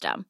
system.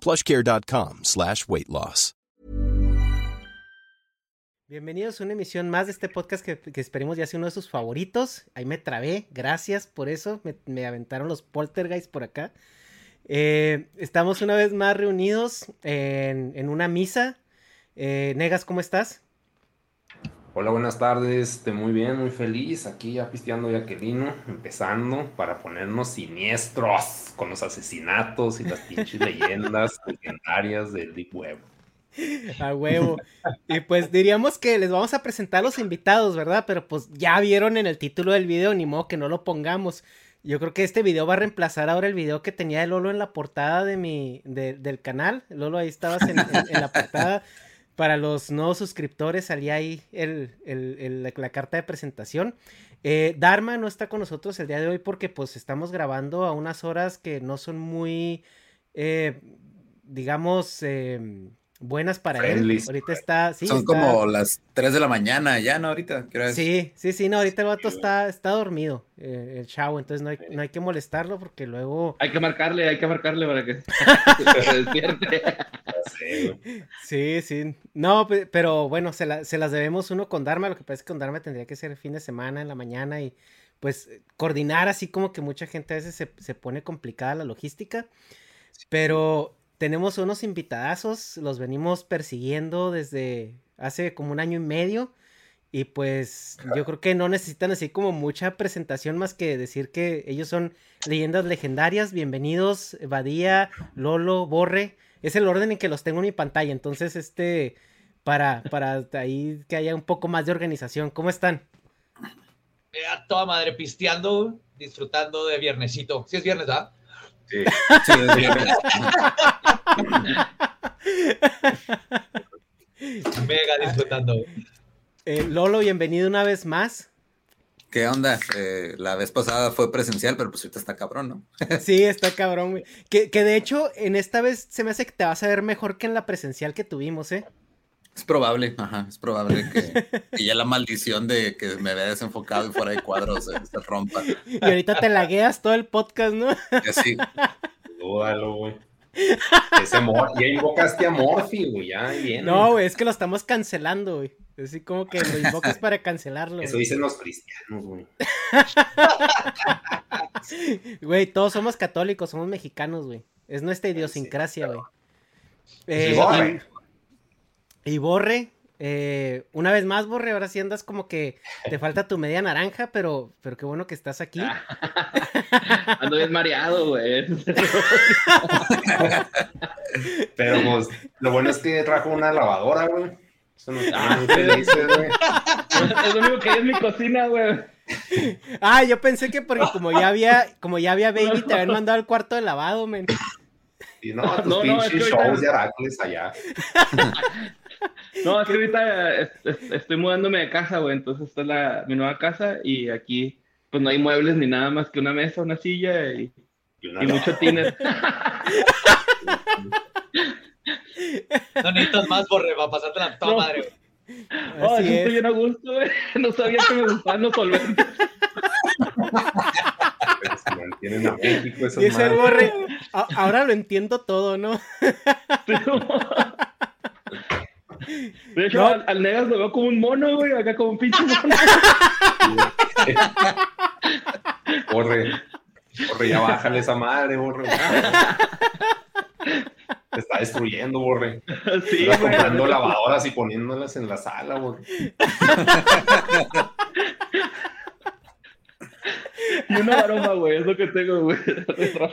plushcare.com slash weight loss. Bienvenidos a una emisión más de este podcast que, esperemos ya sea uno de sus favoritos. Ahí me trabé, gracias por eso. Me, aventaron los poltergeist por acá. Eh, estamos una vez más reunidos en, en una misa. Eh, Negas, ¿cómo estás? Hola, buenas tardes. Este, muy bien, muy feliz. Aquí ya pisteando Jaquelino, empezando para ponernos siniestros con los asesinatos y las pinches leyendas legendarias del Deep Web. A huevo. Y pues diríamos que les vamos a presentar los invitados, ¿verdad? Pero pues ya vieron en el título del video, ni modo que no lo pongamos. Yo creo que este video va a reemplazar ahora el video que tenía de Lolo en la portada de mi, de- del canal. Lolo, ahí estabas en, en- en la portada. Para los nuevos suscriptores salía ahí la, carta de presentación. Eh, Dharma no está con nosotros el día de hoy porque pues estamos grabando a unas horas que no son muy, eh, digamos, eh, buenas para él. Ahorita está, sí, Son está- como las 3 de la mañana ya, ¿no? Ahorita. Sí, sí, sí, no, ahorita el vato está, está dormido, eh, el chavo, entonces no hay, no hay que molestarlo porque luego... Hay que marcarle, hay que marcarle para que se despierte. Sí, sí. No, pe- pero bueno, se, la- se las debemos uno con Dharma. Lo que pasa es que con Dharma tendría que ser fin de semana, en la mañana y pues eh, coordinar así como que mucha gente a veces se, se pone complicada la logística. Pero tenemos unos invitadazos, los venimos persiguiendo desde hace como un año y medio. Y pues yo creo que no necesitan así como mucha presentación más que decir que ellos son leyendas legendarias. Bienvenidos, Badía, Lolo, Borre. Es el orden en que los tengo en mi pantalla. Entonces, este, para, para ahí que haya un poco más de organización. ¿Cómo están? Eh, a toda madre pisteando, disfrutando de viernesito. Si es viernes, ¿verdad? Sí. Sí. Mega disfrutando. Eh, Lolo, bienvenido una vez más. ¿Qué onda? Eh, la vez pasada fue presencial, pero pues ahorita está cabrón, ¿no? Sí, está cabrón, güey. Que, que de hecho, en esta vez se me hace que te vas a ver mejor que en la presencial que tuvimos, ¿eh? Es probable, ajá, es probable que, que ya la maldición de que me vea desenfocado y fuera de cuadros se, se rompa. Y ahorita te lagueas todo el podcast, ¿no? Y así, Dúdalo, güey. Ese Mor ya invocaste a Morphy, güey, ya viene. No, güey, es que lo estamos cancelando, güey. Así como que lo invocas para cancelarlo. Eso güey. dicen los cristianos, güey. Güey, todos somos católicos, somos mexicanos, güey. Es nuestra idiosincrasia, güey. Eh, Sí. Y, Borre, eh, una vez más, Borre, ahora sí andas como que te falta tu media naranja, pero, pero qué bueno que estás aquí. Ando bien mareado, güey. Pero pues, lo bueno es que trajo una lavadora, güey. Eso nos Ah, felices, güey. Es lo único que hay en mi cocina, güey. Ah, yo pensé que porque como ya había, como ya había baby, te habían mandado al cuarto de lavado, men. Y no, tus No, no, es pinches que shows de Heracles allá. No, es que ahorita es- es- estoy mudándome de casa, güey. Entonces esta es la, mi nueva casa y aquí pues no hay muebles ni nada más que una mesa, una silla y, Y una- y mucho tiner. No necesitas más, Borre, para pasarte la toda No. madre, güey. Oh, es. estoy bien a gusto, güey. No sabía que me gustaban los solventes. Se mantienen a México esas Dice el borre, "A- ahora lo entiendo todo, ¿no? De hecho, No. al, al Negas lo veo como un mono, güey. Acá como un pinche mono. Borre, borre, ya bájale esa madre, borre. Te está destruyendo, borre. Sí, Estás comprando lavadoras y poniéndolas en la sala, borre. Y una aroma, güey. Es lo que tengo, güey. Qué feo.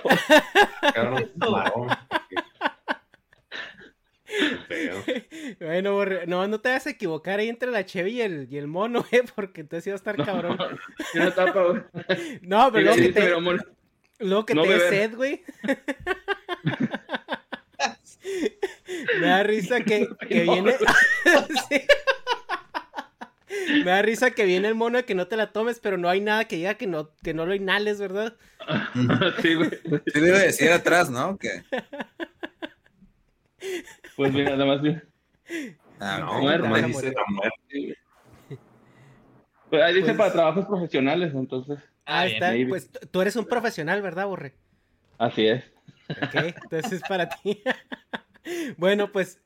Bueno, borre, no, no te vas a equivocar ahí entre la Chevy y el, y el mono, eh, porque entonces iba a estar cabrón. Tapa. No, pero luego Sí, que te, pero, mono. luego que no te dé sed, güey. Me da risa que, que viene. Sí. Me da risa que viene el mono de que no te la tomes, pero no hay nada que diga que no, que no lo inhales, ¿verdad? Sí, güey. Sí a decir atrás, ¿no? Que, Pues mira, nada más bien. ah, No, Muerte. dice la muerte. Pues ahí dice Pues- para trabajos profesionales, entonces. Ah, está. maybe. Pues tú eres un profesional, ¿verdad, Borre? Así es. Ok, entonces para ti. bueno, pues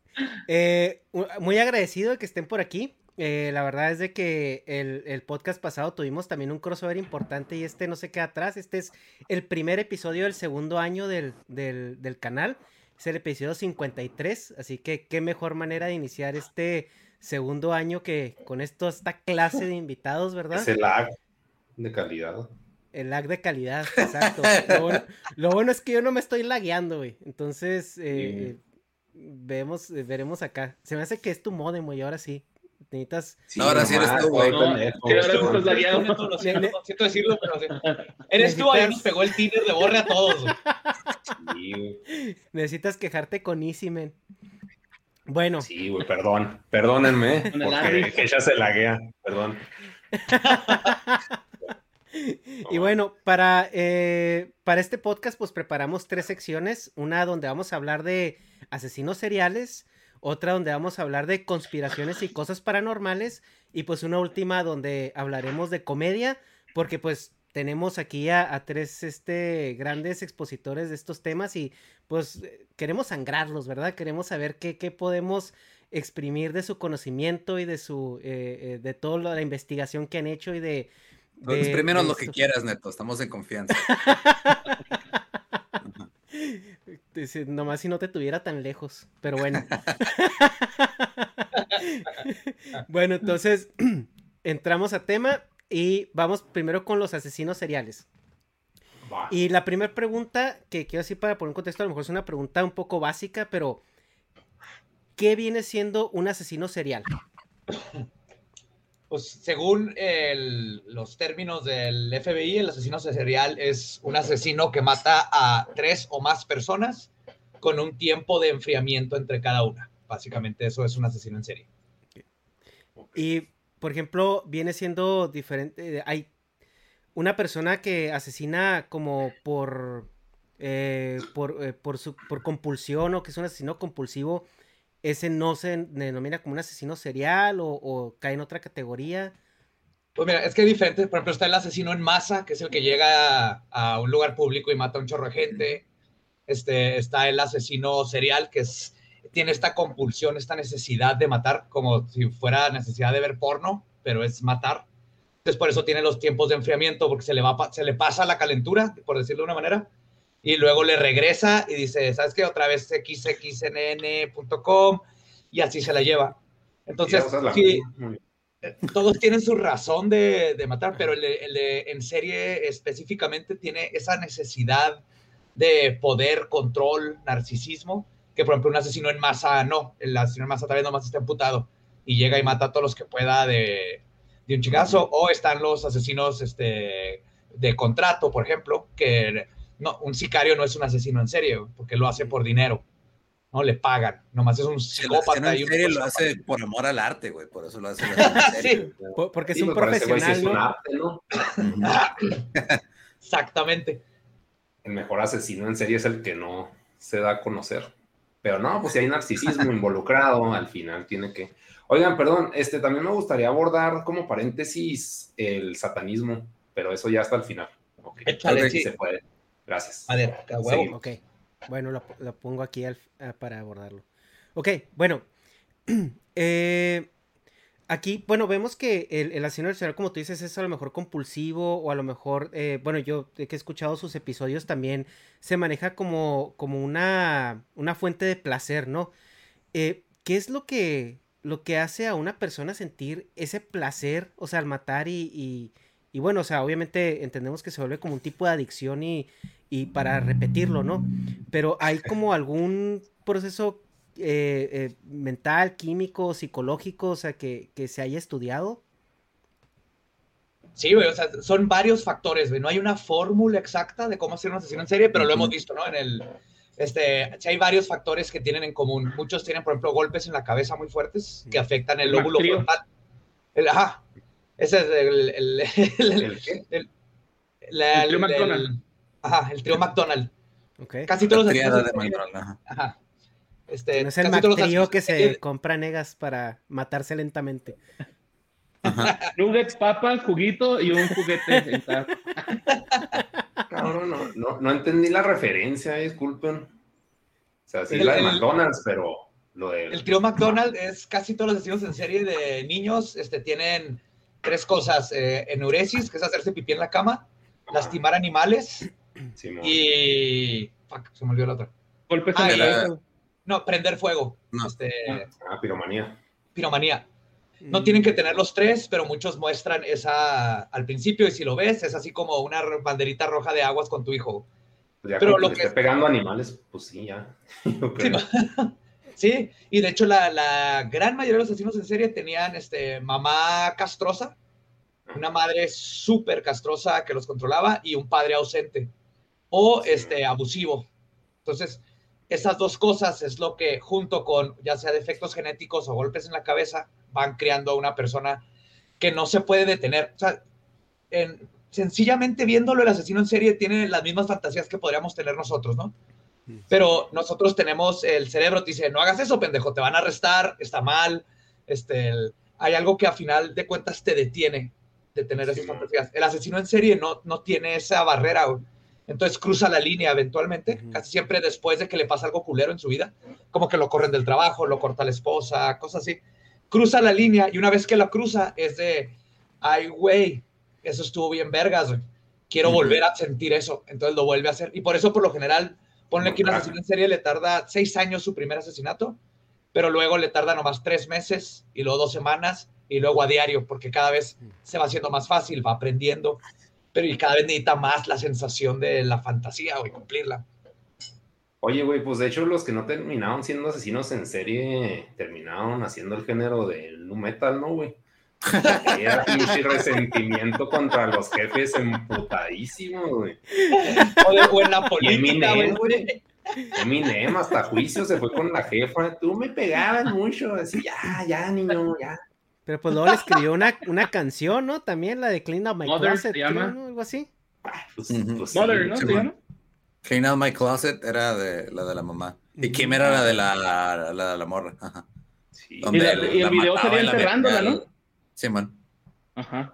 eh, muy agradecido de que estén por aquí. Eh, la verdad es de que el, el podcast pasado tuvimos también un crossover importante y este no se queda atrás. Este es el primer episodio del segundo año del, del, del canal. Es el episodio 53, así que qué mejor manera de iniciar este segundo año que con esto, esta clase de invitados, ¿verdad? Es el lag de calidad. El lag de calidad, exacto. Lo bueno, lo bueno es que yo no me estoy lagueando, güey. Entonces, eh, vemos, veremos acá. Se me hace que es tu modem, güey, ahora sí. Necesitas... Sí, ahora sí eres tú, güey. güey, pendejo. Sí, ahora sí No, estás lagueado. Lo siento, decirlo, pero sí. Eres tú, ahí nos pegó el Tinder de Borre a todos, güey. Sí, güey. Necesitas quejarte con Easy, men. Bueno, Sí, güey, perdón. Perdónenme, porque ella se laguea. Perdón. y bueno, para, eh, para este podcast, pues preparamos tres secciones. Una donde vamos a hablar de asesinos seriales, otra donde vamos a hablar de conspiraciones y cosas paranormales, y pues una última donde hablaremos de comedia, porque pues tenemos aquí a, a tres este, grandes expositores de estos temas y pues eh, queremos sangrarlos, ¿verdad? Queremos saber qué, qué podemos exprimir de su conocimiento y de su eh, eh, de toda la investigación que han hecho y de, de- Exprímenos lo que quieras, Neto. Estamos en confianza. Nomás si no te tuviera tan lejos, pero bueno. bueno, entonces entramos a tema y vamos primero con los asesinos seriales. Y la primera pregunta que quiero decir para poner un contexto, a lo mejor es una pregunta un poco básica, pero ¿qué viene siendo un asesino serial? Pues según el- los términos del FBI, el asesino serial es un asesino que mata a tres o más personas con un tiempo de enfriamiento entre cada una. Básicamente eso es un asesino en serie. Y, por ejemplo, viene siendo diferente. eh, Hay una persona que asesina como por. eh, por, eh, por, su, por compulsión o que es un asesino compulsivo. Ese no se denomina como un asesino serial o, cae en otra categoría. Pues mira, es que es diferente. Por ejemplo, está el asesino en masa, que es el que llega a, un lugar público y mata a un chorro de gente. Este, está el asesino serial, que tiene esta compulsión, esta necesidad de matar, como si fuera necesidad de ver porno, pero es matar. Entonces, por eso tiene los tiempos de enfriamiento, porque se le, va, se le pasa la calentura, por decirlo de una manera, y luego le regresa y dice, ¿sabes qué? Otra vez xxnn.com y así se la lleva. Entonces, Sí, todos tienen su razón de, de matar, pero el, de- el de en serie específicamente tiene esa necesidad de poder, control, narcisismo, que por ejemplo un asesino en masa no, el asesino en masa tal vez nomás está emputado y llega y mata a todos los que pueda de, de un chigazo, o están los asesinos este, de contrato, por ejemplo, que no, un sicario no es un asesino en serie, güey, porque lo hace por dinero. No le pagan, nomás es un psicópata. asesino y en un serie lo hace por amor al arte, güey. Por eso lo hace. en serie. Sí, Po- Porque es Sí, un para ese güey sí profesional, es un ¿no? arte, ¿no? exactamente. El mejor asesino en serie es el que no se da a conocer. Pero no, pues si hay narcisismo involucrado, al final tiene que. Oigan, perdón, este también me gustaría abordar como paréntesis el satanismo, pero eso ya hasta el final. Ok. Échale, sí. se puede. Gracias. A ver, a huevo. Seguimos. Ok, bueno, lo, lo pongo aquí al- ah, para abordarlo. Ok, bueno. eh, aquí, bueno, vemos que el, el asesino serial, como tú dices, es a lo mejor compulsivo o a lo mejor, eh, bueno, yo que he escuchado sus episodios también, se maneja como, como una, una fuente de placer, ¿no? Eh, ¿Qué es lo que, lo que hace a una persona sentir ese placer, o sea, al matar y, y, y bueno, o sea, obviamente entendemos que se vuelve como un tipo de adicción y, y para repetirlo, ¿no? Pero hay como algún proceso eh, eh, mental, químico, psicológico, o sea, que, que se haya estudiado. Sí, güey, o sea, son varios factores, güey. No hay una fórmula exacta de cómo hacer un asesino en serie, pero lo hemos visto, ¿no? En el, este, sí hay varios factores que tienen en común. Muchos tienen, por ejemplo, golpes en la cabeza muy fuertes que afectan el El lóbulo frontal. El, ajá. Ese es el, el, el- ¿El El trío el- McDonald. Ajá, el trío McDonald. Ok. Casi todos La los de McDonald's, ajá. Ajá. Este, No es el casi todos los Mactrío asesinos que se compra negas para matarse lentamente. Nuggets, papas, juguito y un juguete. Cabrón, no, no, no entendí la referencia, eh, disculpen. O sea, sí El- la de el- McDonald's, pero lo de. El trío McDonald es casi todos los asesinos en serie de niños, este, tienen tres cosas, eh, enuresis, que es hacerse pipí en la cama, lastimar animales Simón. y... Fuck, se me olvidó la otra. Golpes Ah, en. No, prender fuego, No. este, Ah, piromanía. piromanía. No tienen que tener los tres, pero muchos muestran esa al principio y si lo ves es así como una banderita roja de aguas con tu hijo. Ya Pero lo que esté pegando animales, pues sí, ya. Sí. Sí, y de hecho la, la gran mayoría de los asesinos en serie tenían este, mamá castrosa, una madre súper castrosa que los controlaba y un padre ausente o este, abusivo. Entonces, esas dos cosas es lo que junto con ya sea defectos genéticos o golpes en la cabeza van creando a una persona que no se puede detener. O sea, en- sencillamente viéndolo, el asesino en serie tiene las mismas fantasías que podríamos tener nosotros, ¿no? Pero nosotros tenemos el cerebro, te dice, no hagas eso, pendejo, te van a arrestar, está mal. Este, el- hay algo que a final de cuentas te detiene de tener Sí, esas fantasías. El asesino en serie no, no tiene esa barrera, güey. Entonces cruza la línea eventualmente, casi siempre después de que le pasa algo culero en su vida, como que lo corren del trabajo, lo corta la esposa, cosas así. Cruza la línea y una vez que la cruza es de, ay, güey, eso estuvo bien vergas, güey. Quiero volver a sentir eso. Entonces lo vuelve a hacer. Y por eso, por lo general, ponle que un asesino en serie le tarda seis años su primer asesinato, pero luego le tarda nomás tres meses y luego dos semanas y luego a diario, porque cada vez se va haciendo más fácil, va aprendiendo, pero y cada vez necesita más la sensación de la fantasía o cumplirla. Oye, güey, pues de hecho los que no terminaron siendo asesinos en serie terminaron haciendo el género del nu metal, ¿no, güey? Era pinche resentimiento contra los jefes emputadísimo, güey. O, de- o en la política, Eminem, güey. güey. Eminem hasta juicio se fue con la jefa. Tú me pegabas mucho. Así, ya, ya, niño, ya. Pero pues luego le escribió una, una canción, ¿no? También la de Clean Up My Mother Closet, se llama. creo, ¿no? Algo así. Pues, pues Mother, ¿no? Clean Out My Closet era de la de la mamá. Y Kim era la de la, la, de la morra. Ajá. sí. Donde Y la- y el la video la enterrándola, ¿no? Sí, man. Ajá.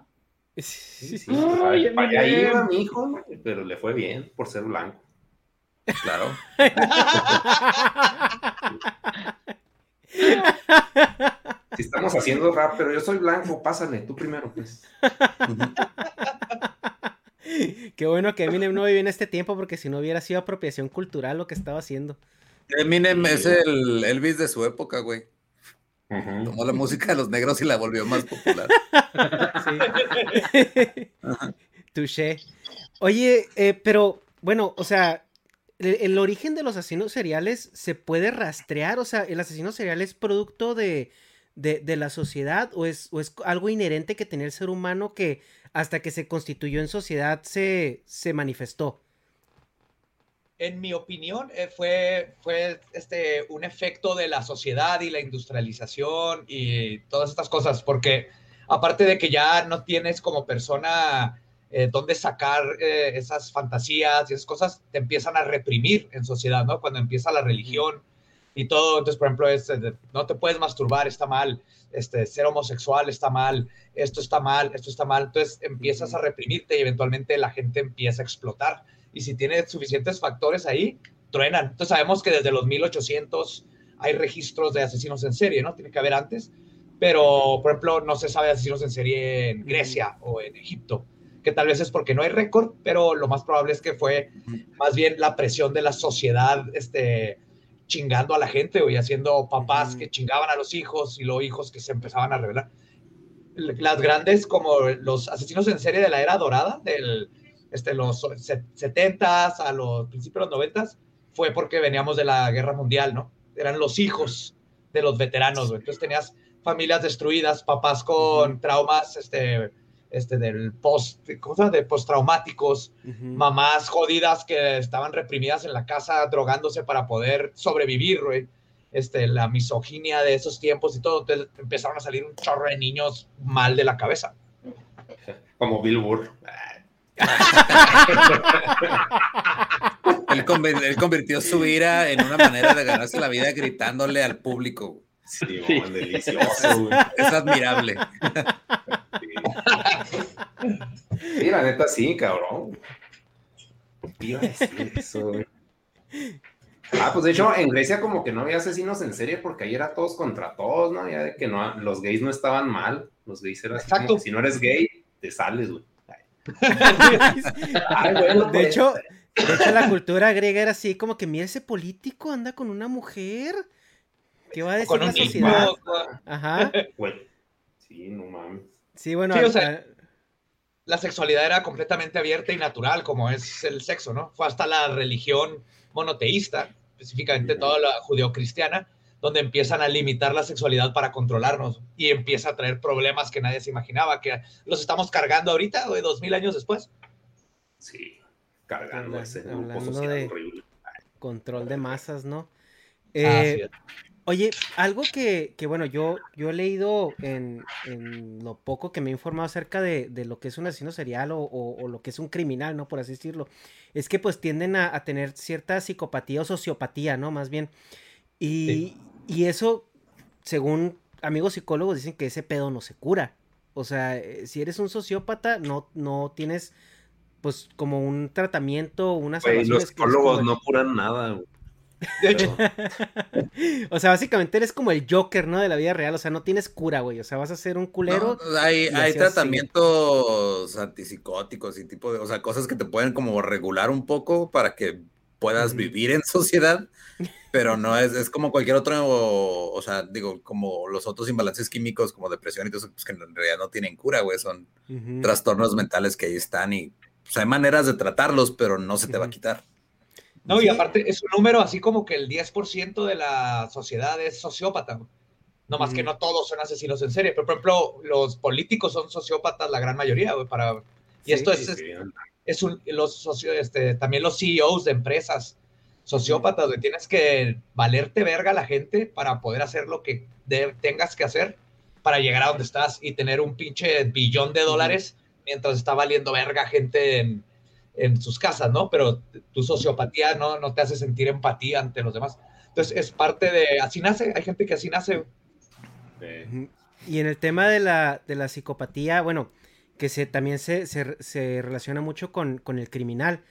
Sí, sí, Ay, para allá Eminem. iba mi hijo, ¿no? pero le fue bien por ser blanco. Claro. Si estamos haciendo rap, pero yo soy blanco, pásale, tú primero, pues. Qué bueno que Eminem no vivió en este tiempo porque si no hubiera sido apropiación cultural lo que estaba haciendo. Eminem es el Elvis de su época, güey. Tomó la música de los negros y la volvió más popular. Sí. Touché. Oye, eh, pero bueno, o sea, el, el origen de los asesinos seriales se puede rastrear, o sea, el asesino serial es producto de, de, de la sociedad o es, o es algo inherente que tenía el ser humano que hasta que se constituyó en sociedad se, se manifestó. en mi opinión, eh, fue, fue este, un efecto de la sociedad y la industrialización y todas estas cosas, porque aparte de que ya no tienes como persona eh, dónde sacar eh, esas fantasías y esas cosas, te empiezan a reprimir en sociedad, ¿no? Cuando empieza la religión y todo, entonces, por ejemplo, este, no te puedes masturbar, está mal, este, ser homosexual está mal, esto está mal, esto está mal, entonces empiezas a reprimirte y eventualmente la gente empieza a explotar. Y si tiene suficientes factores ahí, truenan. Entonces sabemos que desde los 1800 hay registros de asesinos en serie, ¿no? Tiene que haber antes, pero por ejemplo no se sabe de asesinos en serie en Grecia o en Egipto, que tal vez es porque no hay récord, pero lo más probable es que fue más bien la presión de la sociedad, este chingando a la gente y haciendo papás que chingaban a los hijos y los hijos que se empezaban a revelar. Las grandes como los asesinos en serie de la era dorada, del este, los 70 a los principios de los 90 fue porque veníamos de la guerra mundial, ¿no? Eran los hijos de los veteranos, Entonces tenías familias destruidas, papás con traumas, este, este, del post, ¿cómo se llama? De postraumáticos, mamás jodidas que estaban reprimidas en la casa drogándose para poder sobrevivir, güey. Este, la misoginia de esos tiempos y todo, entonces empezaron a salir un chorro de niños mal de la cabeza. Como Bill Burr. él, convirtió su ira en una manera de ganarse la vida gritándole al público. Sí, delicioso. Es admirable. Sí. la neta sí, cabrón. Iba a decir eso, Ah, pues de hecho, en Grecia como que no había asesinos en serie porque ahí era todos contra todos, ¿no? Ya de que no, los gays no estaban mal. Los gays eran Exacto. si no eres gay, te sales, güey de, pues. hecho, de hecho, la cultura griega era así, como que mira ese político anda con una mujer. ¿Qué va a decir la sociedad? Ajá. sí, no mames. Sí, bueno. la sexualidad era completamente abierta y natural, como es el sexo, ¿no? Fue hasta la religión monoteísta, específicamente toda la judeocristiana, donde empiezan a limitar la sexualidad para controlarnos y empieza a traer problemas que nadie se imaginaba, que los estamos cargando ahorita, de dos mil años después. Sí, cargando ese horrible. Control de masas, ¿no? Eh, oye, algo que, que, bueno, yo, yo he leído en, en, lo poco que me he informado acerca de, de lo que es un asesino serial o, o, lo que es un criminal, ¿no? Por así decirlo, es que pues tienden a, a tener cierta psicopatía o sociopatía, ¿no? Más bien. Y, y eso, según amigos psicólogos, dicen que ese pedo no se cura. O sea, eh, si eres un sociópata, no, no tienes, pues, como un tratamiento, unas Los psicólogos no curan nada, De hecho. o sea, básicamente eres como el Joker, ¿no? De la vida real. O sea, no tienes cura, güey. O sea, vas a ser un culero. hay, hay tratamientos antipsicóticos y tipo de, o sea, cosas que te pueden como regular un poco para que puedas vivir en sociedad pero no es, es como cualquier otro, o, sea, digo, como los otros imbalances químicos como depresión y todo eso, pues que en realidad no tienen cura, güey, son trastornos mentales que ahí están y pues, hay maneras de tratarlos, pero no se te va a quitar. No, y aparte es un número así como que el 10% de la sociedad es sociópata. No más que no todos son asesinos en serie, pero por ejemplo, los políticos son sociópatas la gran mayoría, güey, para... Y esto es, es, un, los socio, este, también los CEOs de empresas sociópatas, güey. Tienes que valerte verga a la gente para poder hacer lo que tengas que hacer para llegar a donde estás y tener un pinche billón de dólares mientras está valiendo verga gente en, en, sus casas, ¿no? Pero tu sociopatía no, no te hace sentir empatía ante los demás. Entonces es parte de, así nace, hay gente que así nace. Y en el tema de la, de la psicopatía, bueno, que se, también se, se, se relaciona mucho con, con el criminal.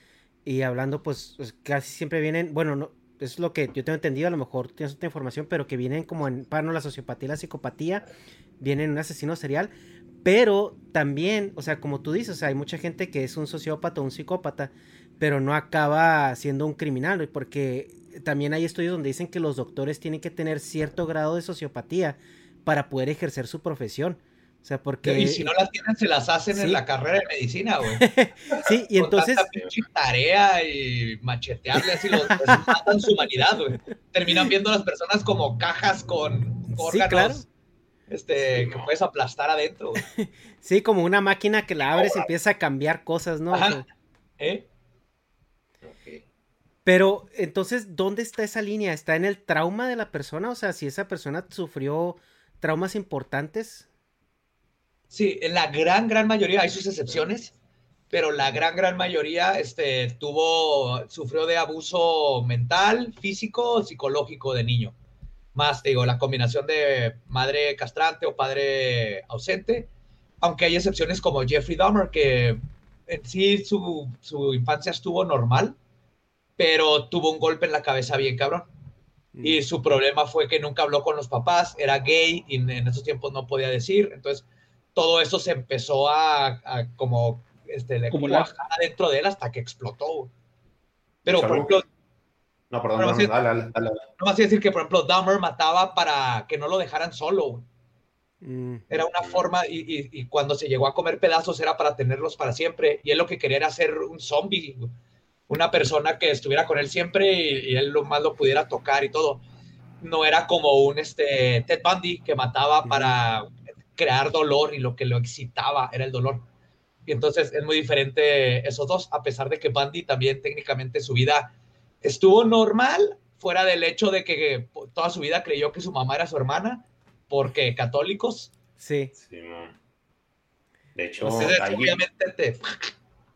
Y hablando, pues, pues, casi siempre vienen, bueno, no, es lo que yo tengo entendido, a lo mejor tienes otra información, pero que vienen como en no la sociopatía y la psicopatía, vienen un asesino serial, pero también, o sea, como tú dices, hay mucha gente que es un sociópata o un psicópata, pero no acaba siendo un criminal, porque también hay estudios donde dicen que los doctores tienen que tener cierto grado de sociopatía para poder ejercer su profesión. O sea, porque... Y si no las tienen, se las hacen en la carrera de medicina, güey. sí, y entonces... tarea y machetearle los, matan su humanidad, güey. Terminan viendo a las personas como cajas con órganos. Este, que puedes aplastar adentro. Güey. Sí, como una máquina que la abres y empieza a cambiar cosas, ¿no? Ajá. ¿Eh? Pero entonces, ¿dónde está esa línea? ¿Está en el trauma de la persona? O sea, si esa persona sufrió traumas importantes. Sí, en la gran, gran mayoría, hay sus excepciones, pero la gran, gran mayoría este, tuvo, sufrió de abuso mental, físico, psicológico de niño. Más, digo, la combinación de madre castrante o padre ausente, aunque hay excepciones como Jeffrey Dahmer, que en sí su, su infancia estuvo normal, pero tuvo un golpe en la cabeza bien cabrón. Y su problema fue que nunca habló con los papás, era gay y en esos tiempos no podía decir. Entonces, todo eso se empezó a, a como, este, Como cuajar dentro de él hasta que explotó. Pero, por ejemplo, No, perdón, no, dale, dale, dale. no más decir que, por ejemplo, Dahmer mataba para que no lo dejaran solo. Mm, Era una forma, y, y- y cuando se llegó a comer pedazos era para tenerlos para siempre. Y él lo que quería era ser un zombie, una persona que estuviera con él siempre y, y él lo más lo pudiera tocar y todo. No era como un este, Ted Bundy que mataba para crear dolor y lo que lo excitaba era el dolor. Y entonces es muy diferente esos dos, a pesar de que Bundy también técnicamente su vida estuvo normal, fuera del hecho de que toda su vida creyó que su mamá era su hermana, porque católicos. sí. Sí, no. De hecho, Entonces, ahí, obviamente te,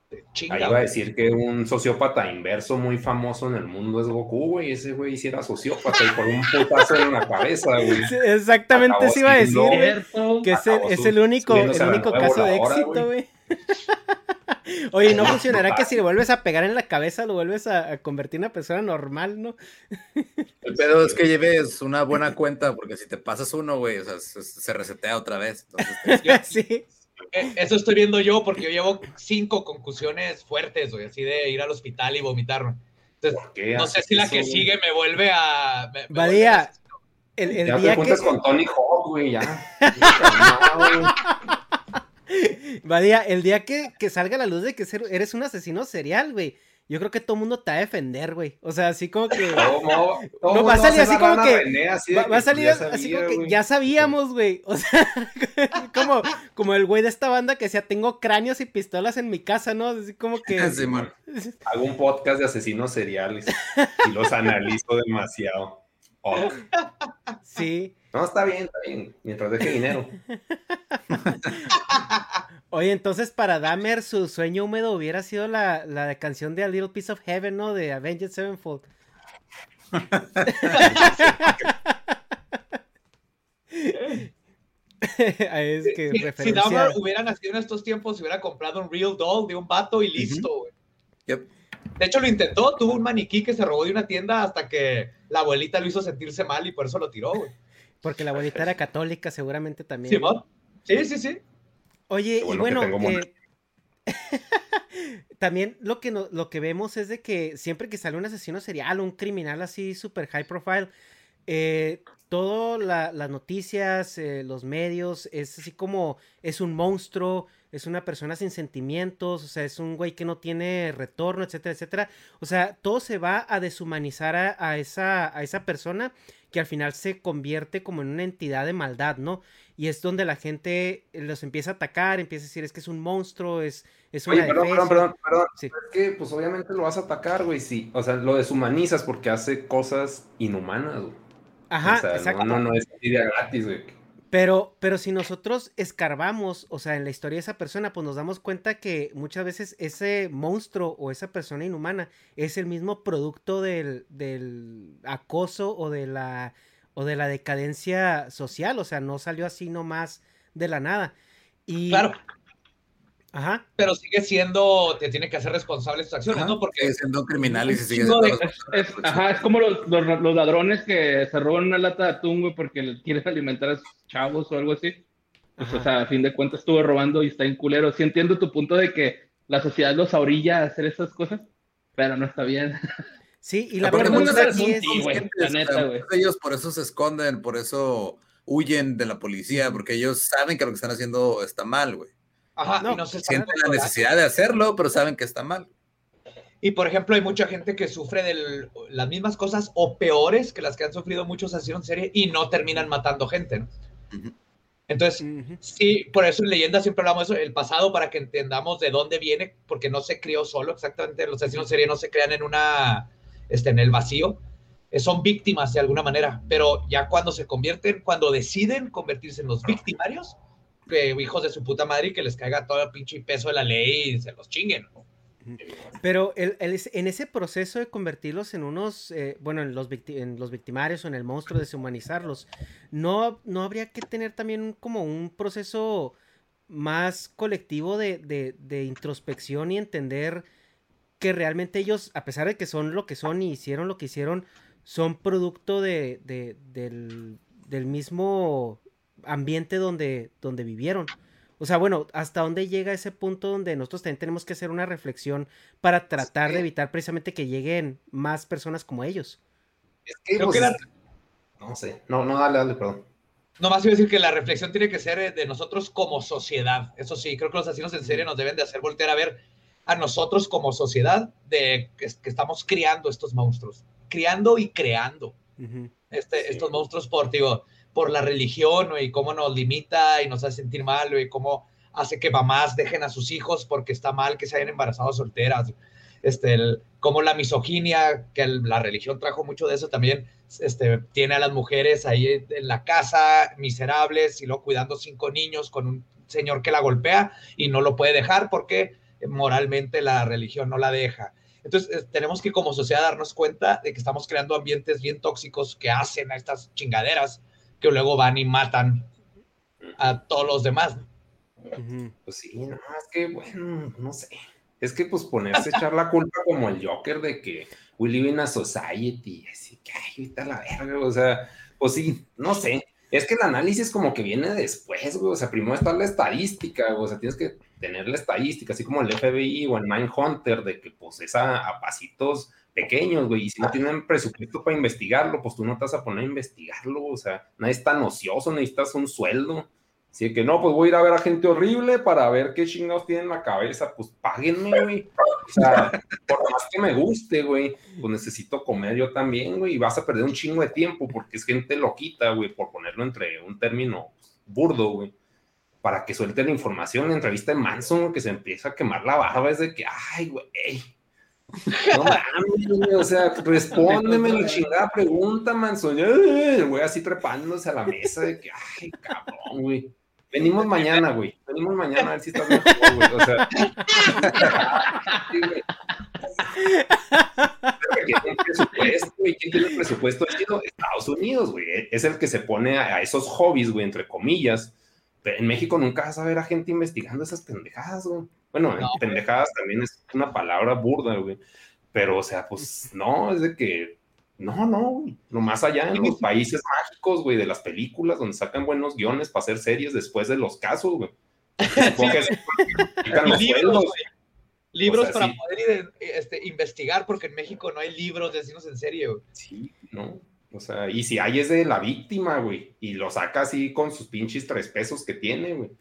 te ahí iba a decir que un sociópata inverso muy famoso en el mundo es Goku, güey. Ese güey sí era sociópata y por un putazo en la cabeza, güey. Sí, Exactamente eso iba a decir, güey. Que es el, es el único, el único caso de éxito, güey. Oye, no funcionará que si le vuelves a pegar en la cabeza lo vuelves a, convertir en una persona normal, ¿no? El pedo es que lleves una buena cuenta, porque si te pasas uno, güey, o sea, se, se resetea otra vez. Entonces, sí. Eh, Eso estoy viendo yo porque yo llevo cinco concusiones fuertes, güey, así de ir al hospital y vomitar. Entonces, ¿Qué no sé si la que sigue me vuelve a... me- me Badía, el, el Ya te día que, juntas con Tony Hawk, güey, ya. Badía, el día que, que salga a la luz de que ser- eres un asesino serial, güey. Yo creo que todo el mundo te va a defender, güey. O sea, así como que... Todo mo- todo No, va a salir así como que- René, así de Va, que va a salir así como que ya sabíamos, güey. O sea, como, como el güey de esta banda que decía, tengo cráneos y pistolas en mi casa, ¿no? Así como que... Sí. Hago un podcast de asesinos seriales y los analizo demasiado. Ok. Sí. No, está bien, está bien. Mientras deje dinero. Oye, entonces para Dahmer su sueño húmedo hubiera sido la, la canción de A Little Piece of Heaven, ¿no? De Avenged Sevenfold. Ahí es que Si- Si referencia... Dahmer hubiera nacido en estos tiempos, hubiera comprado un real doll de un vato y listo, güey. Yep. De hecho, lo intentó, tuvo un maniquí que se robó de una tienda hasta que la abuelita lo hizo sentirse mal y por eso lo tiró, güey. Porque la abuelita era católica, seguramente también. Simón. Sí, sí, sí. Oye, y bueno que eh, también lo que, no- lo que vemos es de que siempre que sale un asesino serial o un criminal así super high profile, eh, todas las noticias, eh, los medios, es así como es un monstruo, es una persona sin sentimientos, o sea, es un güey que no tiene retorno, etcétera, etcétera. O sea, todo se va a deshumanizar a, a esa, a esa persona que al final se convierte como en una entidad de maldad, ¿no? Y es donde la gente los empieza a atacar, empieza a decir, es que es un monstruo, es, es una Oye, perdón, defecio". perdón, perdón, perdón. Sí. Es que, pues, obviamente lo vas a atacar, güey, sí. O sea, lo deshumanizas porque hace cosas inhumanas, güey. Ajá, o sea, exacto. No, no, no es idea gratis, güey. Pero, pero si nosotros escarbamos, o sea, en la historia de esa persona, pues nos damos cuenta que muchas veces ese monstruo o esa persona inhumana es el mismo producto del, del acoso o de la o de la decadencia social, o sea, no salió así nomás de la nada. Y Claro, ajá, pero sigue siendo, te tiene que hacer responsable de sus acciones, Ajá, ¿no? Porque sigue siendo criminal y se sigue de- siendo- Es, es- ajá, es como los, los, los ladrones que se roban una lata de atún, güey, porque quieren alimentar a sus chavos o algo así. Pues, o sea, a fin de cuentas estuvo robando y está en culero. Sí entiendo tu punto de que la sociedad los orilla a hacer esas cosas, pero no está bien. sí, y la pregunta muchos aquí es, Sí, güey, la neta, de ellos por eso se esconden, por eso huyen de la policía, porque ellos saben que lo que están haciendo está mal, güey. Ajá, No, y no se Sienten la necesidad de hacerlo, pero saben que está mal. Y por ejemplo, hay mucha gente que sufre de las mismas cosas o peores que las que han sufrido muchos asesinos en serie y no terminan matando gente, ¿no? Entonces, sí, por eso en leyenda siempre hablamos de eso, el pasado para que entendamos de dónde viene, porque no se crió solo exactamente, los asesinos en serie no se crean en una este, en el vacío, eh, son víctimas de alguna manera, pero ya cuando se convierten, cuando deciden convertirse en los victimarios, que hijos de su puta madre y que les caiga todo el pinche peso de la ley y se los chinguen. Pero en ese proceso de convertirlos en unos, eh, bueno, en los, victimarios o en el monstruo, deshumanizarlos, ¿no, no habría que tener también como un proceso más colectivo de, de- de introspección y entender que realmente ellos, a pesar de que son lo que son y hicieron lo que hicieron, son producto de, de- del mismo ambiente donde, donde vivieron. O sea, bueno, ¿hasta dónde llega ese punto donde nosotros también tenemos que hacer una reflexión para tratar de evitar precisamente que lleguen más personas como ellos? Es que, Creo pues, que la- No sé. No, no, dale, dale, perdón. Nomás iba a decir que la reflexión tiene que ser eh, de nosotros como sociedad. Eso sí, creo que los asesinos en serie nos deben de hacer voltear a ver a nosotros como sociedad de que, que estamos criando estos monstruos. Criando y creando Ujú. este, Sí. estos monstruos por, digo, por la religión y cómo nos limita y nos hace sentir mal y cómo hace que mamás dejen a sus hijos porque está mal que se hayan embarazado solteras. Este, el- como la misoginia, que el- la religión trajo mucho de eso también, este, tiene a las mujeres ahí en la casa, miserables, y luego cuidando cinco niños con un señor que la golpea y no lo puede dejar porque moralmente la religión no la deja. Entonces, tenemos que como sociedad darnos cuenta de que estamos creando ambientes bien tóxicos que hacen a estas chingaderas que luego van y matan a todos los demás. Pues sí, no, es que, bueno, no sé. Es que, pues, ponerse a echar la culpa como el Joker de que we live in a society, así que, ay, ahorita la verga, o sea, pues sí, no sé. Es que el análisis como que viene después, güey, o sea, primero está la estadística, güey, o sea, tienes que tener la estadística, así como el FBI o el Mindhunter, de que, pues, es a, a pasitos pequeños, güey, y si no tienen presupuesto para investigarlo, pues tú no te vas a poner a investigarlo, o sea, nadie es tan ocioso, necesitas un sueldo. Así que no, pues voy a ir a ver a gente horrible para ver qué chingados tienen en la cabeza. Pues páguenme, güey. O sea, por más que me guste, güey, pues necesito comer yo también, güey. Y vas a perder un chingo de tiempo porque es gente loquita, güey, por ponerlo entre un término burdo, güey. Para que suelte la información. La entrevista de Manson, que se empieza a quemar la barba, es de que, ay, güey. No mames, güey, o sea, respóndeme la chingada pregunta, Manson. El güey así trepándose a la mesa de que, ay, cabrón, güey. Venimos mañana, güey. Venimos mañana a ver si estás mejor, güey. O sea. sí, güey. Pero ¿Quién tiene presupuesto, güey? ¿Quién tiene presupuesto? chido? Estados Unidos, güey. Es el que se pone a, a esos hobbies, güey, entre comillas. Pero en México nunca vas a ver a gente investigando esas pendejadas, güey. Bueno, No, pendejadas también es una palabra burda, güey. Pero, o sea, pues no, es de que no, no, güey. Lo más allá en los países mágicos, güey, de las películas, donde sacan buenos guiones para hacer series después de los casos, güey. Supongo que se publican los Libros, güey. Libros O sea, para sí. poder este, investigar, porque en México no hay libros de asesinos en serie. güey. Sí, ¿no? O sea, y si hay es de la víctima, güey, y lo saca así con sus pinches tres pesos que tiene, güey.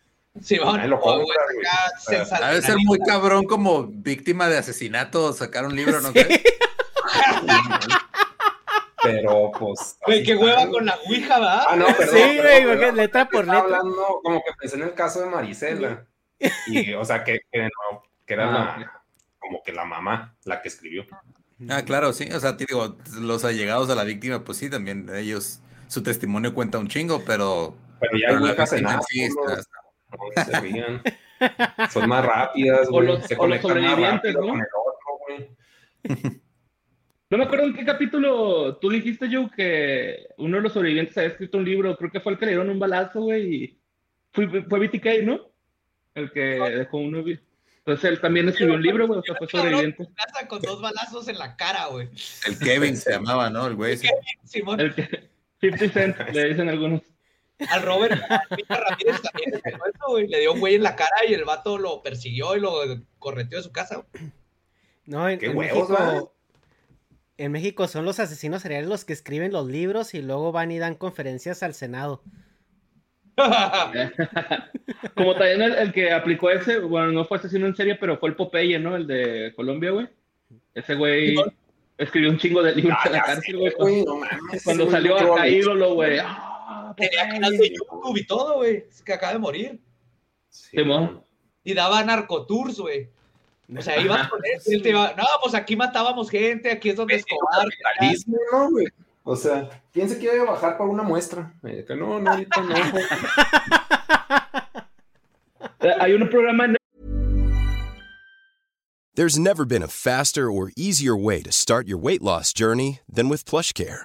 Simón, Nadie lo o, compra, güey, güey. acá O sea, sensacionalista. Debe ser muy cabrón como víctima de asesinato sacar un libro, ¿no crees? Pero, pues. Güey, qué está, hueva con la ouija, ¿verdad? Ah, no, perdón. Sí, güey, perdón. porque letra por letra. hablando, como que pensé en el caso de Marisela. Y, o sea, que, que no, que era Ah, la, como que la mamá la que escribió. Ah, claro, sí. O sea, te digo, los allegados a la víctima, pues sí, también ellos, su testimonio cuenta un chingo, pero. Pero ya pero la víctima sí Apple, está- no se rían. Son más rápidas, O güey. los- Se o los conectan más sobrevivientes, rápido ¿no? con el otro, güey. No me acuerdo en qué capítulo tú dijiste, Joe, que uno de los sobrevivientes había escrito un libro, creo que fue el que le dieron un balazo, güey, y fue, fue BTK, ¿no? El que dejó uno. Entonces él también escribió un libro, güey, o sea, fue sobreviviente. Casa con dos balazos en la cara, güey. El Kevin se llamaba, ¿no? El güey. sí. Simón, El que 50 Cent, le dicen algunos. Al Robert Ramírez también le pasó eso, güey. Le dio un güey en la cara y el vato lo persiguió y lo correteó de su casa. güey. No, en, Qué en. México. En México son los asesinos seriales los que escriben los libros y luego van y dan conferencias al Senado. Como también el, el que aplicó ese, bueno, no fue asesino en serie, pero fue el Popeye, ¿no? El de Colombia, güey. Ese güey escribió un chingo de libros Ah, en la cárcel, güey. Cuando ese salió acá lo- ídolo, güey. Ah, Tenía Popeye. canal de YouTube y todo, güey. Es que acaba de morir. Sí. Y daba narcotours, güey. O sea, ibas con él él te iba, no, pues aquí matábamos gente, aquí es donde Escobar. Capitalismo, ¿no, güey? O sea, ¿quién se quiere bajar por una muestra? Eh, que no, no, ahorita no. Eh, Hay un programa en There's never been a faster or easier way to start your weight loss journey than with PlushCare.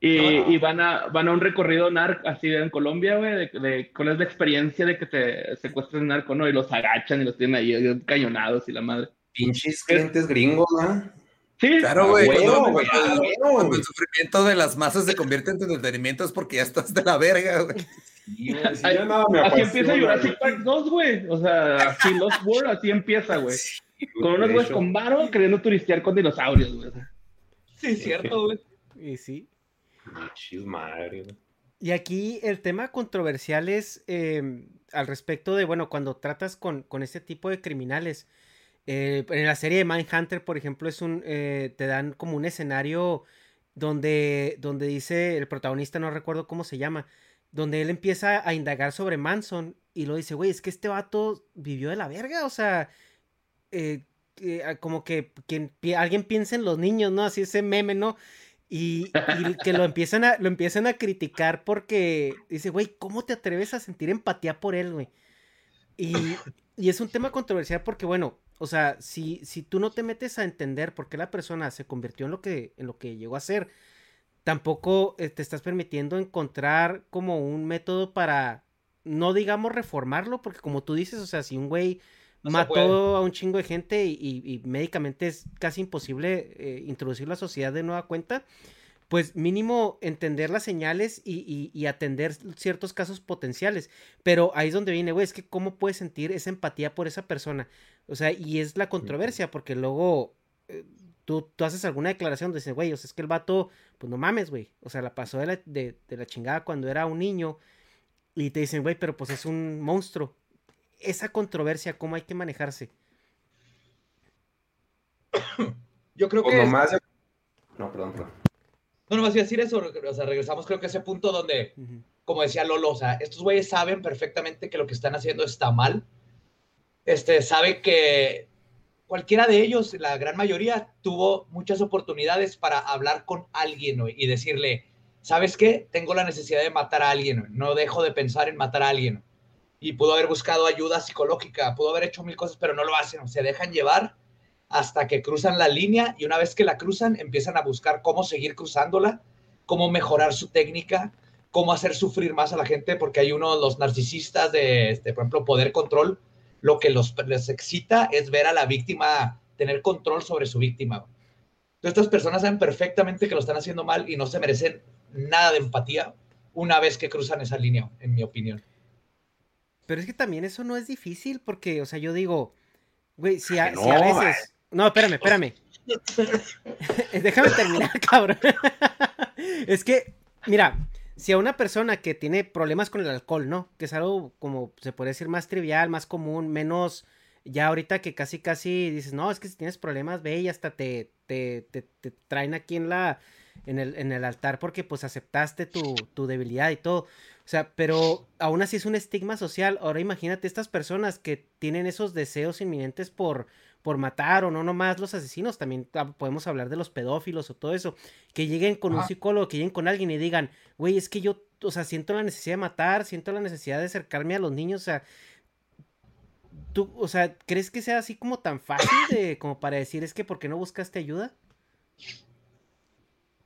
Y, y van, a, van a un recorrido narco así en Colombia, güey, de, de cuál es la experiencia de que te secuestren un narco, ¿no? Y los agachan y los tienen ahí cañonados y la madre. Pinches clientes gringos, ¿no? Sí, Claro, güey. Cuando, güey, cuando- güey, cuando güey. el sufrimiento de las masas se convierte en entretenimiento es porque ya estás de la verga, güey. Sí, güey, sí, Ay, nada me así empieza. Jurassic Park 2, güey. O sea, así Lost World, así empieza, güey. Con unos güeyes con varo queriendo turistear con dinosaurios, güey. Sí, cierto, güey. Y sí. Güey. Y aquí el tema controversial es eh, al respecto de, bueno, cuando tratas con, con este tipo de criminales. eh, en la serie de Mindhunter, por ejemplo, es un, eh, te dan como un escenario donde, donde dice el protagonista, no recuerdo cómo se llama, donde él empieza a indagar sobre Manson y lo dice, güey, es que este vato vivió de la verga, o sea, eh, ah, como que, quien alguien piensa en los niños, ¿no? Así ese meme, ¿no? Y, y que lo empiezan a, lo empiezan a criticar porque dice, güey, ¿cómo te atreves a sentir empatía por él, güey? Y, y es un tema controversial porque, bueno, o sea, si, si tú no te metes a entender por qué la persona se convirtió en lo que, en lo que llegó a ser, tampoco eh, te estás permitiendo encontrar como un método para, no digamos reformarlo, porque como tú dices, o sea, si un güey No mató a un chingo de gente y, y- y médicamente es casi imposible eh, introducirlo a la sociedad de nueva cuenta, pues mínimo entender las señales y, y- y atender ciertos casos potenciales. Pero ahí es donde viene, güey, es que cómo puedes sentir esa empatía por esa persona. O sea, y es la controversia, porque luego eh, tú, tú haces alguna declaración donde dices, güey, o sea, es que el vato, pues no mames, güey. O sea, la pasó de la, de, de la chingada cuando era un niño. Y te dicen, güey, pero pues es un monstruo. Esa controversia, ¿cómo hay que manejarse? Yo creo Pues que. nomás ya- No, perdón, perdón. No, no vas a decir eso. O sea, regresamos, creo que a ese punto donde, Ujú. como decía Lolo, o sea, estos güeyes saben perfectamente que lo que están haciendo está mal. Este, sabe que cualquiera de ellos, la gran mayoría, tuvo muchas oportunidades para hablar con alguien güey, y decirle, ¿sabes qué? Tengo la necesidad de matar a alguien, no dejo de pensar en matar a alguien. Y pudo haber buscado ayuda psicológica, pudo haber hecho mil cosas, pero no lo hacen, se dejan llevar hasta que cruzan la línea y una vez que la cruzan empiezan a buscar cómo seguir cruzándola, cómo mejorar su técnica, cómo hacer sufrir más a la gente, porque hay uno de los narcisistas de, este, por ejemplo, poder control, lo que los, les excita es ver a la víctima tener control sobre su víctima. Entonces, estas personas saben perfectamente que lo están haciendo mal y no se merecen nada de empatía una vez que cruzan esa línea, en mi opinión. Pero es que también eso no es difícil porque, o sea, yo digo, güey, si a, Que si a veces... No, espérame, espérame. Déjame terminar, cabrón. es que, mira, si a una persona que tiene problemas con el alcohol, ¿no? Que es algo como se puede decir más trivial, más común, menos ya ahorita que casi casi dices, no, es que si tienes problemas, ve y hasta te, te, te, te traen aquí en la en el, en el altar porque pues aceptaste tu, tu debilidad y todo. O sea, pero aún así es un estigma social. Ahora imagínate estas personas que tienen esos deseos inminentes por, por matar o no nomás los asesinos, también podemos hablar de los pedófilos o todo eso, que lleguen con un psicólogo, que lleguen con alguien y digan, güey, es que yo, o sea, siento la necesidad de matar, siento la necesidad de acercarme a los niños, o sea, tú, o sea, ¿crees que sea así como tan fácil de, como para decir, es que ¿por qué no buscaste ayuda?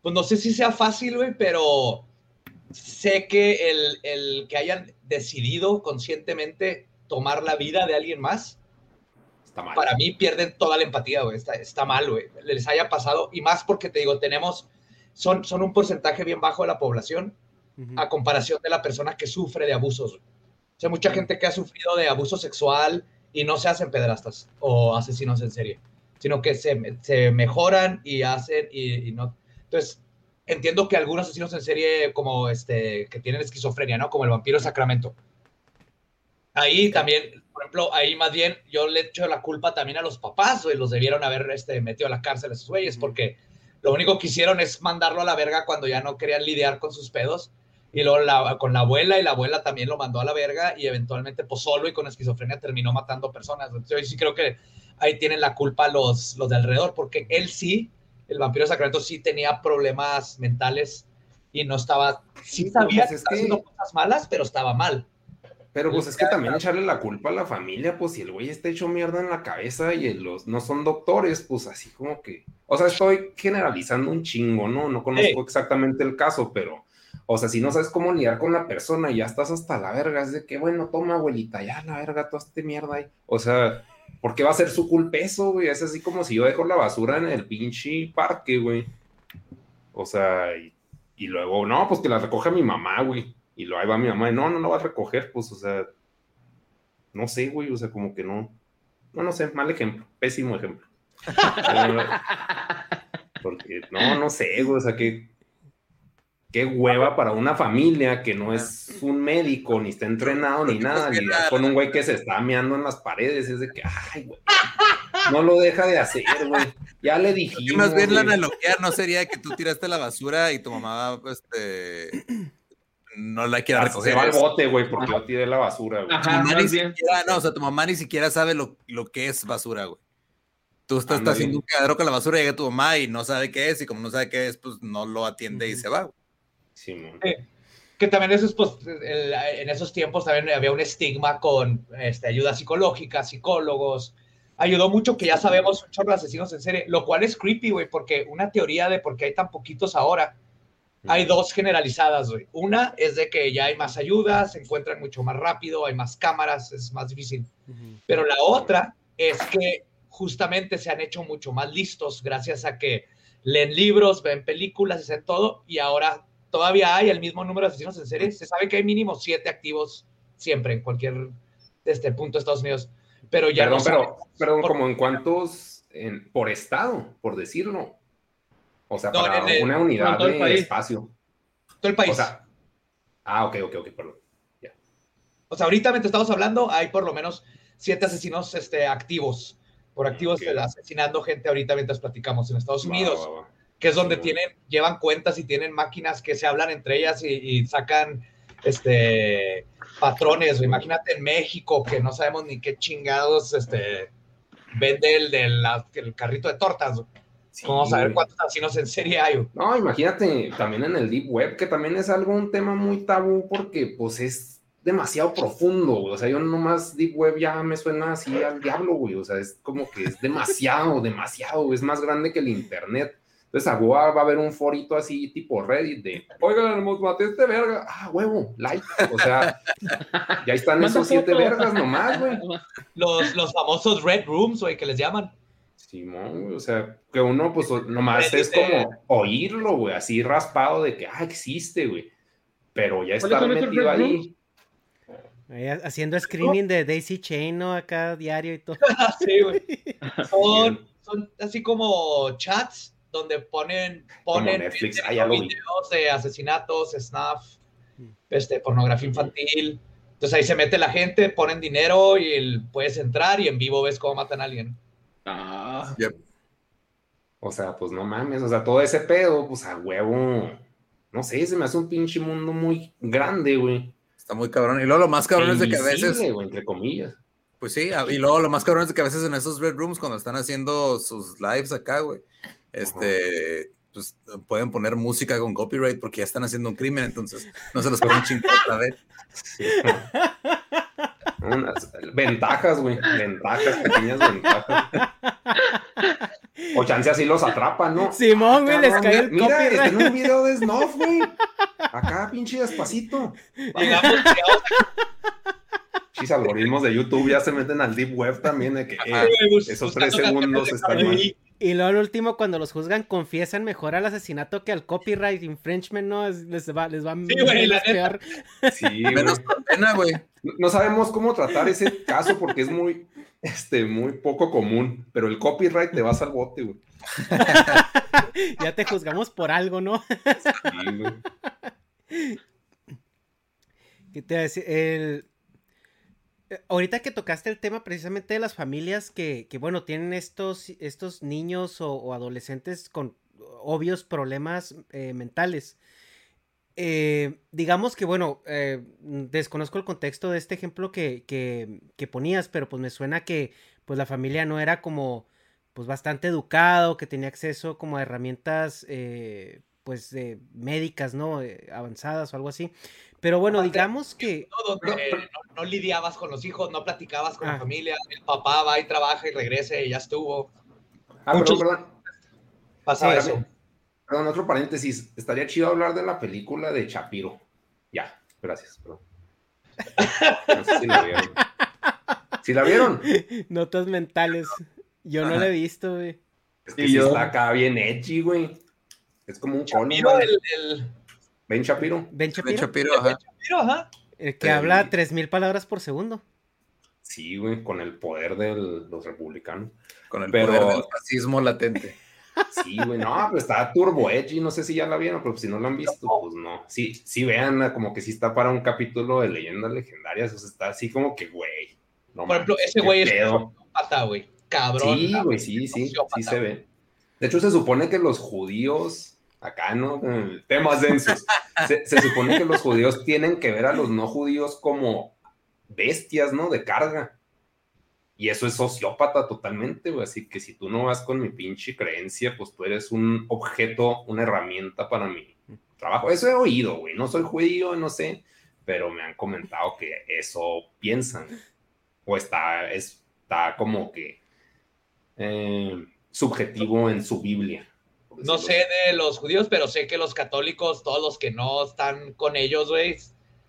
pues no sé si sea fácil, güey, pero sé que el, el que hayan decidido conscientemente tomar la vida de alguien más Está mal. para mí pierden toda la empatía, güey. Está, está mal, güey. Les haya pasado. Y más porque te digo, tenemos, son, son un porcentaje bien bajo de la población a comparación de la persona que sufre de abusos. güey. O sea, mucha gente que ha sufrido de abuso sexual y no se hacen pedrastas o asesinos en serie, sino que se, se mejoran y hacen y, y no. Entonces, entiendo que algunos asesinos en serie como este, que tienen esquizofrenia, ¿no? Como el vampiro de Sacramento. Ahí también, por ejemplo, ahí más bien yo le echo la culpa también a los papás, güey, los debieron haber este, metido a la cárcel a esos güeyes, porque lo único que hicieron es mandarlo a la verga cuando ya no querían lidiar con sus pedos. Y luego la- con la abuela, y la abuela también lo mandó a la verga, y eventualmente, pues solo y con esquizofrenia terminó matando personas. Entonces, yo sí creo que ahí tienen la culpa los, los de alrededor, porque él sí, el vampiro de Sacramento sí tenía problemas mentales y no estaba, sí sabía pues que es estaba que- haciendo cosas malas, pero estaba mal. Pero pues es que también echarle la culpa a la familia, pues si el güey está hecho mierda en la cabeza y los no son doctores, pues así como que, o sea, estoy generalizando un chingo, ¿no? No conozco Sí. exactamente el caso, pero, o sea, si no sabes cómo lidiar con la persona y ya estás hasta la verga, es de que, bueno, toma abuelita, ya la verga, toda esta mierda ahí. O sea, ¿por qué va a ser su culpa eso, güey? Es así como si yo dejo la basura en el pinche parque, güey. O sea, y, y luego, no, pues que la recoge mi mamá, güey. Y luego ahí va mi mamá, y no, no la va a recoger, pues, o sea, no sé, güey, o sea, como que no, no, no sé, mal ejemplo, pésimo ejemplo. Porque, no, no sé, güey, o sea, que, qué hueva para una familia que no es un médico, ni está entrenado, ni nada, lidiar con un güey que se está meando en las paredes, es de que, ay, güey, no lo deja de hacer, güey, ya le dijimos, más bien la analogía no sería que tú tiraste la basura y tu mamá, este, no la quiera Ah, recoger. Se va al bote, güey, porque yo tiré la basura, güey. Ajá, ni siquiera, no, o sea, tu mamá ni siquiera sabe lo, lo que es basura, güey. Tú estás, haciendo un cagadero con la basura y llega tu mamá y no sabe qué es, y como no sabe qué es, pues no lo atiende y se va, güey. Simón. Que también eso es, pues, en esos tiempos también había un estigma con este, ayuda psicológica, psicólogos. Ayudó mucho que ya sabemos un chorro de asesinos en serie, lo cual es creepy, güey, porque una teoría de por qué hay tan poquitos ahora, hay dos generalizadas, güey. Una es de que ya hay más ayuda, se encuentran mucho más rápido, hay más cámaras, es más difícil. Pero la otra es que justamente se han hecho mucho más listos gracias a que leen libros, ven películas, hacen todo y ahora todavía hay el mismo número de asesinos en serie. Se sabe que hay mínimo siete activos siempre en cualquier este punto de Estados Unidos, pero ya Perdón, no pero, perdón, por- como en cuántos, en- por estado, por decirlo. O sea, No, para el- una unidad de país. espacio. todo el país. O sea, ah, ok, ok, ok, perdón. O sea, ahorita mientras estamos hablando, hay por lo menos siete asesinos este, activos. Por activos Ok. asesinando gente ahorita mientras platicamos en Estados Unidos. Que es donde Sí, tienen, llevan cuentas y tienen máquinas que se hablan entre ellas y, y sacan este patrones. Imagínate en México que no sabemos ni qué chingados este vende el del el carrito de tortas. Sí, Vamos a ver cuántos asesinos en serie hay. No, imagínate también en el Deep Web, que también es algo, un tema muy tabú porque pues es demasiado profundo, güey. O sea, yo nomás Deep Web ya me suena así al diablo, güey. O sea, es como que es demasiado, demasiado, es más grande que el Internet. Entonces, a va a haber un forito así tipo Reddit de, oigan, nos maté este verga. Ah, huevo, like. O sea, ya están esos siete vergas nomás, güey. Los, los famosos Red Rooms, güey, que les llaman. Simón, güey, o sea, que uno pues nomás es como oírlo, güey, así raspado de que, ah, existe, güey. Pero ya estar esos metido. Ahí haciendo screening de Daisy Chain, ¿no? Acá diario y todo. Sí, güey. Son, son así como chats donde ponen, ponen Netflix, videos de asesinatos, snuff, este, pornografía infantil. Entonces ahí se mete la gente, ponen dinero y el- puedes entrar y en vivo ves cómo matan a alguien. Ah, O sea, pues no mames, o sea, todo ese pedo, pues a huevo. No sé, se me hace un pinche mundo muy grande, güey. Está muy cabrón. Y luego lo más cabrón es de que a veces, güey, entre comillas. pues sí, y luego lo más cabrón es de que a veces en esos red rooms, cuando están haciendo sus lives acá, güey, este, pues pueden poner música con copyright porque ya están haciendo un crimen, entonces no se los pueden chingar otra vez. Unas ventajas, güey. Ventajas, pequeñas ventajas. O chance así los atrapan, ¿no? Simón, güey, les cayó el Mira, copyright. está en un video de Snuff, güey. Acá, pinche despacito. Llegamos Chis algoritmos de YouTube ya se meten al deep web también de que eh, pues, esos buscando tres segundos están mal. Y luego al último, cuando los juzgan, confiesan mejor al asesinato que al copyright infringement, ¿no? Es- les va, les va güey, la peor. Sí. Menos condena, güey. No- No sabemos cómo tratar ese caso porque es muy, este, muy poco común, pero el copyright te vas al bote, güey. ya te juzgamos por algo, ¿no? Sí, güey. ¿Qué te iba a decir? El... eh, Ahorita que tocaste el tema precisamente de las familias que, que, bueno, tienen estos, estos niños o, adolescentes con obvios problemas eh, mentales. Eh, digamos que, bueno, desconozco el contexto de este ejemplo que, que, ponías, pero pues me suena que pues la familia no era como pues bastante educado, que tenía acceso como a herramientas pues médicas, ¿no? Avanzadas o algo así. Pero bueno, digamos que... ¿no? Donde no, no lidiabas con los hijos, no platicabas con Ah. la familia, el papá va y trabaja y regresa y ya estuvo. Ah, Muchos- perdón, perdón. Pasaba Sí, eso. Perdón, otro paréntesis. Estaría chido hablar de la película de Chapiro. Ya, gracias, perdón. No sé si la vieron. ¿Sí la vieron? Notas mentales. Yo no la he visto, güey. Es que sí yo- está acá bien edgy, güey. Es como un el, el- Ben Shapiro. Ben Ben Shapiro, Shapiro, ajá. Miro, ajá. el que Sí. habla 3000 palabras por segundo. Sí, güey, con el poder de los republicanos. Con el Pero- poder del fascismo latente. Sí, güey, no, pero está turbo edgy, no sé si ya la vieron, pero si no la han visto, pues no. Sí, sí, vean, como que sí está para un capítulo de leyendas legendarias, o sea, está así como que, güey. no Por ejemplo, ese güey es pedo. pata, güey. Cabrón. Sí, güey, sí, sí, sí se ve. De hecho, se supone que los judíos, acá, ¿no? Temas densos. Se, se supone que los judíos tienen que ver a los no judíos como bestias, ¿no? De carga. Y eso es sociópata totalmente, güey. Así que si tú no vas con mi pinche creencia, pues tú eres un objeto, una herramienta para mi trabajo. Eso he oído, güey. No soy judío, no sé, pero me han comentado que eso piensan. O está, está como que eh, subjetivo en su Biblia. Por No sé de los judíos, pero sé que los católicos, todos los que no están con ellos, güey,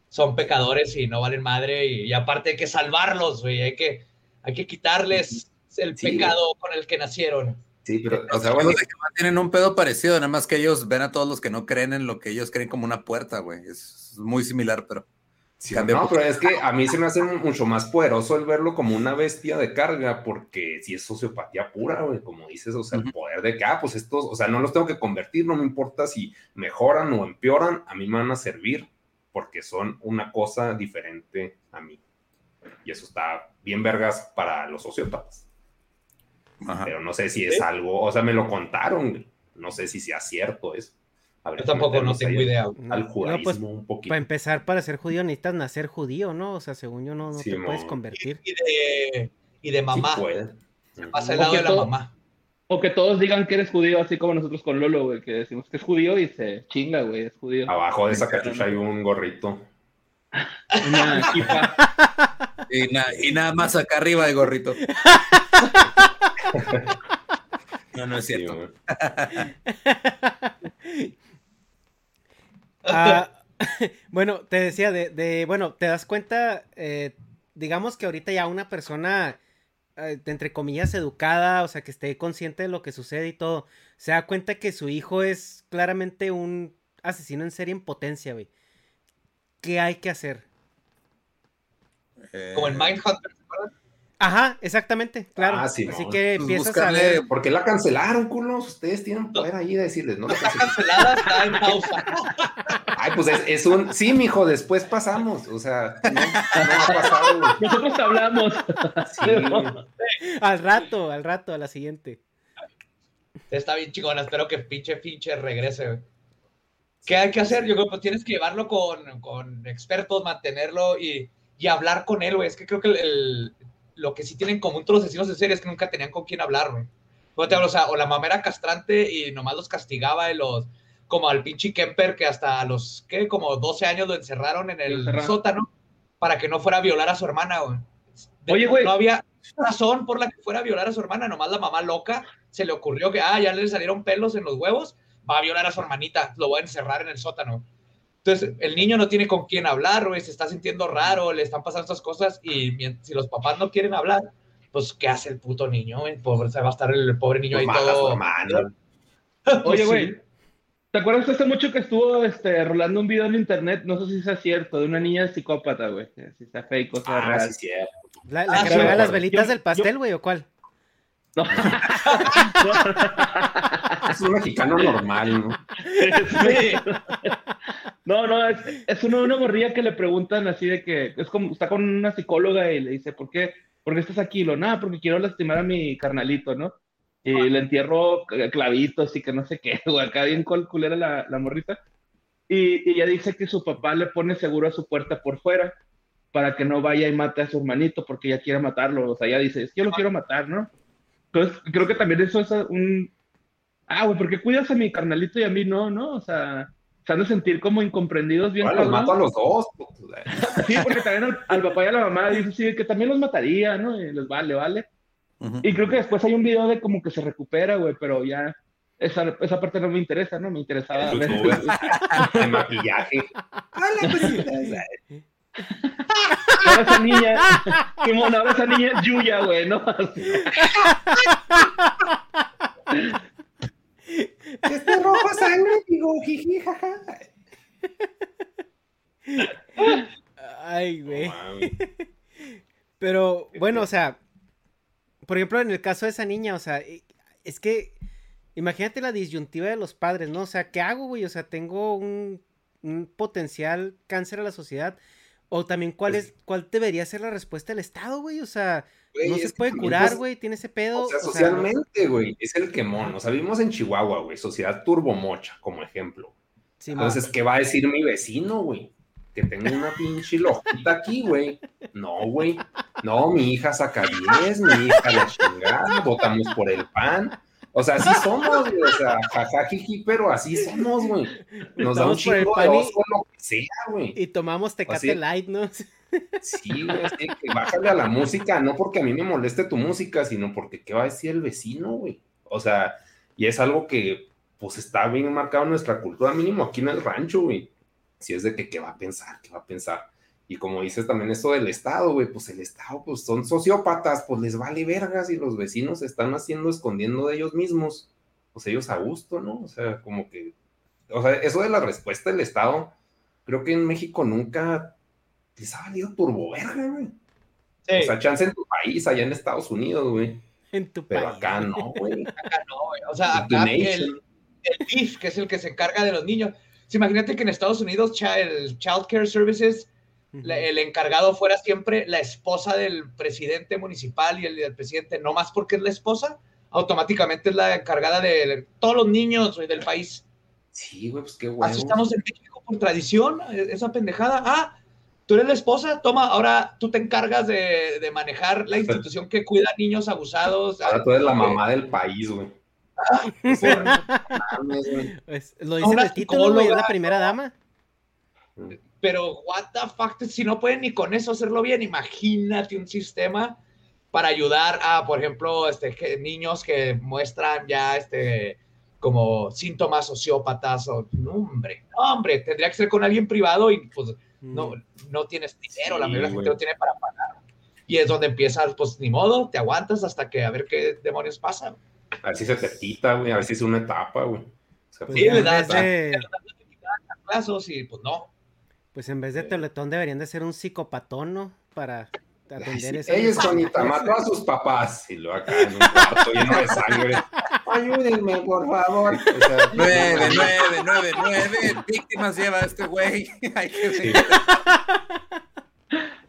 son pecadores y no valen madre. Y, y aparte hay que salvarlos, güey. Hay que, hay que quitarles el Sí, pecado con el que nacieron. Sí, pero, o Los sea, bueno, hijos de Jehová tienen un pedo parecido, nada más que ellos ven a todos los que no creen en lo que ellos creen como una puerta, güey. Es muy similar, pero Sí, no, pero es que a mí se me hace mucho más poderoso el verlo como una bestia de carga, porque si es sociopatía pura, güey, como dices, o sea, el poder de que, ah, pues estos, o sea, no los tengo que convertir, no me importa si mejoran o empeoran, a mí me van a servir, porque son una cosa diferente a mí. Y eso está bien vergas para los sociópatas. ajá. Pero no sé si es Sí. algo, o sea, me lo contaron, no sé si sea cierto eso. Yo tampoco no tengo idea. Al No, judaísmo pues, un poquito. Para empezar, para ser judío necesitas nacer judío, ¿no? O sea, según yo no, no te puedes convertir. Y de, y de mamá. Sí puede. Pasa el O lado que de la todo- mamá. O que todos digan que eres judío, así como nosotros con Lolo, güey, que decimos que es judío y se chinga, güey, es judío. Abajo de esa cachucha hay un gorrito. Una. Y, na- y nada más acá arriba de gorrito. No, no es Sí, cierto. güey. Ah, bueno, te decía, de, de- bueno, te das cuenta, eh, digamos que ahorita ya una persona, eh, entre comillas, educada, o sea, que esté consciente de lo que sucede y todo, se da cuenta que su hijo es claramente un asesino en serie en potencia, güey. ¿Qué hay que hacer? Eh, Como el Mindhunter. ¿se acuerdan? Ajá, exactamente, claro. Ah, sí, Así no. que Pues empiezas a ver. ¿Por qué la cancelaron, culos? Ustedes tienen poder ahí de decirles, no la cancelada, está en pausa. Ay, pues es, es un. Sí, mijo, después pasamos. O sea, no, no ha pasado. güey. Nosotros hablamos. Sí. Al rato, al rato, a la siguiente. Está bien chingona, espero que pinche pinche regrese, güey. ¿Qué hay que hacer? Yo creo que pues, tienes que llevarlo con, con expertos, mantenerlo y, y hablar con él, güey. Es que creo que el, el- lo que sí tienen en común todos los asesinos en serie es que nunca tenían con quién hablar, güey. O sea, o la mamá era castrante y nomás los castigaba y los... Como al pinche Kemper que hasta a los, ¿qué? Como 12 años lo encerraron en el encerraron. sótano para que no fuera a violar a su hermana, güey. Oye, güey. No había razón por la que fuera a violar a su hermana, nomás la mamá loca se le ocurrió que, ah, ya le salieron pelos en los huevos, va a violar a su hermanita, lo voy a encerrar en el sótano. Entonces, el niño no tiene con quién hablar, güey, se está sintiendo raro, le están pasando estas cosas y si los papás no quieren hablar, pues, ¿qué hace el puto niño, güey? Pobre, se va a estar el pobre niño Pues ahí todo. Oye, güey, ¿te acuerdas hace mucho que estuvo este, rolando un video en internet? No sé si sea cierto, de una niña psicópata, güey. Si está fake o sea Ah, real. sí, cierto. La, la Ah, que sí, las velitas Yo- del pastel, güey, ¿o cuál? No. Es un mexicano normal, ¿no? Sí. No, no, es, es una, una morrilla que le preguntan así de que es como está con una psicóloga y le dice, ¿por qué, ¿por qué estás aquí? Lo, nada, porque quiero lastimar a mi carnalito, ¿no? Y le entierro cl- clavitos y que no sé qué, güey, acá bien culera la, la morrita. Y, y ella dice que su papá le pone seguro a su puerta por fuera para que no vaya y mate a su hermanito porque ella quiere matarlo. O sea, ella dice, es que yo lo quiero matar, ¿no? Entonces, creo que también eso es un... Ah, güey, ¿por qué cuidas a mi carnalito y a mí no, no? O sea, se han de sentir como incomprendidos bien Ahora los mato a los dos. Sí, porque también al, al papá y a la mamá dice sí, que también los mataría, ¿no? Y les vale, vale. Y creo que después hay un video de como que se recupera, güey, pero ya esa, esa parte no me interesa, ¿no? Me interesaba ver. De maquillaje. Ahora esa niña, Simón, ahora esa niña es Yuya, güey, ¿no? Este rojo sangre, digo, jiji, jaja. Ay, güey. Pero, bueno, o sea, por ejemplo, en el caso de esa niña, o sea, eh, es que imagínate la disyuntiva de los padres, ¿no? O sea, ¿qué hago, güey? O sea, tengo un, un potencial cáncer a la sociedad. O también, ¿cuál Pues es, cuál debería ser la respuesta del Estado, güey? O sea, Güey, no se puede curar, güey, tiene ese pedo. O sea, o sea, socialmente, güey, es el quemón. O sea, vivimos en Chihuahua, güey, sociedad turbomocha, como ejemplo. sí. Entonces, ¿qué va a decir mi vecino, güey? Que tengo una pinche lojita aquí, güey. No, güey. No, mi hija saca 10, mi hija la chingada, votamos por el pan. O sea, así somos, güey. O sea, jajajiji, pero así somos, güey. Nos da un chingo de oso lo que sea, güey. Y tomamos Tecate Así- Light, ¿no? Sí, güey, así que bájale a la música, no porque a mí me moleste tu música, sino porque qué va a decir el vecino, güey. O sea, y es algo que pues está bien marcado en nuestra cultura, mínimo aquí en el rancho, güey. Si es de que qué va a pensar, qué va a pensar. Y como dices también esto del Estado, güey, pues el Estado, pues son sociópatas, pues les vale vergas y los vecinos se están haciendo, escondiendo de ellos mismos, pues ellos a gusto, ¿no? O sea, como que, o sea, eso de la respuesta del Estado, creo que en México nunca les ha valido turbo verga, güey. Sí, O sea, chance en tu país, allá en Estados Unidos, güey. En tu Pero país. acá no, güey. acá no, güey. O sea, The acá el, el DIF, que es el que se encarga de los niños. Sí, imagínate que en Estados Unidos el Child Care Services, El encargado fuera siempre la esposa del presidente municipal y el del presidente, no más porque es la esposa, automáticamente es la encargada de todos los niños del país. Sí, güey, pues qué bueno. Así estamos en México por tradición, e- esa pendejada. Ah, tú eres la esposa, toma, ahora tú te encargas de, de manejar la institución que cuida niños abusados. Ahora tú eres la mamá del país, güey. O sea, mames, güey. Es- lo dice el título, güey, es la primera dama. Pero, what the fuck, si no pueden ni con eso hacerlo bien, imagínate un sistema para ayudar a, por ejemplo, este, que- niños que muestran ya este, como síntomas sociópatas o, no, hombre, no, hombre, tendría que ser con alguien privado y pues no, no tienes dinero, la Sí, mayoría de la gente no tiene para pagar. Y es donde empiezas, pues ni modo, te aguantas hasta que a ver qué demonios pasa. A ver si se te quita, güey. A ver si es una etapa, güey. O sea, Pues, Sí, le en das- y pues no. Pues en vez de Teletón deberían de ser un psicopatón, ¿no? Para atender sí, esa Ella es Juanita, mató a sus papás. Y lo acá en un cuarto lleno de sangre. Ayúdenme, por favor. O sea, Nueve, nueve, nueve, nueve víctimas lleva este güey. Hay que Sí.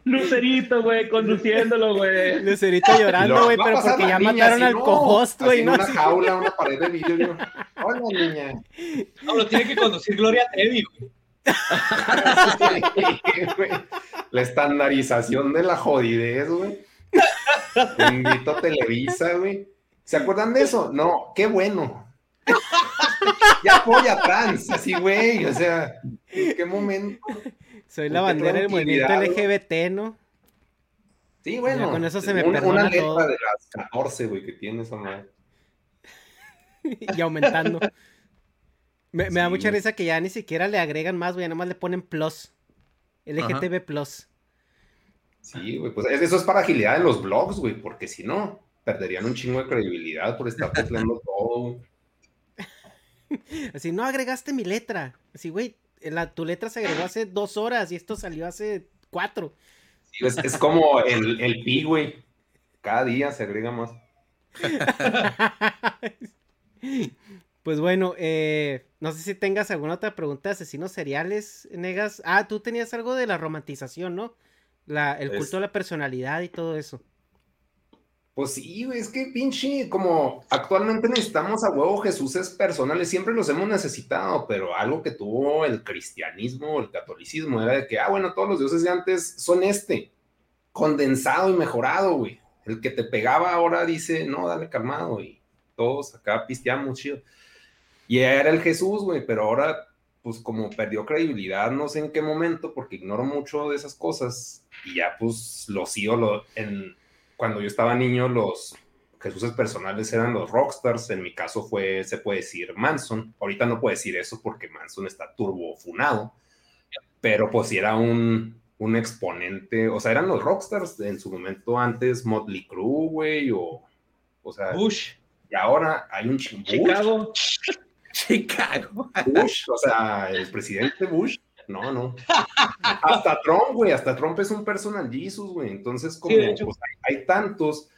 Lucerito, güey, conduciéndolo, güey. Lucerito llorando, güey, pero porque ya niña mataron al no, cohost, güey, en ¿no? una Así- jaula, una pared de vidrio. Hola, niña. No, lo tiene que conducir Gloria Trevi. güey. La estandarización de la jodidez, güey. Invito a Televisa, güey. ¿Se acuerdan de eso? No, qué bueno. Ya apoya trans, así, güey. O sea, ¿en qué momento? Soy la bandera del movimiento LGBT, ¿no? Sí, bueno. Ya con eso se me perdona una letra todo. de las 14, güey, que tiene esa madre. y aumentando. Me, me da mucha güey. risa que ya ni siquiera le agregan más, güey, nada más le ponen plus. LGTB plus. Sí, güey, pues eso es para agilidad en los blogs, güey, porque si no, perderían un chingo de credibilidad por estar tecleando todo. güey. Así, no agregaste mi letra. Así, güey, la, tu letra se agregó hace dos horas y esto salió hace cuatro. Sí, es, es como el, el pi, güey. Cada día se agrega más. Pues bueno, eh, no sé si tengas alguna otra pregunta de asesinos seriales, Negas. Ah, tú tenías algo de la romantización, ¿no? La, el Es- culto a la personalidad y todo eso. Pues sí, es que pinche, como actualmente necesitamos a huevo Jesuses personales, siempre los hemos necesitado, pero algo que tuvo el cristianismo, el catolicismo, era de que, ah, bueno, todos los dioses de antes son este, condensado y mejorado, güey. El que te pegaba ahora dice, no, dale calmado, y todos acá pisteamos, chido. Y era el Jesús, güey, pero ahora, pues como perdió credibilidad, no sé en qué momento, porque ignoro mucho de esas cosas, y ya pues los ídolos, en, cuando yo estaba niño, los Jesuses personales eran los rockstars, en mi caso fue, se puede decir, Manson, ahorita no puedo decir eso porque Manson está turbo funado, pero pues sí era un, un exponente, o sea, eran los rockstars en su momento antes, Motley Crue, güey, o, o sea, Bush, y ahora hay un chingo. Chicago. Chicago. Bush, o sea, el presidente Bush, no, no. Hasta Trump, güey, hasta Trump es un personal Jesus, güey. Entonces, como pues, hay, hay tantos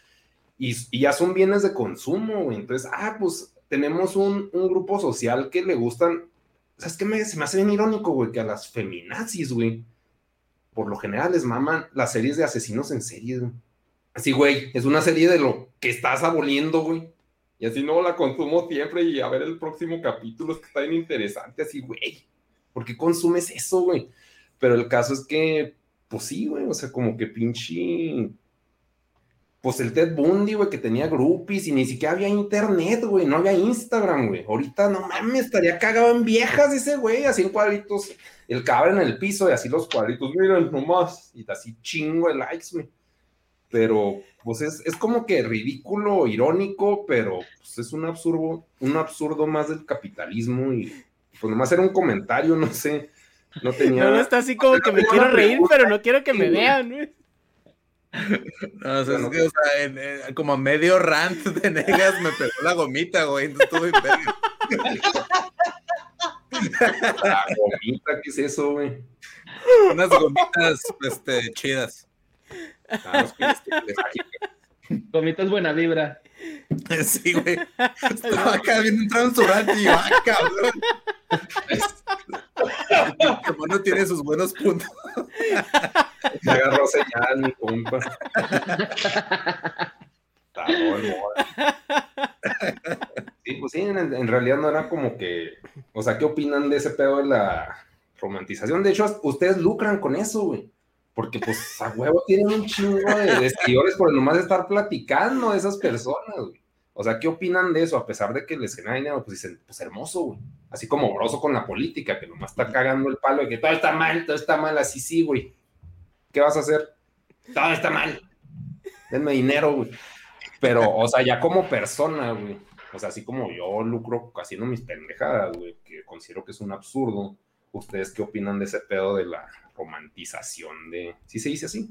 y, y ya son bienes de consumo, güey. Entonces, ah, pues tenemos un, un grupo social que le gustan. ¿Sabes qué? Me, se me hace bien irónico, güey, que a las feminazis, güey, por lo general les maman las series de asesinos en serie, güey. Así, güey, es una serie de lo que estás aboliendo, güey. Y así no la consumo siempre y a ver el próximo capítulo, es que está bien interesante, así, güey. ¿Por qué consumes eso, güey? Pero el caso es que, pues sí, güey, o sea, como que pinche... Pues el Ted Bundy, güey, que tenía groupies y ni siquiera había internet, güey, no había Instagram, güey. Ahorita, no mames, estaría cagado en viejas ese güey, así en cuadritos, el cabrón en el piso y así los cuadritos, miren nomás, y así chingo de likes, güey. Pero, pues es, es como que ridículo, irónico, pero pues, es un absurdo, un absurdo más del capitalismo y pues nomás era un comentario, no sé, no tenía... No, no está así como que me quiero reír, pero no quiero que me vean, güey. No, o sea, es que, o sea, en- en- como a medio rant de negas me pegó la gomita, güey. Entonces estuve en verga. La gomita, ¿qué es eso, güey? Unas gomitas este, chidas. Es que- es que- es que- Gomitas buena vibra. Sí, güey. Estaba acá viendo entrar en su rant y ¡ah, cabrón! El Pokémon tiene sus buenos puntos. Me agarró señal, mi compa. Está bueno, Sí, pues sí, en, en realidad no era como que. O sea, ¿qué opinan de ese pedo de la romantización? De hecho, ustedes lucran con eso, güey. Porque, pues, a huevo tienen un chingo de, de por nomás estar platicando de esas personas, güey. O sea, ¿qué opinan de eso? A pesar de que les genera dinero, pues dicen, pues hermoso, güey. Así como broso con la política, que nomás está cagando el palo de que todo está mal, todo está mal, así sí, güey. ¿Qué vas a hacer? Todo está mal. Denme dinero, güey. Pero, o sea, ya como persona, güey. O sea, así como yo lucro haciendo mis pendejadas, güey, que considero que es un absurdo. ¿Ustedes qué opinan de ese pedo de la romantización de... ¿Sí se dice así?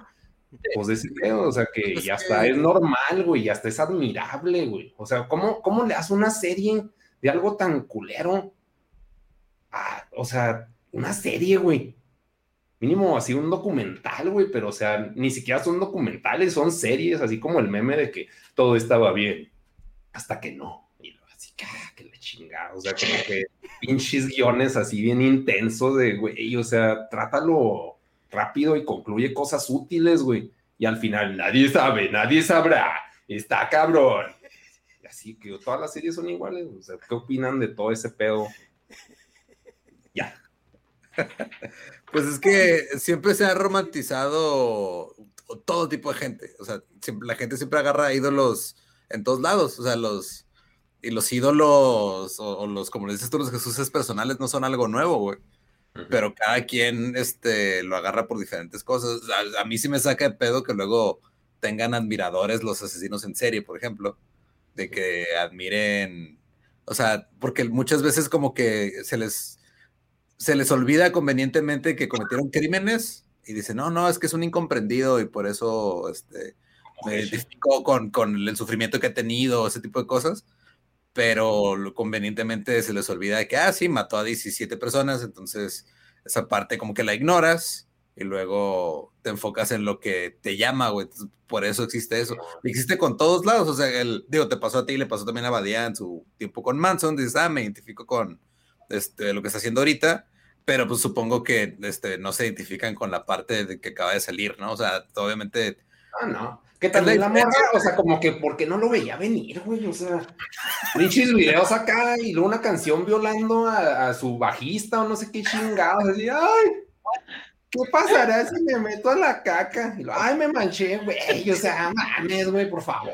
Pues de ese pedo, o sea, que Pues ya que- está, es normal, güey, ya está, es admirable, güey. O sea, ¿cómo, cómo le hace una serie de algo tan culero? Ah, o sea, una serie, güey. Mínimo así un documental, güey, pero o sea, ni siquiera son documentales, son series, así como el meme de que todo estaba bien, hasta que no. Y así, que, ah, que la chingada, o sea, como que pinches guiones así bien intensos de, güey, o sea, trátalo rápido y concluye cosas útiles, güey. Y al final, nadie sabe, nadie sabrá, está cabrón. Y así que todas las series son iguales, o sea, ¿qué opinan de todo ese pedo? Ya. Pues es que siempre se ha romantizado todo tipo de gente. O sea, la gente siempre agarra ídolos en todos lados. O sea, los. Y los ídolos, o, o los, como les dices tú, los Jesuses personales no son algo nuevo, güey. Pero cada quien este, lo agarra por diferentes cosas. A, a mí sí me saca de pedo que luego tengan admiradores los asesinos en serie, por ejemplo. De que admiren O sea, porque muchas veces como que se les, se les olvida convenientemente que cometieron crímenes y dicen, no, no, es que es un incomprendido y por eso este, me identifico con, con el sufrimiento que ha tenido, ese tipo de cosas pero convenientemente se les olvida que, ah, sí, mató a 17 personas, entonces esa parte como que la ignoras y luego te enfocas en lo que te llama, güey. Por eso existe eso. existe con todos lados, o sea, el, digo, te pasó a ti, le pasó también a Badía en su tiempo con Manson, dices, ah, me identifico con este, lo que está haciendo ahorita, pero pues supongo que este, no se identifican con la parte de que acaba de salir, ¿no? O sea, obviamente... Ah, no. ¿Qué tal la morra? O sea, como que porque no lo veía venir, güey. O sea, pinches videos acá y luego una canción violando a, su bajista o no sé qué chingados. Así, ay, ¿qué pasará si me meto a la caca? Y lo, ay, me manché, güey. O sea, mames, güey, por favor.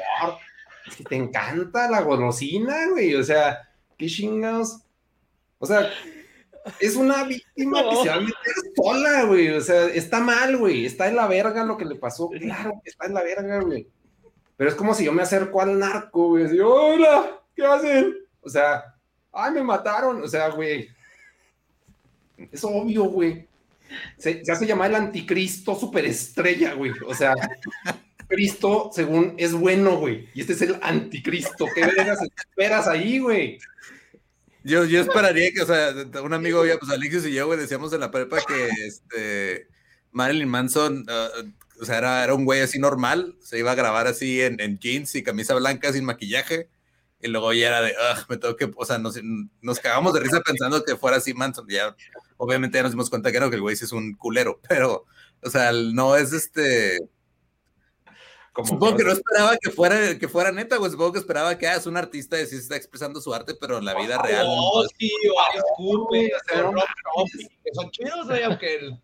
Es que te encanta la golosina, güey. O sea, qué chingados. O sea, es una víctima que se va a meter sola, güey. O sea, está mal, güey. Está en la verga lo que le pasó. Claro que está en la verga, güey. Pero es como si yo me acerco al narco, güey. Así, hola, ¿qué hacen? O sea, ay, me mataron. O sea, güey. Es obvio, güey. Se, hace llamar el anticristo superestrella, güey. O sea, Cristo, según, es bueno, güey. Y este es el anticristo. ¿Qué vergas esperas ahí, güey? Yo, yo esperaría que, o sea, un amigo, pues Alexios y yo, güey, decíamos en la prepa que este, Marilyn Manson, uh, o sea, era, era, un güey así normal, se iba a grabar así en, en, jeans y camisa blanca sin maquillaje, y luego ya era de, me tengo que, o sea, nos, nos cagamos de risa pensando que fuera así Manson, ya, obviamente ya nos dimos cuenta que no, que el güey sí es un culero, pero, o sea, no es este Supongo que no esperaba que fuera, que fuera neta, güey. Supongo que esperaba que ah, es un artista y sí está expresando su arte, pero en la vida real. No, sí, disculpe, que son chidos, güey, aunque,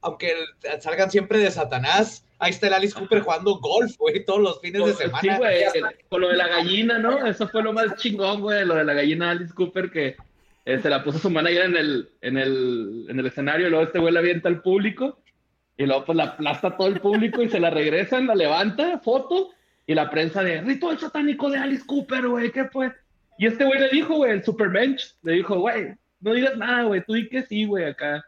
aunque salgan siempre de Satanás. Ahí está el Alice Cooper jugando golf, güey, todos los fines de semana. Sí, güey, con lo de la gallina, ¿no? Eso fue lo más chingón, güey, lo de la gallina Alice Cooper que eh, se la puso su manager en el, en el, en el escenario y luego este güey la avienta al público y luego pues la aplasta todo el público y se la regresan, la levanta, foto, y la prensa de ritual satánico de Alice Cooper, güey, ¿qué fue? Y este güey le dijo, güey, el Supermensch, le dijo, güey, no digas nada, güey, tú di que sí, güey, acá.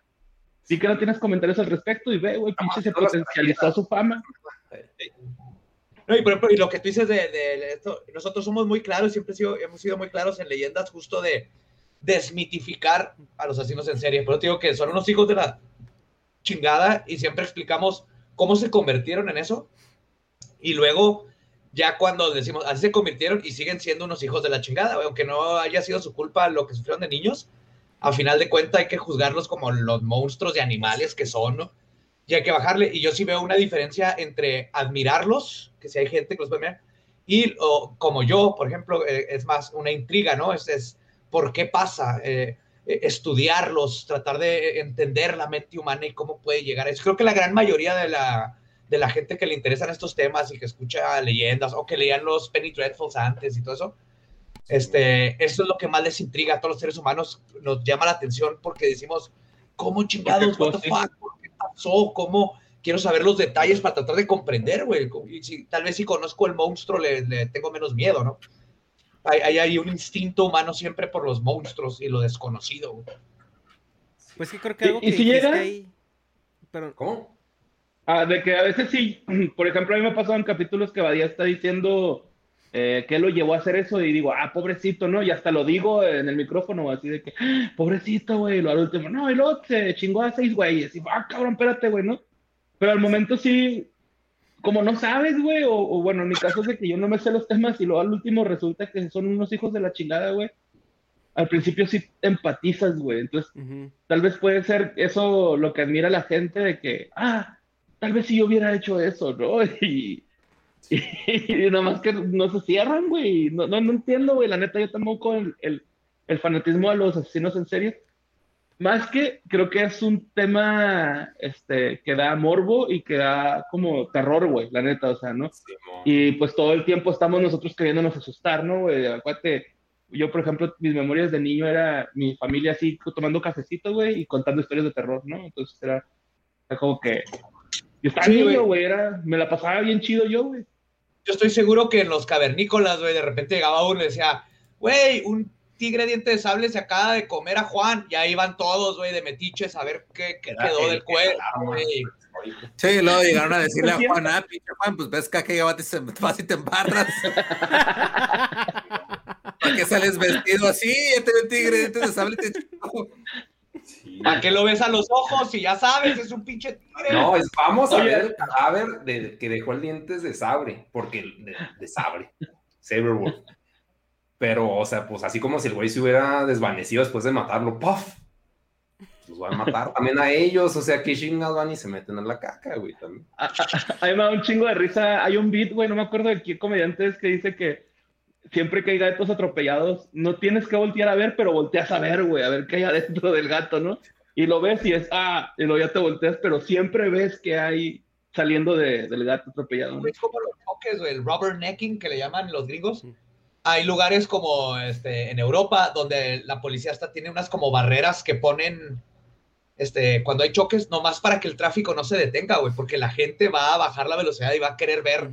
Sí que no tienes comentarios al respecto y ve, güey, pinche se potencializó su fama. No, y, por ejemplo, y lo que tú dices de, de, esto, nosotros somos muy claros, siempre sido, hemos sido muy claros en leyendas justo de desmitificar a los asesinos en serie. Pero te digo que son unos hijos de la chingada y siempre explicamos cómo se convirtieron en eso. Y luego, ya cuando decimos, así se convirtieron y siguen siendo unos hijos de la chingada, aunque no haya sido su culpa lo que sufrieron de niños, a final de cuentas hay que juzgarlos como los monstruos de animales que son, ¿no? Y hay que bajarle. Y yo sí veo una diferencia entre admirarlos, que si hay gente que los puede mirar, y como yo, por ejemplo, eh, es más una intriga, ¿no? Es, es ¿por qué pasa? Eh, estudiarlos, tratar de entender la mente humana y cómo puede llegar a eso. Creo que la gran mayoría de la, de la gente que le interesan estos temas y que escucha leyendas o que leían los Penny Dreadfuls antes y todo eso, este, eso es lo que más les intriga a todos los seres humanos, nos llama la atención porque decimos, ¿cómo chingados? What the fuck? ¿Por qué pasó? ¿Cómo? Quiero saber los detalles para tratar de comprender, güey. Si, tal vez si conozco el monstruo le, le tengo menos miedo, ¿no? Hay, hay, un instinto humano siempre por los monstruos y lo desconocido. Pues sí, creo que algo que ¿Y si llega? ahí... Pero... ¿Cómo? Ah, de que a veces sí, por ejemplo, a mí me ha pasado en capítulos que Badía está diciendo eh, que lo llevó a hacer eso y digo, ah, pobrecito, ¿no? Y hasta lo digo en el micrófono, así de que, ah, pobrecito, güey, lo al último, no, y luego se chingó a seis güeyes, y ah, cabrón, espérate, güey, ¿no? Pero al momento sí, como no sabes, güey, o, bueno, en mi caso es de que yo no me sé los temas y luego al último resulta que son unos hijos de la chingada, güey. Al principio sí empatizas, güey. Entonces, tal vez puede ser eso lo que admira la gente de que, ah, tal vez si yo hubiera hecho eso, ¿no? Y, y, nada más que no se cierran, güey. No, no, entiendo, güey. La neta, yo tampoco el, el, el fanatismo a los asesinos en serie más que creo que es un tema este, que da morbo y que da como terror, güey, la neta, o sea, ¿no? y pues todo el tiempo estamos nosotros queriéndonos asustar, ¿no, güey? Acuérdate, yo, por ejemplo, mis memorias de niño era mi familia así tomando cafecito, güey, y contando historias de terror, ¿no? Entonces era, como que yo estaba niño, güey, era, me la pasaba bien chido yo, güey. Yo estoy seguro que en los cavernícolas, güey, de repente llegaba uno y decía, güey, un tigre diente de sable se acaba de comer a Juan, y ahí van todos, güey, de metiches a ver qué, quedó el del cuerpo, güey. Sí, luego llegaron a decirle a Juan, ah, pinche Juan, pues ves que ya vas y te- embarras. ¿Para qué sales vestido así? Ya te ve tigre, dientes de sable, te Sí. ¿A qué lo ves a los ojos? Si ya sabes, es un pinche tigre. No, es, vamos a Oye. ver el cadáver de, que dejó el dientes de sabre, porque de, de sabre, Saberwolf. Pero, o sea, pues así como si el güey se hubiera desvanecido después de matarlo, ¡puff! Los van a matar también a ellos, o sea, que chingados van y se meten a la caca, güey, también. A, a- a mí me da un chingo de risa. Hay un beat, güey, no me acuerdo de qué comediante es que dice que siempre que hay gatos atropellados, no tienes que voltear a ver, pero volteas a ver, güey, a ver qué hay adentro del gato, ¿no? Y lo ves y es, ah, y luego ya te volteas, pero siempre ves que hay saliendo de- del gato atropellado. ¿no? Es como los choques, güey, el rubbernecking que le llaman los gringos. Hay lugares como este, en Europa donde la policía hasta tiene unas como barreras que ponen este, cuando hay choques, nomás para que el tráfico no se detenga, güey, porque la gente va a bajar la velocidad y va a querer ver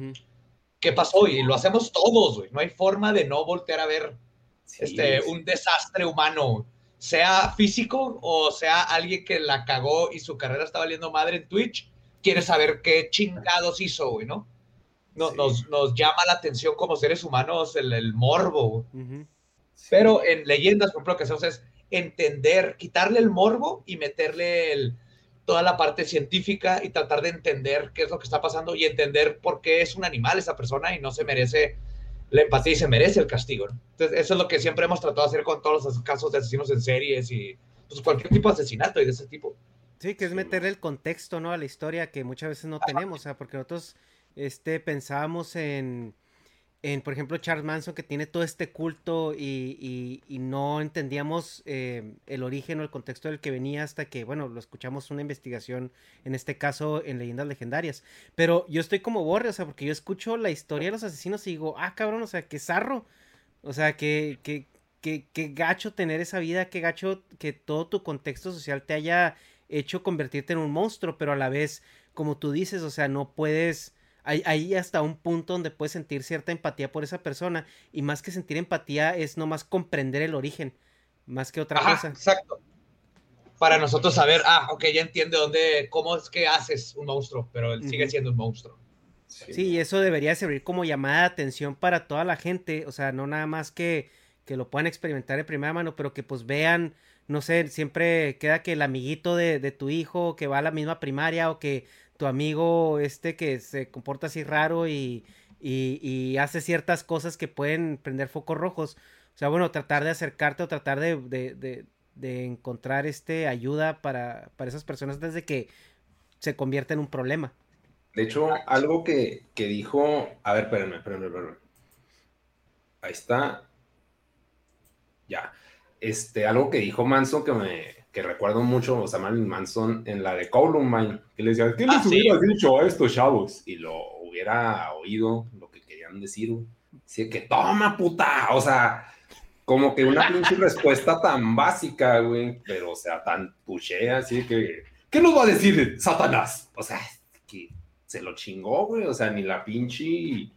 qué pasó y lo hacemos todos, güey. No hay forma de no voltear a ver Sí, este, un desastre humano, sea físico o sea alguien que la cagó y su carrera está valiendo madre en Twitch, quiere saber qué chingados hizo, güey, ¿no? No- Sí. nos, nos llama la atención como seres humanos el, el morbo, güey. Ujú. pero en leyendas, por ejemplo, lo que hacemos es entender, quitarle el morbo y meterle el- toda la parte científica y tratar de entender qué es lo que está pasando y entender por qué es un animal esa persona y no se merece la empatía y se merece el castigo. ¿no? Entonces, eso es lo que siempre hemos tratado de hacer con todos los casos de asesinos en series y pues, cualquier tipo de asesinato y de ese tipo. Sí, que es meterle el contexto, ¿no? A la historia que muchas veces no tenemos, o sea, porque nosotros este, pensábamos en, en, por ejemplo, Charles Manson, que tiene todo este culto y, y- y no entendíamos eh, el origen o el contexto del que venía hasta que, bueno, lo escuchamos una investigación, en este caso, en Leyendas Legendarias. Pero yo estoy como borre, o sea, porque yo escucho la historia de los asesinos y digo, ah, cabrón, o sea, qué zarro. O sea, que, que, que, que gacho tener esa vida, qué gacho que todo tu contexto social te haya hecho convertirte en un monstruo, pero a la vez, como tú dices, o sea, no puedes, hay, hay hasta un punto donde puedes sentir cierta empatía por esa persona, y más que sentir empatía es nomás comprender el origen, más que otra Ajá, cosa. exacto. Para nosotros saber, ah, ok, ya entiende dónde, cómo es que haces un monstruo, pero él sigue siendo un monstruo. Sí, y eso debería servir como llamada de atención para toda la gente, o sea, no nada más que, que lo puedan experimentar de primera mano, pero que pues vean, no sé, siempre queda que el amiguito de, de tu hijo que va a la misma primaria o que tu amigo este que se comporta así raro y, y, hace ciertas cosas que pueden prender focos rojos. O sea, bueno, tratar de acercarte o tratar de, de, de, encontrar este ayuda para, para esas personas antes de que se convierta en un problema. De hecho, algo que, que dijo. A ver, espérenme, espérenme, espérenme. Ahí está. Ya. Este, algo que dijo Manson que me que recuerdo mucho, o sea, Marilyn Manson en la de Columbine, que le decía, ¿qué les Ah, sí. dicho a estos chavos? Y lo hubiera oído lo que querían decir. Así que, toma, puta. O sea, como que una pinche respuesta tan básica, güey, pero, o sea, tan touché, así que, ¿qué nos va a decir Satanás? O sea, que se lo chingó, güey, o sea, ni la pinche,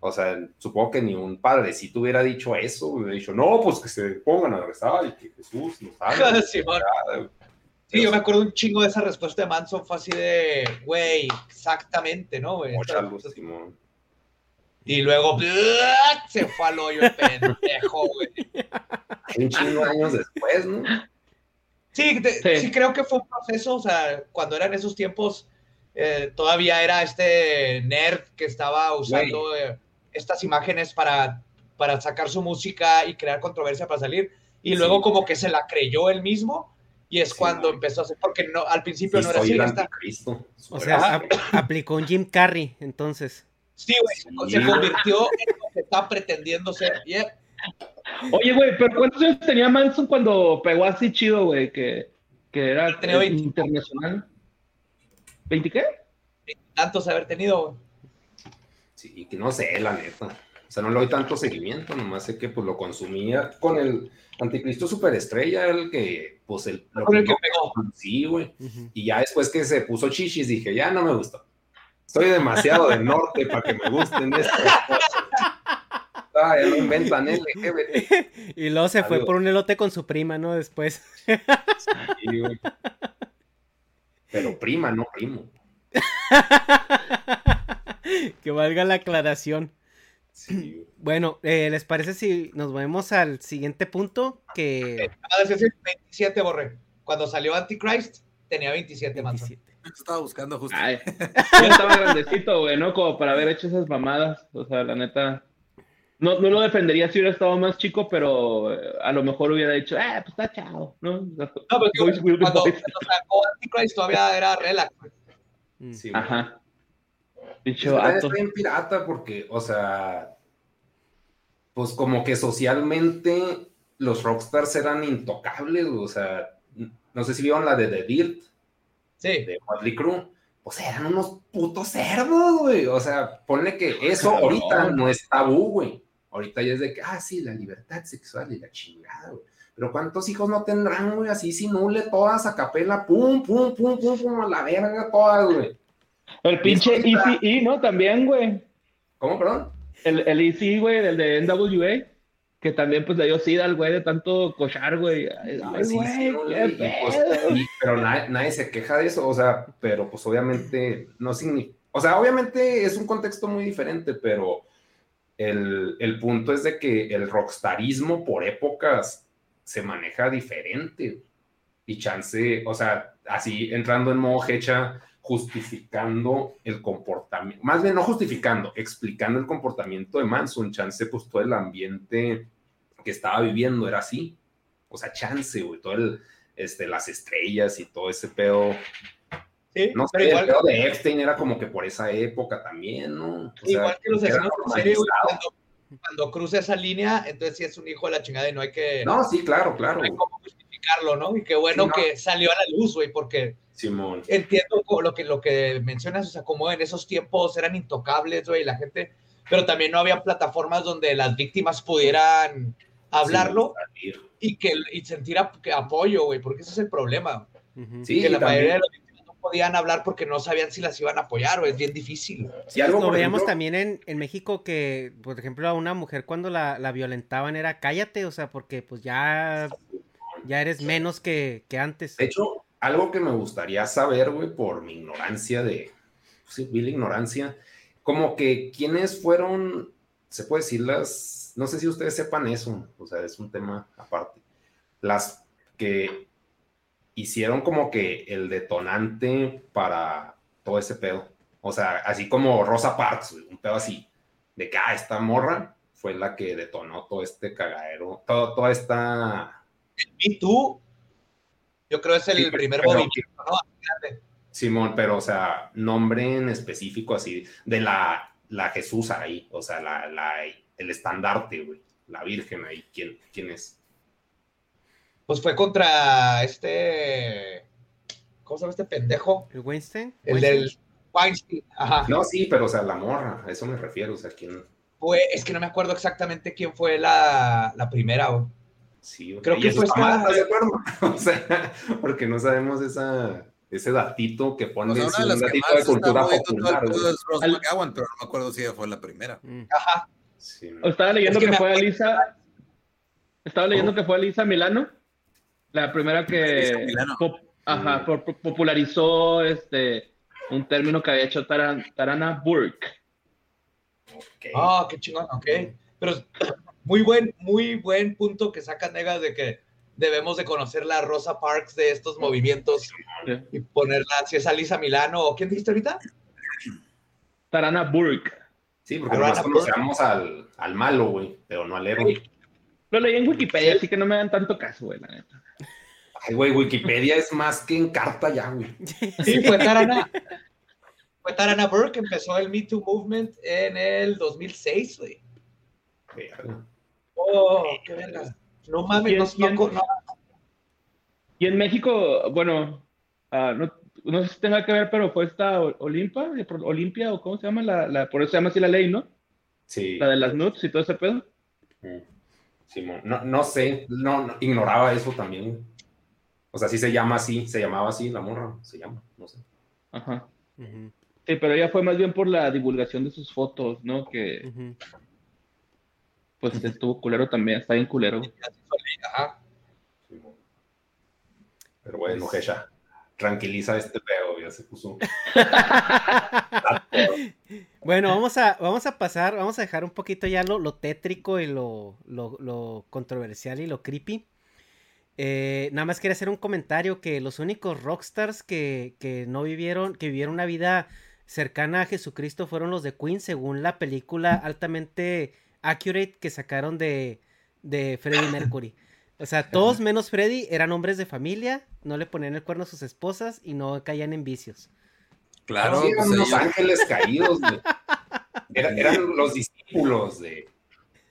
o sea, supongo que ni un padrecito hubiera dicho eso, hubiera dicho, no, pues que se pongan a rezar y que Jesús nos haga. Sí, yo me acuerdo un chingo de esa respuesta de Manson, fue así de, güey, exactamente, ¿no, güey? Simón. Y luego se fue al hoyo el pendejo, güey. Un chingo de años después, ¿no? Sí, te- sí. creo que fue un proceso, o sea, cuando eran esos tiempos, eh, todavía era este nerd que estaba usando eh, estas imágenes para, para sacar su música y crear controversia para salir, y luego Sí. como que se la creyó él mismo, y es cuando empezó a hacer, porque no, al principio Sí, no era así, hasta-. O sea, ap- aplicó un Jim Carrey, entonces. Sí, güey, se convirtió en lo que está pretendiendo ser. Yep. Oye, güey, pero ¿cuántos años tenía Manson cuando pegó así chido, güey? Que, que era Tenía 20. internacional. ¿20 qué? Tantos haber tenido, güey. Sí, que no sé, la neta. O sea, no le doy tanto seguimiento, nomás sé que pues lo consumía con el anticristo superestrella, el que, pues el... lo el que pegó. Sí, güey. Y ya después que se puso chichis, dije, ya no me gustó. Estoy demasiado del norte para que me gusten estas cosas. está, ya no inventan LGBT. Y luego se fue por un elote con su prima, ¿no? Después. Sí, güey. Pero prima, no primo. que valga la aclaración. Sí. Bueno, eh, ¿les parece si nos movemos al siguiente punto? Que... Ah, es decir, 27, Borre. Cuando salió Antichrist, tenía 27, Manson. 27. Estaba buscando justo. Ay, ya estaba grandecito, güey, ¿no? Como para haber hecho esas mamadas. O sea, la neta. No, no lo defendería si hubiera estado más chico, pero eh, a lo mejor hubiera dicho, ah, pues está chao, ¿no? No, be cuando, cuando sacó Antichrist todavía era relax. güey. Mm. Sí. Ajá. Pinche Eso vato. está bien pirata porque, o sea, pues como que socialmente los rockstars eran intocables, o sea, no sé si vieron la de The Dirt, Sí. de Motley Crue, pues eran unos putos cerdos, güey, o sea, ponle que eso Cabrón. ahorita no es tabú, güey, ahorita ya es de que, ah, sí, la libertad sexual y la chingada, güey. Pero ¿cuántos hijos no tendrán, güey? Así sin hule todas a capela, pum, pum, pum, pum, pum, a la verga todas, güey. El pinche ECE, ¿no? También, güey. ¿Cómo, perdón? El, el ECE, güey, del de NWA. Que también, pues, le dio sida al güey de tanto cochar, güey. Ay, Ay, sí, güey, sí, no, qué y- y, pues, pedo. y- pero nadie, nadie se queja de eso, o sea, pero pues obviamente no significa, o sea, obviamente es un contexto muy diferente, pero el, el punto es de que el rockstarismo por épocas se maneja diferente y chance, o sea, así entrando en modo hecha, justificando el comportamiento, más bien no justificando, explicando el comportamiento de Manson, chance, pues todo el ambiente que estaba viviendo era así, o sea, chance, güey, todo el, este, las estrellas y todo ese pedo, Sí, no sé, pero el igual, pedo de Epstein era como que por esa época también, ¿no? O sea, igual que los asesinos cuando, cuando cruza esa línea, entonces sí es un hijo de la chingada y no hay que, No, sí, claro, claro, no justificarlo, ¿no? Y qué bueno Sí, no. que salió a la luz, güey, porque Simón. entiendo lo que, lo que mencionas, o sea, como en esos tiempos eran intocables, güey, la gente, pero también no había plataformas donde las víctimas pudieran hablarlo Sí, y que y sentir ap- apoyo, güey, porque ese es el problema. Sí, que la mayoría de las víctimas no podían hablar porque no sabían si las iban a apoyar, güey, es bien difícil. Sí, Y algo, lo veíamos también en, en México que, por ejemplo, a una mujer cuando la, la violentaban era cállate, o sea, porque pues ya, ya eres menos que, que antes. de hecho, algo que me gustaría saber, güey, por mi ignorancia de, sí, vil ignorancia, como que quiénes fueron, se puede decir las, no sé si ustedes sepan eso, o sea, es un tema aparte, las que hicieron como que el detonante para todo ese pedo, o sea, así como Rosa Parks, un pedo así, de que, ah, esta morra fue la que detonó todo este cagadero, todo, toda esta... Me Too, yo creo es el Sí, primer pero- movimiento, ¿no? Simón, pero o sea, nombre en específico así, de la, la Jesús ahí, o sea, la, la, el estandarte, güey, la Virgen ahí, ¿quién, quién es? Pues fue contra este, ¿cómo se llama este pendejo? ¿El Weinstein? El del Weinstein, ajá. No, sí, pero o sea, la morra, a eso me refiero, o sea, quién, Fue, es que no me acuerdo exactamente quién fue la, la primera, güey. Sí. Creo que eso fue está mal, esta- ¿estás de acuerdo? o sea, porque no sabemos esa, ese datito que pone O sea, una de un las datito de cultura popular, Al- McGowan, pero no me acuerdo si ella fue la primera. Mm. Ajá. Sí, no. Estaba leyendo Es que que, fue acuerdo- Alisa. Estaba leyendo ¿Cómo? que fue Alisa Milano. La primera Elisa que Milano. pop- ajá, Mm. popularizó este un término que había hecho Taran- Tarana Burke. Ok. Ah, qué chingón, ok. Pero muy buen, muy buen punto que saca Negas de que debemos de conocer la Rosa Parks de estos movimientos y ponerla, si es Alisa Milano o quién dijiste ahorita? Tarana Burke. Sí, porque Ahora nomás conocemos al, al malo, güey, pero no al héroe. Lo leí en Wikipedia, así que no me dan tanto caso, güey, la neta. Ay, güey, Wikipedia es más que en carta ya, güey. Sí, fue Tarana. Fue Tarana Burke, empezó el Me Too Movement en el 2006, güey. Verga. Oh, qué verga. No mames, no, ¿Quién- no, no, Y en México, bueno, ah, no, no sé si tenga que ver, pero fue esta Olimpa, Olimpia, o cómo se llama, la, la, por eso se llama así la ley, ¿no? Sí. La de las nuts y todo ese pedo. Mm. Simón. No, no sé, no, no, ignoraba eso también. O sea, sí se llama así, se llamaba así la morra, se llama, no sé. Ajá. Sí, pero ella fue más bien por la divulgación de sus fotos, ¿no? Que. Pues estuvo culero también, está bien culero. Ajá. Pero bueno, Pues- Gesha, tranquiliza este peo, ya se puso. Bueno, vamos a, vamos a pasar, vamos a dejar un poquito ya lo, lo tétrico y lo, lo, lo controversial y lo creepy. Eh, nada más quería hacer un comentario que los únicos rockstars que, que no vivieron, que vivieron una vida cercana a Jesucristo fueron los de Queen, según la película altamente accurate que sacaron de, de Freddie Mercury. O sea, todos menos Freddie eran hombres de familia, no le ponían el cuerno a sus esposas y no caían en vicios. Claro, Sí, eran pues, unos ellos- ángeles caídos, güey. Era- eran los discípulos de,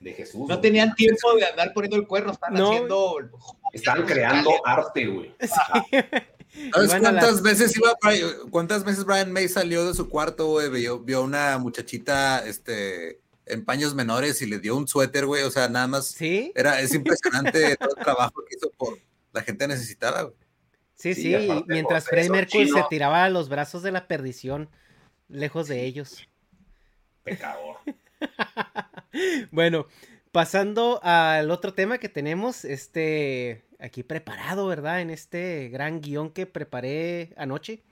de Jesús. No güey. tenían tiempo de andar poniendo el cuerno, están No. haciendo. Están creando arte, güey. ¿Sabes cuántas veces iba Brian- cuántas veces Brian May salió de su cuarto, güey? Vio, vio una muchachita este, en paños menores y le dio un suéter, güey. O sea, nada más. ¿Sí? Era, es impresionante todo el trabajo que hizo por la gente necesitada, güey. Sí, Sí, sí, mientras Freddie Mercury se tiraba a los brazos de la perdición, lejos de ellos. Pecador. Bueno, pasando al otro tema que tenemos, este, aquí preparado, ¿verdad? En este gran guion que preparé anoche.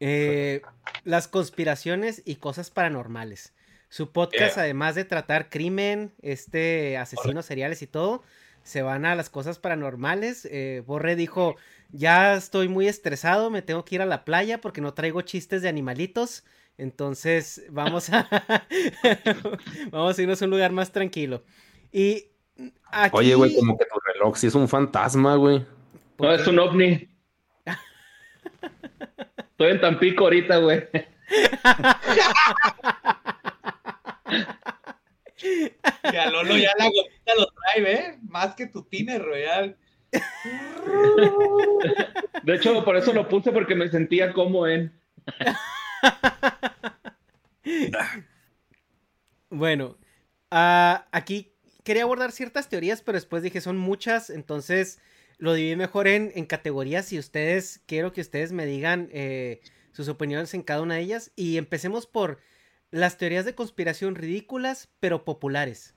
Eh, las conspiraciones y cosas paranormales. Su podcast, Yeah. además de tratar crimen, este, asesinos seriales y todo, se van a las cosas paranormales. Eh, Borre dijo, ya estoy muy estresado, me tengo que ir a la playa porque no traigo chistes de animalitos. Entonces, vamos a, vamos a irnos a un lugar más tranquilo. Y aquí... Oye, güey, como que tu reloj sí es un fantasma, güey. No, es un ovni. Estoy en Tampico ahorita, güey. Y a Lolo ya la gotita lo trae, ¿eh? Más que tu tiner royal. De hecho, por eso lo puse porque me sentía como en. Bueno, ah, aquí quería abordar ciertas teorías, pero después dije son muchas, entonces lo dividí mejor en, en categorías y ustedes, quiero que ustedes me digan eh, sus opiniones en cada una de ellas. Y empecemos por las teorías de conspiración ridículas, pero populares.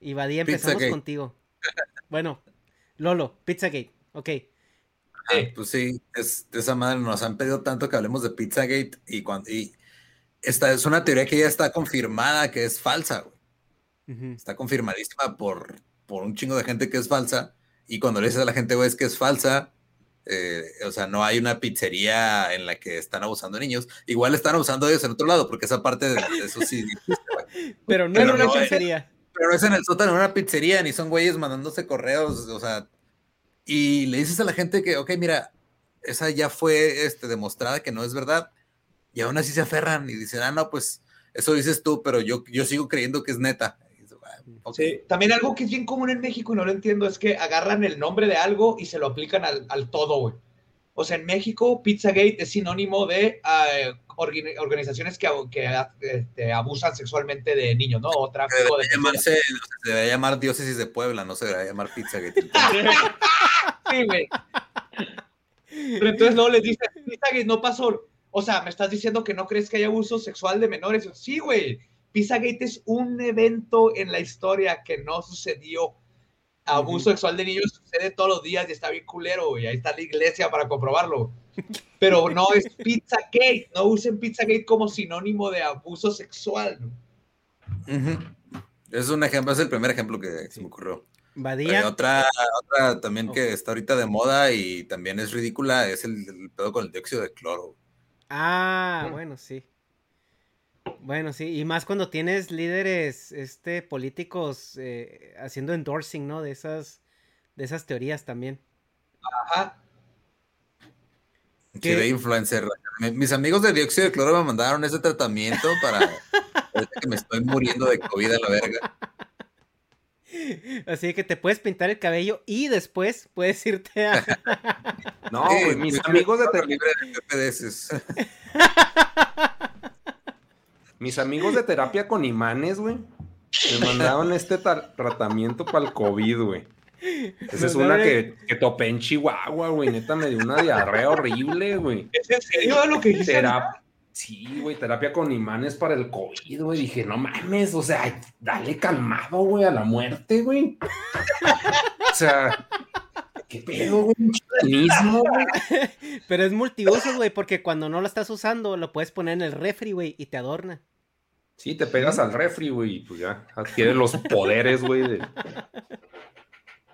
Y Badía, empezamos Pizzagate. contigo. Bueno, Lolo, Pizzagate, ok. Ah, pues sí, es, esa madre nos han pedido tanto que hablemos de Pizzagate y, cuando, y esta es una teoría que ya está confirmada que es falsa, güey. Está confirmadísima por, por un chingo de gente que es falsa. Y cuando le dices a la gente, güey, es que es falsa, eh, o sea, no hay una pizzería en la que están abusando de niños. Igual están abusando de ellos en otro lado, porque esa parte de, de eso sí. Pero no Pero en una no pizzería. Pero no es en el sótano de una pizzería, ni son güeyes mandándose correos, o sea, y le dices a la gente que, ok, mira, esa ya fue este, demostrada que no es verdad, y aún así se aferran y dicen, ah, no, pues eso dices tú, pero yo, yo sigo creyendo que es neta. También algo que es bien común en México y no lo entiendo es que agarran el nombre de algo y se lo aplican al, al todo, güey. O sea, en México, Pizzagate es sinónimo de orgi- organizaciones que, este, abusan sexualmente de niños, ¿no? O tráfico de llamarse, se debería llamar Diócesis de Puebla, no se debería llamar Pizzagate. Sí, güey. Pero entonces luego les dicen, Pizzagate no pasó. O sea, me estás diciendo que no crees que haya abuso sexual de menores. Sí, güey. Pizzagate es un evento en la historia que no sucedió. Abuso sexual de niños sucede todos los días y está bien culero, güey. Ahí está la iglesia para comprobarlo. Pero no es Pizzagate. No usen Pizzagate como sinónimo de abuso sexual. Es un ejemplo, es el primer ejemplo que se me ocurrió. Badía. otra, otra también que está ahorita de moda y también es ridícula, es el, el pedo con el dióxido de cloro. Ah, bueno, sí. Bueno, sí, y más cuando tienes líderes este, políticos eh, haciendo endorsing, ¿no? De esas, de esas teorías también. Ajá. Sí, de influencer. Mi- Mis amigos de dióxido de cloro me mandaron ese tratamiento para que me estoy muriendo de COVID a la verga. Así que te puedes pintar el cabello y después puedes irte a... No, Sí, güey, mis libre- amigos de ter- libre de. Mis amigos de terapia con imanes, güey, me mandaron este tratamiento para el COVID, güey. Esa es una que, que topé en Chihuahua, güey. Neta me dio una diarrea horrible, güey. ¿Es en serio lo que? Terap- Sí, güey, terapia con imanes para el COVID, güey. Dije, no mames, o sea, dale calmado, güey, a la muerte, güey. o sea, ¿qué pedo, güey? Mismo, güey. Pero es multiusos, güey, porque cuando no lo estás usando, lo puedes poner en el refri, güey, y te adorna. Sí, te pegas al refri, güey, y pues ya adquiere los poderes, güey, de.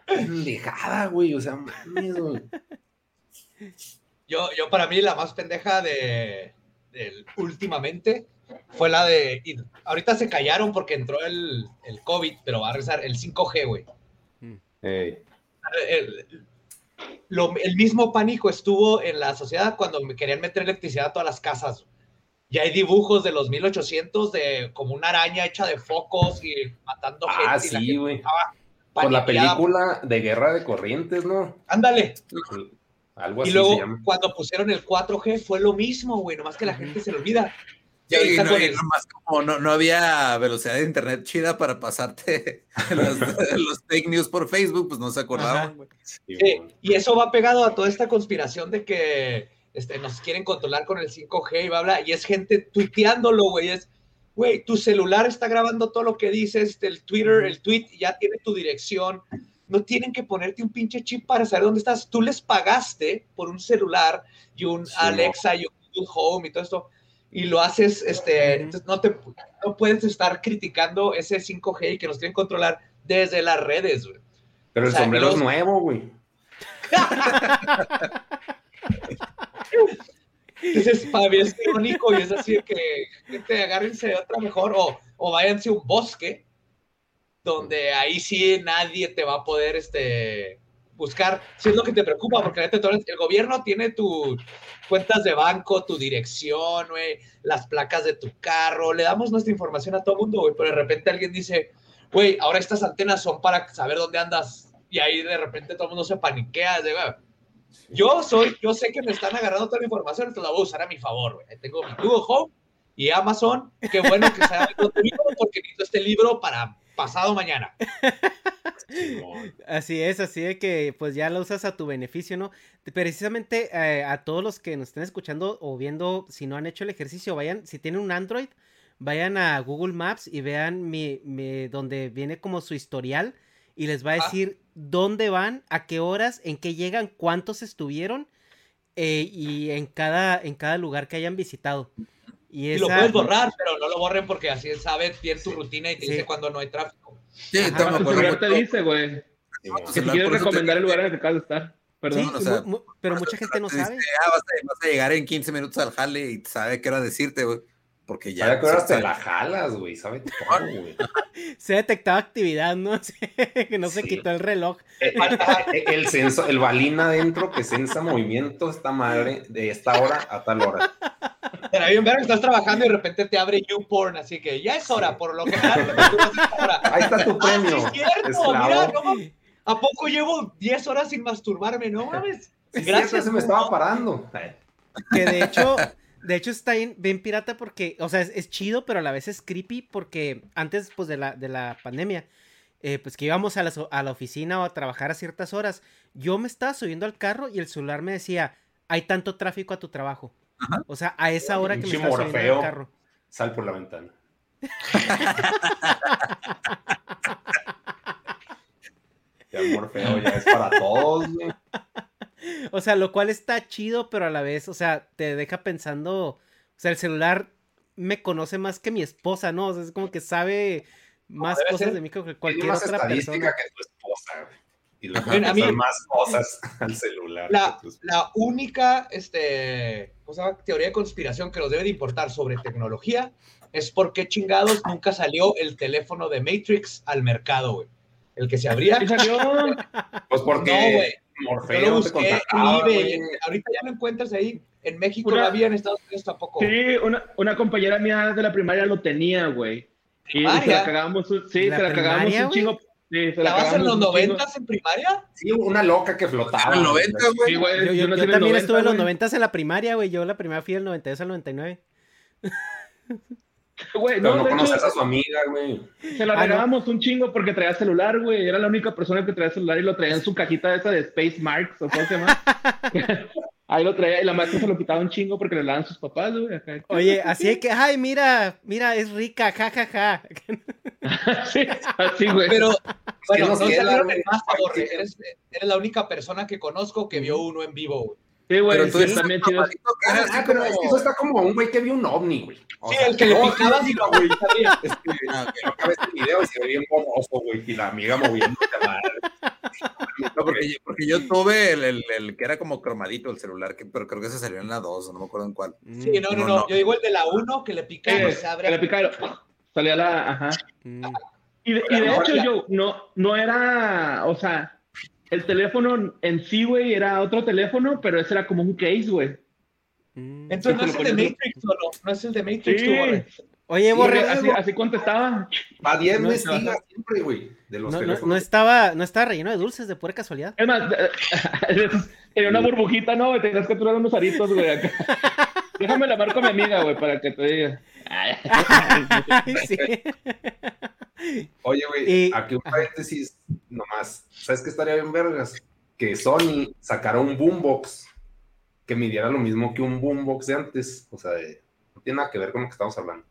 Pendejada, güey, o sea, mames, güey. Yo, yo para mí la más pendeja de, últimamente fue la de... y ahorita se callaron porque entró el, el COVID, pero va a rezar el 5G, güey. Ey. el, lo- el mismo pánico estuvo en la sociedad cuando me querían meter electricidad a todas las casas. Y hay dibujos de los 1800 de como una araña hecha de focos y matando gente. Ah, y la sí, gente güey. Por la película de Guerra de Corrientes, ¿no? Ándale. Algo Y así luego se llama. cuando pusieron el 4G fue lo mismo, güey, nomás que la gente se le olvida. Sí, no, y nomás como no, no había velocidad de internet chida para pasarte los, los fake news por Facebook, pues no se acordaban. Sí, y eso va pegado a toda esta conspiración de que este, nos quieren controlar con el 5G y bla, bla, y es gente tuiteándolo, güey, es, güey, tu celular está grabando todo lo que dices, el Twitter, el tweet ya tiene tu dirección, no tienen que ponerte un pinche chip para saber dónde estás, tú les pagaste por un celular y un Alexa y un Google Home y todo esto, y lo haces, este, entonces no te, no puedes estar criticando ese 5G y que nos quieren controlar desde las redes, güey. Pero el O sea, sombrero los- es nuevo, güey. Entonces, para mí es irónico y es así de que, gente, agárrense de otra mejor o, o váyanse a un bosque donde ahí sí nadie te va a poder este, buscar. Si es lo que te preocupa, porque el gobierno tiene tus cuentas de banco, tu dirección, güey, las placas de tu carro, le damos nuestra información a todo mundo, güey, pero de repente alguien dice, güey, ahora estas antenas son para saber dónde andas y ahí de repente todo el mundo se paniquea, de, "Güey, yo soy, yo sé que me están agarrando toda la información, entonces la voy a usar a mi favor, güey. Tengo mi Google Home y Amazon. Qué bueno que sea contenido porque necesito este libro para pasado mañana. Así es, así de que pues ya lo usas a tu beneficio, ¿no? Precisamente eh, a todos los que nos estén escuchando o viendo, si no han hecho el ejercicio, vayan, si tienen un Android, vayan a Google Maps y vean mi, mi- donde viene como su historial y les va a Ah. decir dónde van, a qué horas, en qué llegan, cuántos estuvieron eh, y en cada, en cada lugar que hayan visitado. Y, Y lo esa- puedes borrar, pero no lo borren porque así sabe bien tu rutina y te Sí. dice cuando no hay tráfico. Sí, Ajá. estamos Tu por celular te dice, güey. Sí. Que te celular, quieres eso te recomendar el dice- lugar en el que acabas de estar. Perdón. Sí, o sea, pero mucha gente no dice, sabe. "Ah, vas, a, vas a llegar en 15 minutos al jale y sabe qué hora decirte, güey. Porque ya. Que ahora te sabe- la jalas, güey, ¿sabes? Todo, güey. Se ha detectado actividad, ¿no? Sí, que no se Sí. quitó el reloj. Eh, eh, El censo, el balín adentro que censa movimiento, esta madre, de esta hora a tal hora. Pero bien ver que estás trabajando y de repente te abre YouPorn, así que ya es hora, por lo hora. Ahí está tu Ah, sí, premio. es cierto, esclavo. mira, no. ¿A poco llevo 10 horas sin masturbarme? No mames. Sí, Gracias. se me estaba parando. Que de hecho, de hecho está bien, bien pirata porque, o sea, es, es chido, pero a la vez es creepy porque antes, pues, de la, de la pandemia, eh, pues que íbamos a la, a la oficina o a trabajar a ciertas horas, yo me estaba subiendo al carro y el celular me decía, hay tanto tráfico a tu trabajo. O sea, a esa hora que me estaba subiendo al carro. Sal por la ventana. Ya Morfeo ya es para todos, güey. O sea, lo cual está chido, pero a la vez, o sea, te deja pensando, o sea, el celular me conoce más que mi esposa, ¿no? O sea, es como que sabe más cosas de mí que cualquier más otra estadística persona. que tu esposa, güey. Y le Bueno, a mí- más cosas al celular. La, la única este, ¿cómo se llama? teoría de conspiración que nos debe de importar sobre tecnología es por qué chingados nunca salió el teléfono de Matrix al mercado, güey. El que se abría. Pues porque No, güey. Morfeo Yo lo te busqué en eBay. Ahorita ya lo encuentras ahí. En México Una- no había, en Estados Unidos tampoco. Sí, una, una compañera mía de la primaria lo tenía, güey. Y se la cagábamos, un- sí, ¿La se la cagábamos primaria, un güey? chingo. Sí, se la ¿Estabas en los un noventas en primaria? Sí, una loca que flotaba. En el 90, güey. Sí, güey. Yo, también 90, estuve en los. 90 en la primaria, güey. Yo la primaria fui del 92 al 99. Güey, no, no conoces hecho, a su amiga, güey. se la Ah, no. regábamos un chingo porque traía celular, güey. Era la única persona que traía celular y lo traía en su cajita esa de Space Marks o cómo se llama. Ahí lo traía y la maestra se lo quitaba un chingo porque le daban sus papás, güey. Oye, así es que, ay, mira, mira, es rica, ja, ja, ja. sí, así, güey. Pero, bueno, no Borre. Eres, eres la única persona que conozco que vio uno en vivo, güey. Sí, güey, Pero sí, eres también era Ah, pero como- es que eso está como un güey que vio un ovni, güey. O Sí, sea, el que le picabas y lo güey. sabía. Es que, Ah, ok. no acabé este video y se ve bien borroso, güey, y la amiga moviéndose a madre. No, porque, yo, porque yo tuve el, el- el que era como cromadito el celular, que, pero creo que se salió en la 2, no me acuerdo en cuál. Sí, no, no, No, no. no. Yo digo el de la 1 que le pica y Eh, se abre. que le picaba y lo- salía la, ajá. Mm. Y de, y de hecho, yo, no, no era, o sea, el teléfono en sí, güey, era otro teléfono, pero ese era como un case, güey. Mm. Entonces no es el de Matrix, ¿o no? Es el de Matrix, Sí. tú, Borre. Oye, Borre, así, así contestaba. Va 10 No, siempre, güey, de los no, no, teléfonos. no estaba, no estaba relleno de dulces de pura casualidad. Es más, era una burbujita, ¿no? Tenías que tirar unos aritos, güey. acá. Déjame la marco a mi amiga, güey, para que te diga. Sí. Oye, güey, aquí un paréntesis nomás. ¿Sabes qué estaría bien, vergas? Que Sony sacara un boombox que midiera lo mismo que un boombox de antes. O sea, de- no tiene nada que ver con lo que estamos hablando.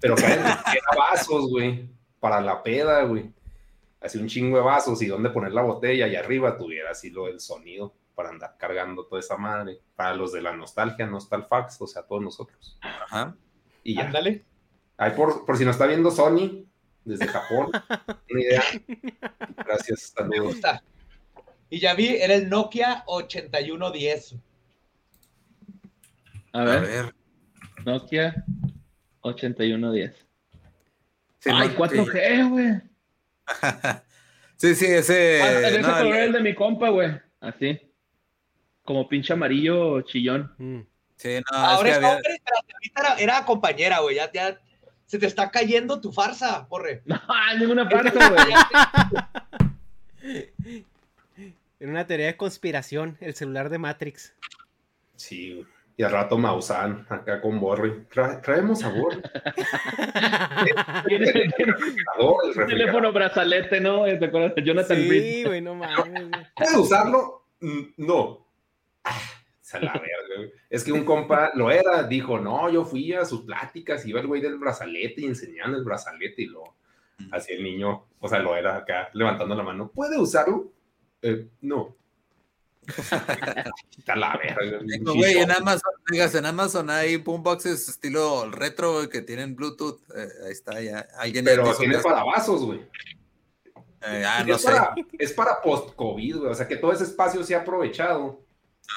Pero que era vasos, güey, para la peda, güey. Así un chingo de vasos y donde poner la botella y arriba tuviera así lo del sonido para andar cargando toda esa madre. Para los de la nostalgia, Nostalfax, o sea, todos nosotros. Ajá. Y ya. Ándale. Ahí por, por si nos está viendo Sony desde Japón, una idea. Gracias, Me saludos. gusta. Y ya vi, era el Nokia 8110. A A ver, ver. Nokia 8110. Sí, Ay, no, 4G, güey. Sí, sí, ese. Ah, ese no, color es el de mi compa, güey. Así. Como pinche amarillo chillón. Mm. Sí, no, Ah, es Ahora que es había- hombre, ahorita era, era compañera, güey. Ya, ya se te está cayendo tu farsa, Borre. No, ninguna parte, güey. Era una teoría de conspiración, el celular de Matrix. Sí, güey. y al rato Mausan, acá con Borri. Tra- traemos a Borri. El el teléfono brazalete, ¿no? ¿Te acuerdas de Jonathan Reed? Sí, güey, no mames. güey. ¿Puedes usarlo? Mm, No. Ah, esa la güey. Es que un compa lo era, dijo, no, yo fui a sus pláticas, iba el güey del brazalete y enseñando el brazalete y lo así el niño, o sea, lo era acá levantando la mano. ¿Puede usarlo? Eh, no. Está la verga. güey. No, güey, en Amazon, digas, en Amazon hay boomboxes estilo retro que tienen Bluetooth. eh, ahí está, ya. Alguien Pero tiene para vasos, güey. Eh, ah, no es, sé. para, es para post-COVID, güey. O sea, que todo ese espacio se ha aprovechado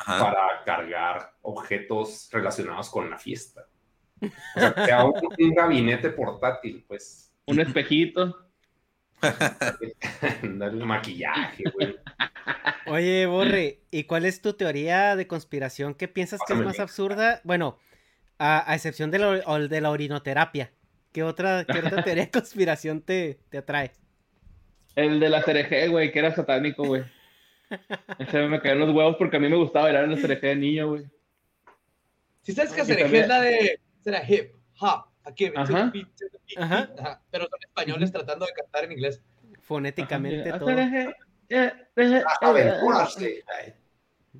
Ajá. para cargar objetos relacionados con la fiesta. O sea, un, un gabinete portátil, pues. Un espejito. Darle maquillaje, güey. Oye, Borre, ¿y cuál es tu teoría de conspiración? ¿Qué piensas que es más absurda? Bueno, a, a excepción de la, o- de la orinoterapia. ¿Qué otra, qué otra teoría de conspiración te, te atrae? El de la cereje, güey, que era satánico, güey. Ese me caían los huevos porque a mí me gustaba bailar en la cereje de niño, güey. Si sabes que también- es la de será hip hop, aquí, Ajá. Ajá. Ajá, pero son españoles tratando de cantar en inglés. Fonéticamente Ajá, todo. cereje, eh, eh,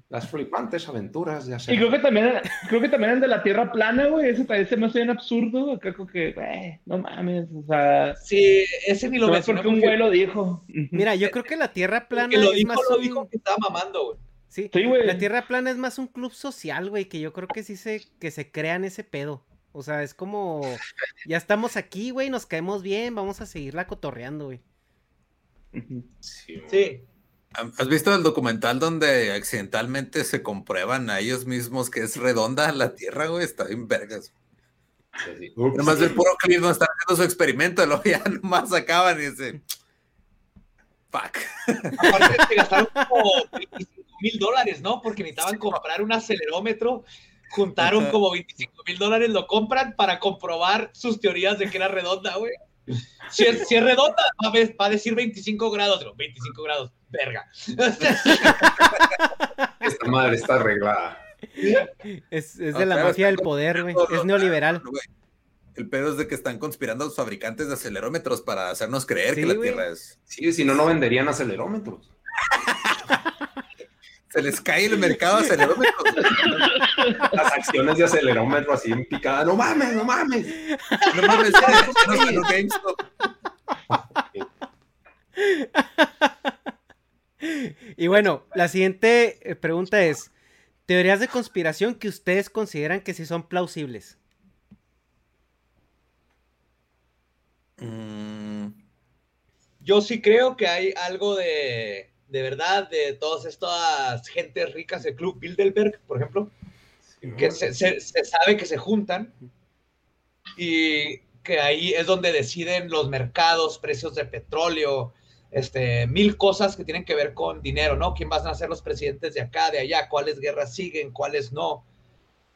Las flipantes aventuras de hacer. Y creo que también creo que también el de la tierra plana, güey. Ese también se me hace bien absurdo. Acá como que, güey, no mames. O sea, Sí, ese ni lo no es mencioné porque un güey lo dijo. Mira, yo creo que la Tierra plana que lo es dijo, más lo un- dijo que estaba mamando, güey. Sí, Sí, güey. la Tierra plana es más un club social, güey, que yo creo que sí se, que se crean ese pedo. O sea, es como, ya estamos aquí, güey, nos caemos bien, vamos a seguirla cotorreando, güey. Sí, güey. Sí. ¿Has visto el documental donde accidentalmente se comprueban a ellos mismos que es redonda la Tierra, güey? Está bien vergas. Sí. Nomás el puro clip no están haciendo su experimento, luego ya nomás acaban y dicen, fuck. Aparte se gastaron como 25 mil dólares, ¿no? Porque necesitaban comprar un acelerómetro. Juntaron como 25 mil dólares, lo compran para comprobar sus teorías de que era redonda, güey. Si es, si es redonda, va a, ver- va a decir 25 grados, no, 25 grados, verga. Esta madre está arreglada. Es, es No, de la mafia del poder, güey. Es neoliberal. El pedo es de que están conspirando los fabricantes de acelerómetros para hacernos creer Sí, que la. Tierra es. Sí, si no, no venderían acelerómetros. Se les cae el mercado acelerómetro. Las acciones de acelerómetro así en picada. No mames, no mames. No mames, ya, ya nos ganó GameStop. Y bueno, la siguiente eh, pregunta es: teorías de conspiración que ustedes consideran que sí son plausibles. Mm, Yo sí creo que hay algo de, de verdad de todas estas gentes ricas del Club Bilderberg, por ejemplo, que se, se- se sabe que se juntan y que ahí es donde deciden los mercados, precios de petróleo, este, mil cosas que tienen que ver con dinero, ¿no? ¿Quién van a ser los presidentes de acá, de allá? ¿Cuáles guerras siguen? ¿Cuáles no?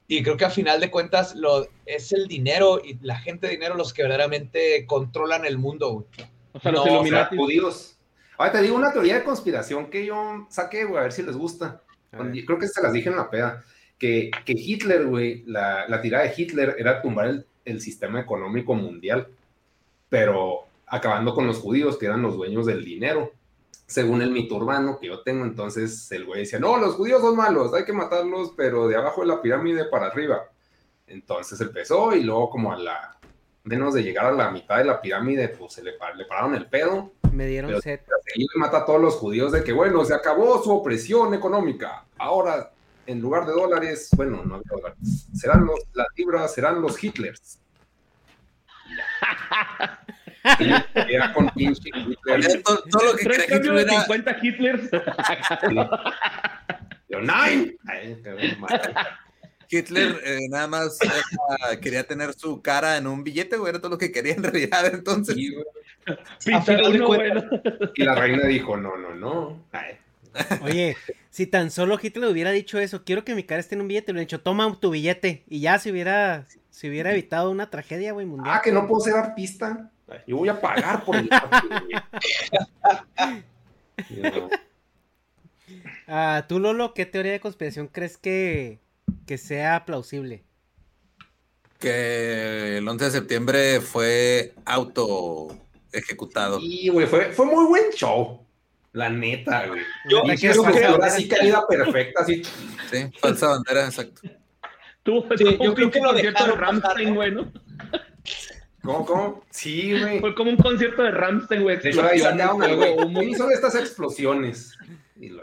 Y creo que a final de cuentas lo, es el dinero y la gente de dinero los que verdaderamente controlan el mundo. güey. O sea, los No, Illuminati. judíos. Ahora te digo una teoría de conspiración que yo saqué, güey, a ver si les gusta. Creo que se las dije en la peda. Que, que Hitler, güey, la, la tirada de Hitler era tumbar el, el sistema económico mundial, pero acabando con los judíos, que eran los dueños del dinero. Según el mito urbano que yo tengo, entonces el güey decía, no, los judíos son malos, hay que matarlos, pero de abajo de la pirámide para arriba. Entonces empezó y luego como a la, menos de llegar a la mitad de la pirámide, pues se le, pa- le pararon el pedo Me dieron Pero- set. y mata a todos los judíos de que, bueno, se acabó su opresión económica. Ahora, en lugar de dólares, bueno, no había dólares, serán los, las libras, serán los Hitlers. Era con pinche Hitler. todo, todo lo que era 50 Hitlers. Yo, nine. Ay. Hitler eh, nada más era- quería tener su cara en un billete, güey, era todo lo que quería en realidad, entonces. De uno, bueno. y la reina dijo, no, no, no. Ay, Oye, si tan solo Hitler hubiera dicho eso, quiero que mi cara esté en un billete, le hubiera dicho, toma tu billete. Y ya se hubiera, se hubiera evitado una tragedia, güey, mundial. Ah, que no puedo ser artista. Yo voy a pagar por el No. Ah, tú, Lolo, ¿qué teoría de conspiración crees que, que sea plausible? Que el 11 de septiembre fue auto ejecutado. Sí, güey, fue, fue muy buen show. La neta, güey. Yo- creo que ahora sí caída perfecta, así. Sí, falsa bandera, exacto. Sí, tuvo yo creo que lo de Ramstein, ¿no? güey, ¿no? ¿Cómo, cómo? Sí, güey. Fue como un concierto de Ramstein, güey. De hecho, ahí explosiones, sacaron al fuego, güey. humo. ¿Quién hizo estas explosiones? Y lo.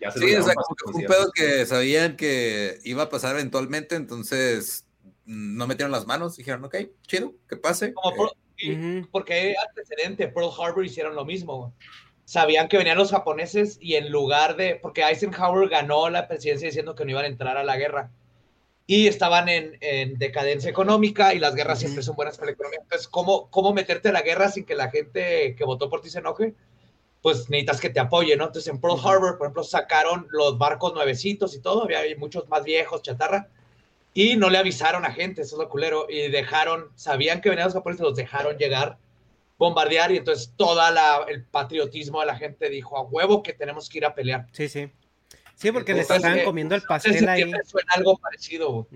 Ya se Sí, su fue un pedo que sabían que iba a pasar eventualmente, entonces no metieron las manos, dijeron, ok, chido, que pase. Como Eh, por- y- Ujú. porque hay antecedente, Pearl Harbor hicieron lo mismo. güey. Sabían que venían los japoneses y en lugar de, porque Eisenhower ganó la presidencia diciendo que no iban a entrar a la guerra y estaban en, en decadencia económica y las guerras Ujú. siempre son buenas para la economía. Entonces, ¿cómo, ¿cómo meterte a la guerra sin que la gente que votó por ti se enoje? Pues necesitas que te apoye, ¿no? Entonces en Pearl. Harbor, por ejemplo, sacaron los barcos nuevecitos y todo, había muchos más viejos, chatarra, y no le avisaron a gente, eso es lo culero, y dejaron, sabían que venían los japoneses, los dejaron llegar, bombardear, y entonces toda la, el patriotismo de la gente dijo, a huevo que tenemos que ir a pelear. Sí, sí. Sí, porque les estaban eh, comiendo el pastel ahí. suena algo parecido.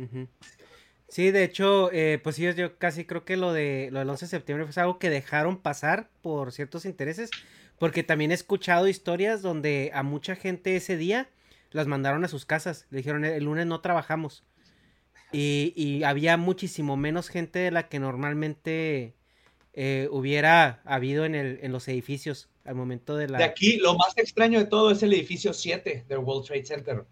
Sí, de hecho, eh, pues sí, yo casi creo que lo, de, lo del 11 de septiembre fue algo que dejaron pasar por ciertos intereses, porque también he escuchado historias donde a mucha gente ese día las mandaron a sus casas, le dijeron el lunes no trabajamos y, y había muchísimo menos gente de la que normalmente eh, hubiera habido en, el, en los edificios al momento de la... De aquí, lo más extraño de todo es el edificio 7 del World Trade Center,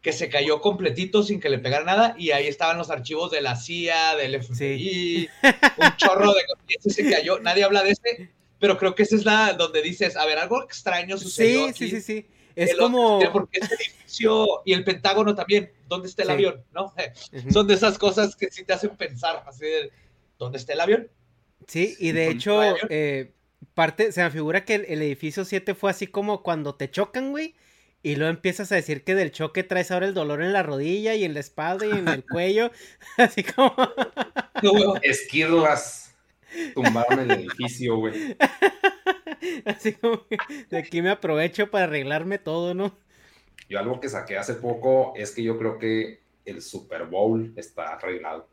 que se cayó completito sin que le pegara nada, y ahí estaban los archivos de la CIA, del FBI, un chorro de... ese se cayó, nadie habla de ese, pero creo que esa es la donde dices, a ver, algo extraño sucedió Sí, aquí. sí, sí, sí. Es El como... otro, Porque ese edificio y el Pentágono también, ¿dónde está el Sí. avión? ¿No? Ujú. Son de esas cosas que sí te hacen pensar, así de, ¿dónde está el avión? Sí, y de hecho, eh, parte, se me figura que el, el edificio 7 fue así como cuando te chocan, güey, y luego empiezas a decir que del choque traes ahora el dolor en la rodilla y en la espalda y en el cuello, así como... No. Esquirlas tumbaron el edificio, güey. Así como que de aquí me aprovecho para arreglarme todo, ¿no? Yo algo que saqué hace poco es que yo creo que el Super Bowl está arreglado.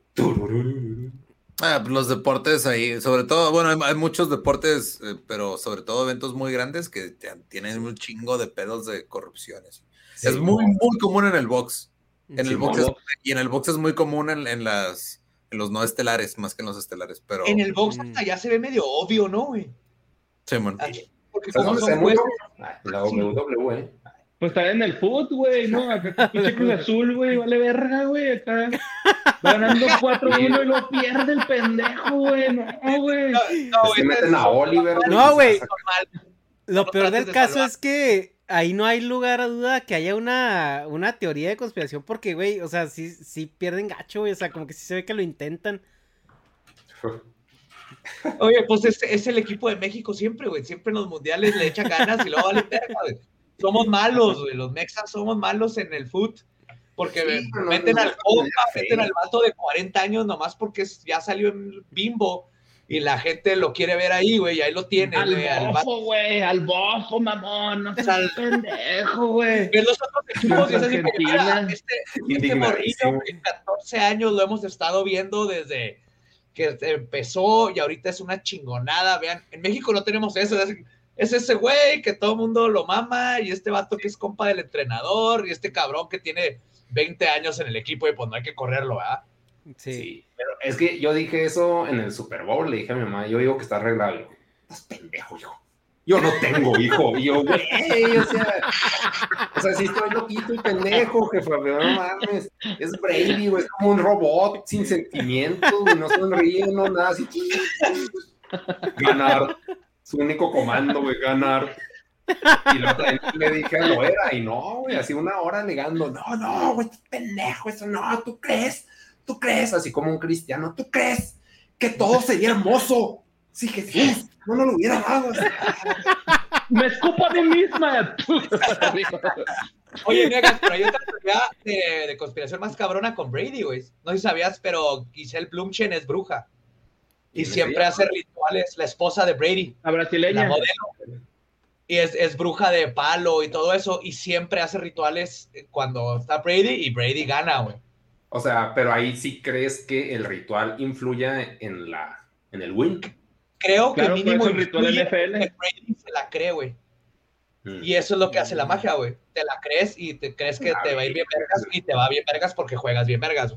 Ah, pues los deportes ahí, sobre todo, bueno, hay, hay muchos deportes, eh, pero sobre todo eventos muy grandes que te- tienen un chingo de pedos de corrupciones. es muy, muy común en el box. En Sí, el box en es- y en el box es muy común en, en las en los no estelares, más que en los estelares, pero En el box Mm. hasta ya se ve medio obvio, ¿no, güey? Simón. Aquí, Porque ¿Sabes como son Ah, La WWE. Pues está en el foot, güey, ¿no? Acá pinche Cruz Azul, güey, vale verga, güey, acá. Va ganando 4-1 y lo pierde el pendejo, güey, no, güey. no, güey, que meten a Oliver. No, güey. normal. Lo peor del de caso salvar. es que ahí no hay lugar a duda que haya una, una teoría de conspiración porque, güey, o sea, sí, sí pierden gacho, güey, o sea, como que sí se ve que lo intentan. Oye, pues es, es el equipo de México siempre, güey. Siempre en los mundiales le echan ganas y luego vale verga, güey. Somos malos, güey. Los mexas somos malos en el foot. Porque Sí, no- meten no al es compa, meten al vato de 40 años nomás porque es- ya salió en bimbo y la gente lo quiere ver ahí, güey. Y ahí lo tiene, Al güey. Al vato. bofo, güey, al bofo, mamón, no seas Al- pendejo, güey. Ves los otros equipos y es así como, este, este morrillo, güey, 14 años lo hemos estado viendo desde que empezó y ahorita es una chingonada. Vean, en México no tenemos eso. Es, es ese güey que todo el mundo lo mama y este vato que es compa del entrenador y este cabrón que tiene 20 años en el equipo y pues no hay que correrlo, ¿verdad? Sí. Sí, pero es que yo dije eso en el Super Bowl, le dije a mi mamá, yo digo que está arreglado. Estás pendejo, hijo. Yo no tengo hijo. Y yo, güey, o sea, o sea, sí estoy loquito y pendejo, jefe, pero no mames. Es Brady, güey, es como un robot sin sentimientos, güey, no sonríe, no nada, así. Ganar. Su único comando, güey, ganar. Y la otra vez le dije a lo era, y no, güey, así una hora negando, no, no, güey, pendejo, eso no, ¿tú crees? ¿Tú crees? Así como un cristiano, ¿tú crees que todo sería hermoso si Jesús no nos lo hubiera dado? Me escupo a mí misma. Oye, Negas, pero hay otra teoría de, de conspiración más cabrona con Brady, güey. No sé si sabías, pero Giselle Blumchen es bruja. Y ¿Quién siempre hace rituales, la esposa de Brady. La la brasileña. modelo. Y es, es bruja de palo y todo eso. Y siempre hace rituales cuando está Brady y Brady gana, güey. O sea, pero ahí sí crees que el ritual influya en la en el win. Creo Claro, que mínimo el ritual NFL. que Brady se la cree, güey. Mm. Y eso es lo que hace la magia, güey. Te la crees y te crees que te va a ir bien vergas y te va bien vergas porque juegas bien vergas.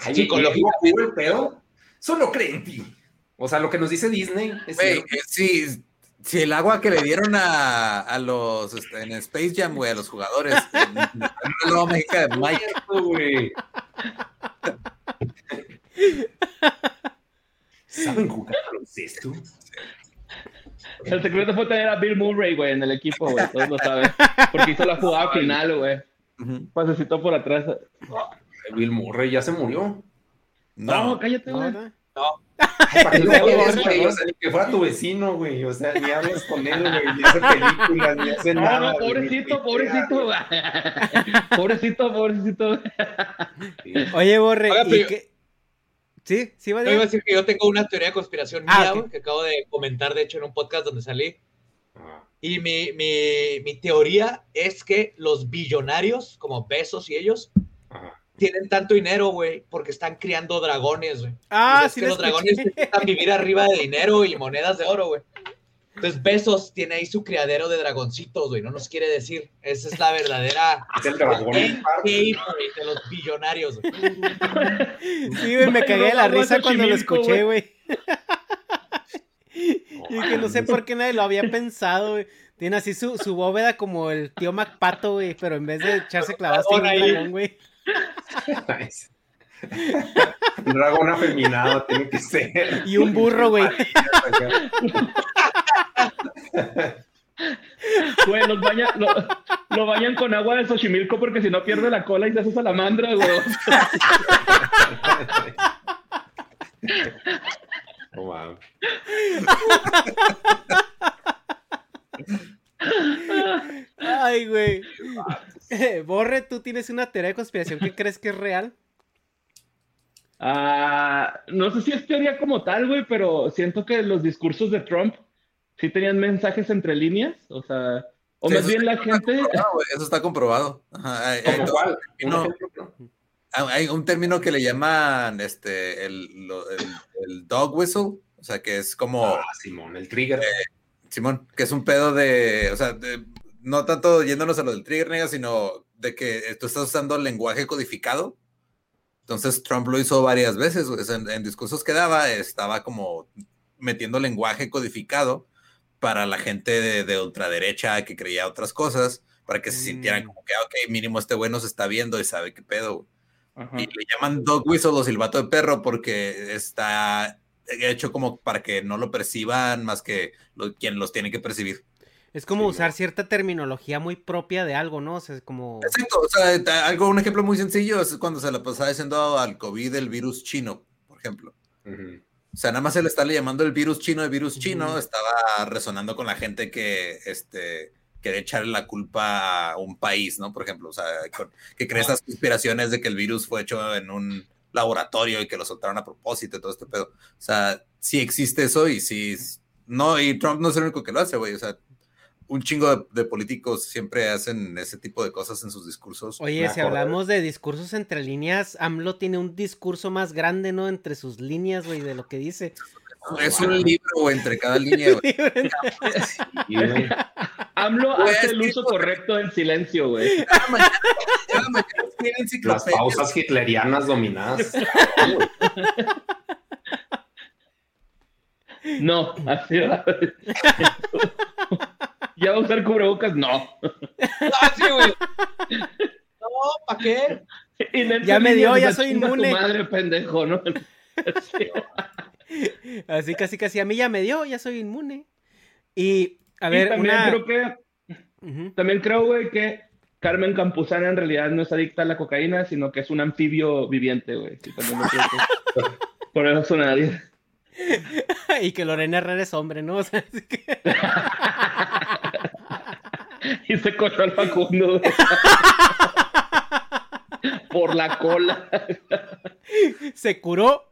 Ay, Psicológicamente. ¿y el pedo? Solo cree en ti. O sea, lo que nos dice Disney es eh, sí, si el agua que le dieron a, a los este, en Space Jam, güey, a los jugadores, en, en la nueva mágica de Mike. ¿Saben jugar baloncesto? El secreto fue tener a Bill Murray, güey, en el equipo, güey. Todos lo saben. Porque hizo la jugada final, güey. Pasecito por atrás. Bill Murray ya se murió. No, No, cállate, güey. no. ¿para No. O sea, ni que fuera tu vecino, güey. O sea, ni hablas con él, güey. Ni hace películas, ni hace No, nada. no, pobrecito, pobrecito. güey. pobrecito, pobrecito. Oye, Borre, Oiga, ¿y pero- qué? Sí, sí, va Yo iba a decir que yo tengo una teoría de conspiración Ah, mía, ok. güey, que acabo de comentar, de hecho, en un podcast donde salí. Ah, Y mi, mi, mi teoría es que los billonarios, como Besos y ellos, ajá. Tienen tanto dinero, güey, porque están criando dragones, güey. Ah, sí lo los dragones necesitan vivir arriba de dinero y monedas de oro, güey. Entonces, Besos tiene ahí su criadero de dragoncitos, güey. No nos quiere decir. Esa es la verdadera Es el dragón. game game, güey, de los billonarios, güey. Sí, güey, me cagué de la risa cuando lo escuché, güey. Y que no sé por qué nadie lo había pensado, güey. Tiene así su, su bóveda como el tío MacPato, güey, pero en vez de echarse clavados tiene un güey. Nice. Un dragón afeminado tiene que ser. Y un burro, güey. Güey, los baña, lo, lo bañan con agua de Xochimilco porque si no pierde la cola y se hace salamandra, güey. No mames. Ay, güey. Borre, ¿tú tienes una teoría de conspiración que crees que es real? Ah, no sé si es teoría como tal, güey, pero siento que los discursos de Trump sí tenían mensajes entre líneas, o sea, o Sí, más bien la gente, Eso está comprobado. Ajá, hay-. ¿Un no. ejemplo, no? Hay un término que le llaman este el, lo- el, el dog whistle, o sea que es como Ah, Simón, el trigger. Simón, que es un pedo de, o sea, de- no tanto yéndonos a lo del trigger nega, sino de que tú estás usando lenguaje codificado. Entonces Trump lo hizo varias veces, en, en, discursos que daba, estaba como metiendo lenguaje codificado para la gente de, de ultraderecha que creía otras cosas, para que se sintieran mm. como que, ah, ok, mínimo este bueno se está viendo y sabe qué pedo. Y le llaman dog whistle o silbato de perro porque está hecho como para que no lo perciban más que quien los tiene que percibir. Es como usar cierta terminología muy propia de algo, ¿no? O sea, es como... Exacto, o sea, algo, un ejemplo muy sencillo es cuando se la pasaba diciendo al COVID el virus chino, por ejemplo. O sea, nada más se le está llamando el virus chino el virus chino, estaba resonando con la gente que, este, quiere echarle la culpa a un país, ¿no? Por ejemplo, o sea, que cree esas conspiraciones de que el virus fue hecho en un laboratorio y que lo soltaron a propósito y todo este pedo. O sea, sí existe eso y sí, no, y Trump no es el único que lo hace, güey, o sea, un chingo de, políticos siempre hacen ese tipo de cosas en sus discursos. Oye, si hablamos de discursos entre líneas, AMLO tiene un discurso más grande, ¿no? Entre sus líneas, güey, de lo que dice. Es un libro, entre cada línea, güey. AMLO hace el uso correcto del silencio, güey. Las pausas hitlerianas dominadas. No, así va. ¿Ya va a usar cubrebocas? No. Ah, sí, güey. No, ¿para qué? Ya me dio, ya soy inmune. madre pendejo, ¿no? Así casi casi a mí ya me dio, ya soy inmune. Y a ver, también creo que también creo, güey, que Carmen Campuzana en realidad no es adicta a la cocaína, sino que es un anfibio viviente, güey. Por eso suena nadie. y que Lorena Herrera es hombre, ¿no? O sea, que... y se cogió al Facundo. por la cola. Se curó.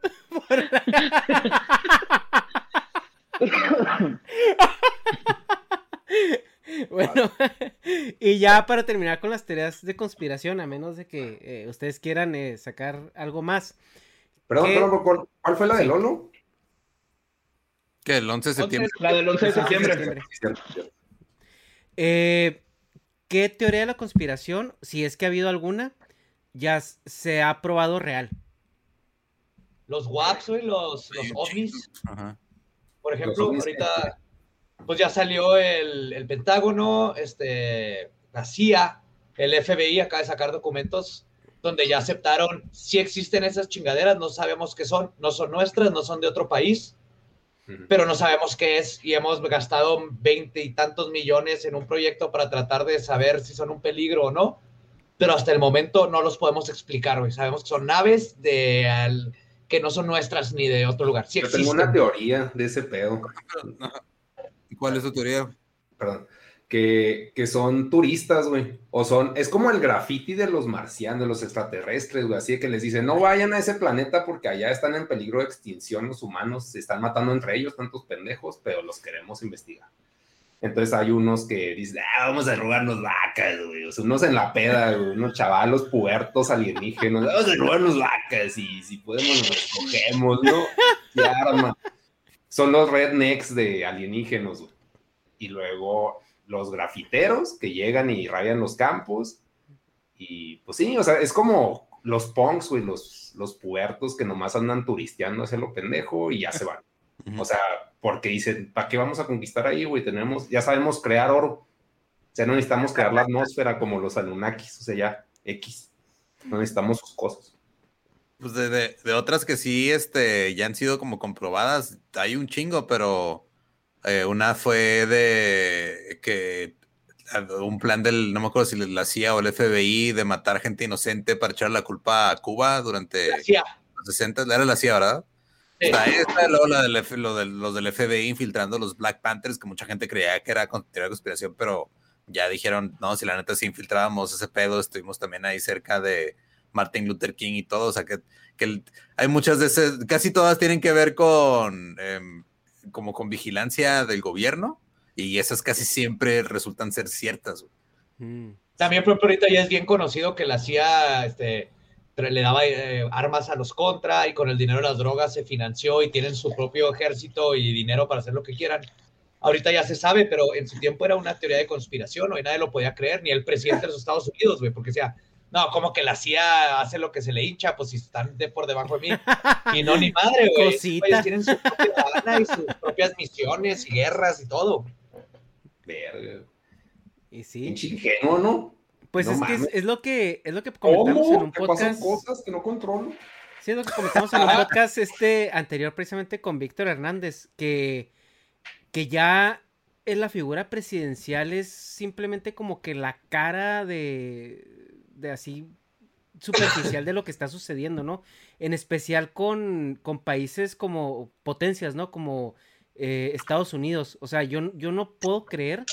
bueno, y ya para terminar con las teorías de conspiración, a menos de que eh, ustedes quieran eh, sacar algo más. Perdón, perdón, ¿cuál fue la del ONU? Que el 11 de septiembre. La del 11 de septiembre. Eh, ¿Qué teoría de la conspiración, si es que ha habido alguna, ya se ha probado real? Los WAPs, y los, los ovnis. Por ejemplo, ahorita pues ya salió el, el, Pentágono, este, la CIA, el FBI acaba de sacar documentos donde ya aceptaron si existen esas chingaderas, no sabemos qué son, no son nuestras, no son de otro país, pero no sabemos qué es y hemos gastado veinte y tantos millones en un proyecto para tratar de saber si son un peligro o no, pero hasta el momento no los podemos explicar, güey. Sabemos que son naves de que no son nuestras ni de otro lugar. Sí tengo una teoría de ese pedo. ¿Y cuál es tu teoría? Perdón que, son turistas, güey. O son, es como el graffiti de los marcianos, de los extraterrestres, güey. Así que les dicen, no vayan a ese planeta porque allá están en peligro de extinción los humanos, se están matando entre ellos, tantos pendejos, pero los queremos investigar. Entonces hay unos que dicen, ah, vamos a robarnos vacas, güey. Unos en la peda, güey, unos chavalos pubertos alienígenas, vamos a robarnos vacas y si podemos nos escogemos, ¿no? arma. Son los rednecks de alienígenos, güey. Y luego los grafiteros que llegan y rayan los campos. Y pues sí, o sea, es como los punks, güey, los, los puertos que nomás andan turisteando hacia lo pendejo y ya se van. O sea, porque dicen, ¿para qué vamos a conquistar ahí, güey? Tenemos, ya sabemos crear oro. O sea, no necesitamos crear la atmósfera como los Anunnakis, o sea, ya, X. No necesitamos sus cosas. Pues de, de, otras que sí, este, ya han sido como comprobadas, hay un chingo, pero eh, una fue de que un plan del, no me acuerdo si la CIA o el FBI, de matar gente inocente para echar la culpa a Cuba durante los 60, era la CIA, ¿verdad? Sí. Está luego la del, lo de, los del FBI infiltrando los Black Panthers, que mucha gente creía que era conspiración, pero ya dijeron, no, si la neta si infiltrábamos ese pedo, estuvimos también ahí cerca de Martin Luther King y todo, o sea que, que hay muchas de esas, casi todas tienen que ver con... Em, como con vigilancia del gobierno y esas casi siempre resultan ser ciertas. Mm. También, pero ahorita ya es bien conocido que la CIA este, le daba eh, armas a los contra y con el dinero de las drogas se financió y tienen su propio ejército y dinero para hacer lo que quieran. Ahorita ya se sabe, pero en su tiempo era una teoría de conspiración, hoy nadie lo podía creer, ni el presidente de los Estados Unidos, güey, porque decía, no, como que la CIA hace lo que se le hincha, pues si están de por debajo de mí. Y no, ni madre, güey. Tienen su propia lana y sus propias misiones y guerras y todo. Verga. Y sí. Ingenuo, ¿no? Pues No es que es, lo que es lo que comentamos en un ¿Te pasan podcast. cosas que no controlo? Sí, es lo que comentamos en un podcast este anterior precisamente con Víctor Hernández, que, que ya en la figura presidencial es simplemente como que la cara de, de así superficial de lo que está sucediendo, ¿no? En especial con, con países como potencias, ¿no? Como eh, Estados Unidos. O sea, yo, yo no puedo creer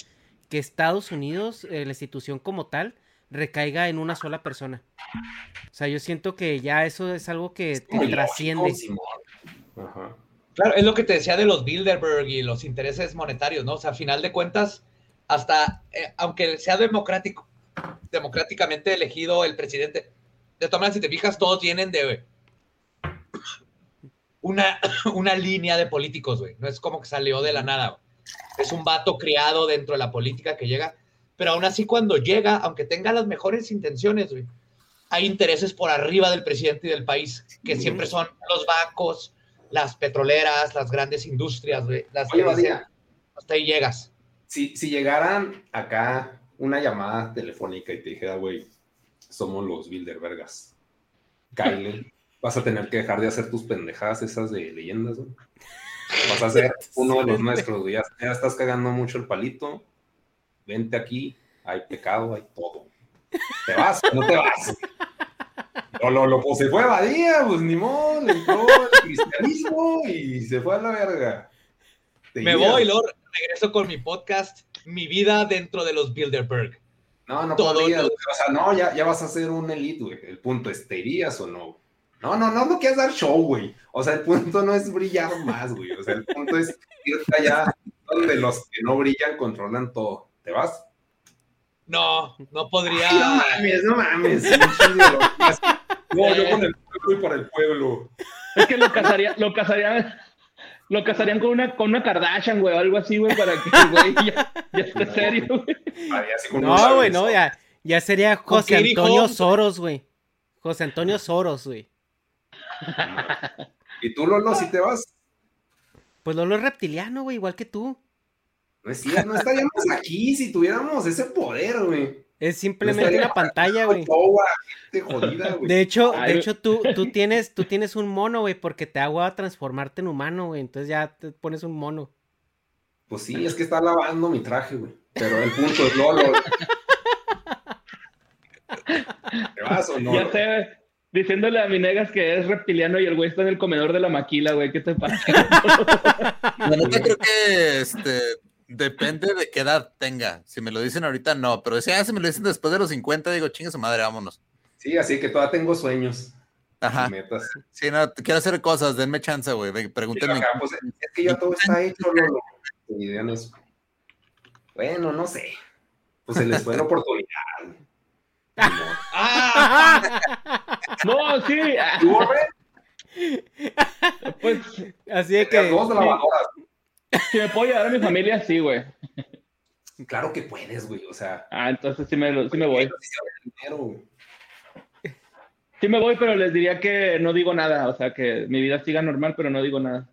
que Estados Unidos, eh, la institución como tal, recaiga en una sola persona. O sea, yo siento que ya eso es algo que, que Muy trasciende. lógico, Simón. Ajá. Claro, es lo que te decía de los Bilderberg y los intereses monetarios, ¿no? O sea, a final de cuentas, hasta, eh, aunque sea democrático, democráticamente elegido el presidente, de todas maneras, si te fijas, todos vienen de una, una línea de políticos, güey. No es como que salió de la nada. güey. Es un vato criado dentro de la política que llega, pero aún así cuando llega, aunque tenga las mejores intenciones, güey, hay intereses por arriba del presidente y del país, que siempre son los bancos, las petroleras, las grandes industrias, güey, las que Oye, dicen, Badía. hasta ahí llegas. Si, si llegaran acá una llamada telefónica y te dijera, güey, somos los Bilderbergas, Kyle, vas a tener que dejar de hacer tus pendejadas esas de leyendas, ¿no? Vas a ser uno de los nuestros, güey. Ya, ya estás cagando mucho el palito. Vente aquí, hay pecado, hay todo. ¿Te vas no te vas? Lo, lo, lo, pues se fue a Badía, pues ni modo, le entró el cristianismo y se fue a la verga. Te Me irías. voy luego regreso con mi podcast, Mi vida dentro de los Bilderberg. No, no Todo podrías, lo- güey. O sea, no, ya, ya vas a ser un elite, güey. El punto es, ¿te irías o no? No, no, no, no quieres dar show, güey. O sea, el punto no es brillar más, güey. O sea, el punto es irte allá donde los que no brillan controlan todo. ¿Te vas? No, no podría. Ay, no mames, no mames. No, yo con el pueblo y para el pueblo. Es que lo casarían, lo casarían, lo casarían con una, con una Kardashian, güey, o algo así, güey, para que el güey ya, ya esté serio, güey. No, güey, no, ya, ya sería José Antonio Holmes. Soros, güey. José Antonio Soros, güey. ¿Y tú, Lolo, si te vas? Pues Lolo es reptiliano, güey, igual que tú. No es cierto, no estaríamos aquí si tuviéramos ese poder, güey. Es simplemente una pantalla, güey. De hecho, de hecho tú, tú tienes, tú tienes un mono, güey, porque te hago a transformarte en humano, güey. Entonces ya te pones un mono. Pues sí, es que está lavando mi traje, güey. Pero el punto es Lolo. ¿Te vas o no? Ya sé, diciéndole a mi negas que es reptiliano y el güey está en el comedor de la maquila, güey, ¿qué te pasa? La neta creo que este, depende de qué edad tenga. Si me lo dicen ahorita, no. Pero si, ah, si me lo dicen después de los 50, digo, chinga su madre, vámonos. Sí, así que todavía tengo sueños. Ajá. Metas. Sí, no, quiero hacer cosas, denme chance, güey. Pregúntenme. acá, pues, es que ya todo está hecho, dirían eso. Bueno, no sé. Pues se les fue la oportunidad. modo. ¡Ah! No, sí, ¿Tú, pues Así Tenías que. dos lavadoras. Si me puedo llevar a mi familia, sí, güey. Claro que puedes, güey. O sea, Ah, entonces sí me, lo- sí me voy. sí me voy, pero les diría que no digo nada, o sea, que mi vida siga normal, pero no digo nada.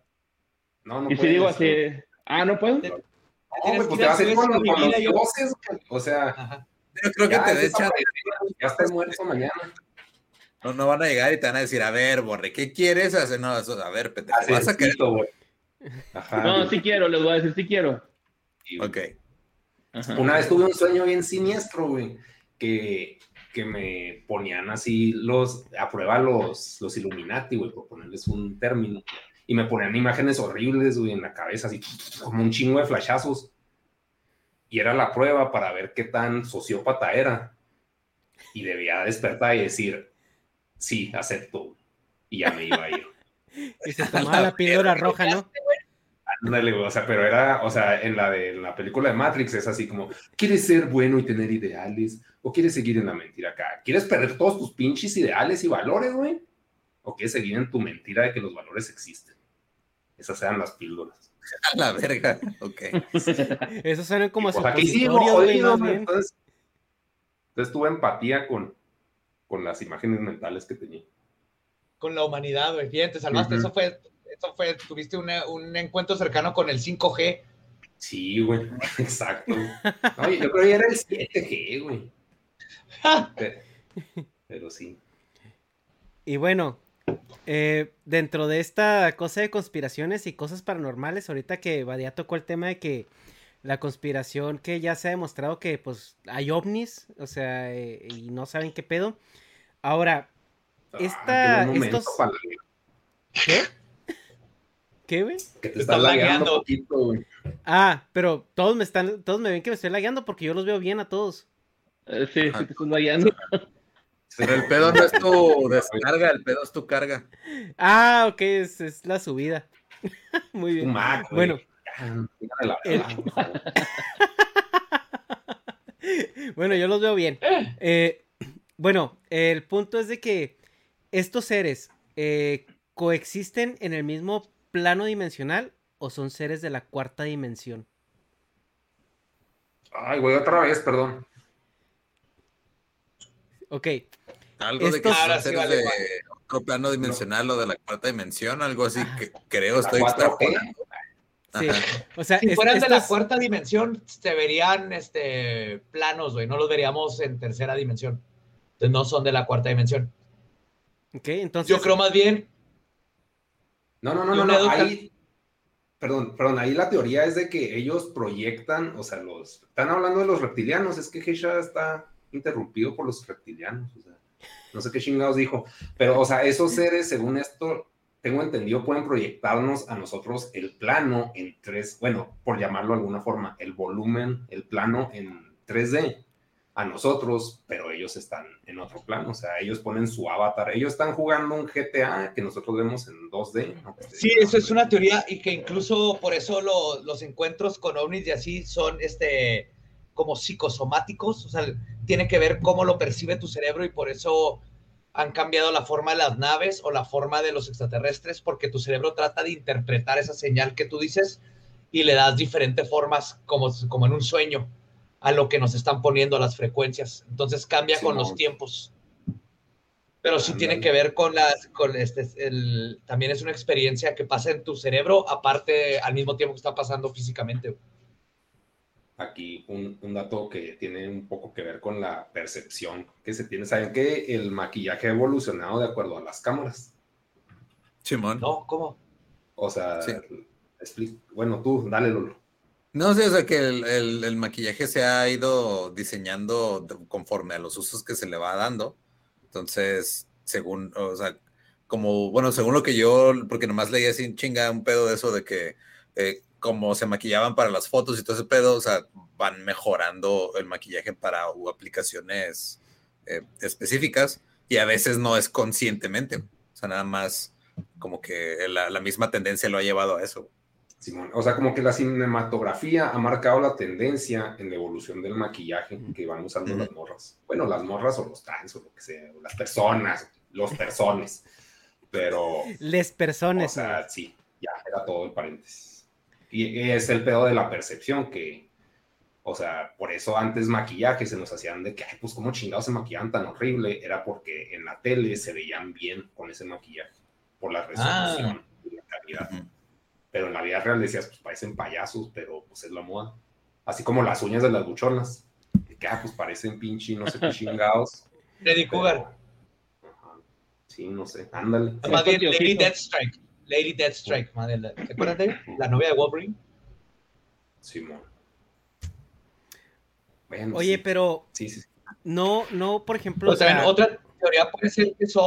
No, no y si digo así, ah, no puedo. No, güey, pues te vas a ir con, los dioses. O sea, Ajá. Yo creo que te es de esa echar. pandemia, ya estás muerto mañana. No, no van a llegar y te van a decir, a ver, Borre, ¿qué quieres hacer? No, eso, a ver, pendejo, Así vas a querer. güey. Ajá. No, sí quiero, les voy a decir, sí quiero. Ok. Ajá. Una vez tuve un sueño bien siniestro, güey, que, que me ponían así los, a prueba los, los Illuminati, güey, por ponerles un término, y me ponían imágenes horribles, güey, en la cabeza, así como un chingo de flashazos. Y era la prueba para ver qué tan sociópata era. Y debía despertar y decir, sí, acepto. Y ya me iba a ir. Y se tomaba la píldora roja, ¿no? Ándale, o sea, pero era, o sea, en la de en la película de Matrix es así como, ¿quieres ser bueno y tener ideales? ¿O quieres seguir en la mentira acá? ¿Quieres perder todos tus pinches ideales y valores, güey? ¿O quieres seguir en tu mentira de que los valores existen? Esas eran las píldoras. A la verga, ok. Eso suena como Pues aquí sigo, güey, jodido. Entonces, entonces tuve empatía con, con las imágenes mentales que tenía. Con la humanidad, güey. Bien, te salvaste. Eso fue, eso fue, tuviste una- un encuentro cercano con el 5G. Sí, güey, exacto. No, yo creo que era el 7G, güey. Pero, pero sí. Y bueno, eh, dentro de esta cosa de conspiraciones y cosas paranormales, ahorita que Badía tocó el tema de que la conspiración que ya se ha demostrado que pues hay ovnis, o sea, eh, y no saben qué pedo. Ahora, esta, Ah, momento estos... ¿Qué? ¿Qué, güey? Que te Te estás estás lagueando lagueando. poquito, güey. Ah, pero todos me están, todos me ven que me estoy lagueando porque yo los veo bien a todos. Eh, Sí, sí, te estás vayando. Pero el pedo no es tu descarga, el pedo es tu carga. Ah, ok, es, es la subida. Muy bien. Mac. Bueno, el-. Bueno, yo los veo bien. Eh, bueno, el punto es de que estos seres eh, coexisten en el mismo plano dimensional o son seres de la cuarta dimensión. Ay, güey, otra vez, perdón. Ok, Algo de que son seres vale de otro plano dimensional o de la cuarta dimensión, algo así que creo, La estoy 4G. extrapolando. sí. O sea, Si es- fueran de la cuarta dimensión, se verían este, planos, güey. No los veríamos en tercera dimensión. Entonces no son de la cuarta dimensión. ok, entonces, Yo creo más bien, No, no, no, no, no. Ahí, perdón, perdón, ahí la teoría es de que ellos proyectan, o sea, los, están hablando de los reptilianos, es que Heisha está interrumpido por los reptilianos, o sea, no sé qué chingados dijo, pero, o sea, esos seres, según esto, tengo entendido, pueden proyectarnos a nosotros el plano en tres, bueno, por llamarlo de alguna forma, el volumen, el plano en 3D a nosotros, pero ellos están en otro plano, o sea, ellos ponen su avatar, ellos están jugando un GTA que nosotros vemos en 2D. ¿no? sí, eso es una teoría y que incluso por eso lo- los encuentros con ovnis y así son este, como psicosomáticos, o sea, tiene que ver cómo lo percibe tu cerebro y por eso han cambiado la forma de las naves o la forma de los extraterrestres porque tu cerebro trata de interpretar esa señal que tú dices y le das diferentes formas como, como en un sueño a lo que nos están poniendo las frecuencias. Entonces cambia con los Simón. tiempos. Pero sí tiene Ándale. que ver con las, con este, el, también es una experiencia que pasa en tu cerebro, aparte al mismo tiempo que está pasando físicamente. aquí un, un dato que tiene un poco que ver con la percepción que se tiene. ¿Saben que el maquillaje ha evolucionado de acuerdo a las cámaras? Simón. ¿No? ¿Cómo? O sea, Sí. bueno, tú, dale, Lolo. No sé, o sea que el, el- maquillaje se ha ido diseñando conforme a los usos que se le va dando. Entonces, según, o sea, como, bueno, según lo que yo, porque nomás leí así en chinga un pedo de eso de que eh, como se maquillaban para las fotos y todo ese pedo, o sea, van mejorando el maquillaje para aplicaciones eh, específicas y a veces no es conscientemente. O sea, nada más como que la misma tendencia lo ha llevado a eso. Simón. O sea, como que la cinematografía ha marcado la tendencia en la evolución del maquillaje que van usando Ujú. las morras. Bueno, las morras o los trans o lo que sea, o las personas, los personas. Pero, les o personas. sea, sí, ya era todo el paréntesis. Y es el pedo de la percepción que, o sea, por eso antes maquillaje se nos hacían de que, ay, pues cómo chingados se maquillaban tan horrible, era porque en la tele se veían bien con ese maquillaje, por la resolución y la calidad Ujú. Pero en la vida real decías, pues parecen payasos, pero pues es la moda. Así como las uñas de las buchonas, que ah, pues parecen pinche, no sé qué chingados. Freddy Cougar. Ajá. Sí, no sé, ándale. Sí. Más bien Lady. Deathstrike. Lady Deathstrike, madre, la- ¿te acuerdas de? La novia de Wolverine. Simón. Bueno, Oye, sí. pero Sí, sí, sí. no, no, por ejemplo, o sea, también otra teoría puede ser que son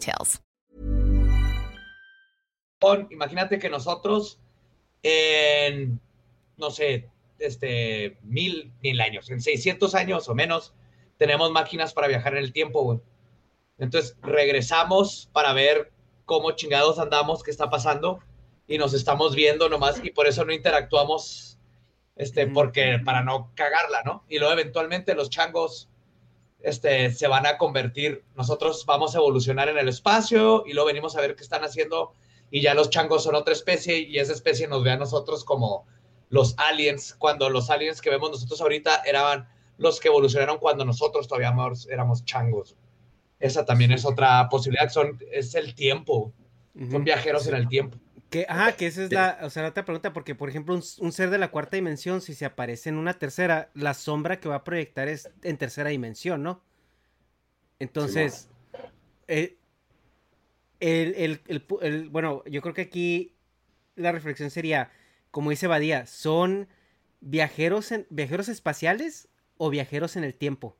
details. Imagínate que nosotros en, no sé, este, mil, mil años, en 600 años o menos, tenemos máquinas para viajar en el tiempo, güey. Entonces regresamos para ver cómo chingados andamos, qué está pasando, y nos estamos viendo nomás, y por eso no interactuamos, este, porque para no cagarla, ¿no? Y luego eventualmente los changos, este, se van a convertir, nosotros vamos a evolucionar en el espacio, y luego venimos a ver qué están haciendo, y ya los changos son otra especie, y esa especie nos ve a nosotros como los aliens, cuando los aliens que vemos nosotros ahorita eran los que evolucionaron cuando nosotros todavía éramos changos. Esa también es otra posibilidad, son, es el tiempo, son viajeros en el tiempo. Que, ajá, que esa es la, o sea, la otra pregunta, porque por ejemplo, un, un, ser de la cuarta dimensión, si se aparece en una tercera, la sombra que va a proyectar es en tercera dimensión, ¿no? Entonces, sí, eh, el, el, el, el, bueno, yo creo que aquí la reflexión sería, como dice Badía, ¿son viajeros, en, viajeros espaciales o viajeros en el tiempo?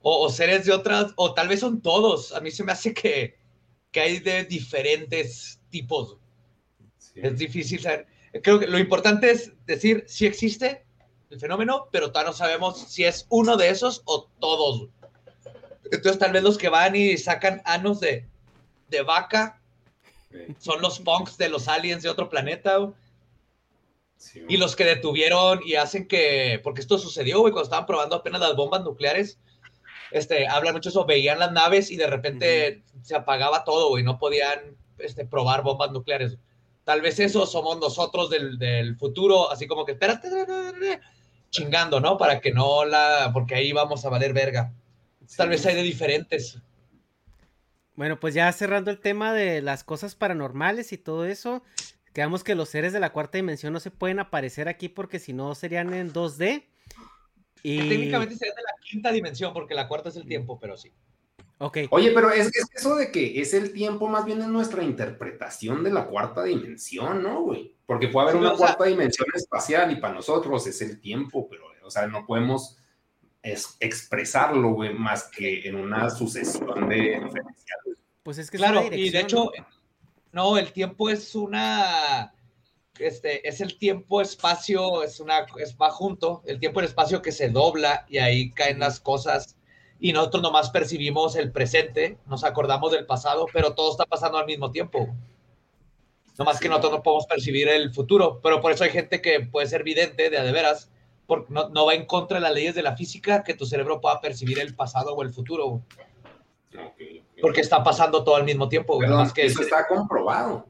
O, o, seres de otras, o tal vez son todos. A mí se me hace que, que hay de diferentes tipos. Sí. Es difícil saber. Creo que lo importante es decir si existe el fenómeno, pero todavía no sabemos si es uno de esos o todos. Entonces, tal vez los que van y sacan anos de, de vaca son los punks de los aliens de otro planeta. Sí, y los que detuvieron y hacen que, porque esto sucedió, güey, cuando estaban probando apenas las bombas nucleares, este, hablan mucho eso, veían las naves y de repente uh -huh. se apagaba todo, güey, no podían este, probar bombas nucleares. Tal vez eso somos nosotros del, del futuro, así como que, espérate, chingando, ¿no? Para que no la, porque ahí vamos a valer verga. Sí. Tal vez hay de diferentes. Bueno, pues ya cerrando el tema de las cosas paranormales y todo eso, quedamos que los seres de la cuarta dimensión no se pueden aparecer aquí porque si no serían en 2D. Y... Que técnicamente serían de la quinta dimensión porque la cuarta es el tiempo, pero sí. Okay. Oye, pero es, es, eso de que es el tiempo, más bien es nuestra interpretación de la cuarta dimensión, ¿no, güey? Porque puede haber sí, una cuarta sea... dimensión espacial y para nosotros es el tiempo, pero, o sea, no podemos es, expresarlo, güey, más que en una sucesión de diferenciales. Pues es que claro, es y de hecho, no, el tiempo es una, este, es el tiempo-espacio, es una, es, va junto, el tiempo y el espacio que se dobla y ahí caen las cosas y nosotros nomás percibimos el presente, nos acordamos del pasado, pero todo está pasando al mismo tiempo. Nomás que nosotros no podemos percibir el futuro, pero por eso hay gente que puede ser vidente de a de veras, porque no, no, va en contra de las leyes de la física que tu cerebro pueda percibir el pasado o el futuro. Porque está pasando todo al mismo tiempo. Perdón, más que eso está comprobado.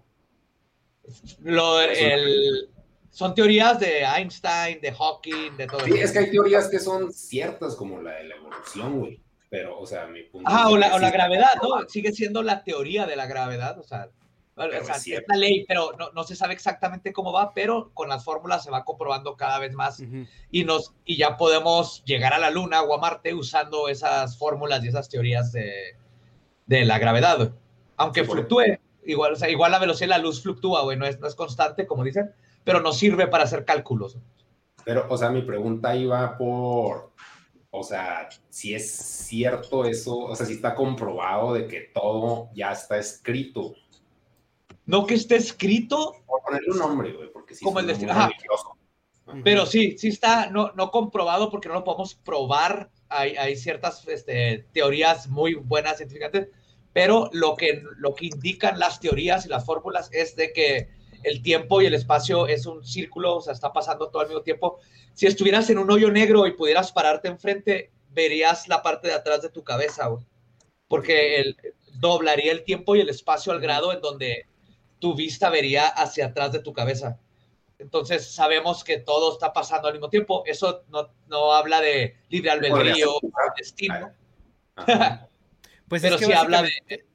Lo, el, son teorías de Einstein, de Hawking, de todo Sí, eso. es que hay teorías que son ciertas, como la de la evolución, güey. Pero, o sea, mi punto. Ah, o la, o la gravedad, ¿no? Sigue siendo la teoría de la gravedad, o sea. Pero o sea, es, es, la ley, pero no, no, se sabe exactamente cómo va, pero con las fórmulas se va comprobando cada vez más uh -huh. y, nos, y ya podemos llegar a la Luna o a Marte usando esas fórmulas y esas teorías de, de la gravedad. Aunque sí, fluctúe, igual, o sea, igual la velocidad de la luz fluctúa, güey, no es, no es constante, como dicen, pero nos sirve para hacer cálculos. Pero, o sea, mi pregunta iba por, o sea, si es cierto eso, o sea, si está comprobado de que todo ya está escrito. No que esté escrito. Por ponerle un nombre, güey, porque si como el destino. Pero sí, sí está no, no comprobado porque no lo podemos probar. Hay, hay ciertas este, teorías muy buenas científicamente, pero lo que, lo que indican las teorías y las fórmulas es de que el tiempo y el espacio es un círculo, o sea, está pasando todo al mismo tiempo. Si estuvieras en un hoyo negro y pudieras pararte enfrente, verías la parte de atrás de tu cabeza, güey. Porque el, doblaría el tiempo y el espacio al grado en donde tu vista vería hacia atrás de tu cabeza. Entonces sabemos que todo está pasando al mismo tiempo. Eso no, no habla de libre albedrío, destino. Pues Pero es que sí habla de... básicamente-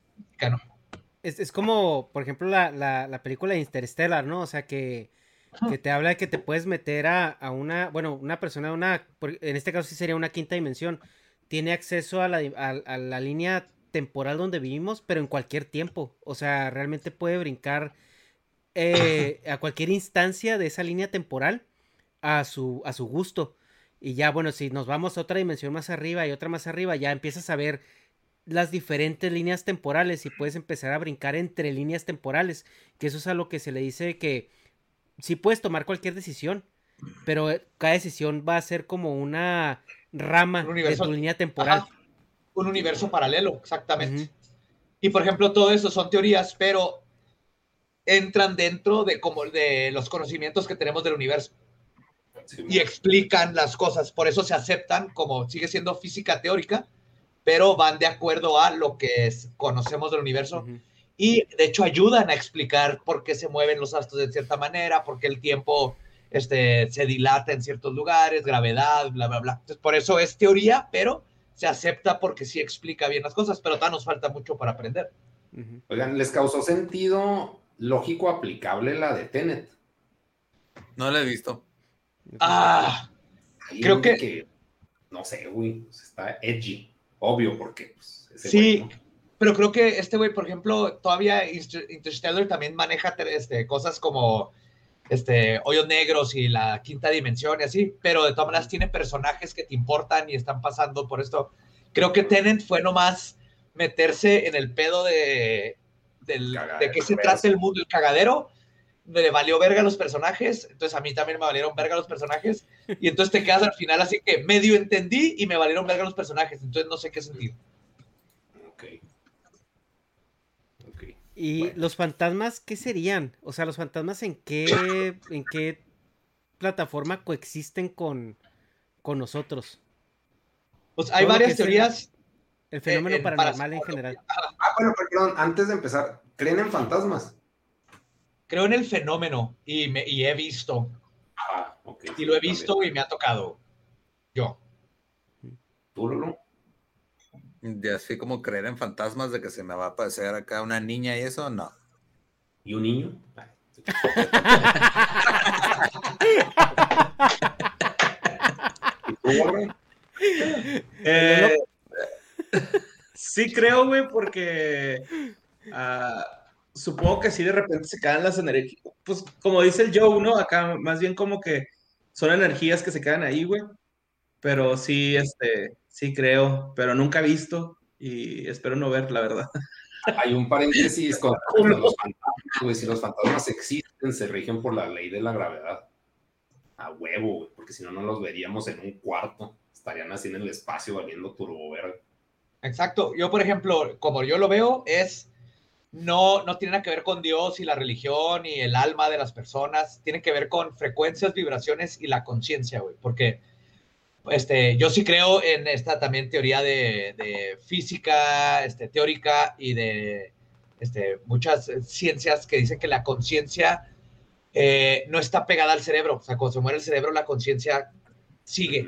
Es, es como, por ejemplo, la, la, la película de Interstellar, ¿no? O sea, que, que te habla de que te puedes meter a, a una, bueno, una persona, una, por- en este caso sí sería una quinta dimensión, tiene acceso a la, a la línea temporal donde vivimos, pero en cualquier tiempo. O sea, realmente puede brincar eh, a cualquier instancia de esa línea temporal a su, a su gusto. Y ya, bueno, si nos vamos a otra dimensión más arriba y otra más arriba, ya empiezas a ver las diferentes líneas temporales y puedes empezar a brincar entre líneas temporales, que eso es a lo que se le dice que sí puedes tomar cualquier decisión, pero eh, cada decisión va a ser como una rama Un de universo- tu línea temporal. Ajá, un universo paralelo, exactamente. Y por ejemplo, todo eso son teorías, pero entran dentro de como de los conocimientos que tenemos del universo y explican las cosas, por eso se aceptan como sigue siendo física teórica, pero van de acuerdo a lo que es- conocemos del universo y de hecho ayudan a explicar por qué se mueven los astros de cierta manera, por qué el tiempo este, se dilata en ciertos lugares, gravedad, bla, bla, bla. Entonces, por eso es teoría, pero se acepta porque sí explica bien las cosas, pero todavía nos falta mucho para aprender. Oigan, ¿les causó sentido lógico aplicable la de Tenet? No la he visto. Ah, creo donde que- No sé, güey, está edgy. Obvio, porque pues, ese Sí, güey, ¿no? pero creo que este güey, por ejemplo, todavía Inter- Interstellar también maneja este, cosas como este, hoyos negros y la quinta dimensión y así, pero de todas maneras tiene personajes que te importan y están pasando por esto. Creo que Tenant fue nomás meterse en el pedo de, del- de qué se trata el mundo, el cagadero. Le valió verga a los personajes, entonces a mí también me valieron verga los personajes, y entonces te quedas al final así que medio entendí y me valieron verga los personajes, entonces no sé qué sentir. ¿Y los fantasmas qué serían? O sea, los fantasmas en qué, en qué plataforma coexisten con, con nosotros. Pues hay varias el- teorías. El fenómeno eh, paranormal en general. Ah, bueno, perdón, antes de empezar, ¿creen en fantasmas? Creo en el fenómeno y, me, y he visto. Ah, ok. Y lo he visto y me ha tocado. Yo. ¿Tú, Lolo? De así como creer en fantasmas de que se me va a aparecer acá una niña y eso, no. ¿Y un niño? Eh, sí creo, güey, porque ah, supongo que sí de repente se quedan las energías. Pues como dice el Joe, ¿no? Acá más bien como que son energías que se quedan ahí, güey. Pero sí, este, sí creo, pero nunca he visto y espero no ver, la verdad. Hay un paréntesis con los fantasmas, güey. Si los fantasmas existen, se rigen por la ley de la gravedad. A huevo, güey, porque si no, no los veríamos en un cuarto. Estarían así en el espacio valiendo turbo verga. Exacto. Yo, por ejemplo, como yo lo veo, es no, no tiene nada que ver con Dios y la religión y el alma de las personas. Tiene que ver con frecuencias, vibraciones y la conciencia, güey. Porque este, yo sí creo en esta también teoría de, de física este, teórica y de este, muchas ciencias que dicen que la conciencia eh, no está pegada al cerebro. O sea, cuando se muere el cerebro, la conciencia sigue.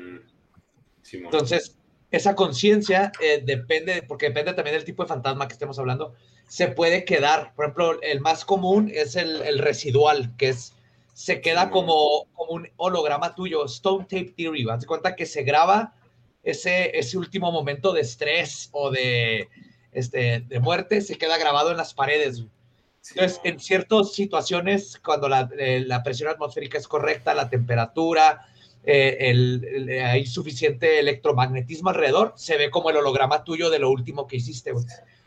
Entonces, esa conciencia eh, depende, porque depende también del tipo de fantasma que estemos hablando, se puede quedar. Por ejemplo, el más común es el, el residual, que es, se queda como, como un holograma tuyo, Stone Tape Theory. Haz cuenta que se graba ese, ese último momento de estrés o de, este, de muerte, se queda grabado en las paredes. Entonces, en ciertas situaciones, cuando la, eh, la presión atmosférica es correcta, la temperatura, eh, el- el- hay suficiente electromagnetismo alrededor, se ve como el holograma tuyo de lo último que hiciste, güey.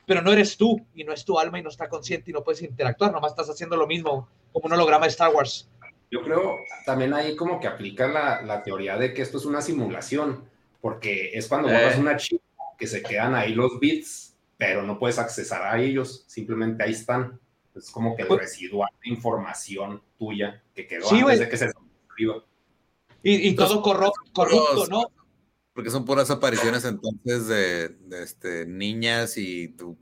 Pero no eres tú, y no es tu alma, y no está consciente, y no puedes interactuar, nomás estás haciendo lo mismo, como un holograma de Star Wars. Yo creo también ahí como que aplica la, la teoría de que esto es una simulación, porque es cuando Eh. borras una chip que se quedan ahí los bits, pero no puedes accesar a ellos, simplemente ahí están. Es como que el Pues- residual de información tuya que quedó Sí, antes de que se suscriba. Y, y todo corro- corrupto, puros- ¿no? Porque son puras apariciones entonces de, de, este, niñas y tu-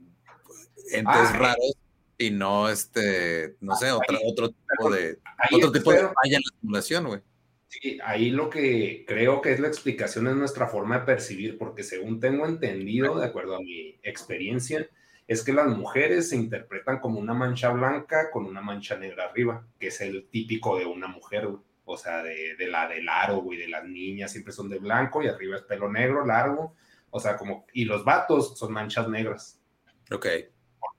entes Ah, raros y no este, no sé, otra, otro tipo de otro tipo de falla en la simulación, güey. Sí, ahí lo que creo que es la explicación es nuestra forma de percibir, porque según tengo entendido, de acuerdo a mi experiencia, es que las mujeres se interpretan como una mancha blanca con una mancha negra arriba, que es el típico de una mujer, güey. O sea, de, de la del aro, güey, de las niñas siempre son de blanco y arriba es pelo negro, largo, o sea, como, y los vatos son manchas negras. Ok.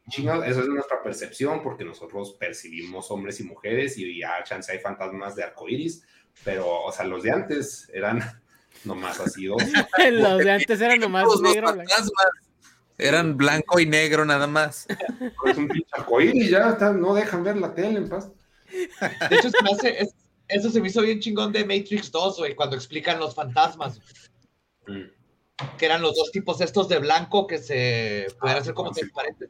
Chingados, eso es nuestra percepción, porque nosotros percibimos hombres y mujeres y ya chance hay fantasmas de arcoíris, pero, o sea, los de antes eran nomás así dos. Los de antes eran nomás negro. eran blanco y negro nada más. Es un pinche arcoíris, ya está, no dejan ver la tele en paz. De hecho, se me hace- es- eso se me hizo bien chingón de Matrix 2, güey, cuando explican los fantasmas. Mm. Que eran los dos tipos estos de blanco que se pueden hacer como sí. transparentes.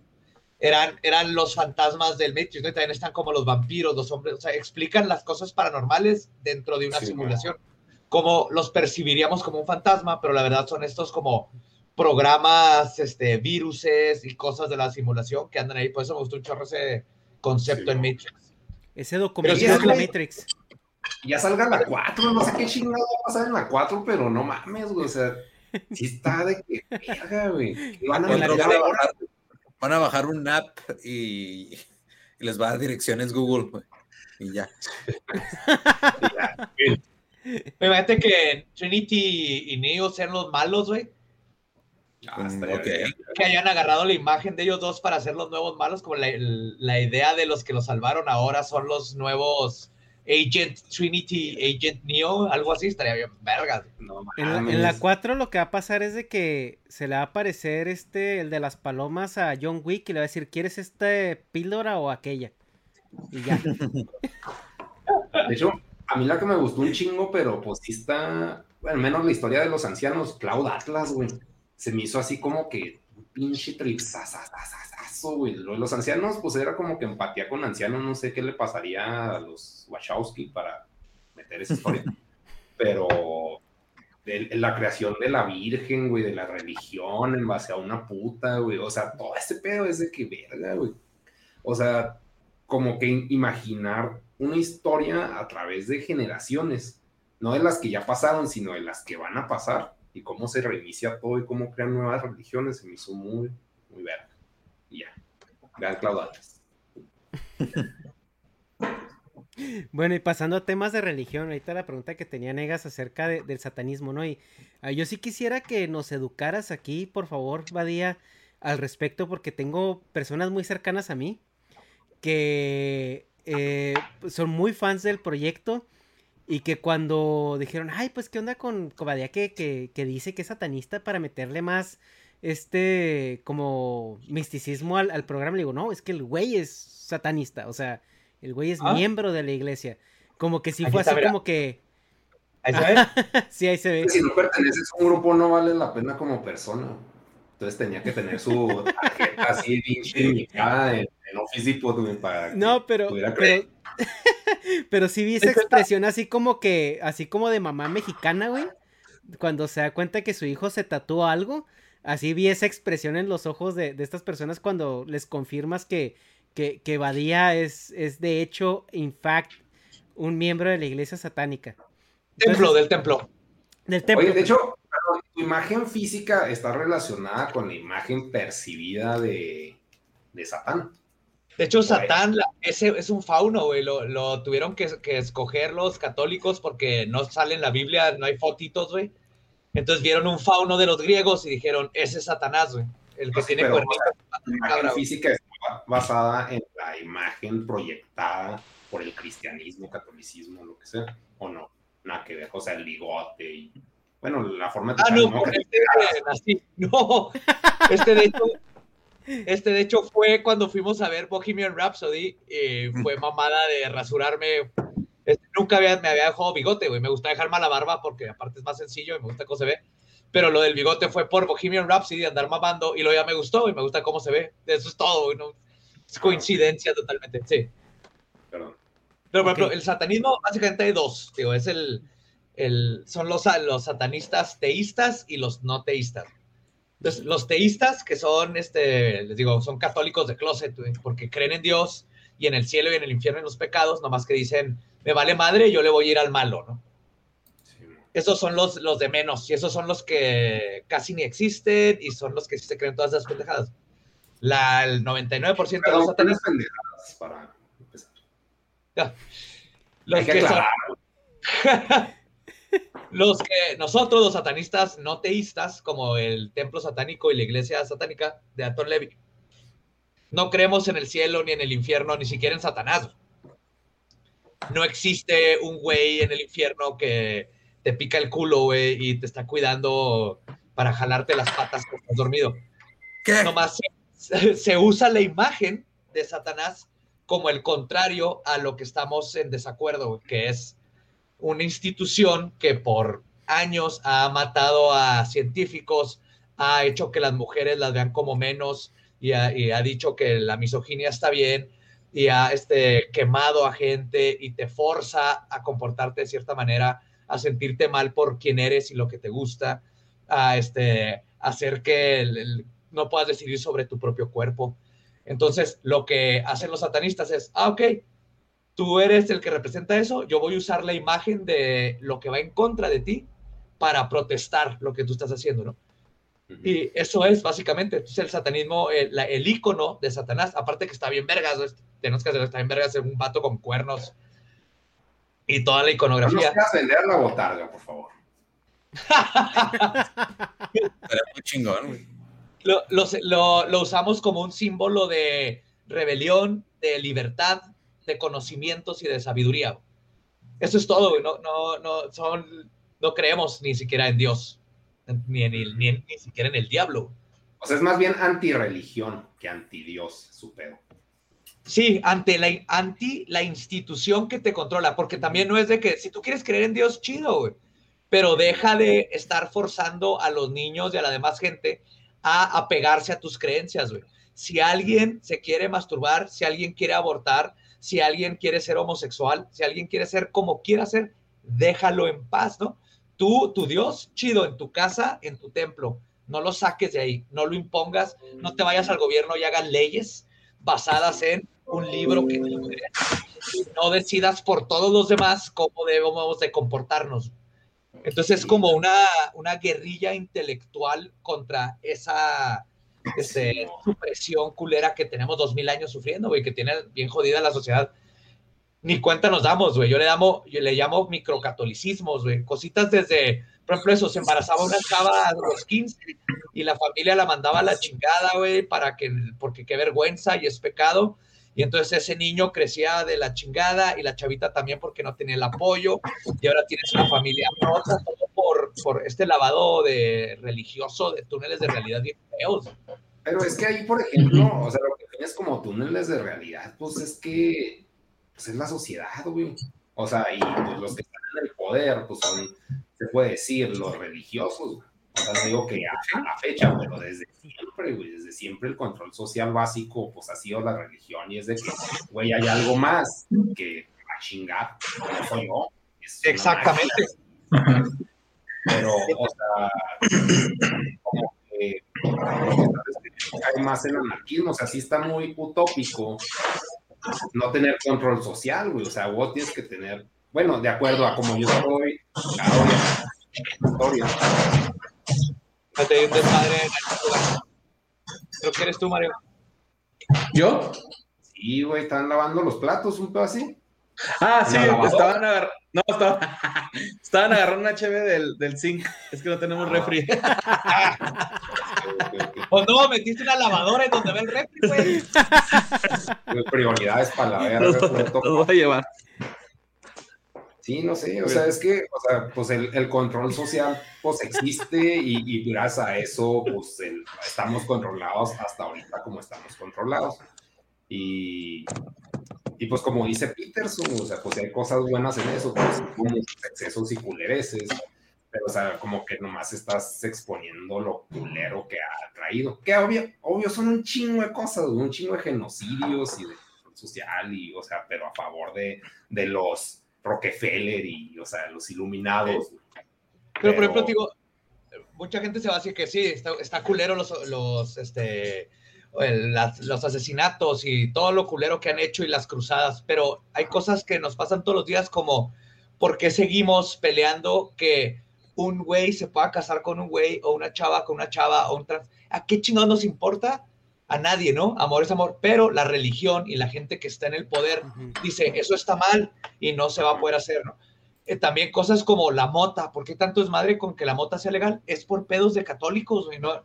Eran, eran los fantasmas del Matrix, ¿no? Y también están como los vampiros, los hombres. O sea, explican las cosas paranormales dentro de una Sí, simulación. Como los percibiríamos como un fantasma, pero la verdad son estos como programas, este, viruses y cosas de la simulación que andan ahí. Por eso me gustó un chorro ese concepto Sí, en. Matrix. Ese documental de la. Matrix. Ya salga la 4, no sé qué chingado va a pasar en la 4, pero no mames, güey, o sea, sí está de que verga, güey. ¿Qué Van a bajar, van a bajar un app y, y les va a dar direcciones Google, güey. Y ya. Imagínate que Trinity y Neo sean los malos, güey. Ah. Que hayan agarrado la imagen de ellos dos para hacer los nuevos malos, como la, la idea de los que los salvaron ahora son los nuevos Agent Trinity, Agent Neo, algo así, estaría bien vergas. No En la, mames. en la 4 lo que va a pasar es de que se le va a aparecer este, el de las palomas a John Wick y le va a decir, ¿quieres este píldora o aquella? Y ya. De hecho, a mí la que me gustó un chingo, pero pues sí está, bueno, menos la historia de los ancianos, Cloud Atlas, güey. Se me hizo así como que un pinche tripsazazazazo, güey. Los ancianos, pues era como que empatía con ancianos, no sé qué le pasaría a los Wachowski para meter esa historia. pero de- la creación de la Virgen, güey, de la religión en base a una puta, güey. O sea, todo ese pedo es de que verga, güey. O sea, como que in- imaginar una historia a través de generaciones, no de las que ya pasaron, sino de las que van a pasar, y cómo se reinicia todo y cómo crean nuevas religiones, se me hizo muy, muy verga. Y ya, Cloud Atlas. Bueno, y pasando a temas de religión, ahorita la pregunta que tenía Negas acerca de- del satanismo, ¿no? Y ah, yo sí quisiera que nos educaras aquí, por favor, Badía, al respecto, porque tengo personas muy cercanas a mí que eh, son muy fans del proyecto y que cuando dijeron, ay, pues, ¿qué onda con, con Badía que, que, que dice que es satanista para meterle más, este, como misticismo al, al programa? Le digo, no, es que el güey es satanista, o sea... El güey es Ah. miembro de la iglesia. Como que sí Aquí fue está, así mira. como que. Ahí se ve. sí, ahí se ve. Si no perteneces a un grupo, no vale la pena como persona. Entonces tenía que tener su tarjeta así, pinche indicada en, en Office Depot, para que No, pero. tuviera Pero, crédito. pero sí vi esa Es verdad. expresión así como que. Así como de mamá mexicana, güey. Cuando se da cuenta que su hijo se tatuó algo. Así vi esa expresión en los ojos de, de estas personas cuando les confirmas que, que, que Badía es, es de hecho, in fact, un miembro de la iglesia satánica. Templo, del templo. del templo. Oye, de hecho, perdón, tu imagen física está relacionada con la imagen percibida de, de Satán. De hecho, Satán, la- ese es un fauno, güey. Lo, lo tuvieron que, que escoger los católicos porque no sale en la Biblia, no hay fotitos, güey. Entonces vieron un fauno de los griegos y dijeron, ese es Satanás, güey. El que Sí, tiene cuernitos. La imagen cabra, física está basada en la imagen proyectada por el cristianismo, catolicismo, lo que sea, o no, nada que ver, o sea, el ligote y, bueno, la forma de Ah, no, ¿no? este de- así. No, este de hecho, este de hecho fue cuando fuimos a ver Bohemian Rhapsody, eh, fue mamada de rasurarme Este, nunca había, me había dejado bigote, güey. Me gusta dejarme la barba porque aparte es más sencillo y me gusta cómo se ve. Pero lo del bigote fue por Bohemian Rhapsody, andar mamando, y lo ya me gustó, y me gusta cómo se ve. Eso es todo, güey. no- es coincidencia totalmente, sí. Perdón. Pero, por ejemplo, el satanismo básicamente hay dos, digo, es el, el son los, los satanistas teístas y los no teístas. Entonces, los teístas, que son, este, les digo, son católicos de closet, porque creen en Dios y en el cielo y en el infierno y en los pecados, nomás que dicen, me vale madre, yo le voy a ir al malo, ¿no? Esos son los, los de menos, y esos son los que casi ni existen, y son los que sí se creen todas esas pendejadas. La, el 99% de los pendejadas para empezar. Ya. Los Hay que que son-. los que nosotros, los satanistas no teístas, como el templo satánico y la iglesia satánica de Anton Levy, no creemos en el cielo ni en el infierno, ni siquiera en Satanás. No existe un güey en el infierno que te pica el culo, güey, y te está cuidando para jalarte las patas cuando estás dormido. Nomás se, se usa la imagen de Satanás como el contrario a lo que estamos en desacuerdo, que es una institución que por años ha matado a científicos, ha hecho que las mujeres las vean como menos y ha, dicho que la misoginia está bien y ha este, quemado a gente y te forza a comportarte de cierta manera, a sentirte mal por quién eres y lo que te gusta, a este, hacer que no puedas decidir sobre tu propio cuerpo. Entonces, lo que hacen los satanistas es, ah, ok, tú eres el que representa eso, yo voy a usar la imagen de lo que va en contra de ti para protestar lo que tú estás haciendo, ¿no? Y eso es básicamente, entonces el satanismo, el, la- el ícono de Satanás, aparte que está bien vergas, ¿no? tenemos que hacer, está bien vergas, ser un vato con cuernos y toda la No nos iconografía. vender la botarga, por favor. Estaría muy chingón, güey. lo, lo, lo- lo usamos como un símbolo de rebelión, de libertad, de conocimientos y de sabiduría. Eso es todo, güey. No, no, no, son, no creemos ni siquiera en Dios, ni, en el- ni, ni siquiera en el diablo. O sea, es más bien antirreligión que antidios, su pedo. Sí, ante la, anti la institución que te controla, porque también no es de que si tú quieres creer en Dios, chido, güey, pero deja de estar forzando a los niños y a la demás gente a apegarse a tus creencias, güey. Si alguien se quiere masturbar, si alguien quiere abortar, si alguien quiere ser homosexual, si alguien quiere ser como quiera ser, déjalo en paz, ¿no? Tú, tu Dios, chido, en tu casa, en tu templo, no lo saques de ahí, no lo impongas, no te vayas al gobierno y hagas leyes basadas en un libro que creas. no decidas por todos los demás cómo debemos de comportarnos. Entonces es como una, una guerrilla intelectual contra esa este, supresión culera que tenemos dos mil años sufriendo, güey, que tiene bien jodida la sociedad. Ni cuenta nos damos, güey. Yo le, llamo, yo le llamo microcatolicismos, güey. Cositas desde, por ejemplo, eso, se embarazaba una chava a los 15 y la familia la mandaba a la chingada, güey, para que, porque qué vergüenza y es pecado. Y entonces ese niño crecía de la chingada y la chavita también porque no tenía el apoyo. Y ahora tienes una familia rota todo por, por este lavado de religioso de túneles de realidad bien feos. Pero es que ahí, por ejemplo, o sea, lo que tienes como túneles de realidad, pues es que pues es la sociedad, güey. O sea, y pues, los que están en el poder, pues son, se puede decir, los religiosos. güey. O sea, no digo que a, la fecha, pero desde siempre, güey, desde siempre el control social básico, pues ha sido la religión y es de que, güey, hay algo más que a chingar, no soy yo. Exactamente. máquina. Pero, o sea, como que hay más el anarquismo, o sea, sí está muy utópico no tener control social, güey, o sea, vos tienes que tener, bueno, de acuerdo a como yo estoy, ahora, historia. En. Creo que eres tú, Mario. ¿Yo? Sí, güey, están lavando los platos, un pedo así. Ah, sí, estaban agarrando. No, estaban, estaban agarrando una cheve del, del zinc. Es que no tenemos refri. O no, metiste una lavadora en donde ve el refri, güey. Güey, Prioridades para la verga. Voy a llevar. Sí, no sé, o sea, es que, o sea, pues el, el control social, pues existe y, y gracias a eso, pues el- estamos controlados hasta ahorita como estamos controlados. Y, Y pues como dice Peterson, o sea, pues hay cosas buenas en eso, pues, como excesos y culereces, pero o sea, como que nomás estás exponiendo lo culero que ha traído, que obvio, obvio son un chingo de cosas, un chingo de genocidios y de social, y o sea, pero a favor de, de los Rockefeller y, o sea, los iluminados. Pero, por ejemplo, digo, mucha gente se va a decir que sí, está, está culero los, los, este, las- los asesinatos y todo lo culero que han hecho y las cruzadas, pero hay cosas que nos pasan todos los días como por qué seguimos peleando que un güey se pueda casar con un güey o una chava con una chava o un trans. ¿A qué chingados nos importa? A nadie, ¿no? Amor es amor, pero la religión y la gente que está en el poder dice, eso está mal y no se va a poder hacer, ¿no? Eh, también cosas como la mota, ¿por qué tanto es madre con que la mota sea legal? Es por pedos de católicos, güey, ¿no?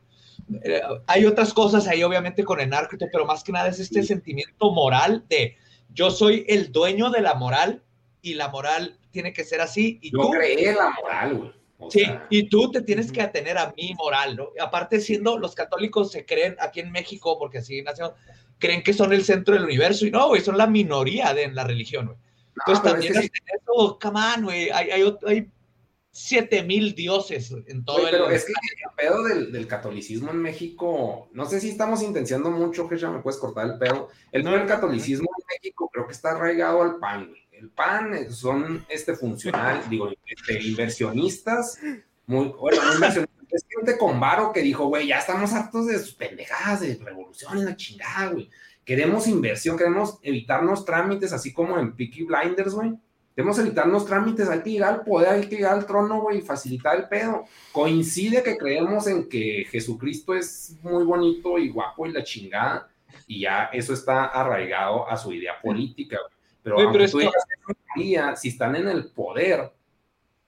Eh, hay otras cosas ahí, obviamente, con todo, pero más que nada es este sentimiento moral de yo soy el dueño de la moral y la moral tiene que ser así. Y Yo tú, creé la moral, güey. O Sí, sea, y tú te tienes que atener a mi moral, ¿no? Aparte, siendo los católicos se creen aquí en México, porque así nacieron, creen que son el centro del universo y no, güey, son la minoría de en la religión, güey. Entonces pero es también que sí. eso, come on, güey, hay, hay, hay siete mil dioses en todo Güey, pero el... es que el pedo del, del catolicismo en México, no sé si estamos intenciando mucho, que ya me puedes cortar el pedo. El pedo del catolicismo en México creo que está arraigado al PAN, güey. El PAN son este funcional, digo, este, inversionistas, muy, bueno, no inversionistas, es gente con varo que dijo, güey, ya estamos hartos de sus pendejadas, de revolución la chingada, güey. Queremos inversión, queremos evitarnos trámites, así como en Peaky Blinders, güey. Queremos evitarnos trámites, hay que llegar al poder, hay que llegar al trono, güey, y facilitar el pedo. Coincide que creemos en que Jesucristo es muy bonito y guapo y la chingada, y ya eso está arraigado a su idea política, güey. Pero, tú esto- digas que es minoría, si están en el poder,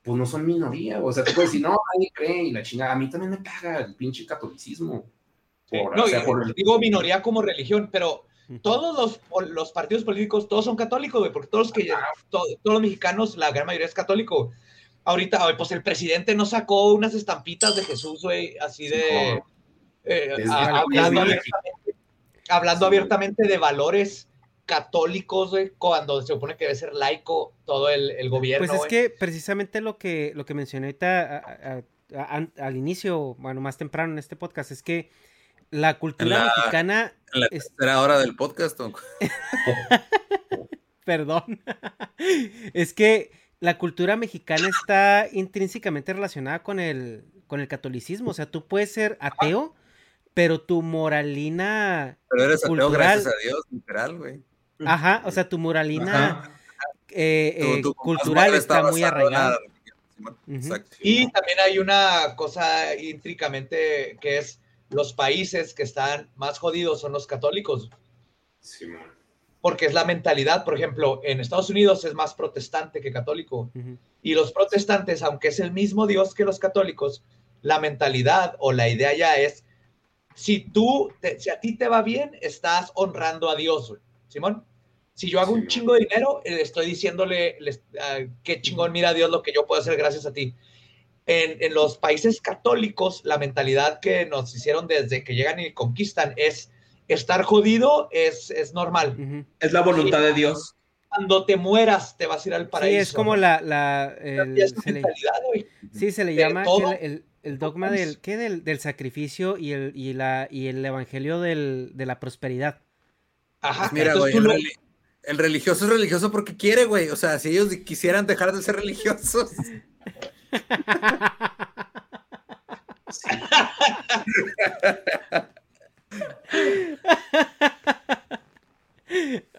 pues no son minoría, güey. o sea, tú puedes decir, no, nadie cree y la chingada. A mí también me caga el pinche catolicismo. Por, No, o sea, y- por el- digo minoría como religión, pero todos los, los partidos políticos, todos son católicos, güey, porque todos los que to- todos los mexicanos, la gran mayoría es católico. Ahorita, güey, pues el presidente no sacó unas estampitas de Jesús, güey, así de eh, a- hablando, abiertamente, hablando abiertamente de valores católicos, güey, cuando se supone que debe ser laico todo el, el gobierno. Pues es güey. que precisamente lo que, lo que mencioné ahorita a- a- al inicio, bueno, más temprano en este podcast, es que la cultura la- mexicana En la es- tercera hora del podcast, ¿o? Perdón. es que la cultura mexicana está intrínsecamente relacionada con el, con el catolicismo. O sea, tú puedes ser ateo, pero tu moralina Pero eres ateo, cultural- gracias a Dios, literal, güey. Ajá, o sea, tu moralina eh, eh, tu cultural está muy arraigada. Y también hay una cosa intrínsecamente que es los países que están más jodidos son los católicos, Simón. porque es la mentalidad. Por ejemplo, en Estados Unidos es más protestante que católico. Y los protestantes, aunque es el mismo Dios que los católicos, la mentalidad o la idea ya es, si tú, te- si a ti te va bien, estás honrando a Dios. Simón. Si yo hago un chingo de dinero, eh, estoy diciéndole, les- ah, qué chingón, mira Dios lo que yo puedo hacer gracias a ti. En, en los países católicos, la mentalidad que nos hicieron desde que llegan y conquistan es estar jodido es, es normal. Es la voluntad de Dios. Cuando te mueras, te vas a ir al paraíso. Sí, es como ¿no? la, la el- es se le- sí, se le de llama todo. el, el- el dogma del, ¿qué? Del, del sacrificio y el, y la, y el evangelio del, de la prosperidad. Ajá, Pues mira, güey, tú lo- el religioso es religioso porque quiere, güey. O sea, si ellos quisieran dejar de ser religiosos.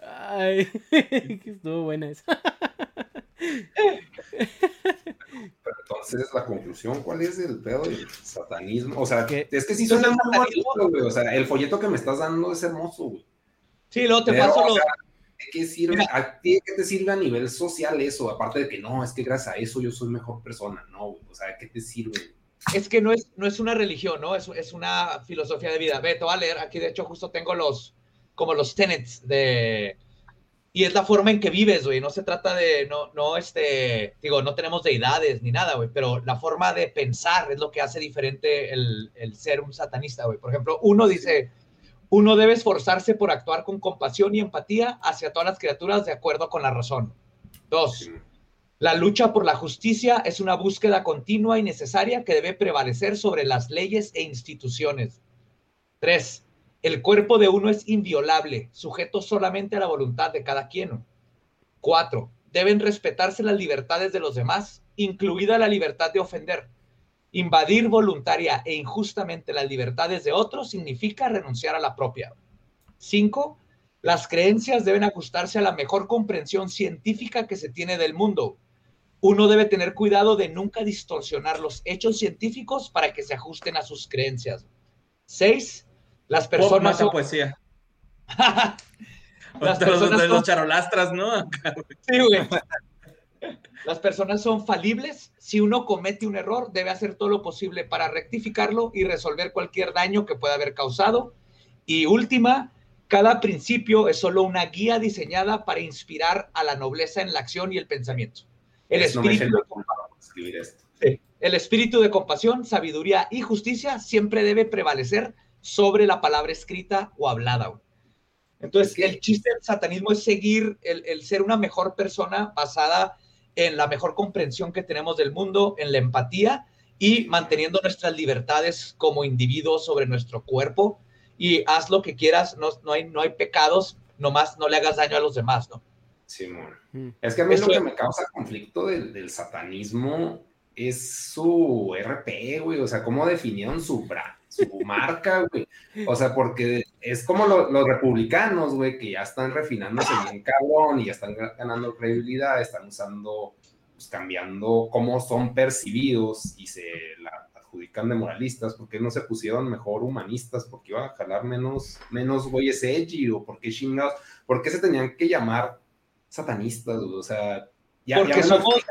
Ay, estuvo buena esa. Pero entonces, la conclusión, ¿cuál es el pedo del satanismo? O sea, ¿Qué? es que sí suena el muy bonito, güey. O sea, el folleto que me estás dando es hermoso, güey. Sí, luego te Pero, paso o los... ¿de qué sirve? Mira. ¿A ti qué te sirve a nivel social eso? Aparte de que no, es que gracias a eso yo soy mejor persona. No. O sea, ¿qué te sirve? Es que no es, no es una religión, ¿no? Es, es una filosofía de vida. Voy a leer. Aquí, de hecho, justo tengo los, como los tenets de... Y es la forma en que vives, güey. No se trata de, no, no, este, digo, no tenemos deidades ni nada, güey, pero la forma de pensar es lo que hace diferente el, el ser un satanista, güey. Por ejemplo, uno dice, Uno debe esforzarse por actuar con compasión y empatía hacia todas las criaturas de acuerdo con la razón. Dos, la lucha por la justicia es una búsqueda continua y necesaria que debe prevalecer sobre las leyes e instituciones. Tres, el cuerpo de uno es inviolable, sujeto solamente a la voluntad de cada quien. Cuatro, deben respetarse las libertades de los demás, incluida la libertad de ofender. Invadir voluntaria e injustamente las libertades de otros significa renunciar a la propia. Cinco, las creencias deben ajustarse a la mejor comprensión científica que se tiene del mundo. Uno debe tener cuidado de nunca distorsionar los hechos científicos para que se ajusten a sus creencias. Seis, las personas... Pop, son... poesía. las personas los charolastras, ¿no? Sí, güey. Las personas son falibles. Si uno comete un error, debe hacer todo lo posible para rectificarlo y resolver cualquier daño que pueda haber causado. Y última, cada principio es solo una guía diseñada para inspirar a la nobleza en la acción y el pensamiento. El Es- espíritu, de, esto. el espíritu compasión, sabiduría y justicia siempre debe prevalecer sobre la palabra escrita o hablada. Entonces, el chiste del satanismo es seguir el, el ser una mejor persona basada en la mejor comprensión que tenemos del mundo, en la empatía y manteniendo nuestras libertades como individuos sobre nuestro cuerpo. Y haz lo que quieras, no, no, hay, no hay pecados, nomás no le hagas daño a los demás, ¿no? Simón. Mm. Es que a mí Eso lo que es- me causa conflicto del, del satanismo es su RP, güey. O sea, cómo definieron su, bra- su marca, güey. O sea, porque es como lo- los republicanos, güey, que ya están refinándose bien cabrón y ya están ga- ganando credibilidad, están usando, pues cambiando cómo son percibidos y se la adjudican de moralistas. ¿Por qué no se pusieron mejor humanistas? Porque iban a jalar menos, menos güeyes edgy o por qué chingados. ¿Por qué se tenían que llamar satanistas, güey? O sea, ya, Porque somos-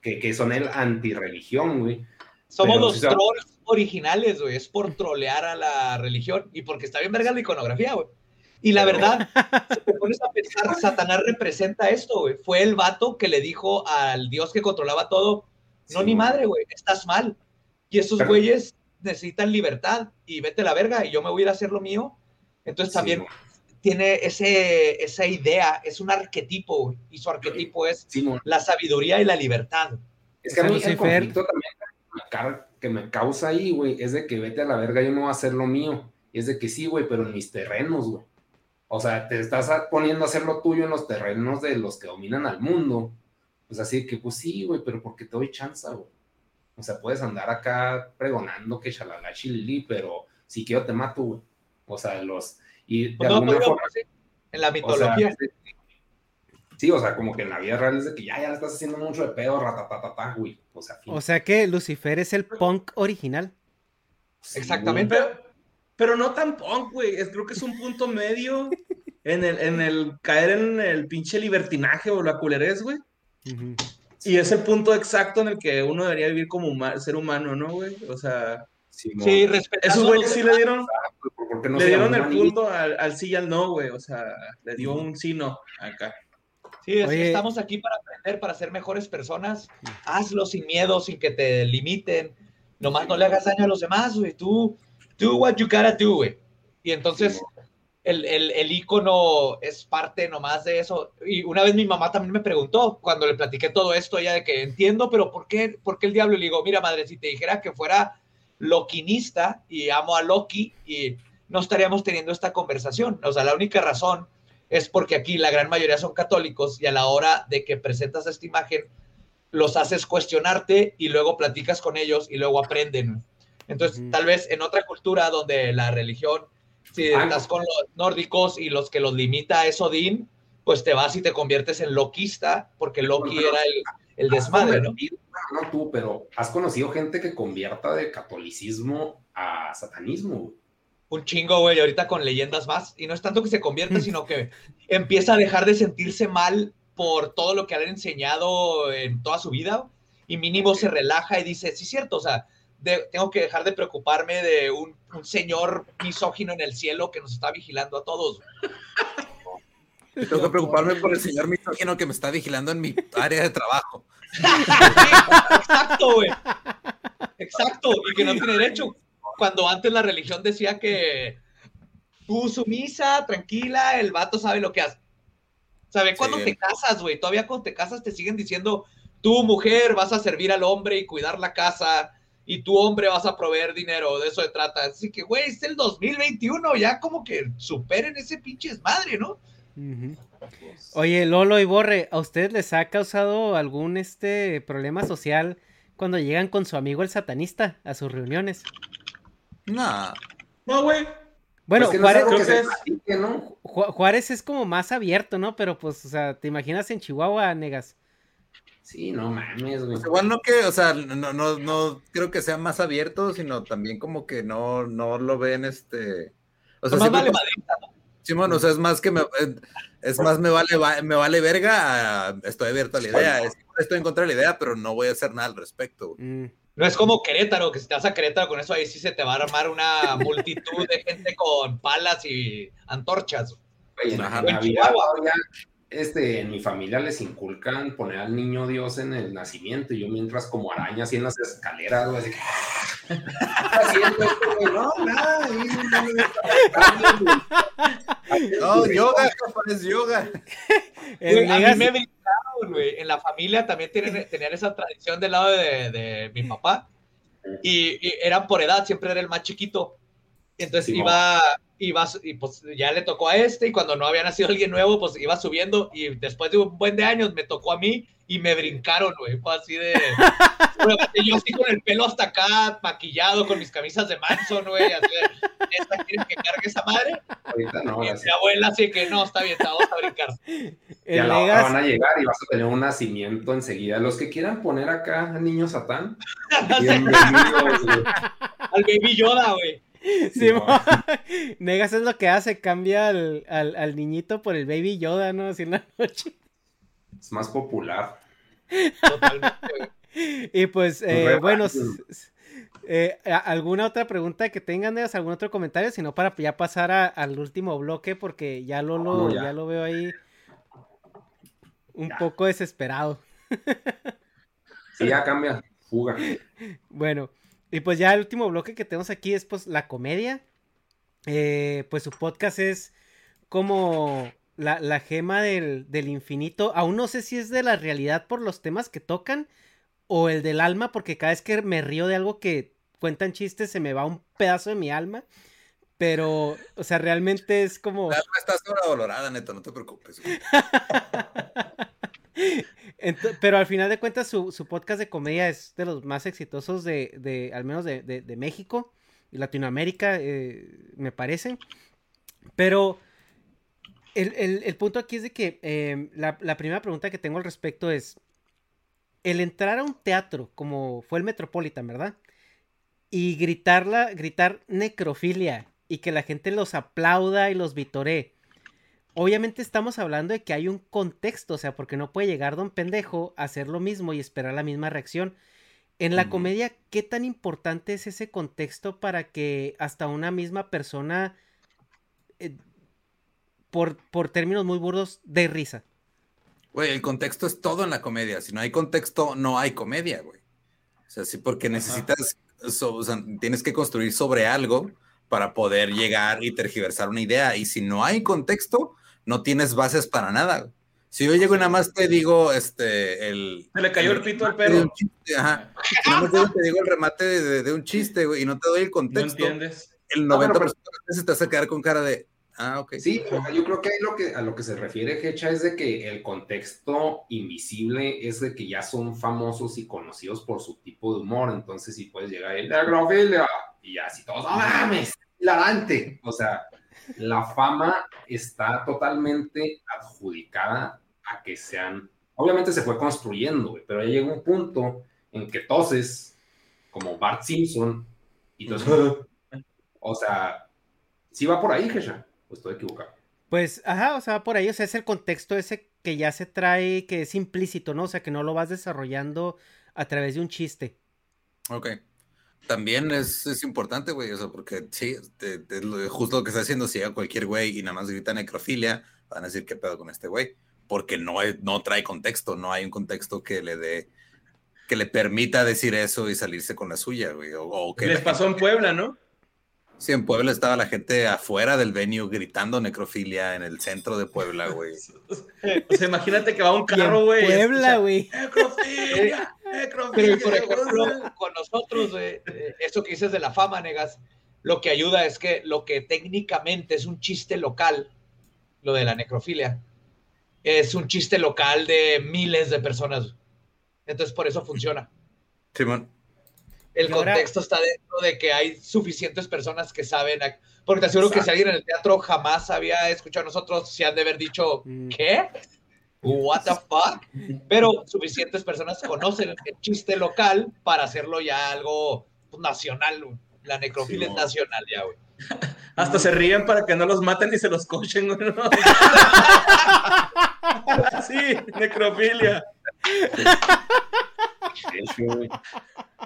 que, que son el antirreligión, güey. Somos Pero los trolls originales, güey. Es por trolear a la religión y porque está bien verga la iconografía, güey. Y la verdad, si te pones a pensar, Satanás representa esto, güey. Fue el vato que le dijo al dios que controlaba todo, no Sí, ni madre, güey, estás mal. Y esos Pero- güeyes necesitan libertad y vete a la verga y yo me voy a ir a hacer lo mío. Entonces Sí, también tiene ese, esa idea, es un arquetipo, güey, y su arquetipo es Sí, la sabiduría y la libertad. Es que a mí el Lucifer- conflicto también que me car- que me causa ahí, güey, es de que vete a la verga, yo no voy a hacer lo mío. Y es de que sí, güey, pero en mis terrenos, güey. O sea, te estás poniendo a hacer lo tuyo en los terrenos de los que dominan al mundo. Pues así que, pues sí, güey, pero porque te doy chance, güey. O sea, puedes andar acá pregonando que shalala chilili, pero si quiero te mato, güey. O sea, los... Y de Pues no, alguna forma... en la O sea, mitología. Sí, o sea, como que en la vida real es de que ya, ya le estás haciendo mucho de pedo, ratatatata, güey. O sea, fin. O sea que Lucifer es el punk original. Sí, exactamente. Pero, pero no tan punk, güey. Es, creo que es un punto medio en el, en el caer en el pinche libertinaje o la culerez, güey. Y es el punto exacto en el que uno debería vivir como huma- ser humano, ¿no, güey? O sea. Sí, respetando esos a güeyes sí le dieron, ¿Por por qué no le dieron el punto al, al sí y al no, güey. O sea, le dio un sí no acá. Sí, es que estamos aquí para aprender, para ser mejores personas. Hazlo sin miedo, sin que te limiten. Nomás no le hagas daño a los demás, güey. Tú, do what you gotta do, güey. Y entonces, el, el, el ícono es parte nomás de eso. Y una vez mi mamá también me preguntó, cuando le platiqué todo esto, ella de que entiendo, pero ¿por qué, por qué el diablo? Y le digo, mira, madre, si te dijera que fuera loquinista y amo a Loki, y no estaríamos teniendo esta conversación. O sea, la única razón es porque aquí la gran mayoría son católicos y a la hora de que presentas esta imagen, los haces cuestionarte y luego platicas con ellos y luego aprenden. Entonces, tal vez en otra cultura donde la religión, si Ah, estás con los nórdicos y los que los limita es Odín, pues te vas y te conviertes en loquista porque Loki Pero- era el, desmadre, ¿no? convertido- No tú, pero has conocido gente que convierta de catolicismo a satanismo. Un chingo, güey, ahorita con leyendas más. Y no es tanto que se convierte, sino que empieza a dejar de sentirse mal por todo lo que le han enseñado en toda su vida. Y mínimo se relaja y dice, sí, cierto, o sea, de- tengo que dejar de preocuparme de un, un señor misógino en el cielo que nos está vigilando a todos. Y tengo que preocuparme por el señor misógino que me está vigilando en mi área de trabajo. Exacto, güey. Exacto, y que no tiene derecho. Cuando antes la religión decía que tú sumisa, tranquila, el vato sabe lo que hace. ¿Sabe? Cuando Sí. te casas, güey, todavía cuando te casas te siguen diciendo, tú mujer vas a servir al hombre y cuidar la casa, y tú hombre vas a proveer dinero, de eso se trata. Así que, güey, es el 2021, ya como que superen ese pinche desmadre, ¿no? Oye, Lolo y Borre, ¿a ustedes les ha causado algún este problema social cuando llegan con su amigo el satanista a sus reuniones? No. No, güey. Bueno, Pues que no es Juárez, que es- platique, ¿no? Ju- Juárez es como más abierto, ¿no? Pero pues, o sea, ¿te imaginas en Chihuahua, negas? Sí, no mames, güey. Pues igual no que, o sea, no, no, no creo que sea más abierto, sino también como que no, no lo ven este. O sea, vale ¿no? Simón, o sea, es más que me, eh, es más me vale, va- me vale verga, a- estoy abierto a la idea, es- estoy en contra de la idea, pero no voy a hacer nada al respecto. güey. Mm. No es como Querétaro, que si te vas a Querétaro con eso ahí sí se te va a armar una multitud de gente con palas y antorchas. En Navidad todavía, este, en mi familia les inculcan poner al niño Dios en el nacimiento y yo mientras como araña así en las escaleras, güey, así que, ¿qué está haciendo esto, güey? No, nada, ahí, no, yoga, es yoga. El Güey, a mí me güey. En la familia también tienen, tenían esa tradición del lado de, de mi papá. Y, y eran por edad, siempre era el más chiquito. Entonces Sí, iba, iba, y pues ya le tocó a este, y cuando no había nacido alguien nuevo, pues iba subiendo. Y después de un buen de años me tocó a mí y me brincaron, güey. Fue así de. Yo así con el pelo hasta acá, maquillado, con mis camisas de Manson, güey. Así de, ¿esta quieren que cargue esa madre? ahorita no, Y mi abuela así que no, está bien, vamos a brincar. Y a la hora negas- van a llegar y vas a tener un nacimiento enseguida. Los que quieran poner acá al niño Satán, bienvenidos. Al baby Yoda, güey. Simón. Negas es lo que hace, cambia al, al- al niñito por el baby Yoda, ¿no? Así en la noche. Es más popular. Totalmente. Y pues, eh, Re- bueno, eh, ¿alguna otra pregunta que tengan, Negas? ¿Algún otro comentario? Si no, para ya pasar a- al último bloque, porque ya Lolo, No, ya. ya. lo veo ahí un poco desesperado. Sí, ya cambia. Fuga. Bueno, y pues ya el último bloque que tenemos aquí es pues la comedia. Eh, pues su podcast es como la, la gema del, del infinito. Aún no sé si es de la realidad por los temas que tocan o el del alma, porque cada vez que me río de algo que cuentan chistes se me va un pedazo de mi alma. Pero, o sea, realmente es como... La alma está sobrevalorada, neta, no te preocupes. pero al final de cuentas su, su podcast de comedia es de los más exitosos de, de al menos de, de- de México y Latinoamérica, eh, me parece. Pero el, el- el punto aquí es de que eh, la, la primera pregunta que tengo al respecto es, el entrar a un teatro como fue el Metropolitan, ¿verdad? Y gritarla, gritar necrofilia y que la gente los aplauda y los vitoree. Obviamente estamos hablando de que hay un contexto, o sea, porque no puede llegar don pendejo a hacer lo mismo y esperar la misma reacción. En la comedia, ¿qué tan importante es ese contexto para que hasta una misma persona, eh, por, por términos muy burdos, dé risa? Güey, el contexto es todo en la comedia. Si no hay contexto, no hay comedia, güey. O sea, sí, porque necesitas, so- o sea, tienes que construir sobre algo para poder llegar y tergiversar una idea. Y si no hay contexto, no tienes bases para nada. Si yo llego y nada más te digo, este, el... Se le cayó el pito al perro. chiste, ajá. Si nada más te digo el remate de, de- de un chiste, güey, y no te doy el No contexto, entiendes. el No, 90% pero- de las veces te a quedar con cara de, ah, ok. Sí, yo creo que, ahí lo que a lo que se refiere Hecha es de que el contexto invisible es de que ya son famosos y conocidos por su tipo de humor, entonces si puedes llegar y negrofilia y así todos, no mames, hilarante. O sea, la fama está totalmente adjudicada a que sean, obviamente se fue construyendo, pero ya llegó un punto en que toses, como Bart Simpson, y entonces, o sea, sí va por ahí, Hecha, o estoy equivocado. Pues, ajá, o sea, por ahí, o sea, es el contexto ese que ya se trae, que es implícito, ¿no? O sea, que no lo vas desarrollando a través de un chiste. Ok. También es, es importante, güey, o sea, porque sí, te- te- lo- justo lo que está haciendo, si llega cualquier güey y nada más grita necrofilia, van a decir qué pedo con este güey, porque no, es- no trae contexto, no hay un contexto que le dé, que le permita decir eso y salirse con la suya, güey, o, o que Les pasó en Puebla, ¿no? Sí, en Puebla estaba la gente afuera del venue gritando necrofilia en el centro de Puebla, güey. O sea, imagínate que va un carro, güey. Puebla, güey. Necrofilia, Pero, necrofilia. por ejemplo, con nosotros, eh, eso que dices de la fama, negas, lo que ayuda es que lo que técnicamente es un chiste local, lo de la necrofilia, es un chiste local de miles de personas. Entonces, por eso funciona. Simón. El contexto está dentro de que hay suficientes personas que saben. Porque te aseguro que si alguien en el teatro jamás había escuchado a nosotros, se han de haber dicho, Mm. ¿qué? ¿What the fuck? Pero suficientes personas conocen el chiste local para hacerlo ya algo pues, nacional. güey. La necrofilia Sí, es nacional ya, güey. Hasta se ríen para que no los maten y se los cochen, güey. ¿no? sí, necrofilia. Güey.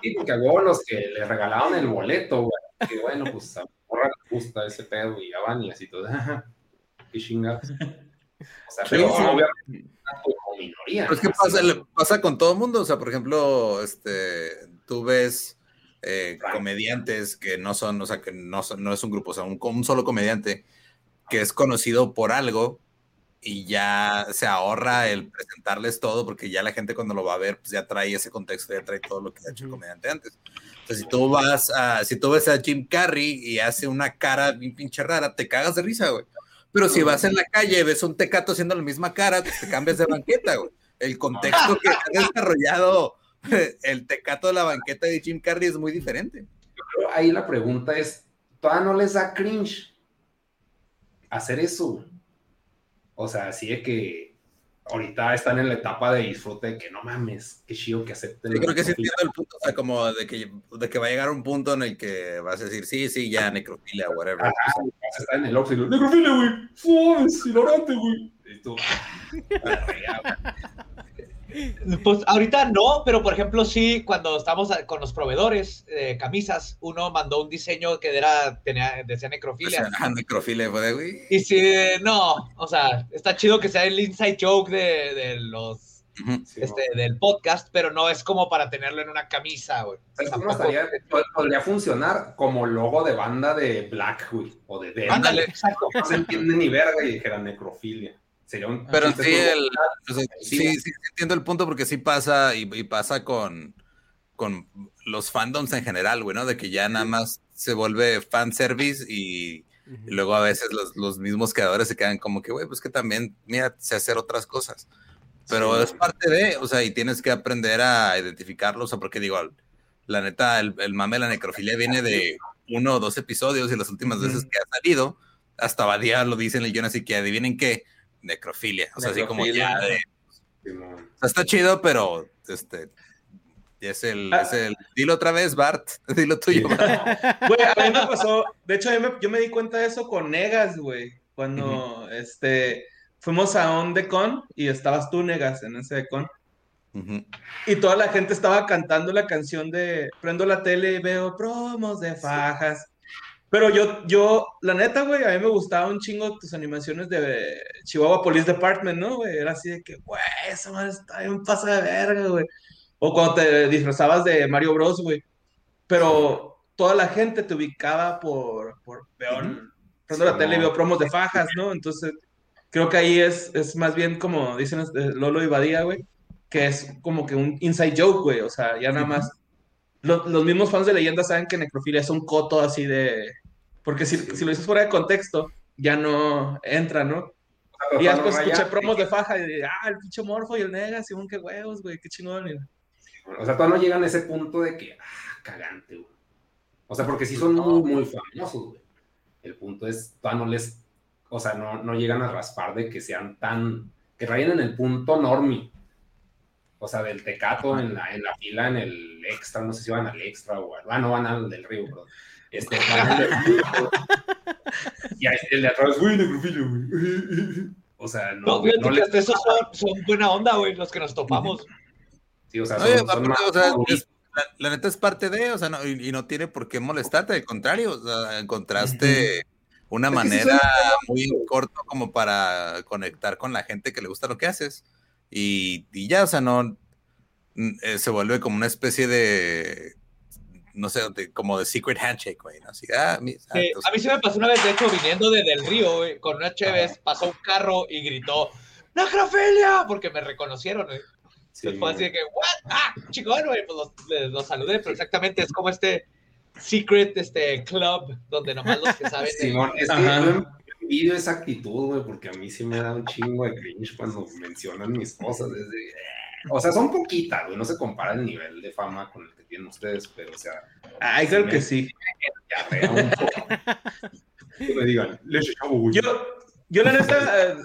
Sí, porque a huevo los que le regalaban el boleto, güey. Que bueno, pues a le gusta ese pedo y ya van y así todo. Qué chingados. O sea, pero Sí, sí. obviamente como minoría. Pero es que pasa, con todo el mundo. O sea, por ejemplo, este, tú ves eh, comediantes que no son, o sea, que no, son- no es un grupo, o sea, un, un solo comediante que es conocido por algo y ya se ahorra el presentarles todo porque ya la gente cuando lo va a ver, pues ya trae ese contexto, ya trae todo lo que ha hecho el comediante antes. O sea, si tú vas a, si tú ves a Jim Carrey y hace una cara bien pinche rara, te cagas de risa, güey. Pero si vas en la calle, ves un tecato haciendo la misma cara, pues te cambias de banqueta, güey. El contexto que ha desarrollado el tecato de la banqueta de Jim Carrey es muy diferente. Pero ahí la pregunta es, ¿todavía no les da cringe hacer eso? O sea, así de que ahorita están en la etapa de disfrute de que no mames, qué chido que acepten. Yo creo que sí entiendo el punto, o sea, como de que, de que va a llegar un punto en el que vas a decir, sí, sí, ya, necrofilia, whatever. Ajá, O sea, vas a estar en el Oxxo y lo, necrofilia, güey, suaves, hilarante, güey. Y tú, ah. Pues ahorita no, pero por ejemplo sí, cuando estamos con los proveedores de camisas, uno mandó un diseño que era, tenía, decía necrofilia. ah, necrofilia, fue de, güey. Y si no, o sea, está chido que sea el inside joke de, de los. Sí, este, del podcast, pero no es como para tenerlo en una camisa, güey. ¿Sabes cómo Tampoco- estaría? Pod- Podría funcionar como logo de banda de Black, güey, o de Dead. Ándale, exacto. No se entiende ni verga y dijera necrofilia. Sería un Pero sí, el, o sea, sí, sí, sí entiendo el punto porque sí pasa y, y pasa con, con los fandoms en general, güey, ¿no? De que ya nada más se vuelve fanservice y, y luego a veces los, los mismos creadores se quedan como que, güey, pues que también, mira, sé hacer otras cosas. Pero Sí. es parte de, o sea, y tienes que aprender a identificarlo, o sea, porque digo, la neta, el, el mame de la necrofilia viene de uno o dos episodios y las últimas veces que ha salido, hasta Badía lo dice en el guion, así que adivinen qué, necrofilia, o sea, así como ya de, Simón. o sea, está chido, pero este es el, Ah. es el dilo otra vez, Bart, dilo tuyo. Bart. Güey, a mí me pasó, de hecho, me- yo me di cuenta de eso con Negas, güey, cuando este, fuimos a un Decon y estabas tú, Negas, en ese Decon, y toda la gente estaba cantando la canción de Prendo la tele y veo promos de fajas. Pero yo, yo, la neta, güey, a mí me gustaba un chingo tus animaciones de Chihuahua Police Department, ¿no, güey? Era así de que, güey, esa madre está bien pasa de verga, güey. O cuando te disfrazabas de Mario Bros, güey. Pero toda la gente te ubicaba por, por veo, prendo la tele y veo promos de fajas, ¿no? Entonces, creo que ahí es, es más bien como dicen este, Lolo y Badía, güey, que es como que un inside joke, güey. O sea, ya nada más. Lo- los mismos fans de leyenda saben que necrofilia es un coto así de. Porque si, si lo dices fuera de contexto, ya no entra, ¿no? Y después escuché promos de faja y de, ah, el pinche morfo y el nega, según qué huevos, güey, qué chingón. Y- O sea, todavía no llegan a ese punto de que, ah, cagante, güey. O sea, porque sí son muy, muy famosos, güey. El punto es, todavía no les, o sea, no, no llegan a raspar de que sean tan, que rayen en el punto normie. O sea, del tecato en la, en la fila, en el extra, no sé si van al extra o al, ah, no van al del río, pero este, van al del río, y ahí el de atrás, güey, necrofilio, güey. O sea, no, No, les- esos son, son buena onda, güey, los que nos topamos. sí, o sea, Oye, son- son aparte, más- o sea, es- la, la neta es parte de, o sea, no- y, y no tiene por qué molestarte, al contrario, o sea, encontraste una Es que sí manera muy corto como para conectar con la gente que le gusta lo que haces. Y, y ya, o sea, no eh, se vuelve como una especie de no sé, de- como de secret handshake, güey, ¿no? Así, ah, mi- ah, Sí, entonces- a mí se me pasó una vez, de hecho, viniendo de Del Río, güey, con una Cheves, pasó un carro y gritó, ¡Necrofilia! Porque me reconocieron, güey. Entonces fue así de que, ¿what? ¡Ah! Chingón, güey. Pues los, les- los saludé, pero exactamente es como este secret este club donde nomás los que saben. de- Simón, es que envidio esa actitud, güey, porque a mí sí me da un chingo de cringe cuando mencionan mis cosas. es de, eh, O sea, son poquitas, güey, no se compara el nivel de fama con el que tienen ustedes, pero o sea, Ay, claro que sí. ya un poco. Me digan. Yo, yo la neta, eh,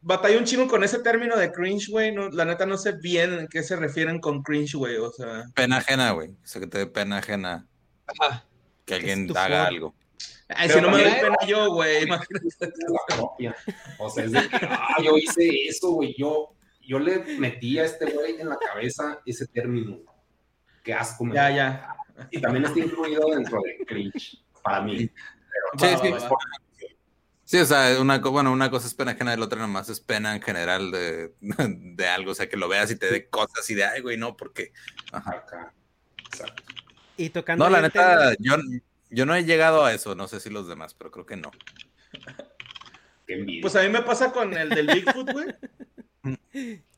batallé un chingo con ese término de cringe, güey. No, la neta no sé bien en qué se refieren con cringe, güey. O sea, Pena ajena, güey. O sea, que te dé pena ajena Ajá. que alguien haga algo. ay, Pero si no me doy pena yo, güey. imagínate. la propia. O sea, es de que, ah, yo hice eso, güey. Yo, yo le metí a este güey en la cabeza ese término. Qué asco, me Ya, ya. Y también está incluido dentro de cringe, para mí. Sí, Va, sí. va, va. Sí, o sea, una, bueno, una cosa es pena ajena y la otra nomás es pena en general de, de algo. O sea, que lo veas y te dé cosas y de, ay, güey, no, porque. Ajá. Acá. Exacto. Y tocando. No, la neta, tema- yo, yo no he llegado a eso. No sé si los demás, pero creo que no. Pues a mí me pasa con el del Bigfoot, güey.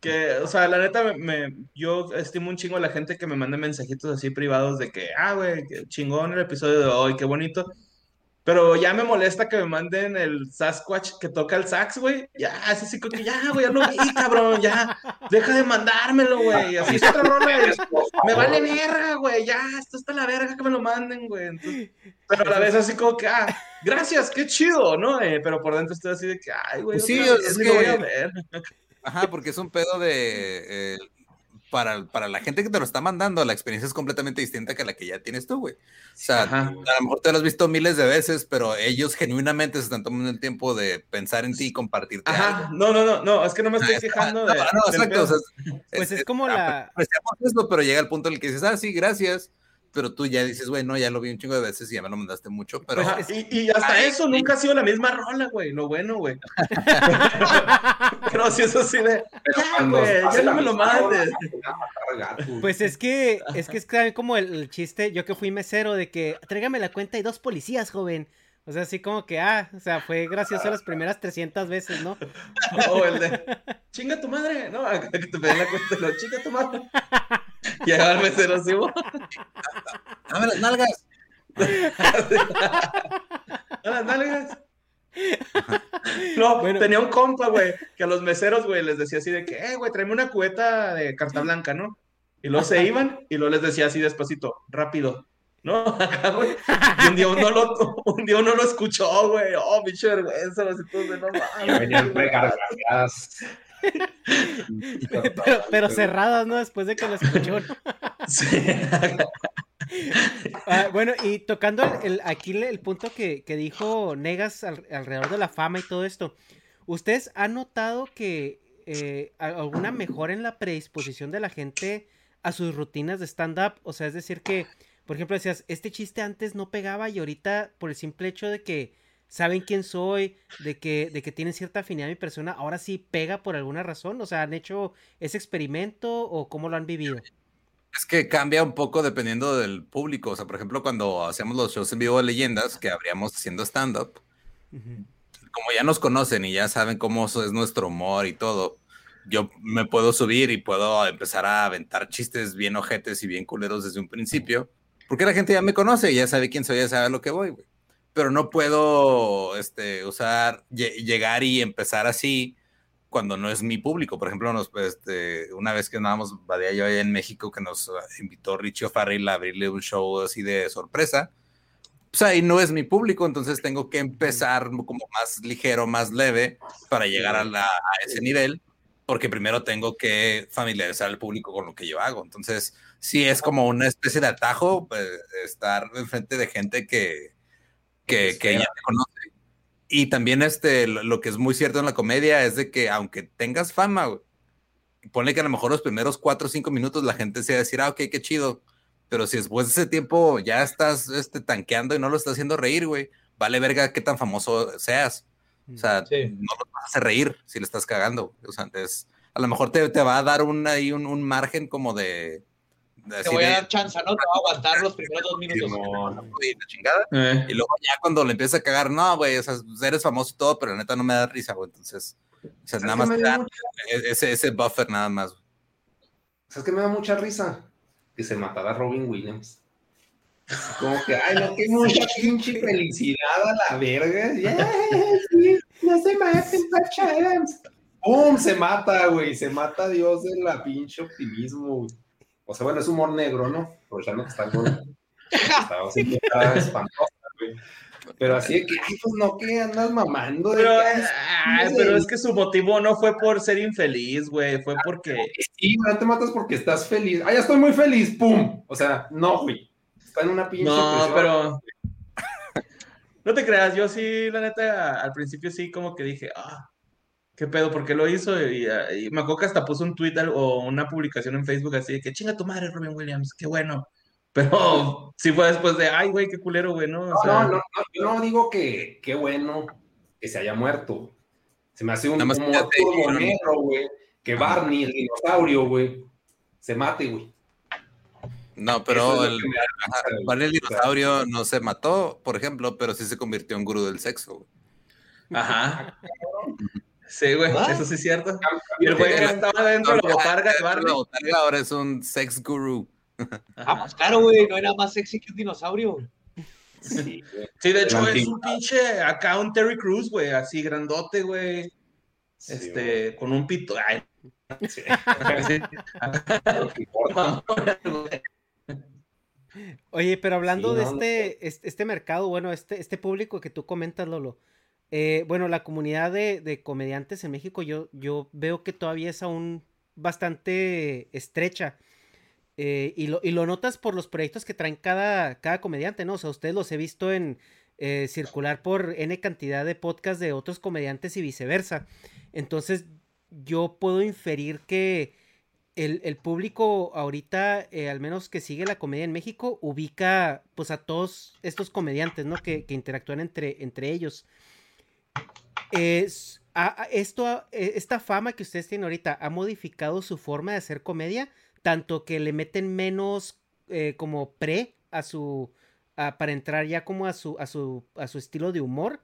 Que, o sea, la neta, me, me- yo estimo un chingo a la gente que me manda mensajitos así privados de que, ah, güey, chingón el episodio de hoy, qué bonito. Pero ya me molesta que me manden el Sasquatch que toca el sax, güey. Ya, así como que ya, güey, ya lo vi, cabrón, ya. Deja de mandármelo, güey. Así es otra rola. Me vale verga, güey. Ya, esto está la verga que me lo manden, güey. Pero a la vez así como que, ah, gracias, qué chido, ¿no? Eh, pero por dentro estoy así de que, ay, güey, Pues sí, es que- voy a ver. Ajá, porque es un pedo de. eh, para, para la gente que te lo está mandando, la experiencia es completamente distinta que la que ya tienes tú, güey. O sea, Ajá. a lo mejor te lo has visto miles de veces, pero ellos genuinamente se están tomando el tiempo de pensar en ti y compartirte Ajá, algo. no, no, no, no, es que no me estoy quejando de. No, no, del exacto. pedo. o sea, Pues es como la- Apreciamos eso, pero llega el punto en el que dices, ah, sí, gracias. Pero tú ya dices, güey, no, ya lo vi un chingo de veces y ya me lo mandaste mucho, pero. Ajá, y, y hasta Ay, eso nunca ha sido la misma rola, güey. Lo bueno, güey. Pero si eso sí de. Ya, cuando güey, ya no me lo mandes. Pues es que, es que es también como el, el chiste, yo que fui mesero, de que tráigame la cuenta y dos policías, joven. O sea, así como que, ah, o sea, fue gracioso las primeras 300 veces, ¿no? O el de. Chinga tu madre. No, acá que te pedían la cuenta lo chinga tu madre. Llegaba el mesero así. Dame las nalgas. A las nalgas. No, Bueno. tenía un compa, güey, que a los meseros, güey, les decía así de que, eh, güey, tráeme una cubeta de carta blanca, ¿no? Y luego se iban y luego les decía así despacito, rápido, ¿no? Acá, güey. Y un día uno lo, un día uno lo escuchó, güey. Oh, pinche vergüenza, así todos de no mames. venían re gargareadas. Pero, pero cerradas, ¿no? Después de que lo escuchó. ¿no? Sí. Ah, bueno, y tocando el, el- aquí el, punto que, que dijo Negas al- alrededor de la fama y todo esto, ¿ustedes han notado que eh, alguna mejora en la predisposición de la gente a sus rutinas de stand-up? O sea, es decir que, por ejemplo, decías, este chiste antes no pegaba y ahorita por el simple hecho de que saben quién soy, de que, de que tienen cierta afinidad a mi persona, ahora sí pega por alguna razón. O sea, ¿han hecho ese experimento o cómo lo han vivido? Es que cambia un poco dependiendo del público. O sea, por ejemplo, cuando hacíamos los shows en vivo de leyendas, que abríamos haciendo stand-up, como ya nos conocen y ya saben cómo es nuestro humor y todo, yo me puedo subir y puedo empezar a aventar chistes bien ojetes y bien culeros desde un principio, porque la gente ya me conoce, ya sabe quién soy, ya sabe a lo que voy, güey. Pero no puedo este, usar, lle- llegar y empezar así cuando no es mi público. Por ejemplo, nos, este, una vez que andábamos, Badía yo allá en México, que nos uh, invitó Richie O'Farrell a abrirle un show así de sorpresa, pues ahí no es mi público, entonces tengo que empezar como más ligero, más leve para llegar a, la- a ese nivel, porque primero tengo que familiarizar al público con lo que yo hago. Entonces, sí es como una especie de atajo, pues, estar enfrente de gente que, que, que ya te conoce. Y también este, lo, lo que es muy cierto en la comedia es de que aunque tengas fama, güey, ponle que a lo mejor los primeros cuatro o cinco minutos la gente se va a decir, ah, ok, qué chido. Pero si después de ese tiempo ya estás este, tanqueando y no lo estás haciendo reír, güey, vale verga qué tan famoso seas. O sea, Sí. no lo vas a hacer reír si le estás cagando. O sea, a lo mejor te, te va a dar un, ahí un, un margen como de, Te voy a dar chance, ¿no? Te voy a aguantar los primeros dos minutos. y la chingada. Eh. Y luego ya cuando le empieza a cagar, no, güey, o sea, eres famoso y todo, pero la neta no me da risa, güey. Entonces, o sea, nada que más me te da mucha- ese, ese buffer nada más. güey. ¿Sabes qué me da mucha risa? Que se matara Robin Williams. Como que, ay, no, qué mucha pinche felicidad a la verga. Ya, sí, no se maten, Patch Adams. ¡Pum! Se mata, güey. Se mata Dios de la pinche optimismo, güey. O sea, bueno, es humor negro, ¿no? Aprovechando que está el gordo. Estaba así, está espantosa, güey. Pero así de que, ay, pues no, que andas mamando. de Pero, que, ay, ay, pero es que su motivo no fue por ser infeliz, güey, fue porque... Sí, no te matas porque estás feliz. Ah, ya estoy muy feliz, ¡pum! O sea, no, güey. Está en una pinche No, presión. pero... No te creas, yo sí, la neta, al principio sí como que dije, ah, qué pedo, ¿por qué lo hizo? Y, y me acuerdo que hasta puso un tweet o una publicación en Facebook así de que chinga tu madre, Robin Williams, qué bueno. Pero sí fue después de, ay, güey, qué culero, güey, ¿no? O No, sea, no, no, no, yo no digo que qué bueno que se haya muerto. Se me hace un, como negro, güey. Que Barney, el dinosaurio, güey, se mate, güey. No, pero es el, ajá, el dinosaurio no se mató, por ejemplo, pero sí se convirtió en gurú del sexo, güey. Ajá. Sí, güey, ¿What? eso sí es cierto. Y el güey de- estaba dentro de la botarga de La Barney. botarga ahora es un sex guru. Ah, pues claro, güey, no nada más sexy que un dinosaurio. Sí, de hecho es un pinche acá un Terry Crews, güey, así grandote, güey. Sí, Este, con un pito. Ay. Sí. que. Oye, pero hablando Sí, de no, no este, este, este mercado, bueno, este, este público que tú comentas, Lolo, eh, bueno, la comunidad de, comediantes en México, yo, veo que todavía es aún bastante estrecha. eh, y, lo, notas por los proyectos que traen cada, comediante, ¿no? O sea, ustedes los he visto en eh, circular por N cantidad de podcasts de otros comediantes y viceversa. Entonces, yo puedo inferir que el, público ahorita, eh, al menos que sigue la comedia en México, ubica pues a todos estos comediantes, ¿no? Que, interactúan entre ellos. Es, esto, e- esta fama que ustedes tienen ahorita ha modificado su forma de hacer comedia, tanto que le meten menos eh, como pre a su, para entrar ya como a su, a su, a su estilo de humor,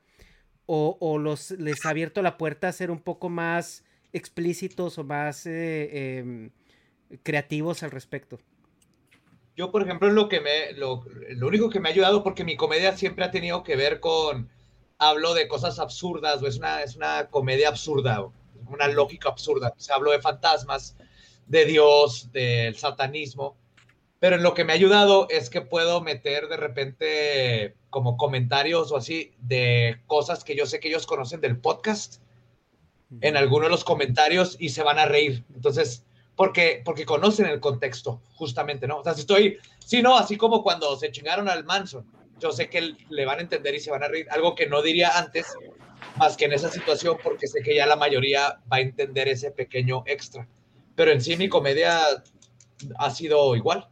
o, o los, les ha abierto la puerta a ser un poco más explícitos o más eh, em, creativos al respecto. Yo, por ejemplo, lo que me, lo, lo único que me ha ayudado, porque mi comedia siempre ha tenido que ver con, hablo de cosas absurdas, o es una, es una comedia absurda, o una lógica absurda. O sea, hablo de fantasmas, de Dios, del satanismo, pero en lo que me ha ayudado es que puedo meter de repente como comentarios o así de cosas que yo sé que ellos conocen del podcast en alguno de los comentarios y se van a reír. Entonces, porque, porque conocen el contexto, justamente, ¿no? O sea, si estoy, si no, así como cuando se chingaron al Manson, yo sé que le van a entender y se van a reír, algo que no diría antes, más que en esa situación, porque sé que ya la mayoría va a entender ese pequeño extra. Pero en sí mi comedia ha sido igual.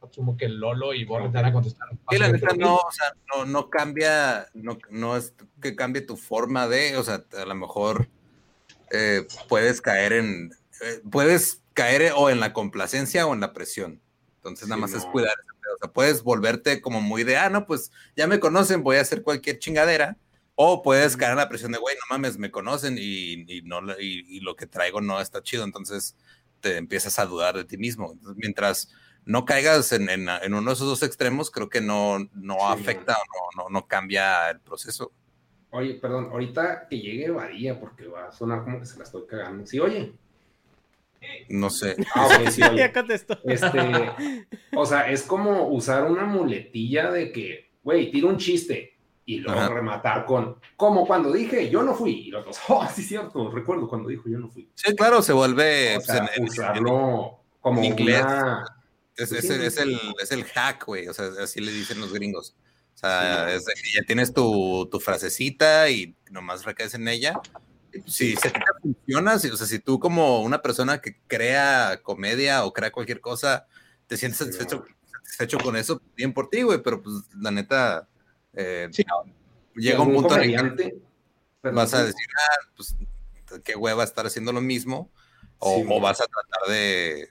Asumo que Lolo y Borre te van a contestar. Sí, la neta no, o sea, no, no cambia, no, no es que cambie tu forma de, o sea, a lo mejor eh, puedes caer en, eh, puedes caer o en la complacencia o en la presión. Entonces nada Sí, más es cuidar. O sea, puedes volverte como muy de, ah, no, pues ya me conocen, voy a hacer cualquier chingadera. O puedes caer en la presión de, güey, no mames, me conocen y, y no, y, y lo que traigo no está chido. Entonces te empiezas a dudar de ti mismo. Entonces, mientras no caigas en, en- en uno de esos dos extremos, creo que no, no Sí, afecta o no, no, no cambia el proceso. Oye, perdón, ahorita que llegue Badía, porque va a sonar como que se la estoy cagando. Sí, oye. No sé. Ah, ok, sí, oye. ya contestó. Este, o sea, es como usar una muletilla de que, güey, tira un chiste y luego Ajá. rematar con, como cuando dije, yo no fui. Y los otros, oh, sí, cierto, recuerdo cuando dijo, yo no fui. Sí, claro, se vuelve O sea, en- en- usarlo como en inglés. una... Es, Sí, es sí, el, es, el, es el hack, güey. O sea, así le dicen los gringos. O sea, Sí. es ya tienes tu, tu frasecita y nomás recaes en ella. Si se te funciona, si, o sea, si tú como una persona que crea comedia o crea cualquier cosa, te sientes satisfecho, satisfecho con eso, bien por ti, güey, pero pues la neta, eh, Sí, llega un punto en el que vas a decir, ah, pues qué hueva estar haciendo lo mismo, o, Sí, o man. vas a tratar de,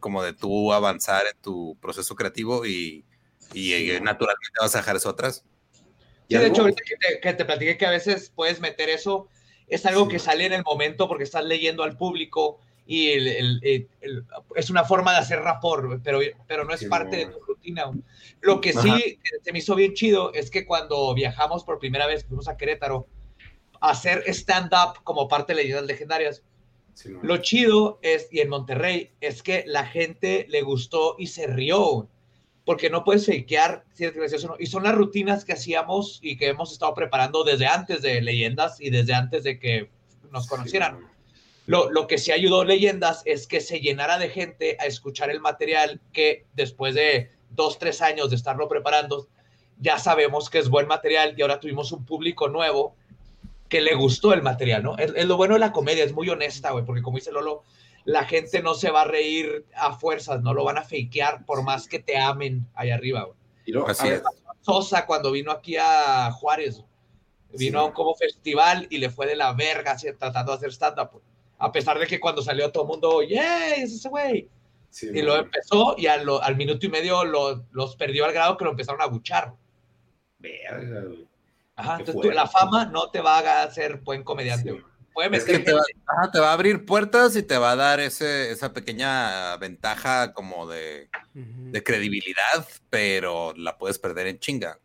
como de tú avanzar en tu proceso creativo y, y eh, naturalmente vas a dejar eso atrás. Sí, de hecho, ahorita que te, que te platiqué que a veces puedes meter eso, es algo que sale en el momento porque estás leyendo al público y el- el- el- el- es una forma de hacer rapport, pero, pero no es parte de tu rutina. Lo que sí Ajá. se me hizo bien chido es que cuando viajamos por primera vez, fuimos a Querétaro, a hacer stand-up como parte de leyendas legendarias. Lo chido es, y en Monterrey, es que la gente le gustó y se rió, porque no puedes fakear si es gracioso o no. Y son las rutinas que hacíamos y que hemos estado preparando desde antes de Leyendas y desde antes de que nos conocieran. Lo, lo que sí ayudó Leyendas es que se llenara de gente a escuchar el material que después de dos, tres años de estarlo preparando, ya sabemos que es buen material y ahora tuvimos un público nuevo que le gustó el material, ¿no? Es, es lo bueno de la comedia, es muy honesta, güey, porque como dice Lolo, la gente no se va a reír a fuerzas, no lo van a fakear por más que te amen allá arriba, güey. Y luego, Así es. Sosa cuando vino aquí a Juárez, vino a un como festival y le fue de la verga así, tratando de hacer stand-up, a pesar de que cuando salió todo el mundo, ¡yay! Es ese güey. sí, Y lo empezó y al minuto y medio lo- los perdió al grado que lo empezaron a buchar. verga, güey. Ajá, entonces tú- fuerte. la fama no te va a hacer buen comediante. Sí. güey. Puede Es que meter te va, gente- ajá, te va a abrir puertas y te va a dar ese, esa pequeña ventaja como de, de credibilidad, pero la puedes perder en chinga.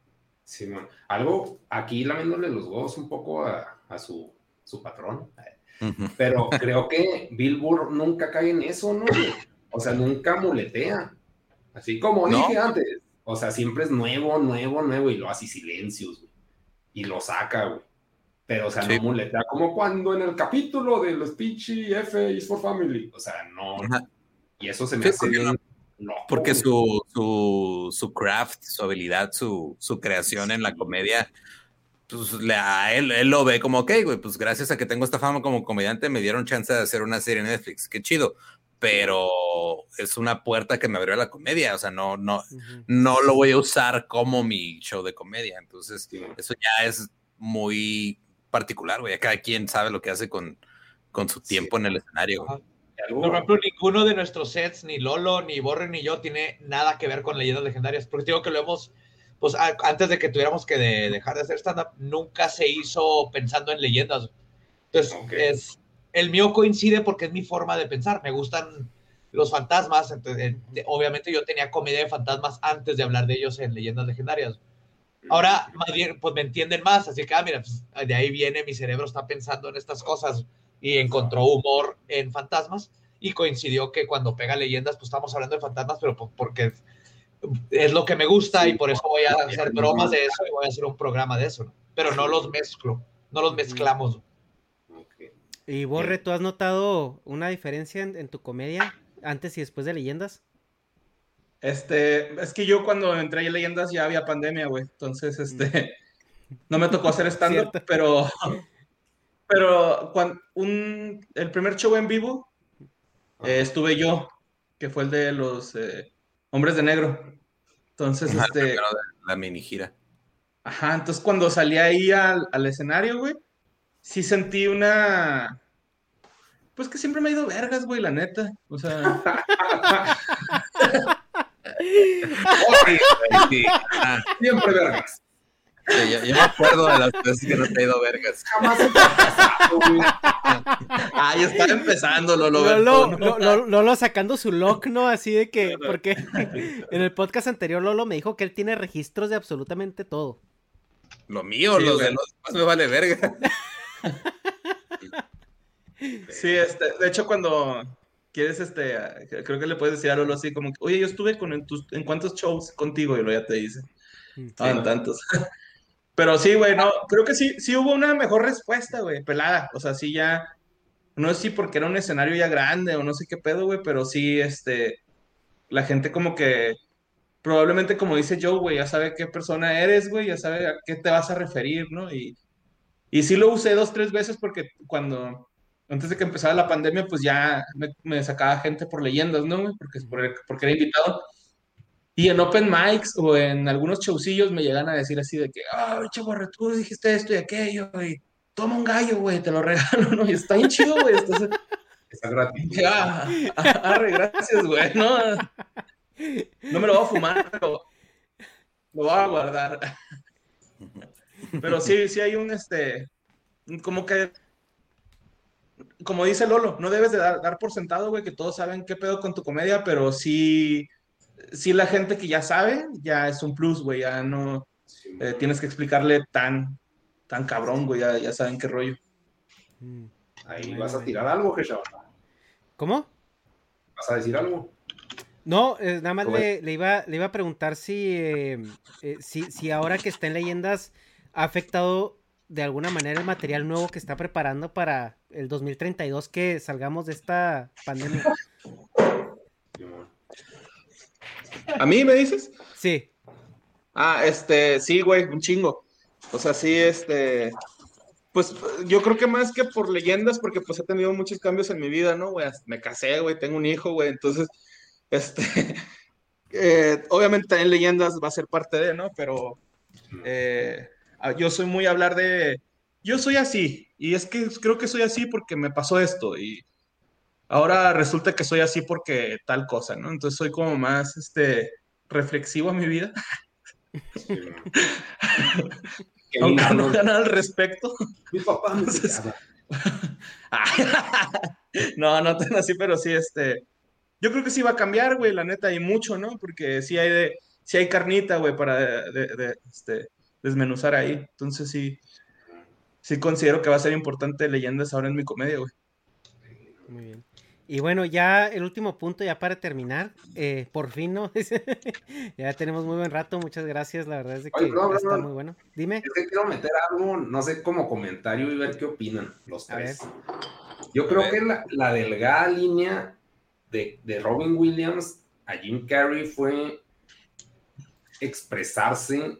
Sí, man. Algo aquí lamiéndole los huevos un poco a, a su, su patrón. Pero creo que Bill Burr nunca cae en eso, ¿no? O sea, nunca muletea. Así como No. dije antes. O sea, siempre es nuevo, nuevo, nuevo y lo hace silencios, güey. Y lo saca, güey. Pero, o sea, Sí. no muletea. Como cuando en el capítulo de los pinche F is for Family. O sea, no. Ajá. Y eso se me Sí, hace porque bien loco, Porque su, su, su craft, su habilidad, su, su creación en la comedia, pues le- a él, él lo ve como, ok, güey, pues gracias a que tengo esta fama como comediante, me dieron chance de hacer una serie en Netflix, qué chido. Pero es una puerta que me abrió a la comedia, o sea, no, no, Ujú. no lo voy a usar como mi show de comedia. Entonces, Sí, eso ya es muy particular, güey. Cada quien sabe lo que hace con, con su tiempo en el escenario. güey. Por ejemplo, ninguno de nuestros sets, ni Lolo, ni Borre, ni yo, tiene nada que ver con leyendas legendarias. Porque digo que lo hemos, pues a- antes de que tuviéramos que de- dejar de hacer stand-up, nunca se hizo pensando en leyendas. Entonces, Ok. es, el mío coincide porque es mi forma de pensar. Me gustan los fantasmas. entonces, obviamente yo tenía comedia de fantasmas antes de hablar de ellos en leyendas legendarias. Ahora, más bien, pues me entienden más. Así que, ah, mira, pues, de ahí viene, mi cerebro está pensando en estas cosas y encontró humor en fantasmas y coincidió que cuando pega leyendas, pues estamos hablando de fantasmas, pero po- porque es lo que me gusta Sí, y por eso voy a hacer bromas de eso y voy a hacer un programa de eso, ¿no? pero no los mezclo, no los mezclamos. Ok. Y Borre, ¿tú has notado una diferencia en, en tu comedia antes y después de leyendas? Este, es que yo cuando entré a Leyendas ya había pandemia, güey. Entonces, este, no me tocó hacer stand-up, pero, pero cuando un, el primer show en vivo eh, estuve yo, que fue el de los eh, Hombres de Negro. Entonces, Ajá, este, de la mini gira. ajá, entonces cuando salí ahí al, al escenario, güey, sí sentí una, pues que siempre me ha ido vergas, güey, la neta. O sea, Sí, ah, Siempre vergas. sí, yo, yo me acuerdo de las veces que no te he ido vergas. Jamás se ha güey. ay, estaba empezando, Lolo. Lolo, ¿no? Lo- Lo- Lolo sacando su lock, ¿no? Así de que, porque en el podcast anterior Lolo me dijo que él tiene registros de absolutamente todo. Lo mío, Sí, los güey. de los demás me vale verga. Sí, este, de hecho, cuando quieres, este, a- creo que le puedes decir a Lolo así como, oye, yo estuve con en, tus, en cuántos shows contigo y lo ya te dice. Ah, en tantos. Pero sí, güey, no, creo que sí, sí hubo una mejor respuesta, güey, pelada. O sea, sí ya, no sé si porque era un escenario ya grande o no sé qué pedo, güey, pero sí, este, la gente como que, probablemente como dice Joe, güey, ya sabe qué persona eres, güey, ya sabe a qué te vas a referir, ¿no? Y, y sí lo usé dos, tres veces porque cuando, antes de que empezara la pandemia, pues ya me, me sacaba gente por leyendas, ¿no? güey? Porque, por- porque era invitado. Y en open mics o en algunos showcillos me llegan a decir así de que, ah, chavarra, tú dijiste esto y aquello, y toma un gallo, güey, te lo regalo, ¿no? Y está bien chido, güey. Estás, esa gratitud. Ya, arre, gracias, güey. No, no me lo voy a fumar, pero lo voy a guardar. Pero sí, sí hay un, este, como que, como dice Lolo, no debes de dar, dar por sentado, güey, que todos saben qué pedo con tu comedia, pero sí, sí la gente que ya sabe, ya es un plus, güey, ya no eh, tienes que explicarle tan, tan cabrón, güey, ya, ya saben qué rollo. Ahí vas a tirar algo, que ¿Cómo? ¿Vas a decir algo? No, eh, nada más ¿Cómo le, le iba, le iba a preguntar si, eh, eh, si, si ahora que está en leyendas ha afectado de alguna manera el material nuevo que está preparando para el 2032 que salgamos de esta pandemia. ¿A mí me dices? Sí. Ah, este, sí, güey, un chingo. O sea, sí, este, pues yo creo que más que por leyendas, porque pues he tenido muchos cambios en mi vida, ¿no, güey? Me casé, güey, tengo un hijo, güey, entonces, este, eh, obviamente en leyendas va a ser parte de, ¿no? Pero eh, yo soy muy a hablar de, yo soy así, y es que creo que soy así porque me pasó esto, y ahora resulta que soy así porque tal cosa, ¿no? Entonces soy como más, este, reflexivo en mi vida. Aunque no nada al respecto. Mi papá me Entonces- no, no tan así, pero sí, este. Yo creo que sí va a cambiar, güey, la neta, y mucho, ¿no? Porque sí hay de, sí hay carnita, güey, para de- de- de, este, desmenuzar ahí. Entonces sí, sí considero que va a ser importante leyendas ahora en mi comedia, güey. Muy bien. Y bueno, ya el último punto, ya para terminar, eh, por fin, ¿no? ya tenemos muy buen rato, muchas gracias, la verdad es de que Oye, está muy bueno. Dime. Es que quiero meter algo, no sé, como comentario y ver qué opinan los A ver. tres. Yo creo ver. que la, la delgada línea de, de Robin Williams a Jim Carrey fue expresarse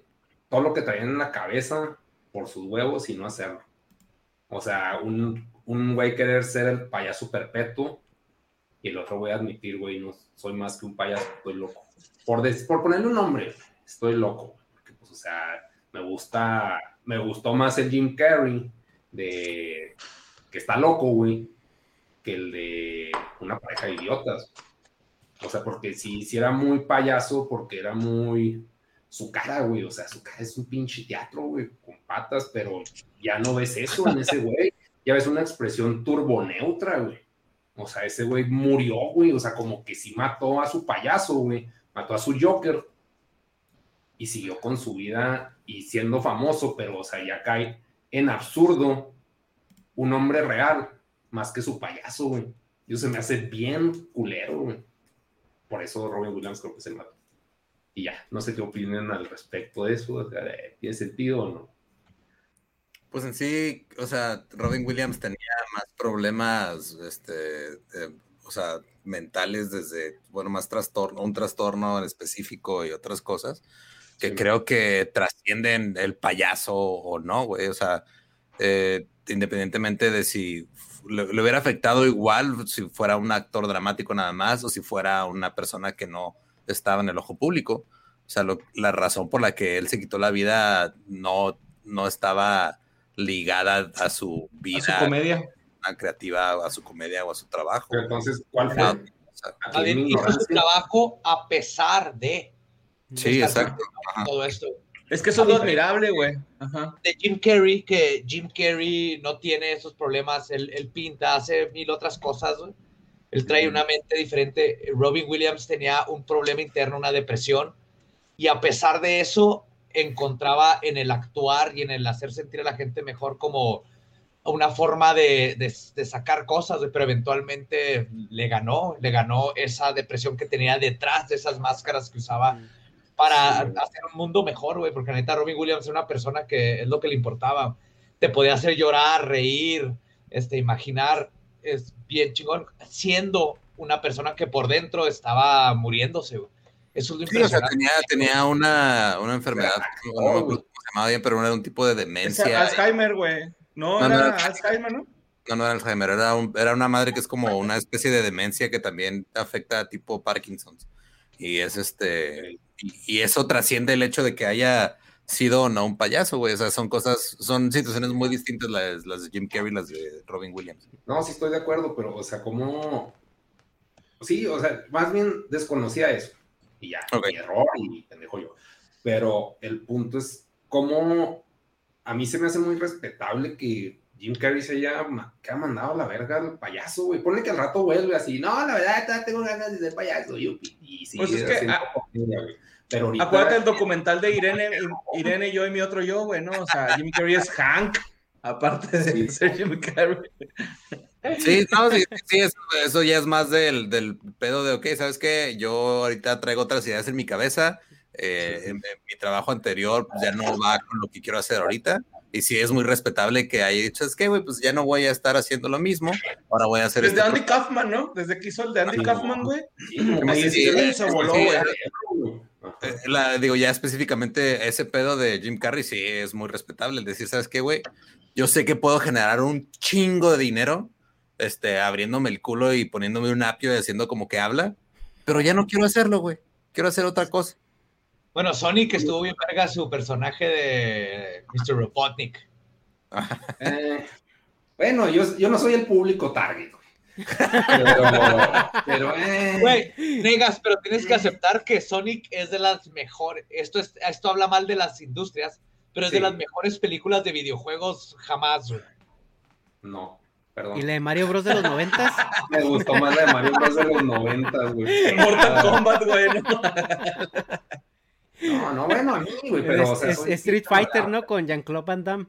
todo lo que traían en la cabeza por sus huevos y no hacerlo. O sea, un, un güey querer ser el payaso perpetuo y el otro voy a admitir, güey, no soy más que un payaso, estoy loco. Por, des- por ponerle un nombre, estoy loco. Porque, pues, o sea, me gusta, me gustó más el Jim Carrey de que está loco, güey, que el de una pareja de idiotas. O sea, porque si, si era muy payaso, porque era muy su cara, güey, o sea, su cara es un pinche teatro, güey, con patas, pero ya no ves eso en ese güey, ya ves una expresión turboneutra, güey. O sea, ese güey murió, güey, o sea, como que sí mató a su payaso, güey, mató a su Joker y siguió con su vida y siendo famoso, pero, o sea, ya cae en absurdo un hombre real más que su payaso, güey. Y eso se me hace bien culero, güey. Por eso Robin Williams creo que se mató. Y ya, no sé qué opinan al respecto de eso. o sea, ¿Tiene sentido o no? Pues en sí, o sea, Robin Williams tenía más problemas, este, eh, o sea, mentales desde, bueno, más trastorno, un trastorno en específico y otras cosas que Sí. creo que trascienden el payaso o no, güey. O sea, eh, independientemente de si le, le hubiera afectado igual si fuera un actor dramático nada más o si fuera una persona que no estaba en el ojo público. O sea, lo- la razón por la que él se quitó la vida no, no estaba ligada a su A vida su comedia. a creativa, a su comedia o a su trabajo. Pero entonces, ¿cuál fue? Ah, o sea, bien mi hizo su trabajo a pesar de sí, exacto. Todo esto. Es que eso es lo admirable, güey. De Jim Carrey, que Jim Carrey no tiene esos problemas, él, él pinta, hace mil otras cosas, güey. Él trae una mente diferente. Robin Williams tenía un problema interno, una depresión, y a pesar de eso, encontraba en el actuar y en el hacer sentir a la gente mejor como una forma de, de- de sacar cosas, pero eventualmente le ganó, le ganó esa depresión que tenía detrás de esas máscaras que usaba para Sí. hacer un mundo mejor, güey, porque neta Robin Williams es una persona que es lo que le importaba. Te podía hacer llorar, reír, este, imaginar, es bien chingón, siendo una persona que por dentro estaba muriéndose, güey. Eso es lo Sí, o sea, impresionante. tenía, tenía una, una enfermedad, no me acuerdo cómo se llamaba bien, pero era un tipo de Es demencia. Alzheimer, güey. No, No, no, era no. Alzheimer, ¿no? No, no era Alzheimer, era, un- era una madre que es como una especie de demencia que también afecta a tipo Parkinson's. Y es este, y, y eso trasciende el hecho de que haya sido o no un payaso, güey. O sea, son cosas, son situaciones muy distintas las, las de Jim Carrey y las de Robin Williams. No, sí estoy de acuerdo, pero, o sea, como... Sí, o sea, más bien desconocía eso. Y ya, Ok. mi error y pendejo yo. Pero el punto es cómo a mí se me hace muy respetable que Jim Carrey se haya, que ha mandado a la verga al payaso, güey. Ponle que al rato vuelve así, no, la verdad, tengo ganas de ser payaso, yupi. Y sí, Pues es que. Pero ahorita... Acuérdate el documental de Irene, Irene, yo y mi otro yo, güey, ¿no? O sea, Jim Carrey es Hank, aparte de ser Jim Carrey. Sí, no, sí, sí, eso, eso ya es más del, del pedo de, ok, ¿sabes qué? Yo ahorita traigo otras ideas en mi cabeza, eh, en- en mi trabajo anterior pues, ya no va con lo que quiero hacer ahorita, y sí es muy respetable que haya dicho, es que, güey, pues ya no voy a estar haciendo lo mismo, ahora voy a hacer Desde este Andy Kaufman, ¿no? Desde que hizo el de Andy Sí, Kaufman, no. güey. Sí, Ahí sí, sí, se voló, sí, güey. Eh, la- digo, ya específicamente ese pedo de Jim Carrey sí es muy respetable. El decir, ¿sabes qué, güey? Yo sé que puedo generar un chingo de dinero, este, abriéndome el culo y poniéndome un apio y haciendo como que habla, pero ya no quiero hacerlo, güey. Quiero hacer otra cosa. Bueno, Sonic estuvo bien verga su personaje de Mr. Robotnik. Eh, bueno, yo, yo no soy el público target. Pero, pero eh, Güey, negas, pero tienes que aceptar que Sonic es de las mejores. Esto, es, esto habla mal de las industrias, pero es de las mejores películas de videojuegos jamás, güey. no, perdón. ¿Y la de Mario Bros de los noventas? Me gustó más la de Mario Bros de los 90, güey. Mortal Ah, Kombat, güey. ¿no? No, no, bueno, a mí, güey, pero, Es- o sea, es- soy- Street Fighter, ¿no? Con Jean-Claude Van Damme.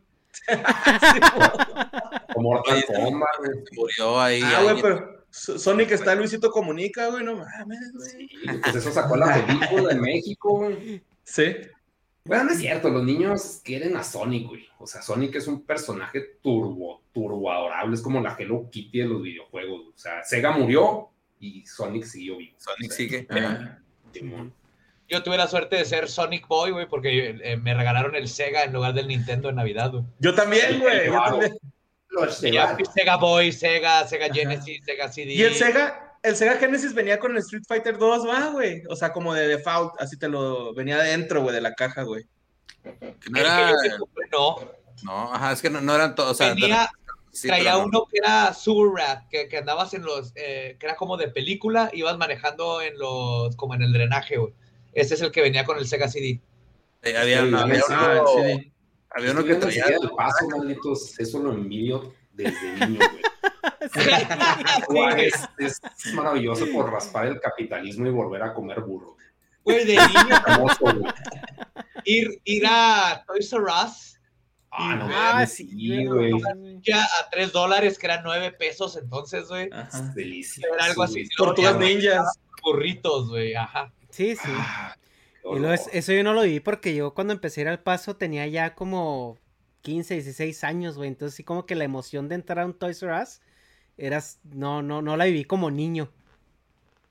O Mortal Kombat, güey. Murió ahí. Ah, güey, pero So- Sonic está Luisito Comunica, güey, no mames, güey. Pues eso sacó la película en México, güey. Sí. Bueno, no es cierto, los niños quieren a Sonic, güey. O sea, Sonic es un personaje turbo, turbo adorable, es como la Hello Kitty de los videojuegos. O sea, Sega murió y Sonic siguió vivo. Sonic O sea, sigue. Yo tuve la suerte de ser Sonic Boy, güey, porque eh, me regalaron el Sega en lugar del Nintendo en Navidad, güey. Yo también, güey. yo también. Los Sega. Boy, Sega, Sega Genesis, Sega CD. Y el Sega, el Sega Genesis venía con el Street Fighter 2, va, güey. O sea, como de default, así te lo venía dentro, güey, de la caja, güey. No era. compré, no. No, ajá, es que no, no eran todos. O sea, sí, traía no. uno que era Sewer Rat, que, que andabas en los, eh, que era como de película, ibas manejando en los, como en el drenaje, güey. Ese es el que venía con el Sega CD. Había, Sí, había sí, uno, Ah, sí. había uno que traía. el paso, malditos. Eso lo envidio desde niño, güey. Sí, es, es maravilloso por raspar el capitalismo y volver a comer burro. Güey, de niño, güey. ir, ir a Toys R Us Ah, no, Ah, sí, güey. ya a 3 dólares, que eran 9 pesos entonces, güey. Delicioso. Era algo así. Tortugas ninjas. Burritos, güey, ajá. Sí, sí. Ah, Y luego es- eso yo no lo viví porque yo cuando empecé a ir al paso tenía ya como 15, 16 años, güey. Entonces sí como que la emoción de entrar a un Toys R Us eras, no, no, no la viví como niño.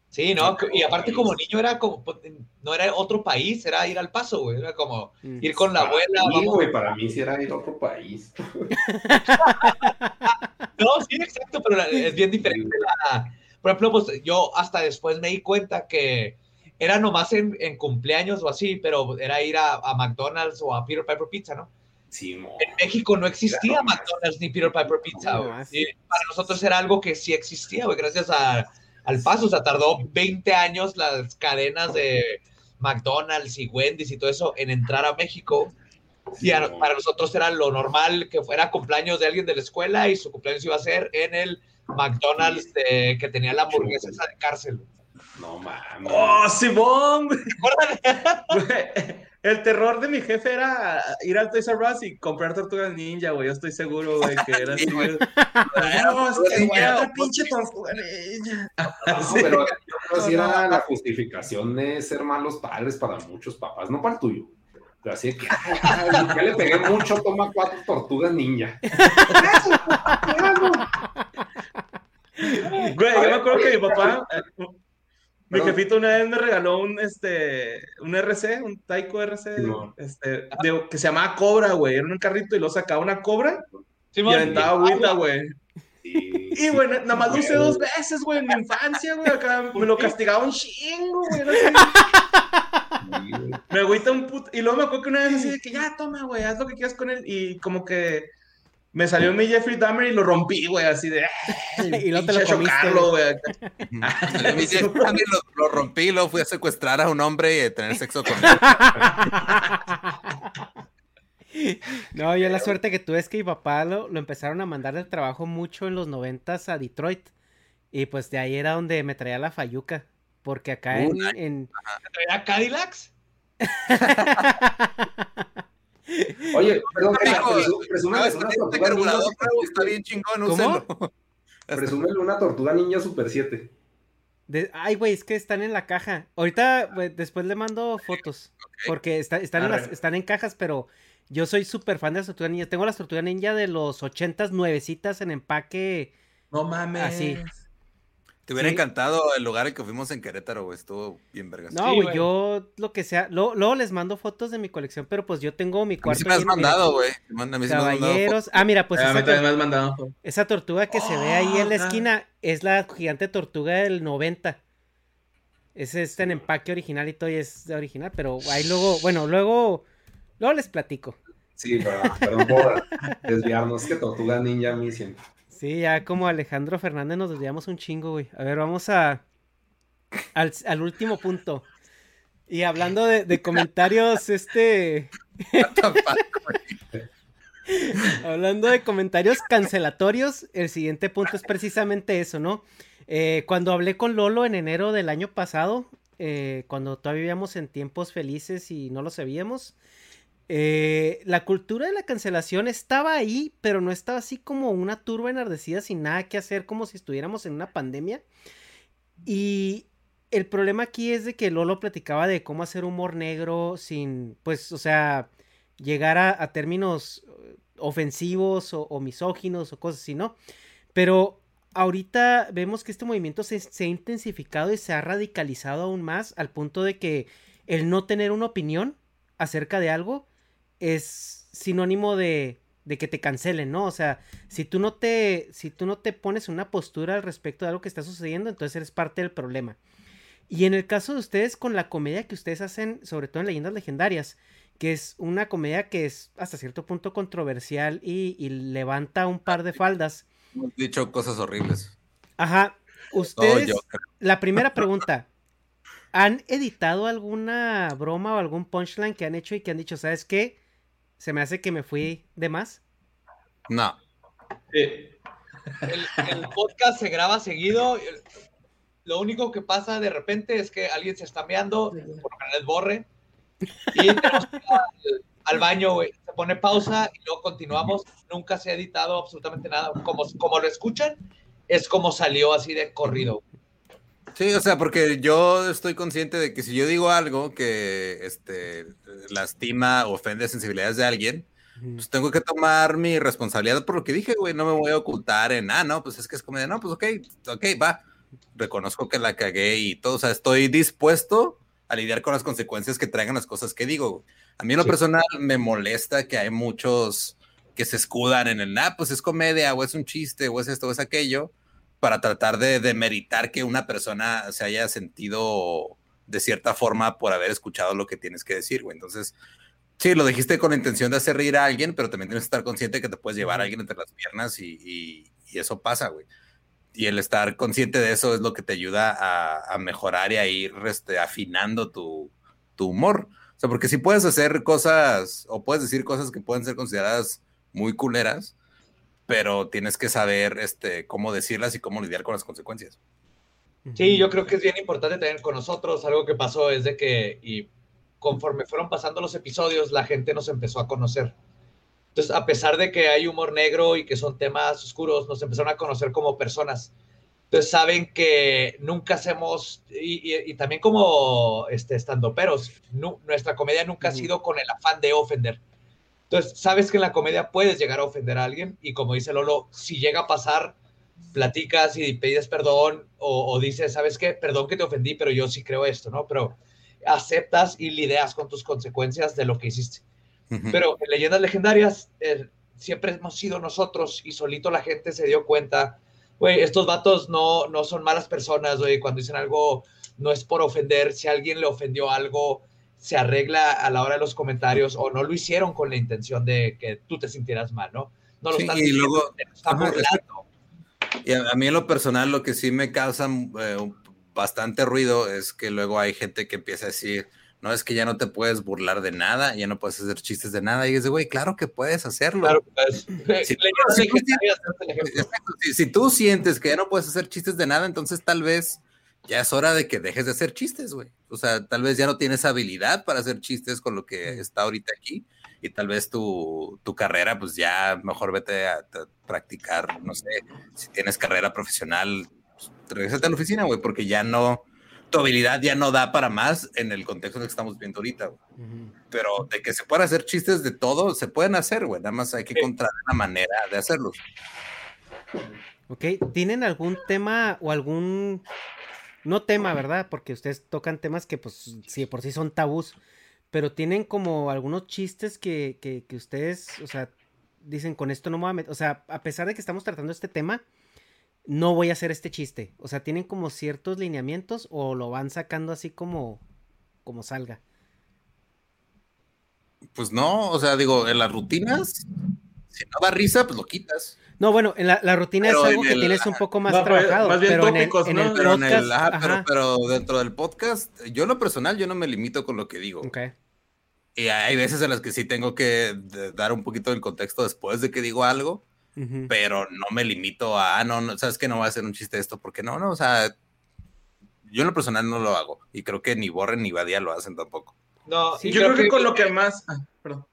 Sí, ¿no? Y aparte como niño era como, pues, no era otro país, era ir al paso, güey. Era como Mm. ir con la Para abuela, mí, vamos. güey, para mí sí era ir a otro país. No, sí, exacto, pero es bien diferente la... Por ejemplo, pues yo hasta después me di cuenta que era nomás en, en cumpleaños o así, pero era ir a, a McDonald's o a Peter Piper Pizza, ¿no? Sí. En México no existía Claro. McDonald's ni Peter Piper Pizza, No. Y para nosotros era algo que sí existía, güey, gracias a- al paso. O sea, tardó 20 años las cadenas de McDonald's y Wendy's y todo eso en entrar a México. Y a- para nosotros era lo normal que fuera cumpleaños de alguien de la escuela y su cumpleaños iba a ser en el McDonald's de- que tenía la hamburguesa esa de cárcel. No mames. ¡Oh, Simón! El terror de mi jefe era ir al Toys R Us y comprar tortugas ninja, güey. Yo estoy seguro, güey, que era así. güey. No, es que, güey, otra pinche tortuga ninja. No, Sí. pero yo creo que sí era la justificación de ser malos padres para muchos papás, no para el tuyo. Pero así que, ay, ay, ya le pegué mucho, toma cuatro tortugas ninja. Güey, yo me acuerdo que mi papá, eh, mi Perdón. jefito una vez me regaló un, este, un RC, un Taiko RC, este, de- que se llamaba Cobra, güey. Era un carrito y lo sacaba una cobra y Simón, aventaba agüita, güey. Sí, Y, güey, nada más lo usé dos veces, güey, en mi infancia, güey. Acá me lo castigaba un chingo, güey. Me agüita un puto. Y luego me acuerdo que una vez así de que ya, toma, güey, haz lo que quieras con él. Y como que me salió mi Jeffrey Dahmer y lo rompí, güey, así de. Y luego te lo comiste, chocarlo, güey. A mí sí, también lo, lo rompí y luego fui a secuestrar a un hombre y a tener sexo con él. No, yo la suerte que tuve es que mi papá lo, lo empezaron a mandar del trabajo mucho en los noventas a Detroit. Y pues de ahí era donde me traía la fayuca. Porque acá en, Uh, nice. en- ¿Era Cadillacs? Oye, perdón, Mijo, presu- presúmele ¿sabes? una Este carburador está bien chingón. Presúmele una tortuga ninja super 7. de- ay, güey, es que están en la caja. Ahorita, después le mando fotos. Porque está- están, en las- Arre. están en cajas, pero yo soy súper fan de las tortugas ninja. Tengo las tortugas ninja de los ochentas, nuevecitas en empaque. No mames. Así. Te hubiera Sí. encantado el lugar en que fuimos en Querétaro, güey. Estuvo bien vergas. No, güey, güey. yo lo que sea. Luego les mando fotos de mi colección, pero pues yo tengo mi A mí cuarto. sí me has lleno- mira, mandado, güey. A mí sí me has mandado Caballeros. Ah, mira, pues a mí esa, también me has mandado. esa tortuga que se ve ahí en la Ah, esquina es la gigante tortuga del 90. Ese está en empaque original y todo y es de original, pero ahí luego, bueno, luego, luego les platico. Sí, perdón, perdón por desviarnos. Que tortuga ninja a mí siempre. Sí, ya como Alejandro Fernández nos desviamos un chingo, güey. A ver, vamos a al, último punto. Y hablando de, de comentarios, este, hablando de comentarios cancelatorios, el siguiente punto es precisamente eso, ¿no? Eh, cuando hablé con Lolo en enero del año pasado, eh, cuando todavía vivíamos en tiempos felices y no lo sabíamos, eh, la cultura de la cancelación estaba ahí, pero no estaba así como una turba enardecida sin nada que hacer, como si estuviéramos en una pandemia. Y el problema aquí es de que Lolo platicaba de cómo hacer humor negro sin, pues, o sea, llegar a, términos eh, ofensivos o, misóginos o cosas así, ¿no? Pero ahorita vemos que este movimiento se ha intensificado y se ha radicalizado aún más al punto de que el no tener una opinión acerca de algo es sinónimo de, de que te cancelen, ¿no? O sea, si tú no te, si tú no te pones una postura al respecto de algo que está sucediendo, entonces eres parte del problema. Y en el caso de ustedes, con la comedia que ustedes hacen, sobre todo en Leyendas Legendarias, que es una comedia que es hasta cierto punto controversial y, y levanta un par de faldas. Hemos dicho cosas horribles. Ajá, ustedes, yo. la primera pregunta, ¿han editado alguna broma o algún punchline que han hecho y que han dicho, ¿sabes qué? Se me hace que me fui de más. No. El, el podcast se graba seguido. Lo único que pasa de repente es que alguien se está meando, por lo general es borre, y tenemos que ir al, al baño, güey. Se pone pausa y luego continuamos. Nunca se ha editado absolutamente nada. Como, como lo escuchan, es como salió así de corrido. Sí, o sea, porque yo estoy consciente de que si yo digo algo que este, lastima o ofende sensibilidades de alguien, pues tengo que tomar mi responsabilidad por lo que dije, güey. No me voy a ocultar en, ah, no, pues es que es comedia. No, pues ok, ok, va. Reconozco que la cagué y todo. O sea, estoy dispuesto a lidiar con las consecuencias que traigan las cosas que digo. A mí en lo Sí. personal me molesta que hay muchos que se escudan en el, ah, pues es comedia, o es un chiste, o es esto, o es aquello, para tratar de, de meritar que una persona se haya sentido de cierta forma por haber escuchado lo que tienes que decir, güey. Entonces, sí, lo dijiste con la intención de hacer reír a alguien, pero también tienes que estar consciente que te puedes llevar a alguien entre las piernas y, y- y eso pasa, güey. Y el estar consciente de eso es lo que te ayuda a, a mejorar y a ir este, afinando tu, tu humor. O sea, porque si puedes hacer cosas o puedes decir cosas que pueden ser consideradas muy culeras, pero tienes que saber este, cómo decirlas y cómo lidiar con las consecuencias. Sí, yo creo que es bien importante tener con nosotros. Algo que pasó es de que, y conforme fueron pasando los episodios, la gente nos empezó a conocer. Entonces, a pesar de que hay humor negro y que son temas oscuros, nos empezaron a conocer como personas. Entonces, saben que nunca hacemos, y, y- y también como este, estandoperos, nu- nuestra comedia nunca ha sido con el afán de ofender. Entonces, sabes que en la comedia puedes llegar a ofender a alguien, y como dice Lolo, si llega a pasar, platicas y pides perdón o, o dices, ¿sabes qué? Perdón que te ofendí, pero yo sí creo esto, ¿no? Pero aceptas y lidias con tus consecuencias de lo que hiciste. Pero en leyendas legendarias eh, siempre hemos sido nosotros y solito la gente se dio cuenta, güey, estos vatos no, no son malas personas, güey, cuando dicen algo no es por ofender, si alguien le ofendió algo, se arregla a la hora de los comentarios o no lo hicieron con la intención de que tú te sintieras mal, ¿no? No lo Sí, están y diciendo, luego- te lo están ajá, burlando. Y a, mí en lo personal lo que sí me causa eh, bastante ruido es que luego hay gente que empieza a decir, no, es que ya no te puedes burlar de nada, ya no puedes hacer chistes de nada. Y es de, güey, claro que puedes hacerlo. Claro, pues, Si, tú si- si tú sientes que ya no puedes hacer chistes de nada, entonces tal vez ya es hora de que dejes de hacer chistes, güey. O sea, tal vez ya no tienes habilidad para hacer chistes con lo que está ahorita aquí y tal vez tu, tu carrera, pues ya mejor vete a, a practicar, no sé, si tienes carrera profesional, pues, regrésate a la oficina, güey, porque ya no, tu habilidad ya no da para más en el contexto en el que estamos viendo ahorita, güey. Pero de que se puedan hacer chistes de todo, se pueden hacer, güey. Nada más hay que encontrar una manera de hacerlos. Ok, ¿tienen algún tema o algún... No tema, ¿verdad? Porque ustedes tocan temas que pues sí, de por sí son tabús, pero tienen como algunos chistes que, que, que ustedes, o sea, dicen con esto no me voy a meter, o sea, a pesar de que estamos tratando este tema, no voy a hacer este chiste. O sea, tienen como ciertos lineamientos o lo van sacando así como, como salga. Pues no, o sea, digo, en las rutinas, si no da risa, pues lo quitas. No, bueno, en la, la rutina Pero es algo en que el- tienes un poco más No, pero trabajado, más bien pero en el, tópicos, en ¿no? el Pero, en podcast, el, ajá, pero, pero dentro del podcast, yo en lo personal, yo no me limito con lo que digo. ok. Y hay veces en las que sí tengo que dar un poquito del contexto después de que digo algo, pero no me limito a, ah, no, no, sabes que no voy a hacer un chiste de esto, porque no, no, o sea, yo en lo personal no lo hago. Y creo que ni Borren ni Badía lo hacen tampoco. No, Sí, Yo creo que con lo que más. ah, perdón.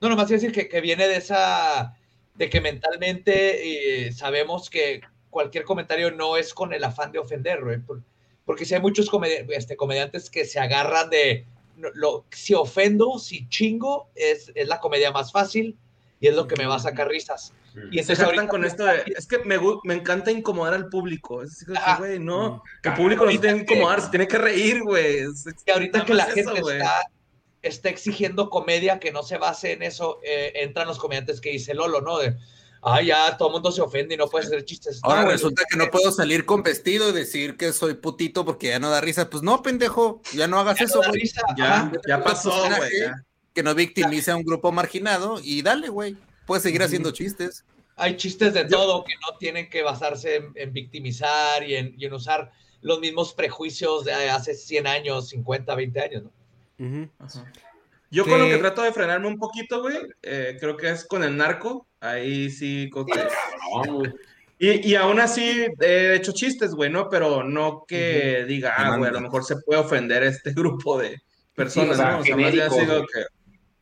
No, nomás iba a decir que, que viene de esa, de que mentalmente eh, sabemos que cualquier comentario no es con el afán de ofender, güey, por- porque si hay muchos comedi- este, comediantes que se agarran de, lo, si ofendo, si chingo, es, es la comedia más fácil y es lo que me va a sacar risas. Y Se entonces jactan ahorita- con esto de, es que me, me encanta incomodar al público. Es que, Ajá. güey, no, que el público no se tiene que incomodar, se tiene que reír, güey. Es- Y ahorita que la gente eso, güey. está, está exigiendo comedia que no se base en eso, eh, entran los comediantes que dice Lolo, ¿no? De, ay, ya todo el mundo se ofende y no puedes hacer chistes. Ahora No, resulta que no puedo salir con vestido y decir que soy putito porque ya no da risa. Pues no, pendejo, ya no hagas ya no eso, da risa, Ya, ajá. ya pasó, güey. Que no victimice a un grupo marginado y dale, güey. Puedes seguir haciendo chistes. Hay chistes de todo que no tienen que basarse en, en victimizar y en, y en usar los mismos prejuicios de hace 100 años, 50, 20 años, ¿no? Ajá. Yo con lo Que- trato de frenarme un poquito, güey, eh, creo que es con el narco. Ahí sí. Y, y aún así he hecho chistes, güey, ¿no? Pero no que diga, ah, güey, a lo mejor se puede ofender este grupo de personas, Sí, o sea, ¿no? O sea, más ha sido que.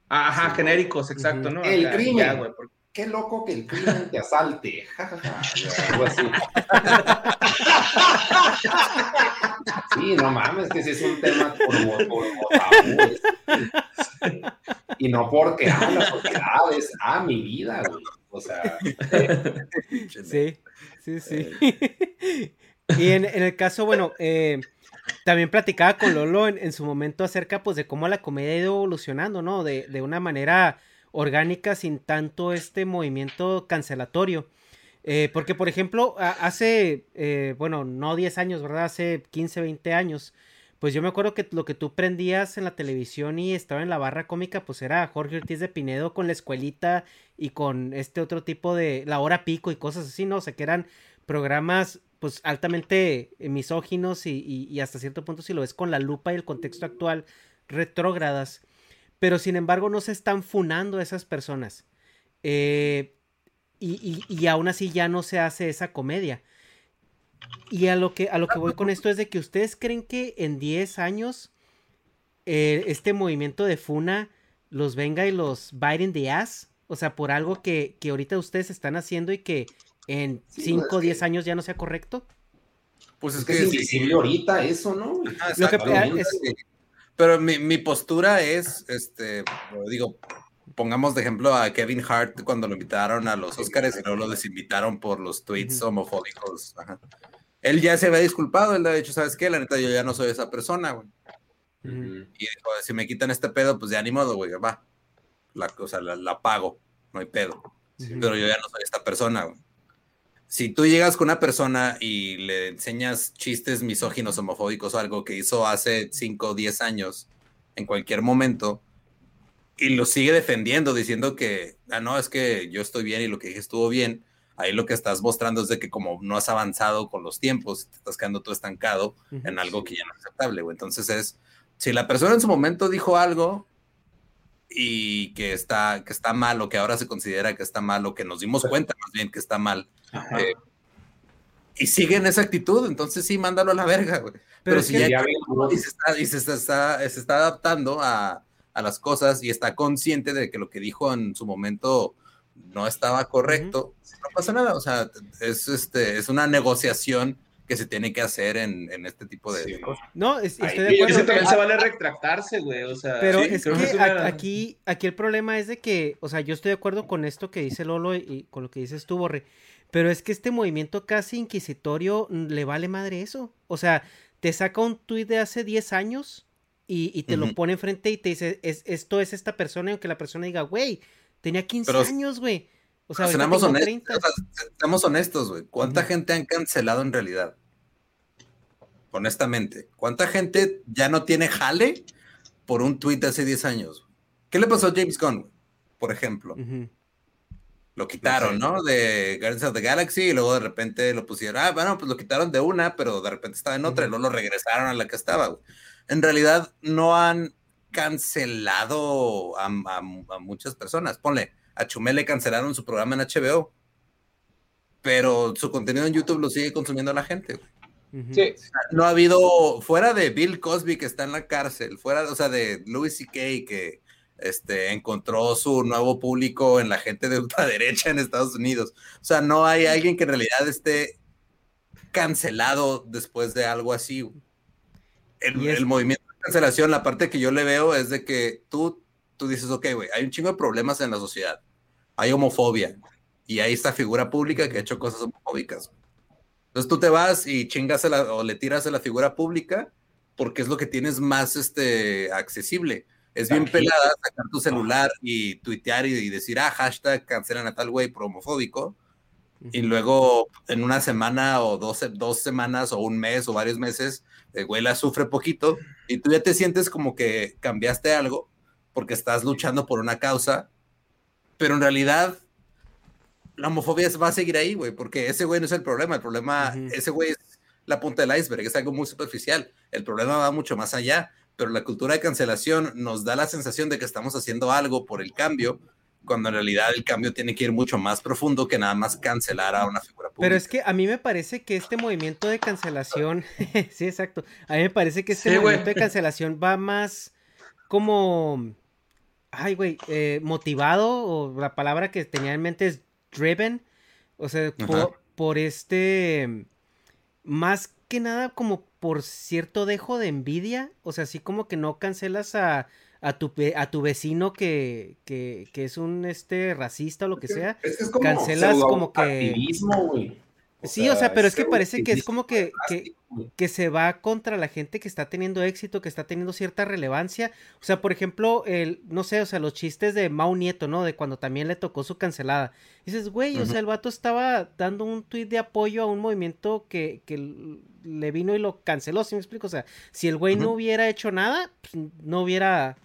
Ajá, genéricos, exacto. ¿no? El Acá, crimen. ya, güey, porque- Qué loco que el crimen te asalte. Algo así. Sí, no mames, que sí es un tema por, por, Y no porque ah, la sociedad es ah, mi vida, güey. O sea, Sí, sí, sí. y en, en el caso, bueno, eh, también platicaba con Lolo en, en su momento acerca pues de cómo la comedia ha ido evolucionando, ¿no? De, de una manera orgánica sin tanto este movimiento cancelatorio. Eh, porque, por ejemplo, hace, eh, bueno, no 10 años, ¿verdad? Hace 15, 20 años, pues yo me acuerdo que lo que tú prendías en la televisión y estaba en la barra cómica, pues era Jorge Ortiz de Pinedo con la escuelita y con este otro tipo de La Hora Pico y cosas así, ¿no? O sea, que eran programas pues altamente misóginos y, y- y hasta cierto punto si lo ves con la lupa y el contexto actual, retrógradas. Pero sin embargo no se están funando a esas personas. Eh, y, y- y aún así ya no se hace esa comedia. Y a lo que, a lo que voy con esto es de que ustedes creen que en 10 años eh, este movimiento de Funa los venga y los bite in the ass. O sea, por algo que, que ahorita ustedes están haciendo y que en Sí, 5 o es que- 10 años ya no sea correcto. Pues es es que que es sí, invisible ahorita eso, ¿no? Ah, Lo que- es- Pero mi, mi postura es, este, digo, pongamos de ejemplo a Kevin Hart cuando lo invitaron a los Oscars y luego lo desinvitaron por los tweets homofóbicos. Ajá. Él ya se había disculpado, él le ha dicho, ¿sabes qué? La neta, yo ya no soy esa persona, güey. Y dijo, si me quitan este pedo, pues ya ni modo, güey, va. La, o sea, la, la pago, no hay pedo. Pero yo ya no soy esta persona, güey. Si tú llegas con una persona y le enseñas chistes misóginos, homofóbicos o algo que hizo hace 5 o 10 años en cualquier momento y lo sigue defendiendo, diciendo que, ah, no, es que yo estoy bien y lo que dije estuvo bien. Ahí lo que estás mostrando es de que como no has avanzado con los tiempos, te estás quedando tú estancado en algo que ya no es aceptable, güey. Entonces es, si la persona en su momento dijo algo y que está, que está mal o que ahora se considera que está mal o que nos dimos cuenta más bien que está mal, eh, y sigue en esa actitud, entonces sí, mándalo a la verga, güey. Pero, si ya, y se, está, y se, está, se está adaptando a, a las cosas y está consciente de que lo que dijo en su momento no estaba correcto, no pasa nada. O sea, es, este, es una negociación que se tiene que hacer en, en este tipo de, cosas. No, es- estoy de Y acuerdo. eso también se Ah, vale retractarse, güey. O sea, Pero sí, es que es a- una- aquí, aquí el problema es de que, o sea, yo estoy de acuerdo con esto que dice Lolo y, y con lo que dices tú, Borre, pero es que este movimiento casi inquisitorio le vale madre eso. O sea, te saca un tuit de hace 10 años y, y te lo pone enfrente y te dice, es, esto es esta persona, y aunque la persona diga, güey, tenía 15 Pero- años, güey. O sea, ahorita seamos, honestos, 30. o sea, seamos honestos, güey. ¿Cuánta gente han cancelado en realidad? Honestamente, ¿cuánta gente ya no tiene jale por un tweet de hace 10 años? ¿Qué le pasó a James Gunn, güey? por ejemplo? Lo quitaron, ¿no? De Guardians of the Galaxy y luego de repente lo pusieron. Ah, bueno, pues lo quitaron de una, pero de repente estaba en otra y luego lo regresaron a la que estaba. güey. En realidad no han cancelado a, a- a muchas personas. Ponle, a Chumel le cancelaron su programa en HBO, pero su contenido en YouTube lo sigue consumiendo la gente. güey. Sí. No ha habido, fuera de Bill Cosby que está en la cárcel, fuera, o sea, de Louis C.K. que este, encontró su nuevo público en la gente de ultraderecha en Estados Unidos. O sea, no hay alguien que en realidad esté cancelado después de algo así. güey. El, es- el movimiento de cancelación, la parte que yo le veo es de que tú, tú dices, ok, güey, hay un chingo de problemas en la sociedad. Hay homofobia. Y hay esta figura pública que ha hecho cosas homofóbicas. Entonces tú te vas y chingas a la- o le tiras a la figura pública porque es lo que tienes más este, accesible. Es bien pelada sacar tu celular y tuitear y, y decir, ah, hashtag cancelan a tal güey por homofóbico. Y luego en una semana o dos, dos semanas o un mes o varios meses, el güey la sufre poquito y tú ya te sientes como que cambiaste algo porque estás luchando por una causa, pero en realidad la homofobia va a seguir ahí, güey, porque ese güey no es el problema, el problema, Ujú. ese güey es la punta del iceberg, es algo muy superficial, el problema va mucho más allá, pero la cultura de cancelación nos da la sensación de que estamos haciendo algo por el cambio, cuando en realidad el cambio tiene que ir mucho más profundo que nada más cancelar a una figura pública. Pero es que a mí me parece que este movimiento de cancelación, sí, exacto, a mí me parece que este Sí, movimiento de cancelación va más como, ay, güey, eh, motivado, o la palabra que tenía en mente es driven, o sea, por, por este, más que nada como por cierto dejo de envidia, o sea, así como que no cancelas a, a tu, a tu vecino que, que, que es un este racista o lo que sea, Es que es como cancelas como que... güey. Sí, o sea, pero es que parece que es como que, que, que se va contra la gente que está teniendo éxito, que está teniendo cierta relevancia. O sea, por ejemplo, el, no sé, o sea, los chistes de Mau Nieto, ¿no? De cuando también le tocó su cancelada. Dices, güey, o sea, el vato estaba dando un tuit de apoyo a un movimiento que, que le vino y lo canceló, ¿sí me explico? O sea, si el güey no hubiera hecho nada, pues, no hubiera,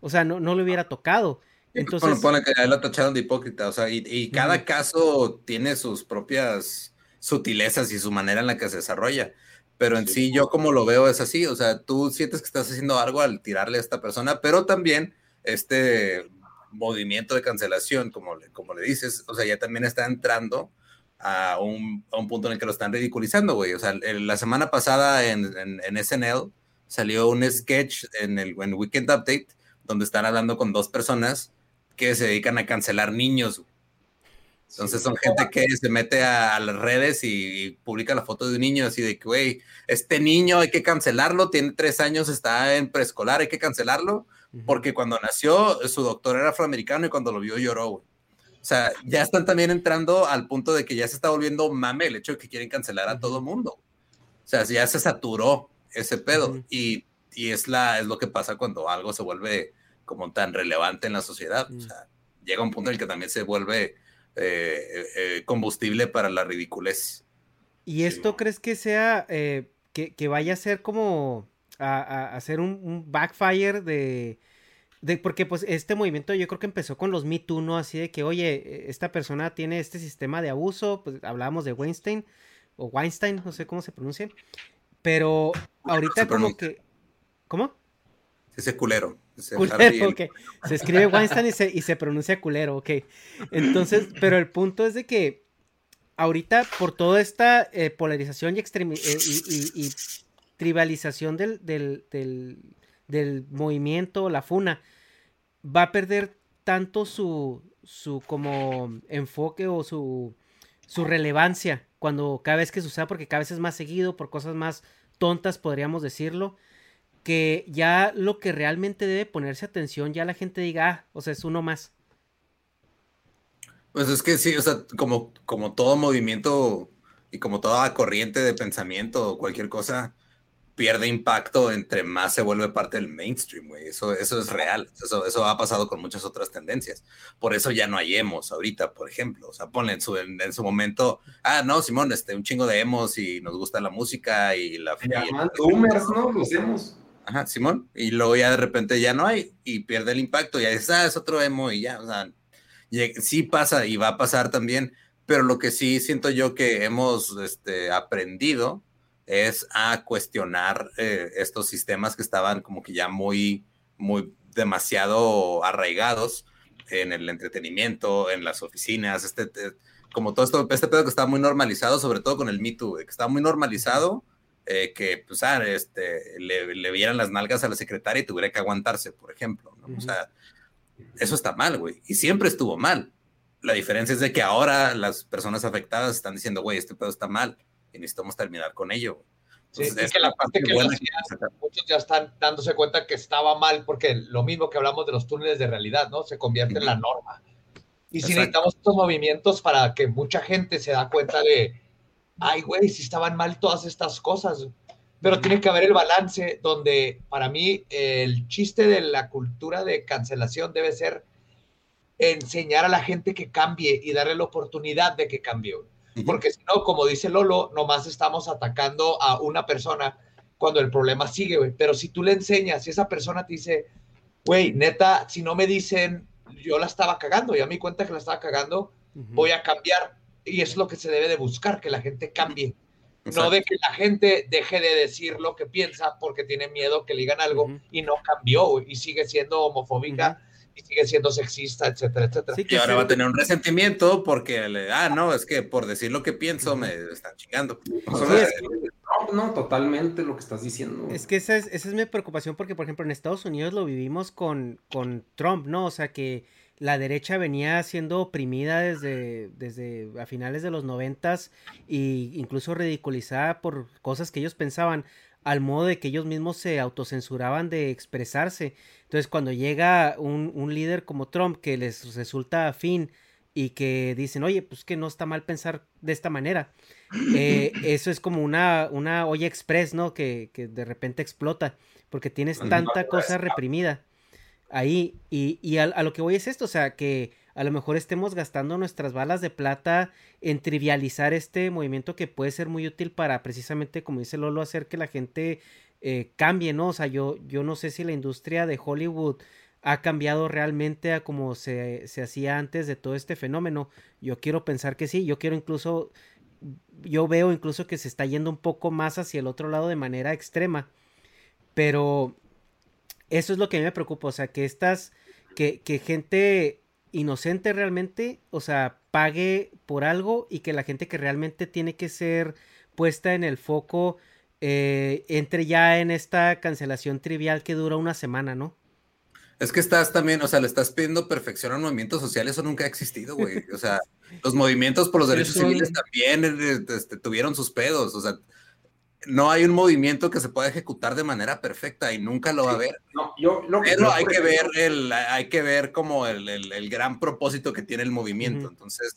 o sea, no, no le hubiera tocado. Entonces, Entonces, pone que a él lo tacharon de hipócrita, o sea, y, y cada caso tiene sus propias sutilezas y su manera en la que se desarrolla. Pero en sí, yo como lo veo es así, o sea, tú sientes que estás haciendo algo al tirarle a esta persona, pero también este movimiento de cancelación, como le, como le dices, o sea, ya también está entrando a un, a un punto en el que lo están ridiculizando, güey. O sea, el- la semana pasada en, en, en SNL salió un sketch en el en Weekend Update donde están hablando con dos personas que se dedican a cancelar niños. güey. Entonces son gente que se mete a, a las redes y, y publica la foto de un niño así de que, güey, este niño hay que cancelarlo, tiene tres años, está en preescolar, hay que cancelarlo, porque cuando nació su doctor era afroamericano y cuando lo vio lloró, güey. O sea, ya están también entrando al punto de que ya se está volviendo mame el hecho de que quieren cancelar a todo mundo. O sea, ya se saturó ese pedo y, y es, la, es lo que pasa cuando algo se vuelve como tan relevante en la sociedad. O Mm. sea, llega un punto en el que también se vuelve eh, eh, combustible para la ridiculez. ¿Y esto crees que sea, eh, que, que vaya a ser como, a, a hacer un, un backfire de, de, porque pues este movimiento yo creo que empezó con los Me Too, ¿no? Así de que, oye, esta persona tiene este sistema de abuso, pues hablábamos de Weinstein, o Weinstein, no sé cómo se pronuncia, pero ahorita como que... ¿Cómo? Ese culero. culero, ok. Se escribe Weinstein y se, y se pronuncia culero, ok. Entonces, pero el punto es de que ahorita por toda esta eh, polarización y, eh, y, y, tribalización del, del, del, del, movimiento, la funa, va a perder tanto su, su como enfoque o su, su relevancia cuando cada vez que se usa, porque cada vez es más seguido por cosas más tontas, podríamos decirlo, que ya lo que realmente debe ponerse atención, ya la gente diga, ah, o sea, es uno más. Pues es que sí, o sea, como, como todo movimiento y como toda corriente de pensamiento o cualquier cosa, pierde impacto entre más se vuelve parte del mainstream, güey. Eso, eso es real. Eso, eso ha pasado con muchas otras tendencias. Por eso ya no hay emos ahorita, por ejemplo. O sea, ponle en su, en, su momento, ah, no, Simón, este, un chingo de emos y nos gusta la música y la... boomers, ¿no? Los emos. Ajá, Simón. Y luego ya de repente ya no hay y pierde el impacto. Ya dices, ah, es otro emo y ya, o sea, sí pasa y va a pasar también. Pero lo que sí siento yo que hemos este, aprendido es a cuestionar eh, estos sistemas que estaban como que ya muy, muy demasiado arraigados en el entretenimiento, en las oficinas, este, como todo esto, este pedo que estaba muy normalizado, sobre todo con el Me Too, que estaba muy normalizado, eh, que pues, ah, este, le, le, vieran las nalgas a la secretaria y tuviera que aguantarse, por ejemplo, ¿no? O sea, eso está mal, güey, y siempre estuvo mal. La diferencia es de que ahora las personas afectadas están diciendo, güey, este pedo está mal y necesitamos terminar con ello. Sí, es que la parte que, muchos ya están dándose cuenta que estaba mal, porque lo mismo que hablamos de los túneles de realidad, ¿no? Se convierte en la norma. Y si necesitamos estos movimientos para que mucha gente se da cuenta de, ay, güey, si estaban mal todas estas cosas. Pero tiene que haber el balance donde, para mí, el chiste de la cultura de cancelación debe ser enseñar a la gente que cambie y darle la oportunidad de que cambie porque si no, como dice Lolo, nomás estamos atacando a una persona cuando el problema sigue, güey. Pero si tú le enseñas, si esa persona te dice, güey, neta, si no me dicen, yo la estaba cagando, ya me cuenta que la estaba cagando, voy a cambiar. Y es lo que se debe de buscar, que la gente cambie. No de que la gente deje de decir lo que piensa porque tiene miedo que le digan algo y no cambió y sigue siendo homofóbica y sigue siendo sexista, etcétera, etcétera. Sí, que ahora va a tener un resentimiento porque le, ah, no, es que por decir lo que pienso me están chingando. no, no, totalmente lo que estás diciendo. Es que esa es, esa es mi preocupación porque, por ejemplo, en Estados Unidos lo vivimos con, con Trump, ¿no? O sea, que la derecha venía siendo oprimida desde, desde a finales de los noventas e incluso ridiculizada por cosas que ellos pensaban al modo de que ellos mismos se autocensuraban de expresarse. Entonces, cuando llega un, un líder como Trump que les resulta afín y que dicen, oye, pues que no está mal pensar de esta manera, eh, eso es como una, una olla express, ¿no? Que, que de repente explota, porque tienes tanta cosa reprimida ahí. Y, y a, lo que voy es esto, o sea, que a lo mejor estemos gastando nuestras balas de plata en trivializar este movimiento que puede ser muy útil para precisamente, como dice Lolo, hacer que la gente eh, cambie, ¿no? O sea, yo, yo no sé si la industria de Hollywood ha cambiado realmente a como se, se hacía antes de todo este fenómeno. Yo quiero pensar que sí, yo quiero incluso, yo veo incluso que se está yendo un poco más hacia el otro lado de manera extrema. Pero eso es lo que a mí me preocupa, o sea, que estas, que, que gente inocente realmente, o sea, pague por algo y que la gente que realmente tiene que ser puesta en el foco eh, entre ya en esta cancelación trivial que dura una semana, ¿no? Es que estás también, o sea, le estás pidiendo perfección a un movimiento social, eso nunca ha existido, güey. O sea, los movimientos por los derechos civiles también eh, este, tuvieron sus pedos, o sea, no hay un movimiento que se pueda ejecutar de manera perfecta y nunca lo va a haber. No, yo, Pero hay que ver el, hay que ver como el, el, gran propósito que tiene el movimiento. Entonces,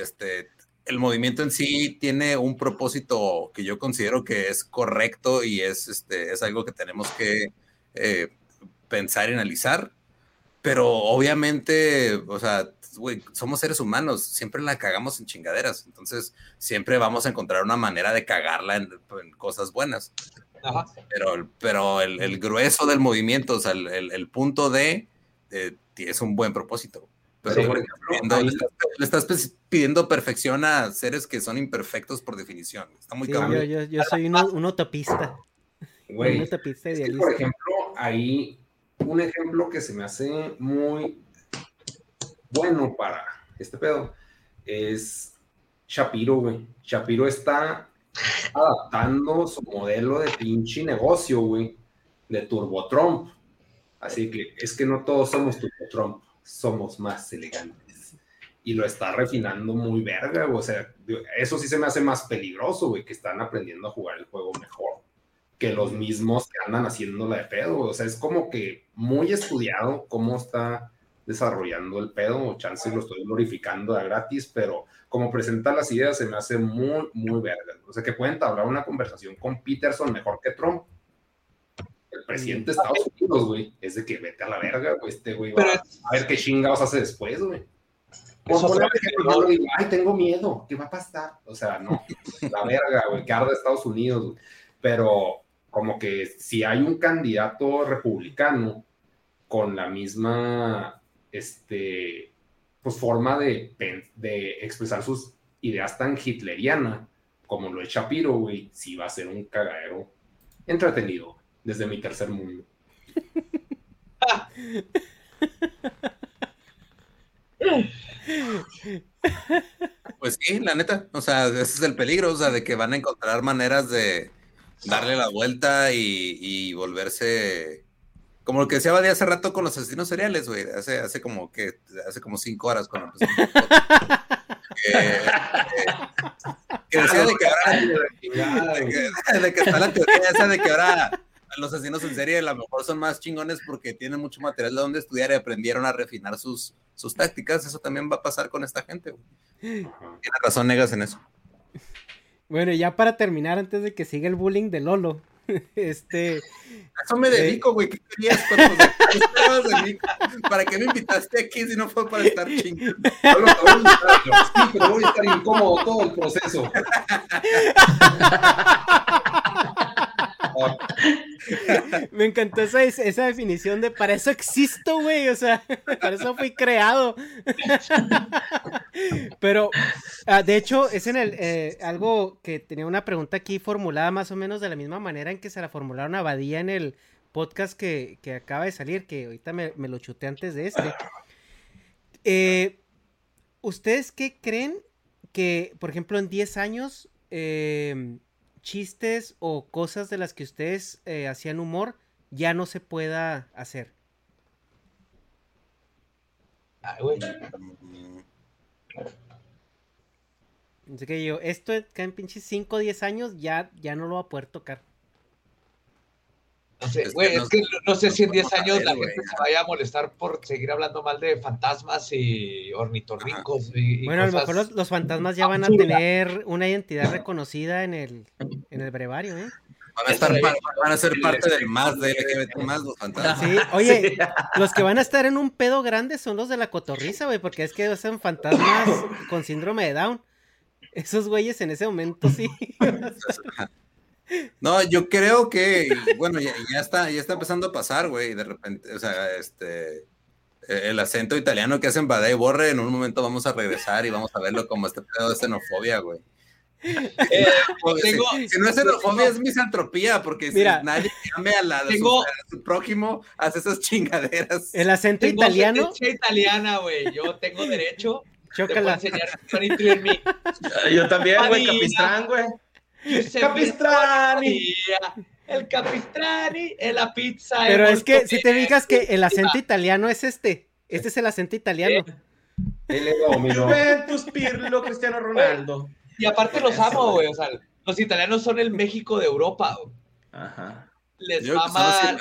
este, el movimiento en sí tiene un propósito que yo considero que es correcto y es, este, es algo que tenemos que eh, pensar y analizar. Pero obviamente, o sea, somos seres humanos, siempre la cagamos en chingaderas, entonces siempre vamos a encontrar una manera de cagarla en, cosas buenas. Pero, pero el, el, grueso del movimiento, o sea, el, el punto de eh, es un buen propósito. Pero, por ejemplo, le, estás, pidiendo perfección a seres que son imperfectos por definición. Está muy sí, yo, yo, yo, soy un, un utopista. Güey, un utopista es que, por ejemplo, ahí un ejemplo que se me hace muy bueno para este pedo es Shapiro, güey. Shapiro está adaptando su modelo de pinche negocio, güey, de Turbo Trump. Así que es que no todos somos Turbo Trump, somos más elegantes. Y lo está refinando muy verga, o sea, eso sí se me hace más peligroso, güey, que están aprendiendo a jugar el juego mejor que los mismos que andan haciendo la de pedo, o sea, es como que muy estudiado cómo está desarrollando el pedo, o chance lo estoy glorificando a gratis, pero como presenta las ideas se me hace muy, muy verga. O sea, que pueden hablar una conversación con Peterson mejor que Trump. El presidente de Estados Unidos, güey, es de que vete a la verga, güey, este güey va a ver qué chingados hace después, güey. ay, tengo miedo, ¿qué va a pasar? O sea, no, la verga, güey, que arde Estados Unidos, Pero como que si hay un candidato republicano con la misma este, pues, forma de, de expresar sus ideas tan hitleriana como lo es Shapiro, güey, sí va a ser un cagadero entretenido desde mi tercer mundo. Pues sí, la neta, o sea, ese es el peligro, o sea, de que van a encontrar maneras de, darle la vuelta y, volverse como lo que decía Badía hace rato con los asesinos seriales, güey, hace, hace como que, hace como cinco horas cuando empezó. que, decía de que ahora, de que, está la teoría esa de que ahora los asesinos en serie a lo mejor son más chingones porque tienen mucho material de donde estudiar y aprendieron a refinar sus, sus tácticas, eso también va a pasar con esta gente. Tiene razón, negas en eso. Bueno, ya para terminar, antes de que siga el bullying de Lolo, este. eso me dedico, güey. ¿Qué querías cuando? ¿Para qué me invitaste aquí si no fue para estar chingando? Sí, pero voy a estar incómodo todo el proceso. Me encantó esa, esa, definición de para eso existo, güey. O sea, para eso fui creado. Pero, ah, de hecho, es en el eh, algo que tenía una pregunta aquí formulada más o menos de la misma manera en que se la formularon a Badía en el podcast que, acaba de salir, que ahorita me, lo chuté antes de este. Eh, ¿Ustedes qué creen que, por ejemplo, en 10 años eh, chistes o cosas de las que ustedes eh, hacían humor ya no se pueda hacer. Ay, güey. Así que yo, esto en pinches 5 o 10 años ya, ya no lo va a poder tocar. No sé, güey, es que no sé si en 10 años la gente se vaya a molestar por seguir hablando mal de fantasmas y ornitorrincos. bueno, a lo mejor los, fantasmas ya van a tener una identidad reconocida en el, en el brevario, ¿eh? Van a, estar, van a ser parte del más de LGBT más los fantasmas. Sí, oye, los que van a estar en un pedo grande son los de la cotorriza, güey, porque es que son fantasmas con síndrome de Down. Esos güeyes en ese momento sí. No, yo creo que, bueno, ya, está, ya está empezando a pasar, güey, de repente, o sea, este, e, el acento italiano que hacen Badai Borre, en un momento vamos a regresar y vamos a verlo como este pedo de xenofobia, güey. Eh, si, no es xenofobia, es misantropía, porque si nadie llame a la de su, prójimo, hace esas chingaderas. El acento italiano. italiana, güey. Yo tengo derecho. Chócala. enseñar Yo también, güey, capistrán, güey. Capistrani. El Capistrani en la pizza. Pero es que si te fijas que el acento italiano es este. Este es el acento italiano. El Juventus, Pirlo, Cristiano Ronaldo. Y aparte los amo, güey. O sea, los italianos son el México de Europa. Ajá. Les mama.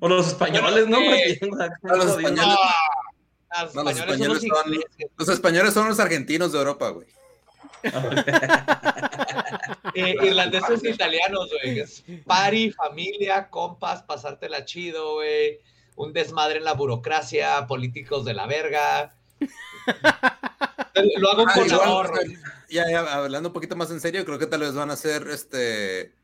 O los españoles, ¿no? los españoles. los españoles son, los españoles son los argentinos de Europa, güey. eh, irlandeses italianos, güey. Party, familia, compas, pasártela chido, güey. Un desmadre en la burocracia, políticos de la verga. Lo hago con amor. Ya, ya, hablando un poquito más en serio, creo que tal vez van a ser este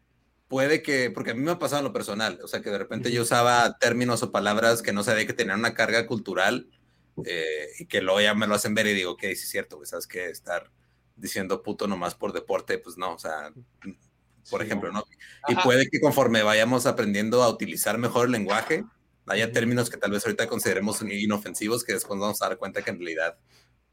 puede que, porque a mí me ha pasado en lo personal, o sea, que de repente yo usaba términos o palabras que no sabía que tenían una carga cultural eh, y que luego ya me lo hacen ver y digo, ok, sí es cierto, güey, sabes que estar diciendo puto nomás por deporte, pues no, o sea, por ejemplo, ¿no? Y Ajá. puede que conforme vayamos aprendiendo a utilizar mejor el lenguaje, haya términos que tal vez ahorita consideremos inofensivos que después nos vamos a dar cuenta que en realidad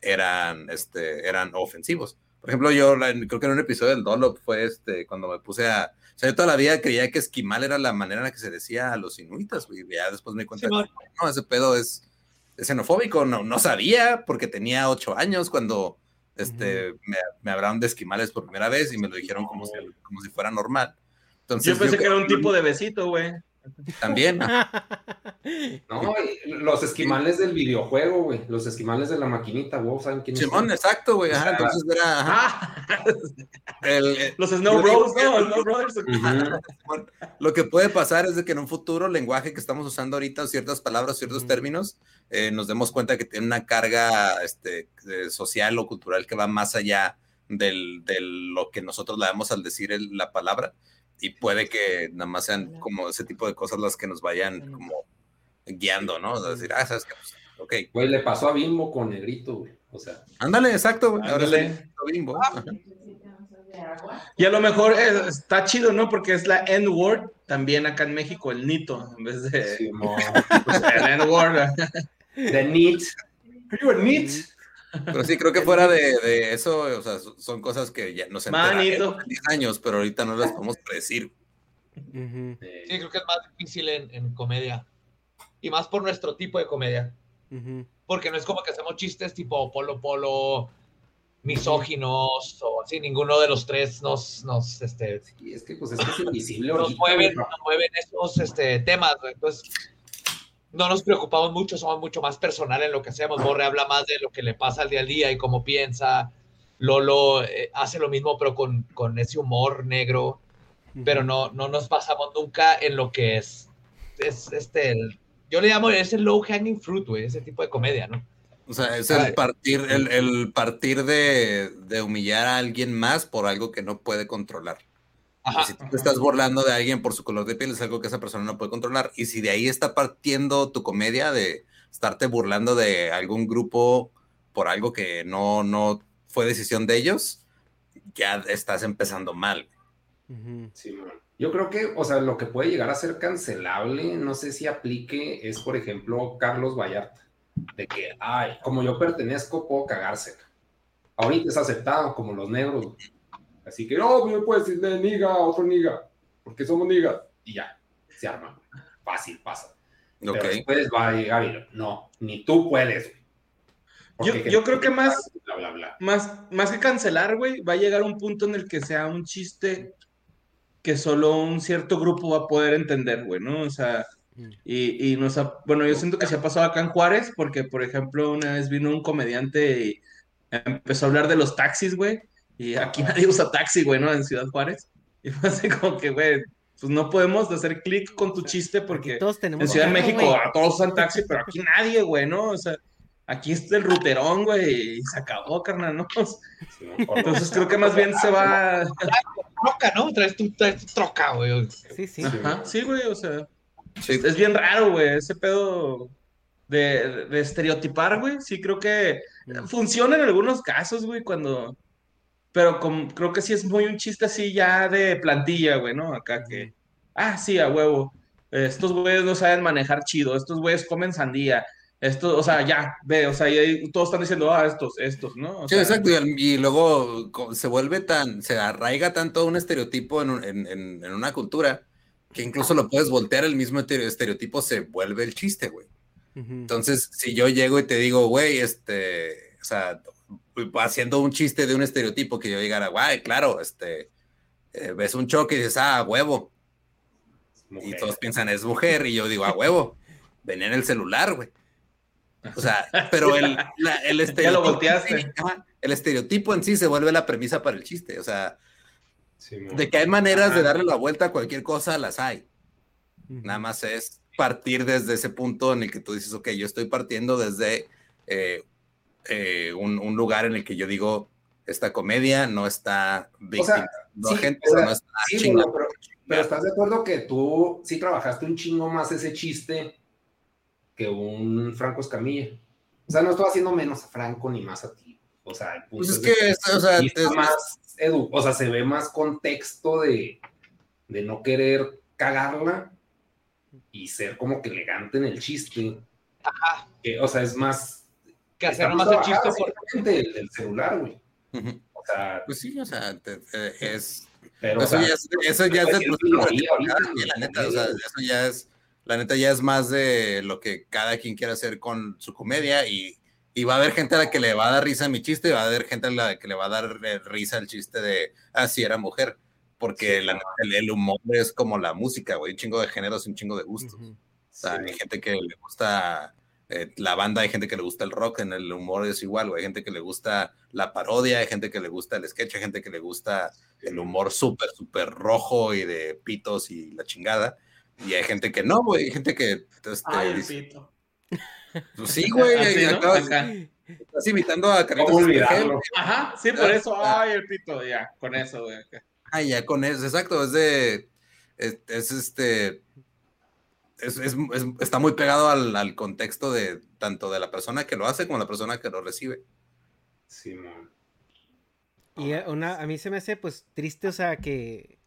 eran, este, eran ofensivos. Por ejemplo, yo creo que en un episodio del Dolop fue este, cuando me puse a... O sea, yo toda la vida creía que esquimal era la manera en la que se decía a los inuitas, y Ya después me di cuenta Simón. que no, ese pedo es, es xenofóbico. No, no sabía porque tenía ocho años cuando este, me, me hablaron de esquimales por primera vez y me lo dijeron como si, como si fuera normal. Entonces, Yo pensé que era un tipo de besito, güey. También. No, los esquimales del videojuego, güey. Los esquimales de la maquinita, güey. ¿Saben quiénes Simón, exacto, güey. Ajá, entonces era... ajá. Ah, El- el- los Snow Bros, no, Snow Brothers. Lo que puede pasar es de que en un futuro el lenguaje que estamos usando ahorita, ciertas palabras, ciertos términos, eh, nos demos cuenta que tiene una carga este, eh, social o cultural que va más allá del, de lo que nosotros le damos al decir el- la palabra y puede que nada más sean como ese tipo de cosas las que nos vayan como guiando, ¿no? O sea, decir, ah, sabes qué, pues, ok, Güey, le pasó a Bimbo con Negrito, güey. O sea, ándale, exacto, güey. Ándale. sí, bimbo. Ajá. Y a lo mejor eh, está chido, ¿no? Porque es la N-word también acá en México, el nito, en vez de Simón. pues, el N-word. The Neat. Are you a Neat? Pero sí, creo que fuera de, de eso, o sea, son- cosas que ya nos Manito. enteraremos en 10 años, pero ahorita no las podemos predecir. Sí, creo que es más difícil en, en comedia. Y más por nuestro tipo de comedia. Porque no es como que hacemos chistes tipo polo polo, misóginos, o así, ninguno de los tres nos, nos, este, Y es que, pues, es que es invisible nos mueven, nos mueven esos este, temas. güey. Entonces, no nos preocupamos mucho, somos mucho más personal en lo que hacemos. Borre habla más de lo que le pasa al día al día y cómo piensa. Lolo eh, hace lo mismo, pero con, con ese humor negro. Pero no, no nos basamos nunca en lo que es. es este, el- yo le llamo ese low hanging fruit, güey, ese tipo de comedia, ¿no? O sea, es el partir, el, el partir de, de humillar a alguien más por algo que no puede controlar. Si tú te estás burlando de alguien por su color de piel, es algo que esa persona no puede controlar. Y si de ahí está partiendo tu comedia de estarte burlando de algún grupo por algo que no, no fue decisión de ellos, ya estás empezando mal. Simón. Yo creo que, o sea, lo que puede llegar a ser cancelable, no sé si aplique, es por ejemplo Carlos Vallarta, de que, ay, como yo pertenezco, puedo cagársela. Ahorita es aceptado como los negros, güey. Así que, no, me puedes decir de niga a otro niga, porque somos nigas, y ya, se arma, güey. fácil, pasa. Ok. Pero después va a llegar no, ni tú puedes, Yo- yo creo que más- Bla, bla, bla. Más, más que cancelar, güey, va a llegar un punto en el que sea un chiste que solo un cierto grupo va a poder entender, güey, ¿no? O sea, y, y nos ha- bueno, yo siento que se ha pasado acá en Juárez, porque, por ejemplo, una vez vino un comediante y empezó a hablar de los taxis, güey, y aquí nadie usa taxi, güey, ¿no? En Ciudad Juárez. Y fue así como que, güey, pues no podemos hacer clic con tu chiste porque Aquí todos tenemos en Ciudad de México a todos usan taxi, pero aquí nadie, güey, ¿no? O sea, aquí está el ruterón, güey, y se acabó, carnal, ¿no? Entonces creo que más bien se va. Troca, ¿no? Traes tu, traes tu troca, güey. Sí, sí. Ajá, sí, güey, o sea. Sí. Es bien raro, güey, ese pedo de, de estereotipar, güey. Sí, creo que funciona en algunos casos, güey, cuando. Pero como, creo que sí es muy un chiste así ya de plantilla, güey, ¿no? Acá que. Ah, sí, a huevo. Estos güeyes no saben manejar chido. Estos güeyes comen sandía. Esto, o sea, ya, ve, o sea, y ahí todos están diciendo, ah, estos, estos, ¿no? O Sí, sea, exacto. Y, luego se vuelve tan, se arraiga tanto un estereotipo en, un- en- en- en una cultura que incluso lo puedes voltear, el mismo estere- estereotipo se vuelve el chiste, güey. Entonces, si yo llego y te digo, güey, este, o sea, haciendo un chiste de un estereotipo que yo llegara, güey, claro, este, eh, ves un choque y dices, ah, huevo. Y todos piensan, es mujer, y yo digo, ah, huevo, venía en el celular, güey. O sea, pero el, la- el estereotipo. sí, el estereotipo en sí se vuelve la premisa para el chiste. O sea, de que hay maneras de darle la vuelta a cualquier cosa, las hay. Nada más es partir desde ese punto en el que tú dices, ok, yo estoy partiendo desde eh, eh, un, un lugar en el que yo digo, esta comedia no está O sea, víctima, no sí, gente, o sea, no está Sí, pero Pero estás de acuerdo que tú sí trabajaste un chingo más ese chiste que un Franco Escamilla. O sea, no estoy haciendo menos a Franco ni más a ti. O sea, el punto Pues es que, es- o sea, sí está es- más edu- o sea, se ve más contexto de, de no querer cagarla y ser como que elegante en el chiste. Que, o sea, es más. Que hacer nomás el más chiste por- del celular, güey. O sea, Pues sí, o sea, te- te- es. pero. eso, o sea, ya es, eso ya es de la neta, o sea, eso ya es, la neta ya es más de lo que cada quien quiere hacer con su comedia y, y va a haber gente a la que le va a dar risa mi chiste y va a haber gente a la que le va a dar eh, risa el chiste de, ah, sí, era mujer, porque la neta, el, el humor es como la música, güey, un chingo de géneros y un chingo de gustos. O sea, hay gente que le gusta eh, la banda, hay gente que le gusta el rock, en el humor es igual, güey. Hay gente que le gusta la parodia, hay gente que le gusta el sketch, hay gente que le gusta el humor súper, súper rojo y de pitos y la chingada. Y hay gente que no, güey. Hay gente que. este, Ay, el pito. pues sí, güey. Así, ¿no? acabas- estás imitando a Carlitos. Ajá, sí, por eso. Ay, el pito, ya, con eso, güey. Ah, ya con eso, exacto, es de, es, es este, es, es- es- está muy pegado al, al contexto de tanto de la persona que lo hace como la persona que lo recibe. Sí, man. Y a- una, a mí se me hace pues triste, o sea, que...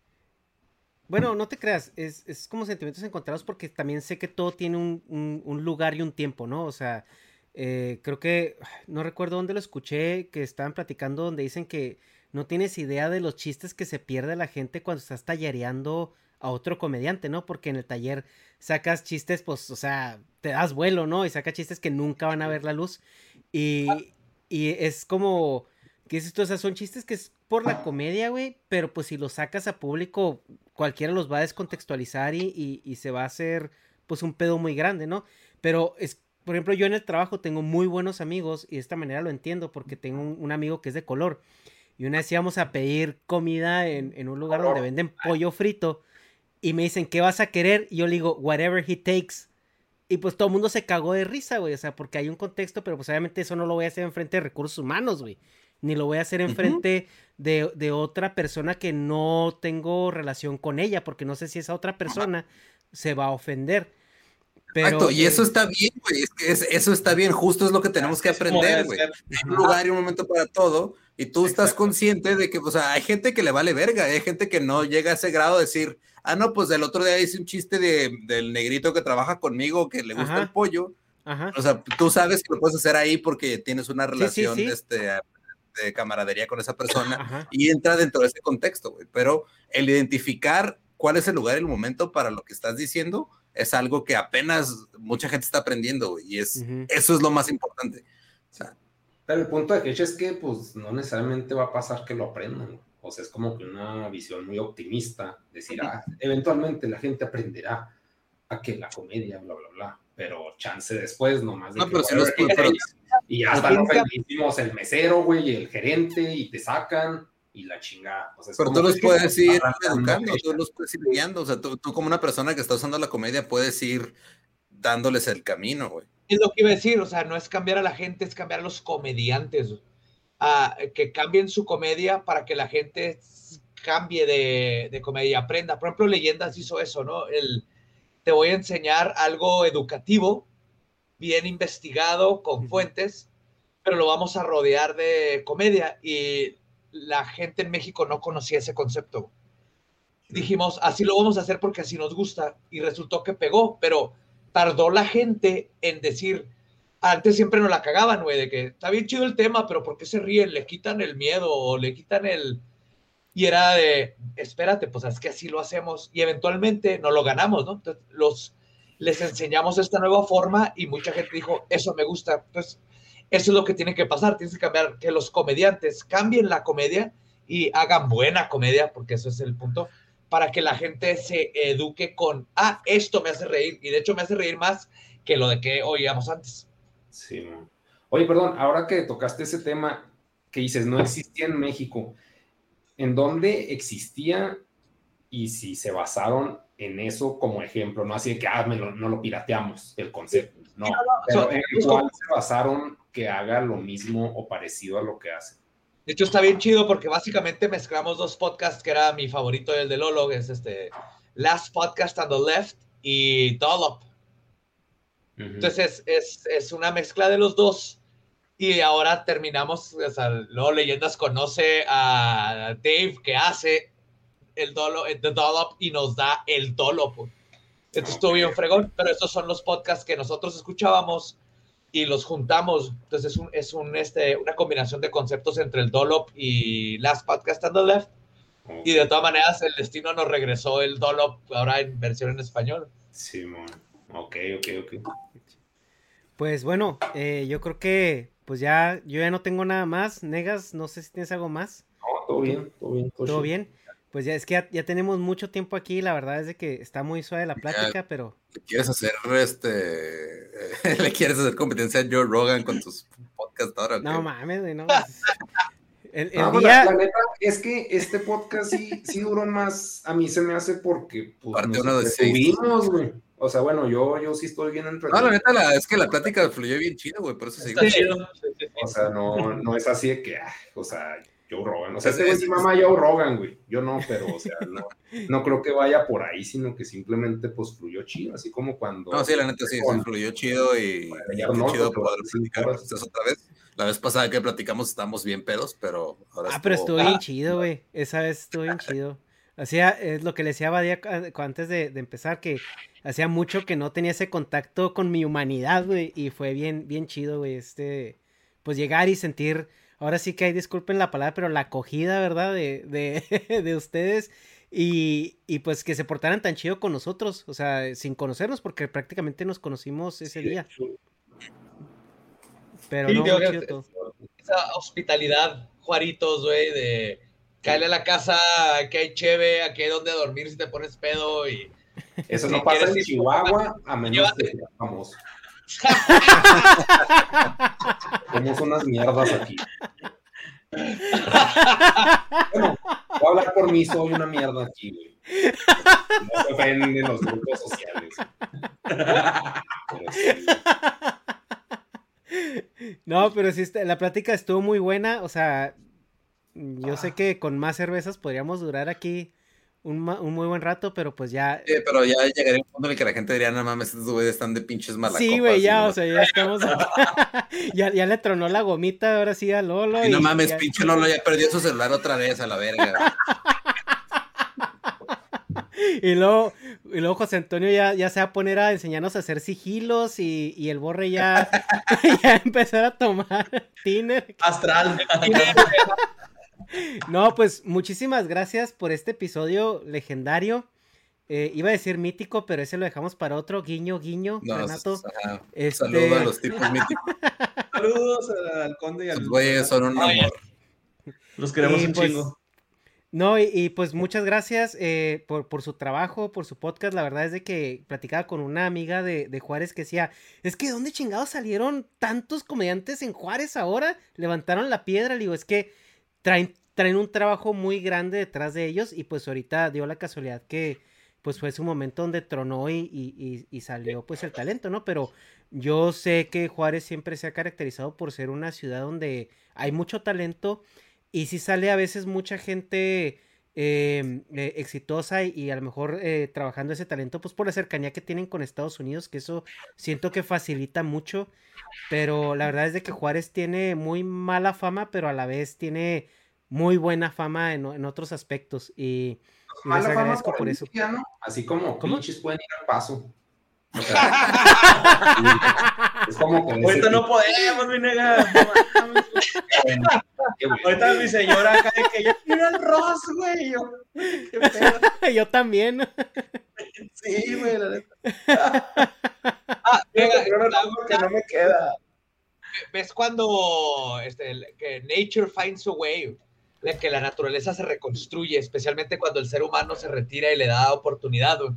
Bueno, no te creas, es, es como sentimientos encontrados porque también sé que todo tiene un, un- un lugar y un tiempo, ¿no? O sea, eh, creo que, no recuerdo dónde lo escuché, que estaban platicando donde dicen que no tienes idea de los chistes que se pierde la gente cuando estás tallereando a otro comediante, ¿no? Porque en el taller sacas chistes, pues, o sea, te das vuelo, ¿no? Y sacas chistes que nunca van a ver la luz. Y, y es como, ¿qué dices tú? O sea, son chistes que es por la comedia, güey, pero pues si los sacas a público, cualquiera los va a descontextualizar y, y- y se va a hacer, pues, un pedo muy grande, ¿no? Pero es, por ejemplo, yo en el trabajo tengo muy buenos amigos y de esta manera lo entiendo porque tengo un, un amigo que es de color. Y una vez íbamos a pedir comida en, en un lugar donde venden pollo frito y me dicen, ¿qué vas a querer? Y yo le digo, whatever he takes. Y pues todo el mundo se cagó de risa, güey. O sea, porque hay un contexto, pero pues obviamente eso no lo voy a hacer enfrente de recursos humanos, güey. Ni lo voy a hacer enfrente de, de otra persona que no tengo relación con ella, porque no sé si esa otra persona se va a ofender. Pero, Exacto, y eh, eso está bien, güey. Es que es- eso está bien, justo es lo que tenemos que aprender, güey. Hay un lugar y un momento para todo, y tú estás consciente de que, o sea, hay gente que le vale verga, hay gente que no llega a ese grado de decir, ah, no, pues el otro día hice un chiste de, del negrito que trabaja conmigo, que le gusta Ajá. el pollo. Ajá. O sea, tú sabes que lo puedes hacer ahí porque tienes una sí, relación sí. Este, de camaradería con esa persona Ajá. y entra dentro de ese contexto, güey. Pero el identificar cuál es el lugar y el momento para lo que estás diciendo es algo que apenas mucha gente está aprendiendo, güey, y es, Ujú. eso es lo más importante. O sea, Pero el punto de que es que, pues, no necesariamente va a pasar que lo aprendan. O sea, es como que una visión muy optimista. Decir, ah, eventualmente la gente aprenderá a que la comedia, bla, bla, bla. Pero chance después, nomás. de No, que, pero si los- pero- y ya hasta lo ofendimos el mesero, güey, y el gerente, y te sacan, y la chingada. O sea, pero tú los puedes ir educando, tú los puedes ir guiando, o sea, tú, tú como una persona que está usando la comedia puedes ir dándoles el camino, güey. Es lo que iba a decir, o sea, no es cambiar a la gente, es cambiar a los comediantes. a que cambien su comedia para que la gente cambie de, de comedia, aprenda. Por ejemplo, Leyendas hizo eso, ¿no? El, te voy a enseñar algo educativo, bien investigado, con fuentes, pero lo vamos a rodear de comedia. Y la gente en México no conocía ese concepto. Dijimos, así lo vamos a hacer porque así nos gusta. Y resultó que pegó, pero tardó la gente en decir, antes siempre nos la cagaban, güey, de que está bien chido el tema, pero ¿por qué se ríen? Le quitan el miedo o le quitan el... Y era de, espérate, pues es que así lo hacemos y eventualmente no lo ganamos, ¿no? Entonces, los, les enseñamos esta nueva forma y mucha gente dijo, eso me gusta. Entonces, eso es lo que tiene que pasar, tienes que cambiar, que los comediantes cambien la comedia y hagan buena comedia, porque eso es el punto, para que la gente se eduque con, ah, esto me hace reír, y de hecho me hace reír más que lo de que oíamos antes. Sí, man. Oye, perdón, ahora que tocaste ese tema que dices no existía en México, ¿en dónde existía y si se basaron en eso como ejemplo? No así de que ah, me lo- no lo pirateamos, el concepto. No, pero so- en cuál se basaron que haga lo mismo o parecido a lo que hace. De hecho, está bien chido porque básicamente mezclamos dos podcasts que era mi favorito, el de Lolo, que es este Last Podcast on the Left y Dollop. Entonces es, es, una mezcla de los dos. Y ahora terminamos, o sea, luego Leyendas conoce a Dave que hace el Dollop, el Dollop y nos da el Dollop. Entonces estuvo bien fregón, pero estos son los podcasts que nosotros escuchábamos y los juntamos. Entonces es, un, es un, este, una combinación de conceptos entre el Dollop y Last Podcast on the Left. Y de todas maneras el destino nos regresó el Dollop ahora en versión en español. Sí, Ok, ok, ok. Pues bueno, eh, yo creo que pues ya yo ya no tengo nada más. Negas, no sé si tienes algo más. No, todo bien, todo bien. Todo, bien. Pues ya es que ya, tenemos mucho tiempo aquí, la verdad es de que está muy suave la plática, pero... ¿Le quieres hacer este... ¿Le quieres hacer competencia a Joe Rogan con tus podcasts ahora? No mames, no. El, el día... la, neta es que este podcast sí, sí duró más, a mí se me hace porque pues, Parte uno de seis. güey. O sea, bueno, yo, yo sí estoy bien entretenido. No, la neta es que la plática fluyó bien chido, güey, por eso sí. O sea, no, no es así de que, ah, o sea, Joe Rogan. O sea, este güey sí mamá Joe Rogan, güey. Yo no, pero, o sea, no, no creo que vaya por ahí, sino que simplemente, pues, fluyó chido, así como cuando... No, sí, la neta sí, sí fluyó chido y, bueno, chido poder platicar otra vez. La vez pasada que platicamos estábamos bien pedos, pero ahora Ah, pero estuvo bien chido, güey. Esa vez estuvo bien chido. Hacía, es lo que le decía a Badia antes de, de, empezar, que hacía mucho que no tenía ese contacto con mi humanidad, güey, y fue bien, bien chido, güey, este, pues llegar y sentir, ahora sí que hay, disculpen la palabra, pero la acogida, ¿verdad? De, de, de ustedes y, y, pues que se portaran tan chido con nosotros, o sea, sin conocernos, porque prácticamente nos conocimos ese día. Pero no, Esa hospitalidad, Juaritos, güey, de caerle a la casa, que hay cheve, aquí hay donde dormir si te pones pedo y... Eso no pasa en Chihuahua, a menos que famoso. Somos unas mierdas aquí. bueno, voy a hablar por mí, soy una mierda aquí, güey. No se ofenden los grupos sociales. No, pero sí, la plática estuvo muy buena. O sea, yo sé que con más cervezas podríamos durar aquí un, muy buen rato, pero pues ya. Sí, pero ya llegaría un punto en el que la gente diría, no mames, estos güeyes están de pinches malacopas. Sí, güey, ya, o sea, ya estamos. ya, ya le tronó la gomita ahora sí a Lolo. Y, no mames, pinche Lolo ya perdió su celular otra vez a la verga. y luego, y luego José Antonio ya, ya se va a poner a enseñarnos a hacer sigilos y, y el borre ya, ya empezar a tomar tiner. Astral. no, pues muchísimas gracias por este episodio legendario. Eh, iba a decir mítico, pero ese lo dejamos para otro. Guiño, guiño, Renato. Este... Saludos a los tipos míticos. Saludos al conde y al. Los güeyes son un amor. Los queremos un pues, chingo. No, y, pues muchas gracias eh, por, por, su trabajo, por su podcast. La verdad es de que platicaba con una amiga de, de, Juárez que decía, es que ¿dónde chingados salieron tantos comediantes en Juárez ahora? Levantaron la piedra, le digo, es que traen, traen un trabajo muy grande detrás de ellos y pues ahorita dio la casualidad que pues fue su momento donde tronó y, y, y salió pues el talento, ¿no? Pero yo sé que Juárez siempre se ha caracterizado por ser una ciudad donde hay mucho talento y si sale a veces mucha gente em, eh, exitosa y, a lo mejor eh, trabajando ese talento, pues por la cercanía que tienen con Estados Unidos, que eso siento que facilita mucho. Pero la verdad es de que Juárez tiene muy mala fama, pero a la vez tiene muy buena fama en, en otros aspectos. Y, les agradezco por, eso. Así como ¿Cómo? pueden ir al paso. es como que Ahorita no podemos, mi nega. Ahorita mi señora acá de que yo quiero el Ross, güey. Yo, yo también. Sí, güey, la neta. ah, venga, que no me queda. ¿Ves cuando este, que nature finds a way? Que la naturaleza se reconstruye, especialmente cuando el ser humano se retira y le da oportunidad. Güey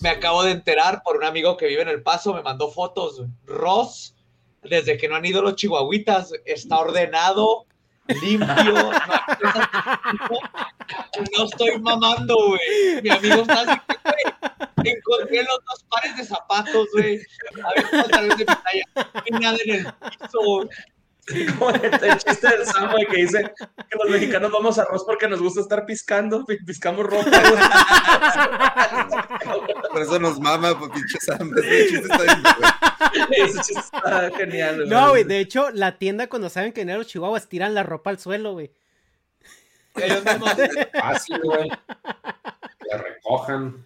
me acabo de enterar por un amigo que vive en El Paso, me mandó fotos. Ross, desde que no han ido los chihuahuitas, está ordenado, limpio. No, estoy mamando, güey. Mi amigo está así. Encontré los dos pares de zapatos, güey. A ver, de nada en el piso. Como el, el chiste del Sam, güey, que dice que los mexicanos vamos a arroz porque nos gusta estar piscando, pi- piscamos ropa, güey. Por eso nos mama, pues pinche Sam. Ese chiste está bien, güey. Ese chiste está genial, güey. No, güey, de hecho, la tienda cuando saben que en los chihuahuas tiran la ropa al suelo, güey. Ellos mismos. Fácil, güey. Que la recojan.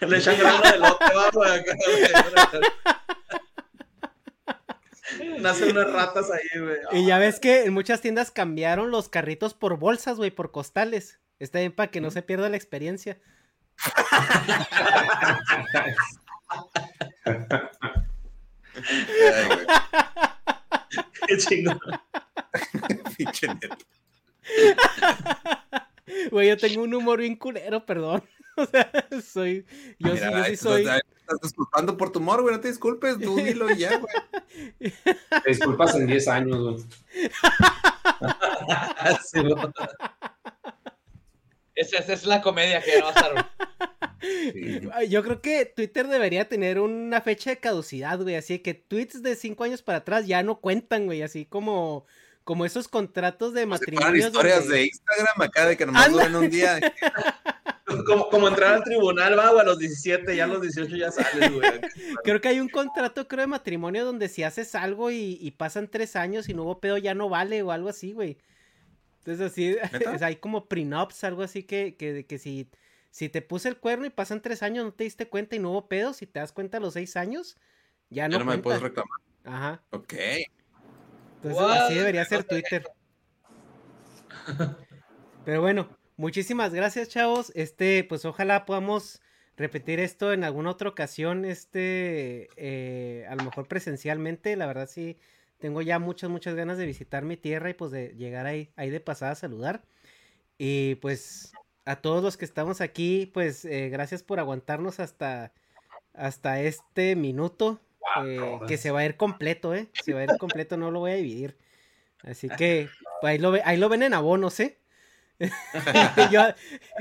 Le echan grano de lote, güey, güey. Nacen unas ratas ahí, güey. Y ya ves que en muchas tiendas cambiaron los carritos por bolsas, güey, por costales. Está bien para que no se pierda la experiencia. Ay. Qué chingón. Pinche. Güey, yo tengo un humor bien culero, perdón. O sea, soy. Yo, sí- Mira, yo sí soy. Estás, estás disculpando por tu humor, güey. No te disculpes. Tú dilo y ya, güey. Te disculpas en 10 años, güey. Sí. Esa, esa es la comedia que va a estar. Ay, Yo creo que Twitter debería tener una fecha de caducidad, güey. Así que tweets de cinco años para atrás ya no cuentan, güey. Así como, como esos contratos de matrimonio. historias de Instagram acá de que nomás duran un día. Como, como entrar al tribunal, va, güey, a los 17, ya a los 18 ya sales, güey. Creo que hay un contrato, creo, de matrimonio donde si haces algo y, y pasan tres años y no hubo pedo, ya no vale o algo así, güey. Entonces así, hay como prenups, algo así que, que, que si, si te puse el cuerno y pasan tres años, no te diste cuenta y no hubo pedo, si te das cuenta a los seis años, ya Ya no, no me puedes reclamar. Ajá. Ok. Entonces What? así debería ser Twitter. Pero bueno, muchísimas gracias, chavos. Este, pues ojalá podamos repetir esto en alguna otra ocasión, este, eh, a lo mejor presencialmente. La verdad sí, tengo ya muchas, muchas ganas de visitar mi tierra y pues de llegar ahí, ahí de pasada a saludar. Y pues a todos los que estamos aquí, pues eh, gracias por aguantarnos hasta, hasta este minuto. eh, que se va a ir completo, ¿eh? Se va a ir completo, no lo voy a dividir. Así que pues, ahí, lo ahí lo ven en abonos, ¿eh? yo,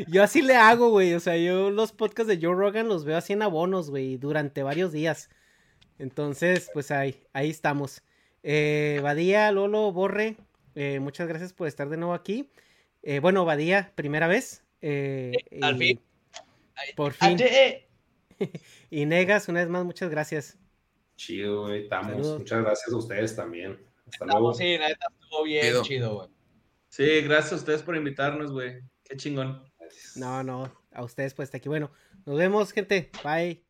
yo así le hago, güey. O sea, yo los podcasts de Joe Rogan los veo así en abonos, güey, durante varios días. Entonces, pues ahí, ahí estamos. Eh, Badía, Lolo, Borre, eh, muchas gracias por estar de nuevo aquí. Eh, bueno, Badía, primera vez. eh, al y fin. Por fin. Y Negas, una vez más, muchas gracias. Chido, güey. Estamos. Saludos. Muchas gracias a ustedes también. Hasta luego. Sí, la neta estuvo bien Chido. chido, güey. Sí, gracias a ustedes por invitarnos, güey. Qué chingón. No, no, a ustedes pues hasta aquí. Bueno, nos vemos, gente. Bye.